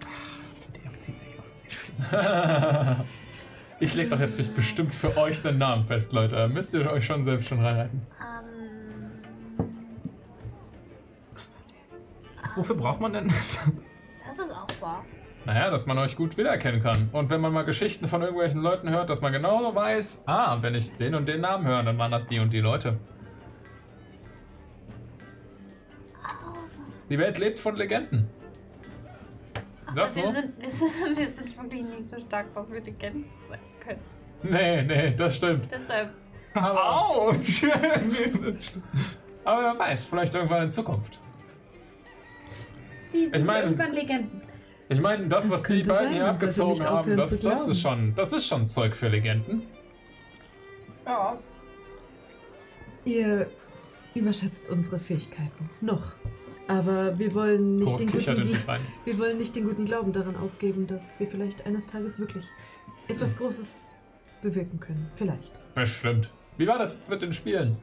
Der zieht sich aus dem. ich leg doch jetzt bestimmt für euch einen Namen fest, Leute. Müsst ihr euch schon selbst schon reinhalten. Ähm, Wofür braucht man denn? Das ist auch wahr. Naja, dass man euch gut wiedererkennen kann. Und wenn man mal Geschichten von irgendwelchen Leuten hört, dass man genau weiß, ah, wenn ich den und den Namen höre, dann waren das die und die Leute. Die Welt lebt von Legenden. Das wir, sind, wir, sind, wir sind wirklich nicht so stark, was wir Legenden sein können. Nee, nee, das stimmt. Deshalb. Aber, Autsch! aber wer weiß, vielleicht irgendwann in Zukunft. Sie sind Ich meine- irgendwann Legenden. Ich meine, das, Das was die beiden sein, hier abgezogen haben, das, das, ist schon, das ist schon Zeug für Legenden. Ja. Ihr überschätzt unsere Fähigkeiten. Noch. Aber wir wollen nicht, den guten, wir wollen nicht den guten Glauben daran aufgeben, dass wir vielleicht eines Tages wirklich etwas Großes bewirken können. Vielleicht. Bestimmt. Wie war das jetzt mit den Spielen?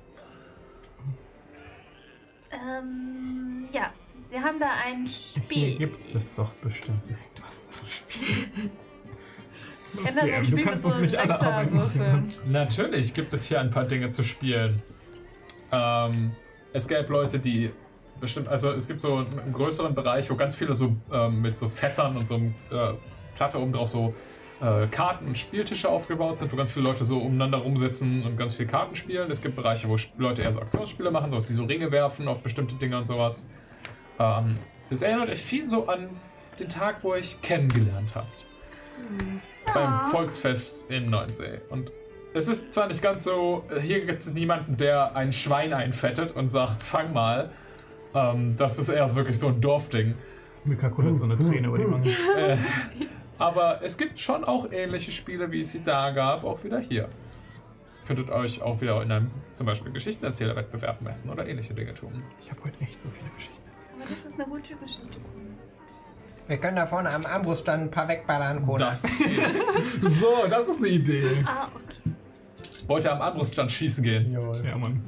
Ähm, ja. Wir haben da ein Hier Spiel. gibt es doch bestimmt direkt was zu spielen. Ich kenne da so ein Spiel mit so uns nicht alle arbeiten Sechserwürfeln. Natürlich gibt es hier ein paar Dinge zu spielen. Ähm, es gäbe Leute, die bestimmt, also es gibt so einen größeren Bereich, wo ganz viele so ähm, mit so Fässern und so einem äh, Platte oben drauf so äh, Karten und Spieltische aufgebaut sind, wo ganz viele Leute so umeinander rumsitzen und ganz viel Karten spielen. Es gibt Bereiche, wo Leute eher so Aktionsspiele machen, so dass sie so Ringe werfen auf bestimmte Dinge und sowas. Ähm, das erinnert euch viel so an den Tag, wo ihr euch kennengelernt habt. Beim Volksfest in Neuensee. Und es ist zwar nicht ganz so, hier gibt es niemanden, der ein Schwein einfettet und sagt, fang mal. Ähm, das ist eher wirklich so ein Dorfding. Mika kullert so eine Träne über die Wange. Äh, aber es gibt schon auch ähnliche Spiele, wie es sie da gab, auch wieder hier. Könntet euch auch wieder in einem zum Beispiel Geschichtenerzählerwettbewerb messen oder ähnliche Dinge tun. Ich habe heute echt so viele Geschichten erzählt. Aber das ist eine gute Geschichte. Wir können da vorne am Armbruststand ein paar wegballern, Cola. Das So, das ist eine Idee. Ah, okay. wollt ihr am Anbruststand schießen gehen. Ja, Mann.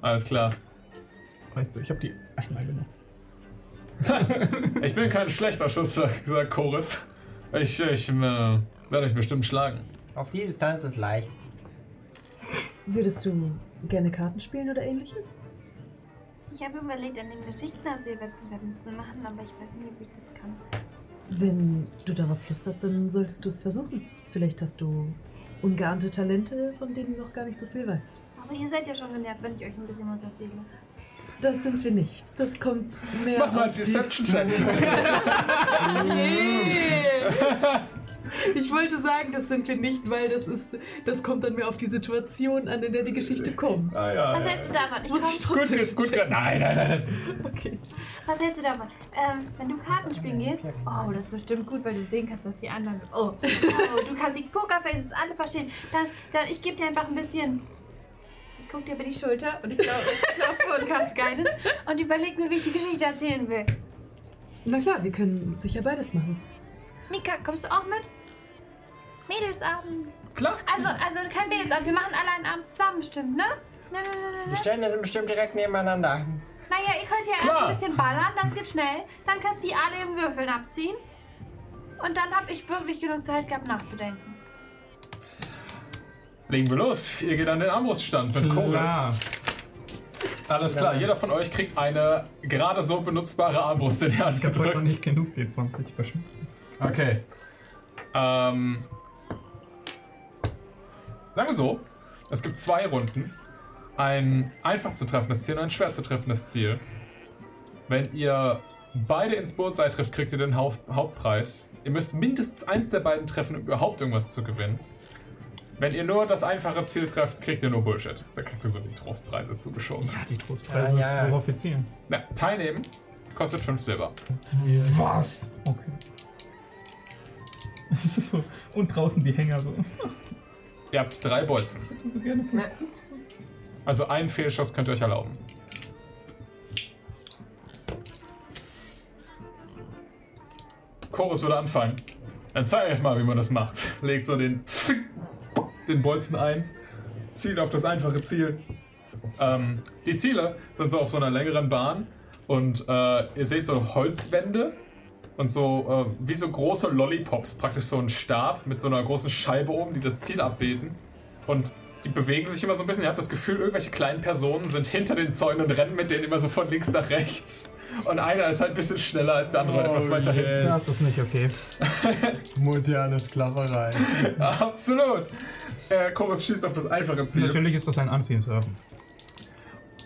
Alles klar. Weißt du, ich habe die einmal benutzt. Ich bin kein schlechter Schütze, sagt Chorus. Ich, ich äh, werde euch bestimmt schlagen. Auf die Distanz ist leicht. Würdest du gerne Karten spielen oder ähnliches? Ich habe überlegt, einen Geschichtenerzählwettbewerb zu machen, aber ich weiß nicht, ob ich das kann. Wenn du darauf Lust hast, dann solltest du es versuchen. Vielleicht hast du ungeahnte Talente, von denen du noch gar nicht so viel weißt. Aber ihr seid ja schon genervt, wenn ich euch ein bisschen was erzähle. Das sind wir nicht. Das kommt mehr Mach mal auf die- Deception-Check. Ich wollte sagen, das sind wir nicht, weil das ist, das kommt dann mehr auf die Situation an, in der die Geschichte kommt. ah, ja, Was ja. hältst du davon? Ich Muss ich Gut, trotzdem gut, gut. Nein, nein, nein. nein. Okay. was hältst du davon? Ähm, wenn du Karten spielen gehst, oh, das ist bestimmt gut, weil du sehen kannst, was die anderen. Oh, oh du kannst die Pokerfaces alle verstehen. Dann, dann ich gebe dir einfach ein bisschen. Ich guck dir über die Schulter und ich glaube, ich klopfe und cast Guidance und überleg mir, wie ich die Geschichte erzählen will. Na klar, wir können sicher beides machen. Mika, kommst du auch mit? Mädelsabend. Klar. Also, also kein Mädelsabend, wir machen alle einen Abend zusammen, bestimmt, ne? Ne, ne, ne, ne, Die. Stände sind bestimmt direkt nebeneinander. Naja, ihr könnt ja erst Klar. ein bisschen ballern, das geht schnell. Dann könnt ihr alle im Würfeln abziehen. Und dann habe ich wirklich genug Zeit gehabt, nachzudenken. Legen wir los. Ihr geht an den Armbruststand mit Chorus. Alles klar, jeder von euch kriegt eine gerade so benutzbare Armbrust in die Hand Ich habe heute noch gedrückt. nicht genug D20 verschmissen. Okay. Ähm. Sagen wir so, es gibt zwei Runden. Ein einfach zu treffendes Ziel und ein schwer zu treffendes Ziel. Wenn ihr beide ins Bullseye trifft, kriegt ihr den Haupt Hauptpreis. Ihr müsst mindestens eins der beiden treffen, um überhaupt irgendwas zu gewinnen. Wenn ihr nur das einfache Ziel trefft, kriegt ihr nur Bullshit. Da kriegt ihr so die Trostpreise zugeschoben. Ja, die Trostpreise Ja, ja. ist, worauf wir zielen. Ja, teilnehmen kostet 5 Silber. Was? Okay. Das ist so. Und draußen die Hänger so. Ihr habt drei Bolzen. Ich hätte so gerne fünf. Also einen Fehlschuss könnt ihr euch erlauben. Chorus würde anfangen. Dann zeige ich euch mal, wie man das macht. Legt so den, den Bolzen ein, zielt auf das einfache Ziel. Ähm, die Ziele sind so auf so einer längeren Bahn und äh, ihr seht so Holzwände und so äh, wie so große Lollipops, praktisch so ein Stab mit so einer großen Scheibe oben, die das Ziel abbilden. Und die bewegen sich immer so ein bisschen. Ihr habt das Gefühl, irgendwelche kleinen Personen sind hinter den Zäunen und rennen mit denen immer so von links nach rechts. Und einer ist halt ein bisschen schneller als der andere, Oh, etwas weiter hinten. yes. Das ist nicht okay. Moderne Sklaverei. Absolut. Äh, Chorus schießt auf das einfache Ziel. Natürlich ist das ein Anziehen surfen.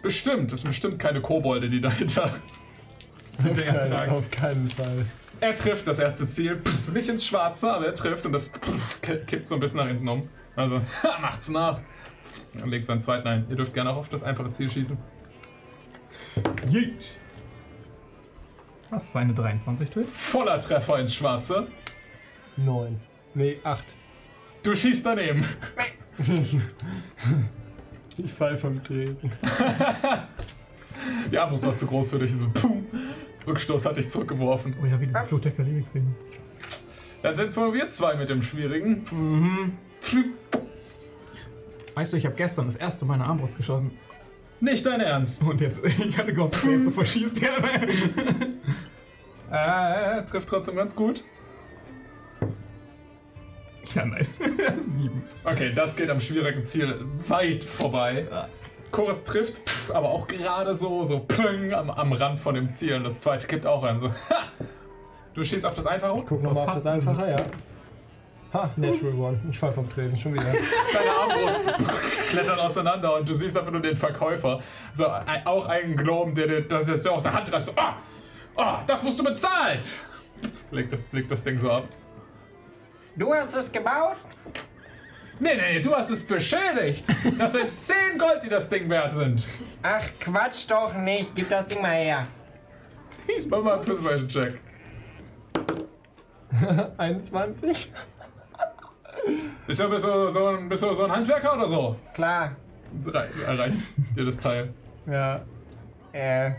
Bestimmt, es sind bestimmt keine Kobolde, die dahinter. Auf keinen, tragen. auf keinen Fall. Er trifft das erste Ziel, pff, nicht ins Schwarze, aber er trifft und das pff, ki- kippt so ein bisschen nach hinten um. Also, ha, macht's nach. Und legt seinen zweiten ein. Ihr dürft gerne auch auf das einfache Ziel schießen. Yeet. Was ist eine 23 trifft? Voller Treffer ins Schwarze. Neun. Nee, acht. Du schießt daneben. Ich fall vom Tresen. Die Armbrust war zu groß für dich. So, pum. Rückstoß hat dich zurückgeworfen. Oh ja, wie diese Flut der Karibik sehen. Dann sind es wohl wir zwei mit dem Schwierigen. Mhm. Weißt du, ich habe gestern das erste Mal eine Armbrust geschossen. Nicht dein Ernst. Und jetzt, ich hatte gehofft, dass er jetzt so verschießt. Äh, trifft trotzdem ganz gut. Ja, nein. Sieben. Okay, das geht am schwierigen Ziel weit vorbei. Chorus trifft, pff, aber auch gerade so, so plüng am, am Rand von dem Ziel. Und das zweite kippt auch rein. So, ha! Du schießt auf das Einfache. Gucken wir mal auf das Einfache, ja. 17. Ha, Natural One. Ich fall vom Tresen schon wieder. Deine Armbrust pff, klettert auseinander und du siehst einfach nur den Verkäufer. So, ein, auch einen Gnom, der, der, das, das aus der Hand reißt. So, ah! Ah, das musst du bezahlen! Legt das, legt das Ding so ab. Du hast es gebaut? Nee, nee, du hast es beschädigt. Das sind 10 Gold, die das Ding wert sind. Ach, Quatsch doch nicht. Gib das Ding mal her. Mach mal einen Persuasion-Check. 21? Bist du, bist, du so ein, bist du so ein Handwerker oder so? Klar. Drei, erreicht dir das Teil. Ja. Äh.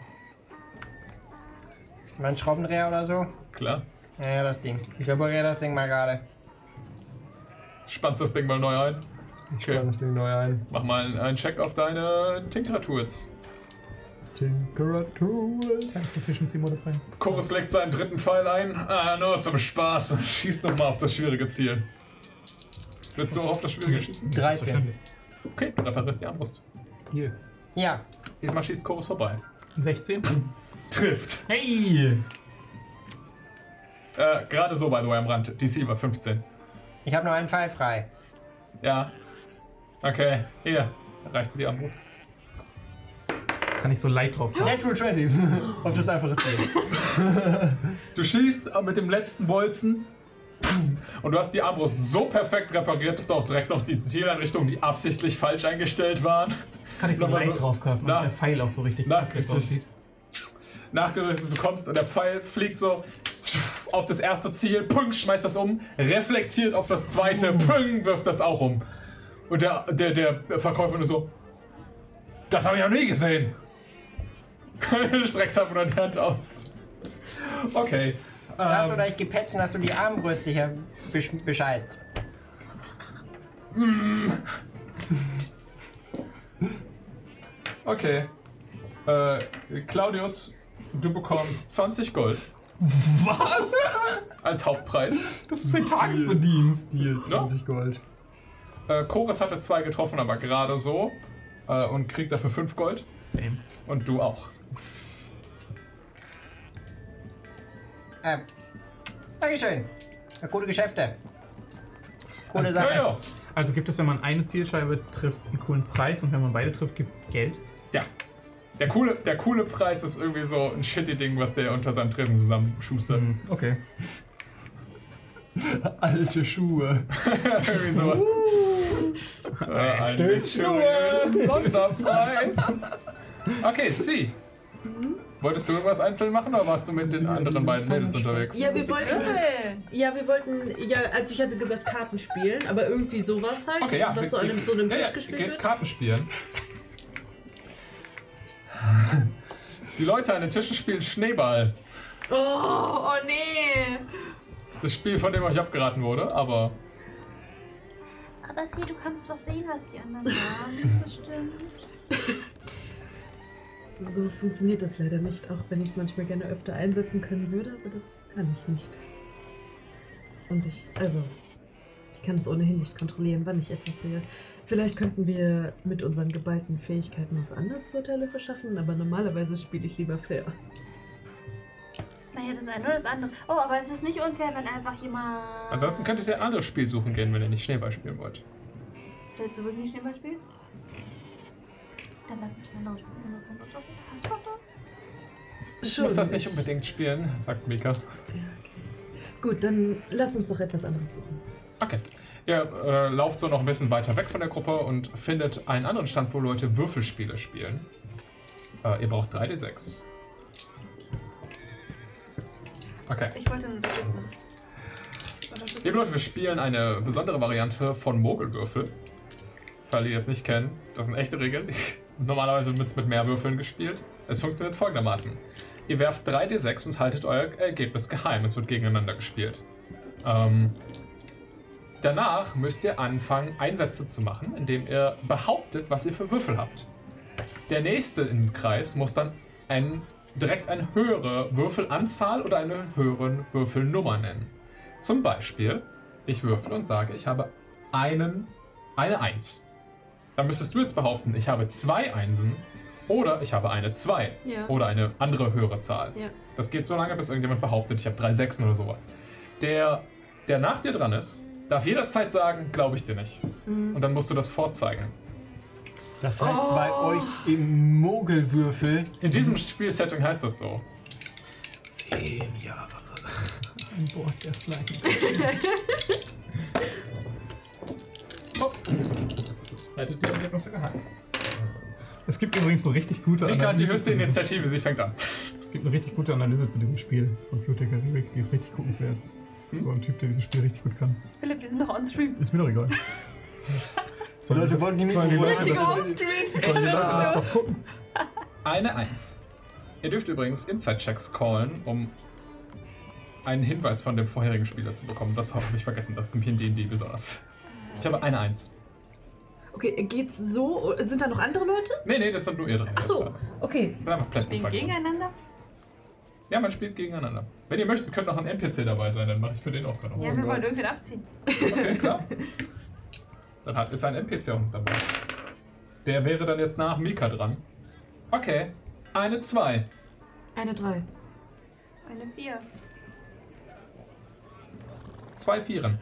Mein Schraubendreher oder so? Klar. Ja, das Ding. Ich repariere das Ding mal gerade. Spannst das Ding mal neu ein. Ich spann das Ding neu ein. Mach mal einen, einen Check auf deine Tinkratools. Tinkeratools. Time Proficiency Modifier. Chorus legt seinen dritten Pfeil ein. Ah, nur zum Spaß. Schießt nochmal auf das schwierige Ziel. Willst du auch auf das schwierige schießen? 13. Okay, du reparierst die Armbrust. Hier. Ja. Diesmal schießt Chorus vorbei. 16. Trifft. Hey! Äh, gerade so, by the way, am Rand. DC war 15. Ich habe nur einen Pfeil frei. Ja. Okay, hier. Reicht dir die Armbrust. Kann ich so light drauf machen. Natural 20. auf das einfache Ziel. Du schießt mit dem letzten Bolzen und du hast die Armbrust so perfekt repariert, dass du auch direkt noch die Zieleinrichtungen, die absichtlich falsch eingestellt waren, Kann ich so light so- drauf casten, Na- damit der Pfeil auch so richtig Na, perfekt richtig. aussieht. nachgerissen bekommst und der Pfeil fliegt so auf das erste Ziel, pung, schmeißt das um, reflektiert auf das zweite, pung, wirft das auch um. Und der, der, der Verkäufer nur so, das habe ich noch nie gesehen. Streckst einfach nur die Hand aus. Okay. Hast du Ähm, da ich gepetzt und hast du die Armbrüste hier besch bescheißt? okay. Äh, Claudius, du bekommst 20 Gold. Was? Als Hauptpreis. Das ist ein Tagesverdienst. Deal, 20 Gold. Äh, Chorus hatte zwei getroffen, aber gerade so. Äh, und kriegt dafür 5 Gold. Same. Und du auch. Ähm. Dankeschön. Ja, gute Geschäfte. Gute Alles Sache. Ja, ja. Also gibt es, wenn man eine Zielscheibe trifft, einen coolen Preis und wenn man beide trifft, gibt es Geld? ja. Der coole, der coole Preis ist irgendwie so ein shitty Ding, was der unter seinem Tresen zusammenschustert. Hm, okay. Alte Schuhe. irgendwie sowas. äh, ein mysteriösen Sonderpreis. Okay, Sie. Wolltest du irgendwas einzeln machen oder warst du mit den anderen beiden Mädels unterwegs? Ja, wir wollten. Ja, wir wollten. Ja, also ich hatte gesagt Karten spielen, aber irgendwie sowas halt. Okay, ja. Was so an einem, so einem ja, Tisch ja, gespielt geht wird. Karten spielen. Die Leute an den Tischen spielen Schneeball. Oh, oh nee. Das Spiel, von dem euch abgeraten wurde, aber Aber sieh, du kannst doch sehen, was die anderen haben. Bestimmt. So funktioniert das leider nicht, auch wenn ich es manchmal gerne öfter einsetzen können würde, aber das kann ich nicht. Und ich, also, ich kann es ohnehin nicht kontrollieren, wann ich etwas sehe. Vielleicht könnten wir mit unseren geballten Fähigkeiten uns anders Vorteile verschaffen, aber normalerweise spiele ich lieber fair. ja, das eine oder das andere. Oh, aber es ist nicht unfair, wenn einfach jemand. Ansonsten könntet ihr ein anderes Spiel suchen gehen, wenn ihr nicht Schneeball spielen wollt. Willst du wirklich nicht Schneeball spielen? Dann lass uns das andere spielen. Hast du? Ich muss das nicht unbedingt spielen, sagt Mika. Gut, dann lass uns doch etwas anderes suchen. Okay. Ihr äh, lauft so noch ein bisschen weiter weg von der Gruppe und findet einen anderen Stand, wo Leute Würfelspiele spielen. Äh, ihr braucht 3d6. Okay. Ich wollte nur unterstützen. Liebe Leute, wir spielen eine besondere Variante von Mogelwürfel. Alle, die es nicht kennen, das sind echte Regeln. Normalerweise wird es mit mehr Würfeln gespielt. Es funktioniert folgendermaßen. Ihr werft 3d6 und haltet euer Ergebnis geheim. Es wird gegeneinander gespielt. Ähm, danach müsst ihr anfangen, Einsätze zu machen, indem ihr behauptet, was ihr für Würfel habt. Der nächste im Kreis muss dann ein, direkt eine höhere Würfelanzahl oder eine höhere Würfelnummer nennen. Zum Beispiel, ich würfel und sage, ich habe einen, eine 1. Dann müsstest du jetzt behaupten, ich habe zwei Einsen oder ich habe eine 2 Ja. oder eine andere höhere Zahl. Ja. Das geht so lange, bis irgendjemand behauptet, ich habe drei Sechsen oder sowas. Der, der nach dir dran ist, darf jederzeit sagen, glaube ich dir nicht. Mhm. Und dann musst du das vorzeigen. Das heißt, bei Oh. euch im Mogelwürfel. In diesem Spielsetting heißt das so. Zehn Jahre an Bord der Flying. Haltet die Ergebnisse geheim. Es gibt übrigens eine richtig gute Mika hat die höchste Initiative, sie fängt an. Es gibt eine richtig gute Analyse zu diesem Spiel von der Karibik. Die ist richtig guckenswert. So ein Typ, der dieses Spiel richtig gut kann. Philipp, wir sind noch on stream. Ist mir doch egal. Die Leute wollten die nicht sollen die Leute Richtige das, Homescreen. sollen die Leute das doch gucken. Eine Eins. Ihr dürft übrigens Inside-Checks callen, um einen Hinweis von dem vorherigen Spieler zu bekommen. Das habe ich vergessen, das ist im D&D besonders. Ich habe eine Eins. Okay, geht's so? Sind da noch andere Leute? Nee, nee, das sind nur ihr drin. Ach so, okay. Einfach Plätze Spielen frei. gegeneinander? Ja, man spielt gegeneinander. Wenn ihr möchtet, könnt noch ein NPC dabei sein, dann mache ich für den auch gerade. Ja, wir wollen irgendwen abziehen. Okay, klar. Dann hat, ist ein NPC auch mit dabei. Der wäre dann jetzt nach Mika dran. Okay, eine 2. Eine drei. Eine Vier. Zwei Vieren.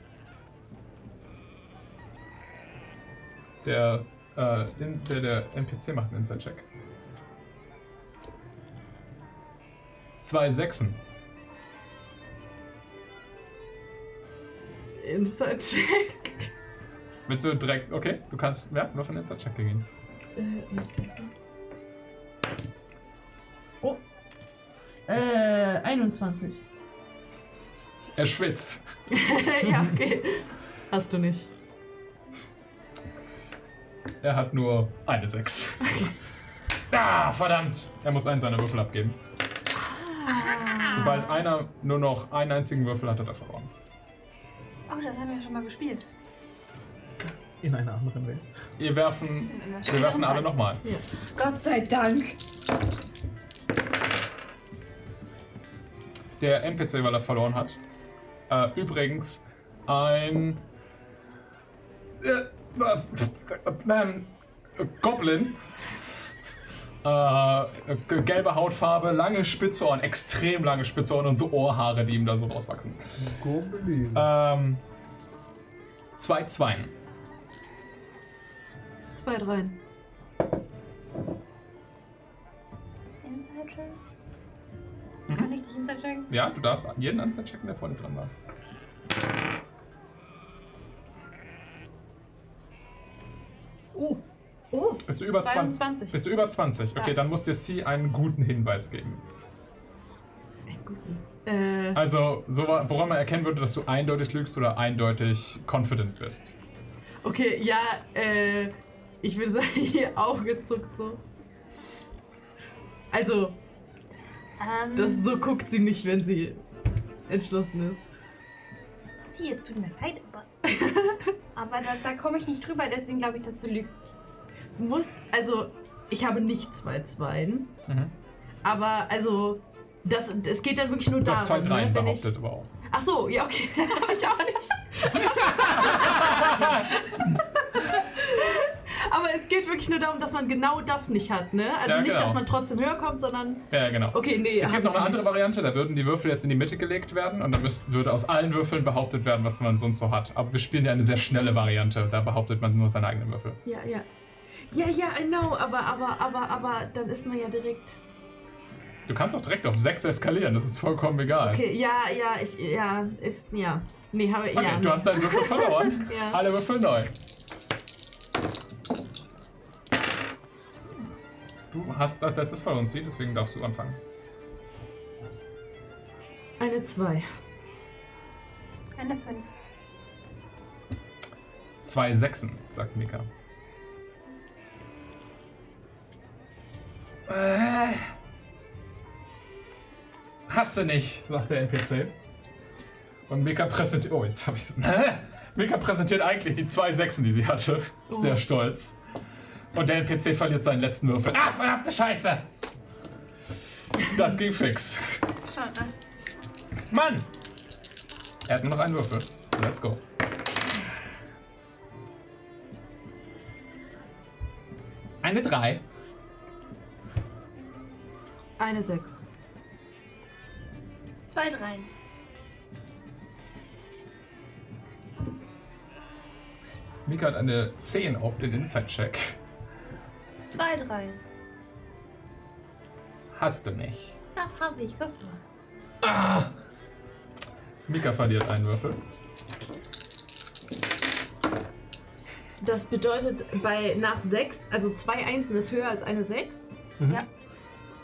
Der, äh, der, der NPC macht einen Inside-Check. Zwei Sechsen. Inside-Check. Willst du direkt, okay, du kannst, ja, wirf einen Inside-Check gegen ihn. Oh. Äh, 21. Er schwitzt. ja, okay. Hast du nicht. Er hat nur eine 6. Ah, verdammt! Er muss einen seiner Würfel abgeben. Sobald einer nur noch einen einzigen Würfel hat, hat er verloren. Oh, das haben wir schon mal gespielt. In einer anderen Welt. Wir werfen, wir werfen alle nochmal. Gott sei Dank. Der NPC, weil er verloren hat. Äh, übrigens, ein. Äh, äh, ähm, Goblin. Äh, g- gelbe Hautfarbe, lange spitze Ohren, extrem lange spitze Ohren und so Ohrhaare, die ihm da so rauswachsen. Goblin. Ähm, zwei Zweien. Zwei Dreien. Mhm. Kann ich dich Inside-Checken? Ja, du darfst jeden Anzahl checken, der vorne dran war. Oh. Oh. Bist du über 20? 22. Bist du über 20? Okay, Ja. dann muss dir C einen guten Hinweis geben. Äh, Also, so, woran man erkennen würde, dass du eindeutig lügst oder eindeutig confident bist. okay, ja, äh, ich würde sagen, ihr Auge zuckt so. Also, Ähm, das, so guckt sie nicht, wenn sie entschlossen ist. Sie, es tut mir leid, aber. aber da, da komme ich nicht drüber, deswegen glaube ich, dass du lügst. Muss, also, ich habe nicht zwei Zweien, Mhm. aber also, das, es geht dann wirklich nur darum, zwei Dreien ne, wenn ich... behauptet, aber auch. Ach so, ja, okay, habe ich auch nicht. Aber es geht wirklich nur darum, dass man genau das nicht hat, ne? Also Ja, nicht, genau. dass man trotzdem höher kommt, sondern. Ja, genau. Okay, nee. Es gibt noch eine andere nicht. Variante, da würden die Würfel jetzt in die Mitte gelegt werden und dann müsst, würde aus allen Würfeln behauptet werden, was man sonst so hat. Aber wir spielen ja eine sehr schnelle Variante, da behauptet man nur seine eigenen Würfel. Ja, ja. Ja, ja, I know, aber, aber, aber, aber, dann ist man ja direkt. Du kannst auch direkt auf 6 eskalieren, das ist vollkommen egal. Okay, ja, ja, ich, ja, ist, ja. Nee, habe ich, Okay, ja. du hast deinen Würfel verloren. Ja. Alle Würfel neu. Du hast das letztes von uns, deswegen darfst du anfangen. Eine 2. Eine 5. Zwei Sechsen, sagt Mika. Äh, hast du nicht, sagt der NPC. Und Mika präsentiert. Oh, jetzt habe ich Mika präsentiert eigentlich die zwei Sechsen, die sie hatte. Sehr stolz. Und der NPC verliert seinen letzten Würfel. Ah, verdammte Scheiße! Das ging fix. Schade. Mann! Er hat nur noch einen Würfel. Let's go. Eine 3. Eine 6. Zwei Dreien. Mika hat eine 10 auf den Inside-Check. Zwei Dreien. Hast du nicht. Das hab ich gefragt. Ah! Mika verliert einen Würfel. Das bedeutet, bei nach 6, also zwei Einsen ist höher als eine 6.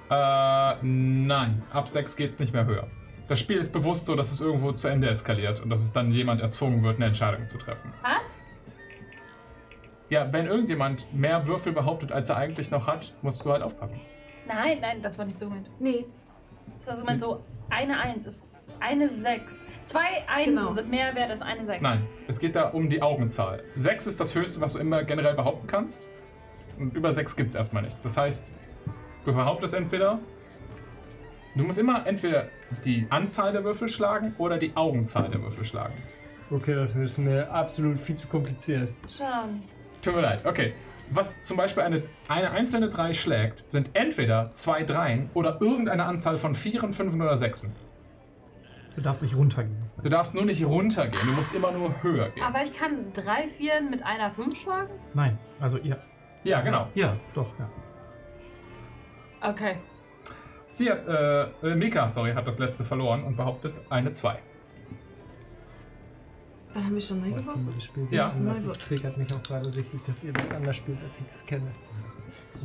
Äh, nein. Ab 6 geht's nicht mehr höher. Das Spiel ist bewusst so, dass es irgendwo zu Ende eskaliert und dass es dann jemand erzwungen wird, eine Entscheidung zu treffen. Was? Ja, wenn irgendjemand mehr Würfel behauptet, als er eigentlich noch hat, musst du halt aufpassen. Nein, nein, das war nicht so gemeint. Nee. Das war so gemeint, so eine Eins ist eine Sechs. Zwei Einsen Genau. sind mehr wert als eine Sechs. Nein, es geht da um die Augenzahl. 6 ist das höchste, was du immer generell behaupten kannst. Und über 6 gibt es erstmal nichts. Das heißt, du behauptest entweder. Du musst immer entweder die Anzahl der Würfel schlagen oder die Augenzahl der Würfel schlagen. Okay, das ist mir absolut viel zu kompliziert. Schon. Tut mir leid. Okay. Was zum Beispiel eine, eine einzelne 3 schlägt, sind entweder zwei Dreien oder irgendeine Anzahl von Vieren, Fünfen oder Sechsen. Du darfst nicht runtergehen. Du darfst nur nicht runtergehen, du musst immer nur höher gehen. Aber ich kann drei Vieren mit einer Fünf schlagen? Nein, also ja. Ja, genau. Ja, doch, ja. Okay. Sie hat, äh, Mika, sorry, hat das letzte verloren und behauptet eine 2. Wann haben wir schon neu geworfen? das Spiel Ja. ja. anders. Es triggert mich auch gerade richtig, dass ihr das anders spielt, als ich das kenne.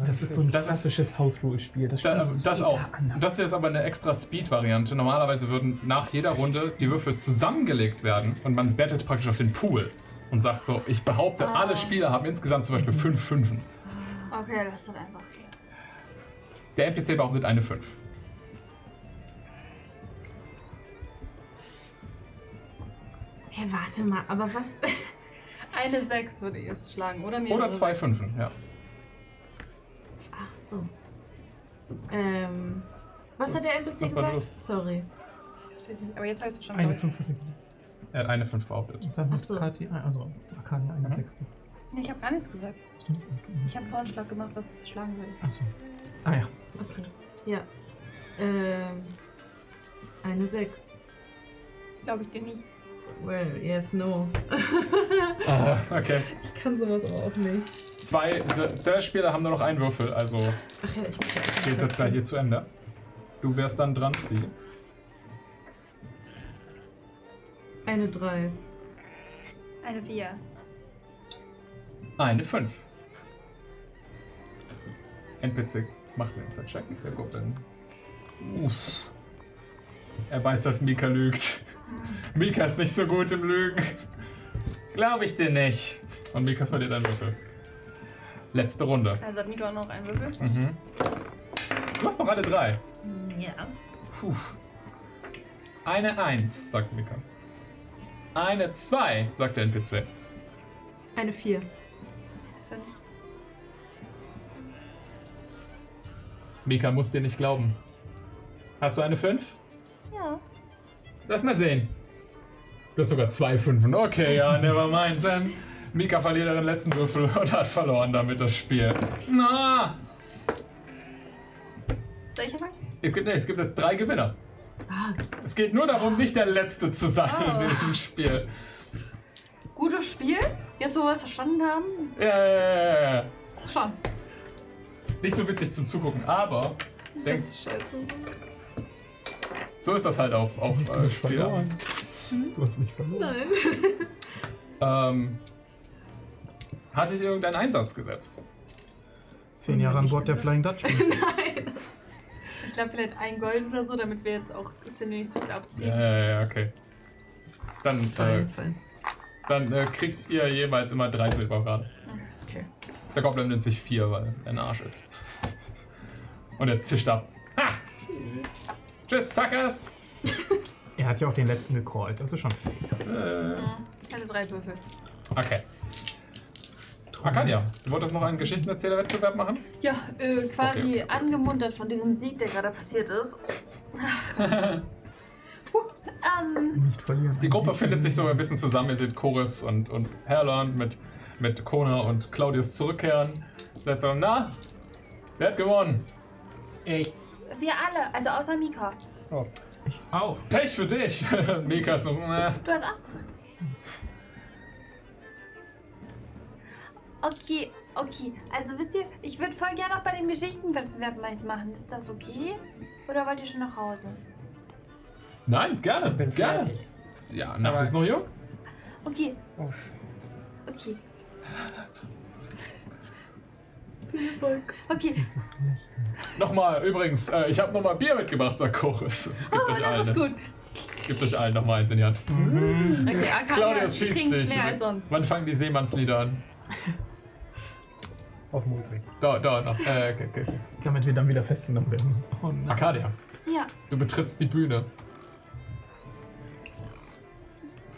Das ist so ein Das ist- klassisches House-Rule-Spiel. Das, Da, spielt das auch. anders. Das hier ist aber eine extra Speed-Variante. Normalerweise würden nach jeder Runde die Würfel zusammengelegt werden und man bettet praktisch auf den Pool und sagt so, ich behaupte, Ah. alle Spieler haben insgesamt zum Beispiel fünf Fünfen. Okay, lass dann einfach. Der NPC behauptet eine 5. Hä, warte mal, aber was? Eine Sechs würde ich jetzt schlagen, oder? Mehrere Oder zwei? Fünfen, ja. Ach so. Ähm. Was hat der NPC Was war gesagt? los? Sorry. Steht nicht. Aber jetzt habe ich es verstanden. Eine glaub 5 Er hat eine 5 behauptet. Dann Ach hast so. du gerade die, also Arcadia eine Mhm. 6. ich. Nee, ich habe gar nichts gesagt. Stimmt. Ich habe Vorschlag gemacht, was es schlagen will. Achso. Ah ja. Okay. Ja. Ähm. Eine 6. Glaube ich dir nicht. Well, yes, no. Ah, okay. Ich kann sowas aber auch nicht. Zwei Se- Spieler haben nur noch einen Würfel, also Ach ja, ich muss ja geht jetzt gleich hier zu Ende. Du wärst dann dran, Sie. Eine 3. Eine Vier. Eine 5. NPC macht einen Inside-Check. Wir gucken. Uff. Er weiß, dass Mika lügt. Mika ist nicht so gut im Lügen. Glaube ich dir nicht. Und Mika verliert einen Würfel. Letzte Runde. Also hat Mika auch noch einen Würfel. Mhm. Du hast noch alle drei. Ja. Puh. Eine 1, sagt Mika. Eine 2, sagt der NPC. Eine 4. Mika muss dir nicht glauben. Hast du eine 5? Ja. Lass mal sehen. Du hast sogar zwei Fünfen. Okay, ja, never mind. Dann Mika verliert ihren letzten Würfel und hat verloren damit das Spiel. Na! Soll ich anfangen? Es gibt, nee, es gibt jetzt drei Gewinner. Ah, Es geht nur darum, nicht der Letzte zu sein Oh. in diesem Spiel. Gutes Spiel. Jetzt, wo wir es verstanden haben. Ja, ja, ja, ja, ja. Schon. Nicht so witzig zum Zugucken, aber denkt, scheiße. so ist das halt auf, auf Du äh, hast Spieler. verloren. Du hast nicht verloren. Nein. Ähm, hat sich irgendein Einsatz gesetzt? Zehn Jahre an Bord der Flying Dutchman. Nein. Ich glaube, vielleicht ein Gold oder so, damit wir jetzt auch ein bisschen nicht so viel abziehen. Ja, ja, ja, okay. Dann, äh, Fein, dann äh, kriegt ihr jeweils immer drei Silber gerade. Okay. Der Goblin nimmt sich vier, weil er ein Arsch ist. Und er zischt ab. Ha! Tschüss, Suckers! Er hat ja auch den letzten gecallt, das ist schon fair. Äh, Ich hatte drei Würfel. okay. Arcadia, du wolltest noch einen Geschichtenerzählerwettbewerb machen? Ja, äh, quasi angemuntert von diesem Sieg, der gerade passiert ist. Puh, ähm, Nicht verlieren. Die Gruppe findet sich so ein bisschen zusammen. Ihr seht Chorus und, und Herland mit, mit Kona und Claudius zurückkehren. Seid so, na? Wer hat gewonnen? Ich. wir alle, also außer Mika. Ich auch. Pech für dich! Mika ist noch so, na. Du hast auch. Okay, okay. Also wisst ihr, ich würde voll gerne noch bei dem Geschichtenwettbewerb mitmachen. Ist das okay? Oder wollt ihr schon nach Hause? Nein, gerne, bin gerne. fertig. Ja, Nacht Aber- ist noch jung. Okay, Uff. okay. Okay, Das ist nicht. Nochmal, übrigens, äh, ich habe nochmal Bier mitgebracht, sagt Chorus. Gibt oh, euch das allen ist gut. Gebt euch allen nochmal eins in die Hand. Okay, Arcadia Claudius schießt trinkt sich. mehr als sonst. Wann fangen die Seemannslieder an? Auf Mutweg. Da, da, noch. Äh, okay, okay. okay. Damit wir dann wieder festgenommen werden. Oh nein. Arcadia, Ja, du betrittst die Bühne.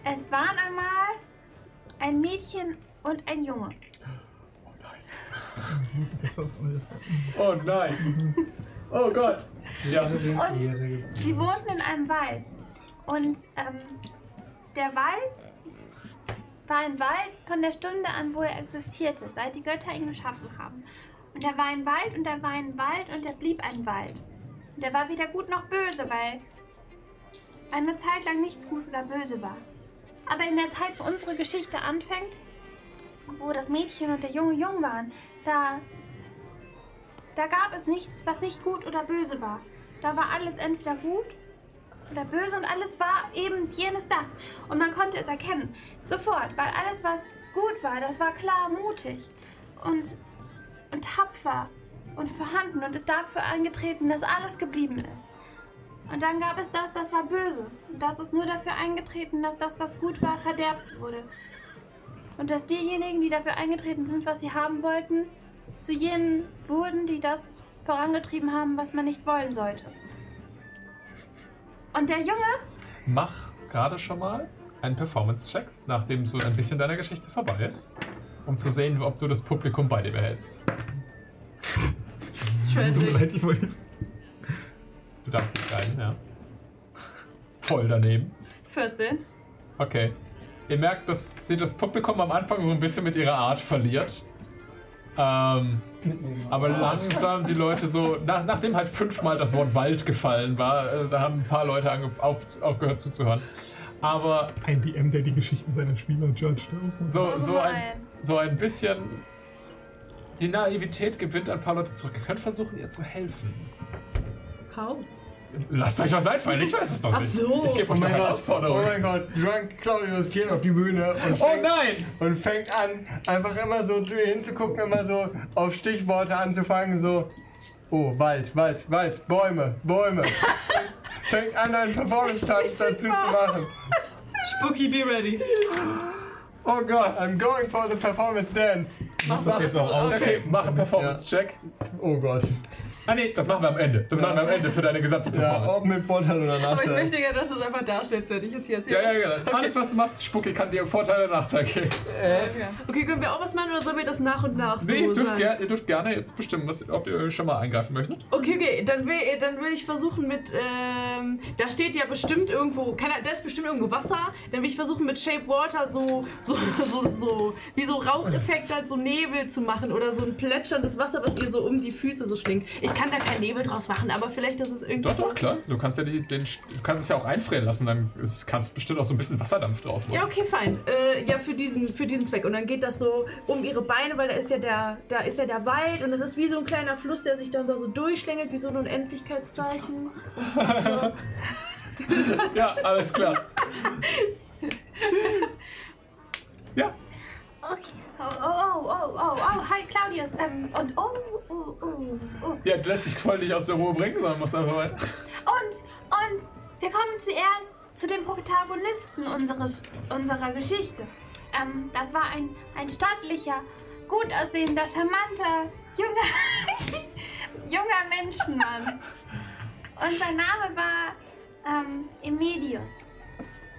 es waren einmal ein Mädchen und ein Junge. Das ist alles. Oh nein. Oh Gott. Ja. Und sie wohnten in einem Wald. Und ähm, der Wald war ein Wald von der Stunde an, wo er existierte, seit die Götter ihn geschaffen haben. Und er war ein Wald und er war ein Wald und er blieb ein Wald. Und er war weder gut noch böse, weil eine Zeit lang nichts gut oder böse war. Aber in der Zeit, wo unsere Geschichte anfängt, wo das Mädchen und der Junge jung waren, da da gab es nichts, was nicht gut oder böse war. Da war alles entweder gut oder böse und alles war eben jenes das. Und man konnte es erkennen. Sofort, weil alles, was gut war, das war klar mutig und, und tapfer und vorhanden und ist dafür eingetreten, dass alles geblieben ist. Und dann gab es das, das war böse. Und das ist nur dafür eingetreten, dass das, was gut war, verderbt wurde. Und dass diejenigen, die dafür eingetreten sind, was sie haben wollten, zu jenen wurden, die das vorangetrieben haben, was man nicht wollen sollte. Und der Junge, Mach gerade schon mal einen Performance-Check, nachdem so ein bisschen deiner Geschichte vorbei ist, um zu sehen, ob du das Publikum bei dir behältst. Tut mir leid, ich wollte jetzt. Du darfst dich rein, ja. Voll daneben. 14. Okay. Ihr merkt, dass sie das Publikum am Anfang so ein bisschen mit ihrer Art verliert. Ähm, aber langsam die Leute so, nach, nachdem halt fünfmal das Wort Wald gefallen war, äh, da haben ein paar Leute auf, aufgehört zuzuhören. Aber Ein DM, der die Geschichten seiner Spieler judged. Oh. so, Oh so, ein, so ein bisschen die Naivität gewinnt ein paar Leute zurück. Ihr könnt versuchen, ihr zu helfen. How? Lasst euch was einfallen, ich weiß es doch Ach nicht. so. Ich gebe Oh euch eine mein Gott, oh Herausforderung. mein Gott, Drunk Claudius geht auf die Bühne und Oh fängt, nein! und fängt an, einfach immer so zu ihr hinzugucken, immer so auf Stichworte anzufangen, so, oh, Wald, Wald, Wald, Bäume, Bäume. fängt an, einen Performance-Tanz dazu zu machen. Spooky, be ready. Oh Gott, I'm going for the performance dance. Mach das jetzt auch aus. Okay, mach einen Performance-Check. Oh Gott. Ah nee, das machen wir am Ende. Das machen wir am Ende für deine gesamte Ja, Performance. ob mit Vorteil oder Aber ich Nachteil. möchte ja, dass du es einfach darstellst, wenn ich jetzt hier Ja, erzähle. ja, ja. Alles, was du machst, Spucki, kann dir Vorteile und Nachteile geben. Okay, können wir auch was machen oder sollen wir das nach und nach so Nee, ihr dürft, sagen? ger ihr dürft gerne jetzt bestimmen, was, ob ihr schon mal eingreifen möchtet. Okay, okay, dann will, dann will ich versuchen mit, ähm, da steht ja bestimmt irgendwo, keine, da ist bestimmt irgendwo Wasser, dann will ich versuchen mit Shape Water so, so, so, so, wie so Raucheffekt halt so Nebel zu machen oder so ein plätscherndes Wasser, was ihr so um die Füße so schlingt. Ich kann da keinen Nebel draus machen, aber vielleicht ist es irgendwie Doch, so. doch, klar. Du kannst ja die, den, du kannst es ja auch einfrieren lassen, dann ist, kannst du bestimmt auch so ein bisschen Wasserdampf draus machen. Ja, okay, fein. Äh, ja, für diesen, für diesen Zweck. Und dann geht das so um ihre Beine, weil da ist ja der, da ist ja der Wald und das ist wie so ein kleiner Fluss, der sich dann da so durchschlängelt, wie so ein Unendlichkeitszeichen. Es so, Ja, alles klar. ja, Okay. Oh, oh, oh, oh, oh, oh, hi Claudius. Ähm, und oh, oh, oh, oh. ja, du lässt dich voll nicht aus der Ruhe bringen, sondern musst einfach weiter. Und, und wir kommen zuerst zu den Protagonisten unseres, unserer Geschichte. Ähm, das war ein, ein stattlicher, gut aussehender, charmanter, junger, junger Menschenmann. Und sein Name war ähm, Emedius.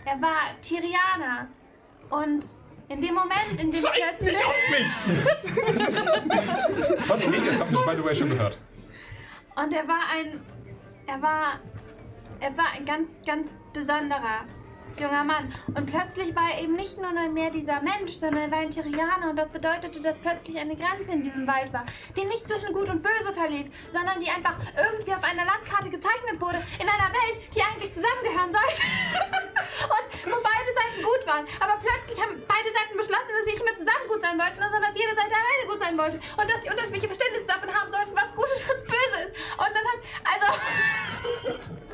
Er war Tyrianer. Und in dem Moment, in dem plötzlich... Von Emilius habt ihr by the way schon gehört. Und er war ein. Er war. Er war ein ganz, ganz besonderer junger Mann. Und plötzlich war er eben nicht nur mehr dieser Mensch, sondern er war ein Tyrianer. Und das bedeutete, dass plötzlich eine Grenze in diesem Wald war, die nicht zwischen Gut und Böse verlief, sondern die einfach irgendwie auf einer Landkarte gezeichnet wurde, in einer Welt, die eigentlich zusammengehören sollte. und wo beide Seiten gut waren. Aber plötzlich haben beide Seiten beschlossen, dass sie nicht mehr zusammen gut sein wollten, sondern dass jede Seite alleine gut sein wollte. Und dass sie unterschiedliche Verständnisse davon haben sollten, was gut und was böse ist. Und dann hat. Also.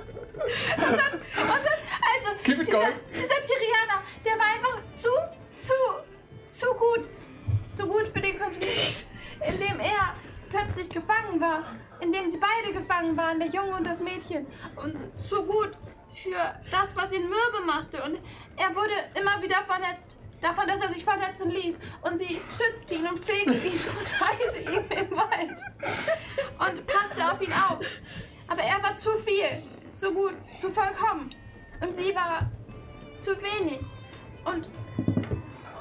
und dann. Und dann. Also. Keep it dieser, going. dieser Tyrianer, der war einfach zu, zu, zu gut. Zu gut für den Konflikt, in dem er plötzlich gefangen war. In dem sie beide gefangen waren, der Junge und das Mädchen. Und zu gut für das, was ihn mürbe machte. Und er wurde immer wieder verletzt. Davon, dass er sich verletzen ließ. Und sie schützte ihn und pflegte ihn und heilte ihn im Wald. Und passte auf ihn auf. Aber er war zu viel, zu gut, zu vollkommen. Und sie war zu wenig. Und,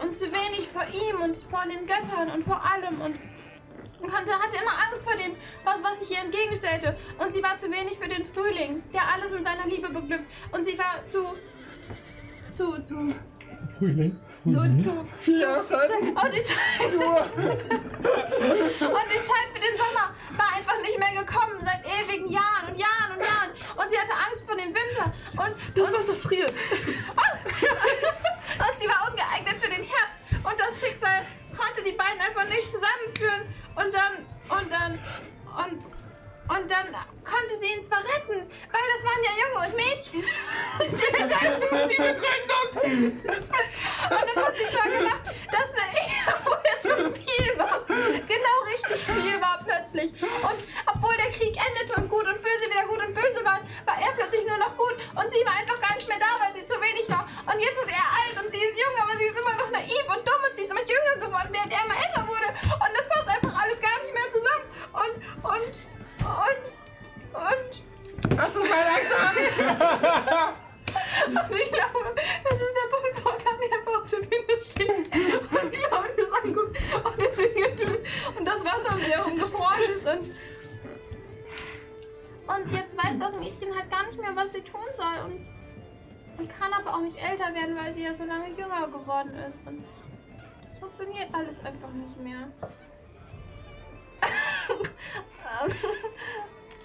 und zu wenig vor ihm und vor den Göttern und vor allem. Und und hatte, immer Angst vor dem, was, was sich ihr entgegenstellte. Und sie war zu wenig für den Frühling, der alles mit seiner Liebe beglückt. Und sie war zu. zu. zu. Frühling. Zu. zu. zu Jahreszeit. und die Zeit. und die Zeit für den Sommer war einfach nicht mehr gekommen, seit ewigen Jahren und Jahren und Jahren. Und sie hatte Angst vor dem Winter. Und, das und, Wasser friert. und sie war ungeeignet für den Herbst. Und das Schicksal konnte die beiden einfach nicht zusammenführen. Und dann, und dann, und, und dann konnte sie ihn zwar retten, weil das waren ja Junge und Mädchen. das ist die Begründung. Und dann hat sie zwar gemacht, dass er vorher zu viel war. Genau richtig viel war plötzlich. Und obwohl der Krieg endete und gut und böse wieder gut und böse waren, war er plötzlich nur noch gut. Und sie war einfach gar nicht mehr da, weil sie zu wenig war. Und jetzt ist er alt und sie ist jung, aber sie ist immer noch naiv und dumm und sie ist immer jünger geworden, während er immer älter wurde. Und das passt einfach alles gar nicht mehr zusammen. Und, und, und, und. Hast du es mal langsam? Und ich glaube, das ist der Punkt, wo Kami einfach auf der Bühne steht und Claudius anguckt und Dinge tut und das Wasser um sie herum gefroren ist und. Und jetzt weiß das Mädchen halt gar nicht mehr, was sie tun soll und, und kann aber auch nicht älter werden, weil sie ja so lange jünger geworden ist. Und das funktioniert alles einfach nicht mehr.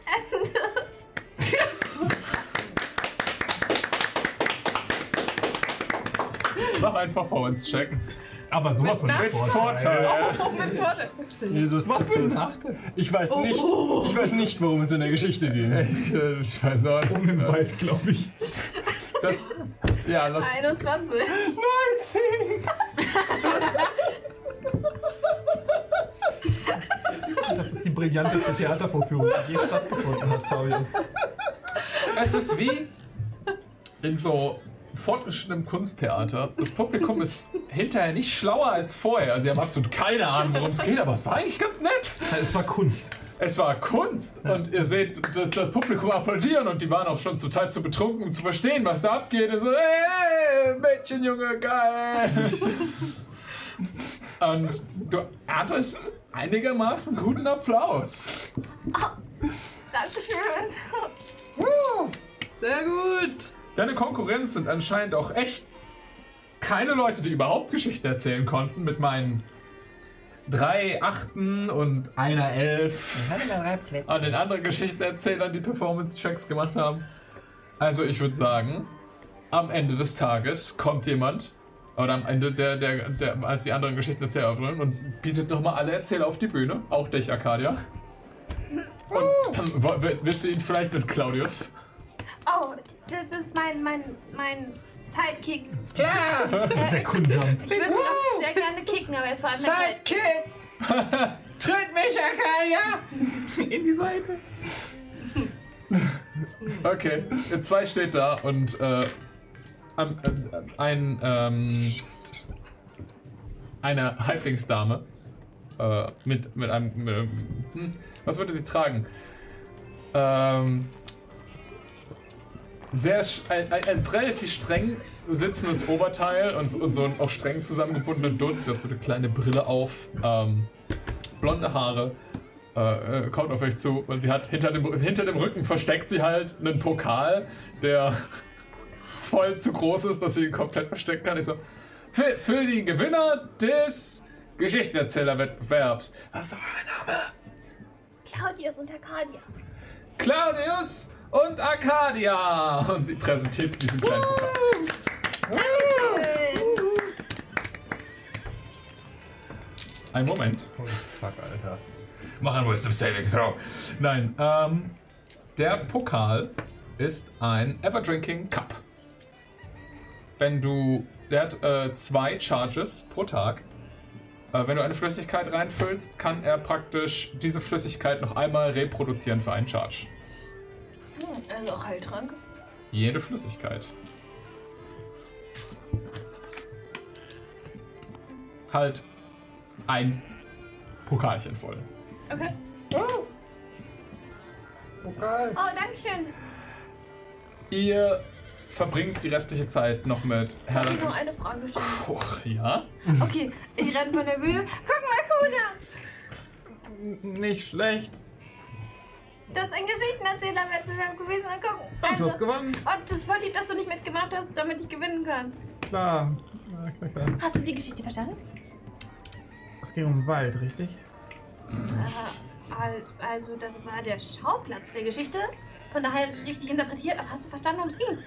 Ende. Mach einen Performance-Check. Aber sowas von Mit Vorteil. Vorteil. Oh, mit Vorteil. Jesus Was für ein Christus. Nachteil? Ich weiß nicht, ich weiß nicht, worum es in der Geschichte ging. Ich, äh, ich weiß auch Um im nicht. Wald, glaube ich. Das, ja, lass, 21. 19! Das ist die brillanteste Theatervorführung, die je stattgefunden hat, Fabius. Es ist wie in so fortgeschrittenem Kunsttheater. Das Publikum ist hinterher nicht schlauer als vorher. Sie haben absolut keine Ahnung, worum es geht, aber es war eigentlich ganz nett. Es war Kunst. Es war Kunst und ihr seht das, das Publikum applaudieren und die waren auch schon zum Teil zu betrunken, um zu verstehen, was da abgeht. Und so, hey, Mädchen, Junge, geil. und du erntest einigermaßen guten Applaus. Dankeschön. Sehr gut. Deine Konkurrenz sind anscheinend auch echt keine Leute, die überhaupt Geschichten erzählen konnten mit meinen drei Achten und einer Elf. Ich hatte mal drei Plätze. an den anderen Geschichtenerzählern, die Performance-Checks gemacht haben. Also ich würde sagen, am Ende des Tages kommt jemand, oder am Ende der, der, der als die anderen Geschichtenerzähler aufhören und bietet nochmal alle Erzähler auf die Bühne, auch dich, Arcadia. Und ähm, willst du ihn vielleicht mit Claudius? Oh, das ist mein, mein, mein Sidekick. Klar! Sekundant. Ich würde ihn auch sehr gerne kicken, aber er ist vor allem mein Sidekick! Tritt mich, Akaya! In die Seite. Okay, zwei steht da und äh, am- äh, ein, ähm, eine Halblingsdame äh, mit, mit einem. Mit, hm, was würde sie tragen? Ähm, sehr ein, ein, ein relativ streng sitzendes Oberteil und, und so einen auch streng zusammengebundenen Dutt. Sie hat so eine kleine Brille auf, ähm, blonde Haare, äh, äh, kommt auf euch zu und sie hat hinter dem, hinter dem Rücken versteckt sie halt einen Pokal, der voll zu groß ist, dass sie ihn komplett verstecken kann. Ich so, für, für die Gewinner des Geschichtenerzählerwettbewerbs. Was ist euer Name? Claudius und Arcadia. Claudius und Arcadia. Und sie präsentiert diesen kleinen Pokal. Ein Moment. Holy fuck, Alter. Mach ein Wisdom Saving Throw. Nein, ähm, der Pokal ist ein Everdrinking Cup. Wenn du, der hat äh, zwei Charges pro Tag. Äh, wenn du eine Flüssigkeit reinfüllst, kann er praktisch diese Flüssigkeit noch einmal reproduzieren für einen Charge. Also auch Heiltrank. Jede Flüssigkeit. Halt ein Pokalchen voll. Okay. Pokal. Oh, danke schön. Ihr verbringt die restliche Zeit noch mit Kann ich noch eine Frage stellen? Ja? Okay, ich renne von der Bühne. Guck mal, Kuna! Nicht schlecht. Das ist ein Geschichtenerzählerwettbewerb gewesen. Und guck. Und du Also, hast gewonnen. und das ist voll lieb, dass du nicht mitgemacht hast, damit ich gewinnen kann. Klar. Ja, klar, klar. Hast du die Geschichte verstanden? Es ging um den Wald, richtig? Äh, al- also, das war der Schauplatz der Geschichte. Von daher richtig interpretiert. Aber hast du verstanden, worum es ging?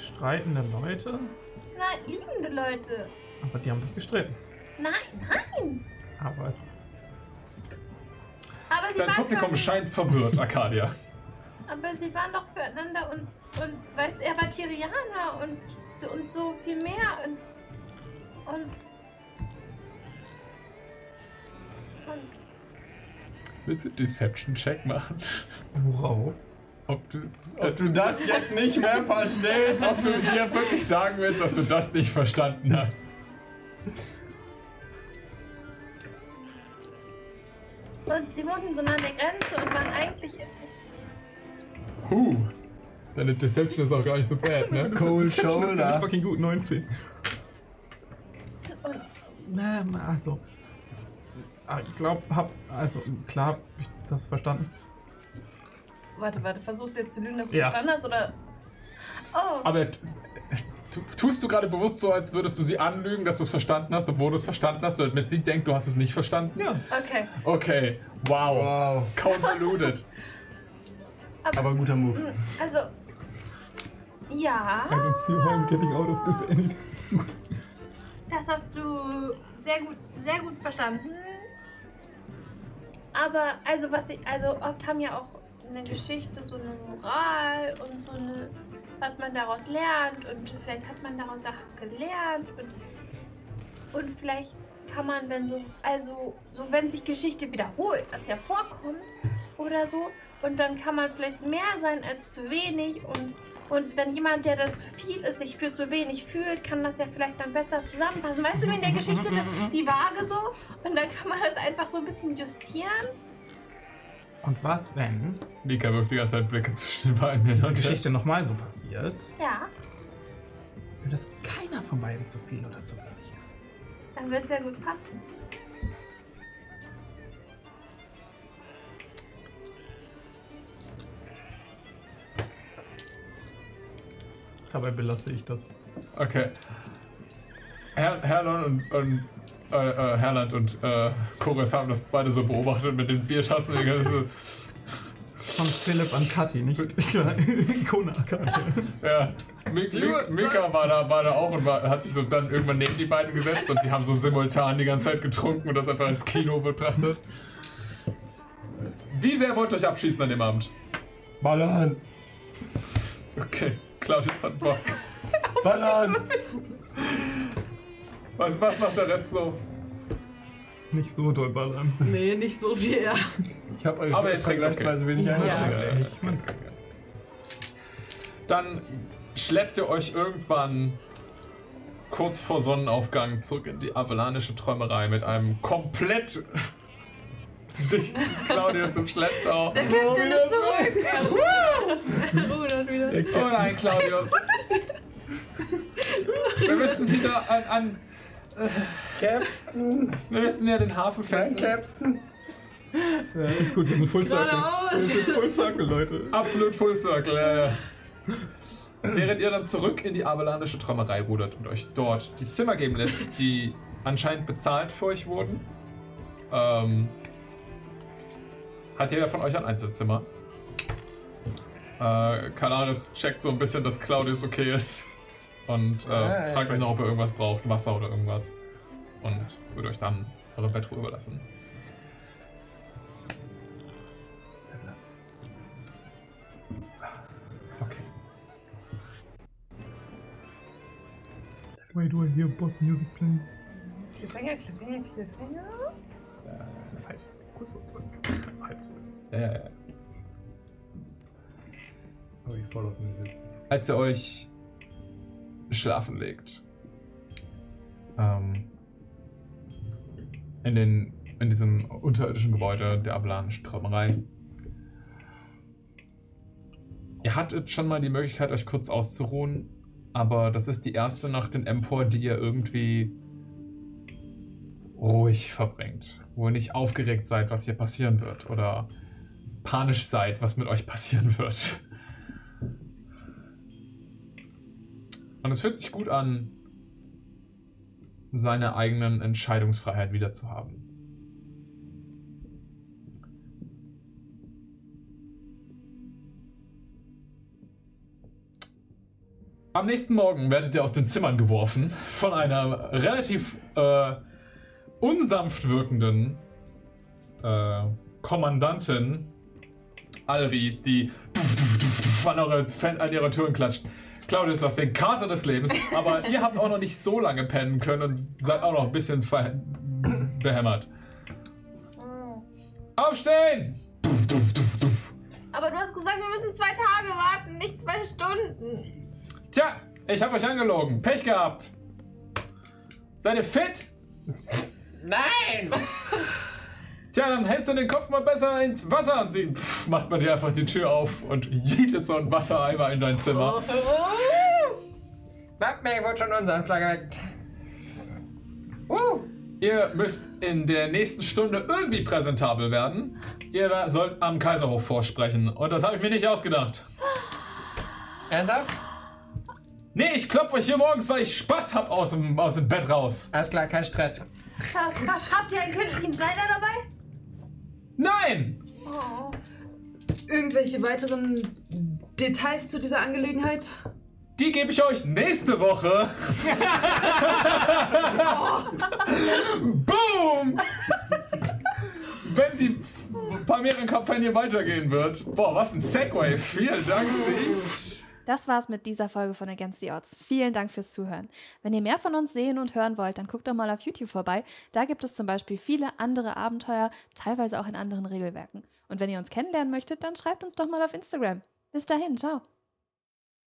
Streitende Leute? Nein, liebende Leute. Aber die haben sich gestritten. Nein, nein. Aber es. Aber sie, Dein waren Publikum für, scheint verwirrt, Arcadia. aber sie waren doch füreinander und, und weißt du, er war Tyrianer und uns so viel mehr und. Und. Und. Willst du Deception-Check machen? Worauf? Ob du, Dass du das jetzt nicht mehr verstehst. ob du ihr wirklich sagen willst, dass du das nicht verstanden hast. Und sie wohnten so nah an der Grenze und waren eigentlich. Huh. Deine Deception ist auch gar nicht so bad, ne? Cold Deception ist ziemlich Shoulder. fucking gut, 19. Und Na, na, also. ah, Ich glaube, hab. Also, klar, hab ich das verstanden. Warte, warte, versuchst du jetzt zu lügen, dass du Ja. verstanden hast? Oder Oh, Aber tu- tust du gerade bewusst so, als würdest du sie anlügen, dass du es verstanden hast, obwohl du es verstanden hast, damit sie denkt, du hast es nicht verstanden? Ja. okay. Okay, wow. Wow. Convoluted. Aber guter Move. mm, also. Ja, getting out of this soon. das hast du sehr gut, sehr gut verstanden. Aber, also, was ich. Also, oft haben ja auch eine Geschichte so eine Moral und so eine. Was man daraus lernt und vielleicht hat man daraus Sachen gelernt und. Und vielleicht kann man, wenn so. Also, so wenn sich Geschichte wiederholt, was ja vorkommt oder so. Und dann kann man vielleicht mehr sein als zu wenig und Und wenn jemand, der dann zu viel ist, sich für zu wenig fühlt, kann das ja vielleicht dann besser zusammenpassen. Weißt du, wie in der Geschichte das, die Waage so? Und dann kann man das einfach so ein bisschen justieren. Und was, wenn Mika wirft die ganze Zeit Blicke zwischen den beiden hin diese und her. Geschichte nochmal so passiert, Ja, wenn das keiner von beiden zu viel oder zu wenig ist? dann wird es ja gut passen. Dabei belasse ich das. Okay. Her Herland und, und äh, äh, Herland und äh, Chorus haben das beide so beobachtet mit den Biertassen. ganze- Von Philipp an Kathi, nicht Ikona Kathi. ja. Mik Mik Mika war da, war da auch und war, hat sich so dann irgendwann neben die beiden gesetzt und die haben so simultan die ganze Zeit getrunken und das einfach als Kino betrachtet. Wie sehr wollt ihr euch abschießen an dem Abend? Ballern! Okay, Claudius hat Bock. Ballern! Was, was macht der Rest so? Nicht so doll ballern. Nee, nicht so wie er. Ich habe euch Aber ihr extra trinkt vergleichsweise wenig Ja. eingeschränkt. Ja. Okay, okay, okay. Dann schleppt ihr euch irgendwann kurz vor Sonnenaufgang zurück in die avalanische Träumerei mit einem komplett dichten Claudius im Schlepptau. Der Captain ist zurück! Rudert wieder. Oh nein, Claudius. Wir müssen wieder an, an Captain, wir müssen wieder den Hafen finden. Captain. Ich find's gut, wir sind Full Circle. Wir sind Full Circle, Leute. Absolut Full Circle, ja, ja. Während ihr dann zurück in die avalanische Träumerei rudert und euch dort die Zimmer geben lässt, die anscheinend bezahlt für euch wurden, ähm, hat jeder von euch ein Einzelzimmer. Äh, Kalaris checkt so ein bisschen, dass Claudius okay ist und äh, Ah, fragt euch noch, ob ihr irgendwas braucht, Wasser oder irgendwas. Und würde euch dann eure Bettruhe überlassen. Okay. Why do I hear boss music playing? Cliffhanger, Cliffhanger, Cliffhanger. Es ist halt kurz vor zwölf. Also halb zwölf. Ja, ja, ja. Oh, ich follow Musik. als ihr euch schlafen legt. Ähm, in, den, in diesem unterirdischen Gebäude der avalanischen Träumerei. Ihr hattet schon mal die Möglichkeit, euch kurz auszuruhen, aber das ist die erste Nacht in Empor, die ihr irgendwie ruhig verbringt. Wo ihr nicht aufgeregt seid, was hier passieren wird. Oder panisch seid, was mit euch passieren wird. Und es fühlt sich gut an, seine eigenen Entscheidungsfreiheit wieder zu haben. Am nächsten Morgen werdet ihr aus den Zimmern geworfen von einer relativ äh, unsanft wirkenden äh, Kommandantin Alri, die an, eure, an ihre Türen klatscht. Claudius, du hast den Kater des Lebens, aber ihr habt auch noch nicht so lange pennen können und seid auch noch ein bisschen behämmert. Aufstehen! Aber du hast gesagt, wir müssen zwei Tage warten, nicht zwei Stunden. Tja, ich habe euch angelogen. Pech gehabt. Seid ihr fit? Nein! Tja, dann hältst du den Kopf mal besser ins Wasser und sie pff, macht man dir einfach die Tür auf und jietet so einen Wassereimer in dein Zimmer. Warte mal, ich wurde schon unseren Schlag geweckt. Uh, Ihr müsst in der nächsten Stunde irgendwie präsentabel werden. Ihr sollt am Kaiserhof vorsprechen. Und das habe ich mir nicht ausgedacht. ernsthaft? Nee, ich klopfe euch hier morgens, weil ich Spaß hab aus dem, aus dem Bett raus. Alles klar, kein Stress. Ha- ha- Habt ihr einen künstlichen Schneider dabei? Nein! Oh. Irgendwelche weiteren Details zu dieser Angelegenheit? Die gebe ich euch nächste Woche. Boom! Wenn die Pamira-Kampagne weitergehen wird. Boah, was ein Segway. Vielen Dank, Sie. Das war's mit dieser Folge von Against the Odds. Vielen Dank fürs Zuhören. Wenn ihr mehr von uns sehen und hören wollt, dann guckt doch mal auf YouTube vorbei. Da gibt es zum Beispiel viele andere Abenteuer, teilweise auch in anderen Regelwerken. Und wenn ihr uns kennenlernen möchtet, dann schreibt uns doch mal auf Instagram. Bis dahin, ciao.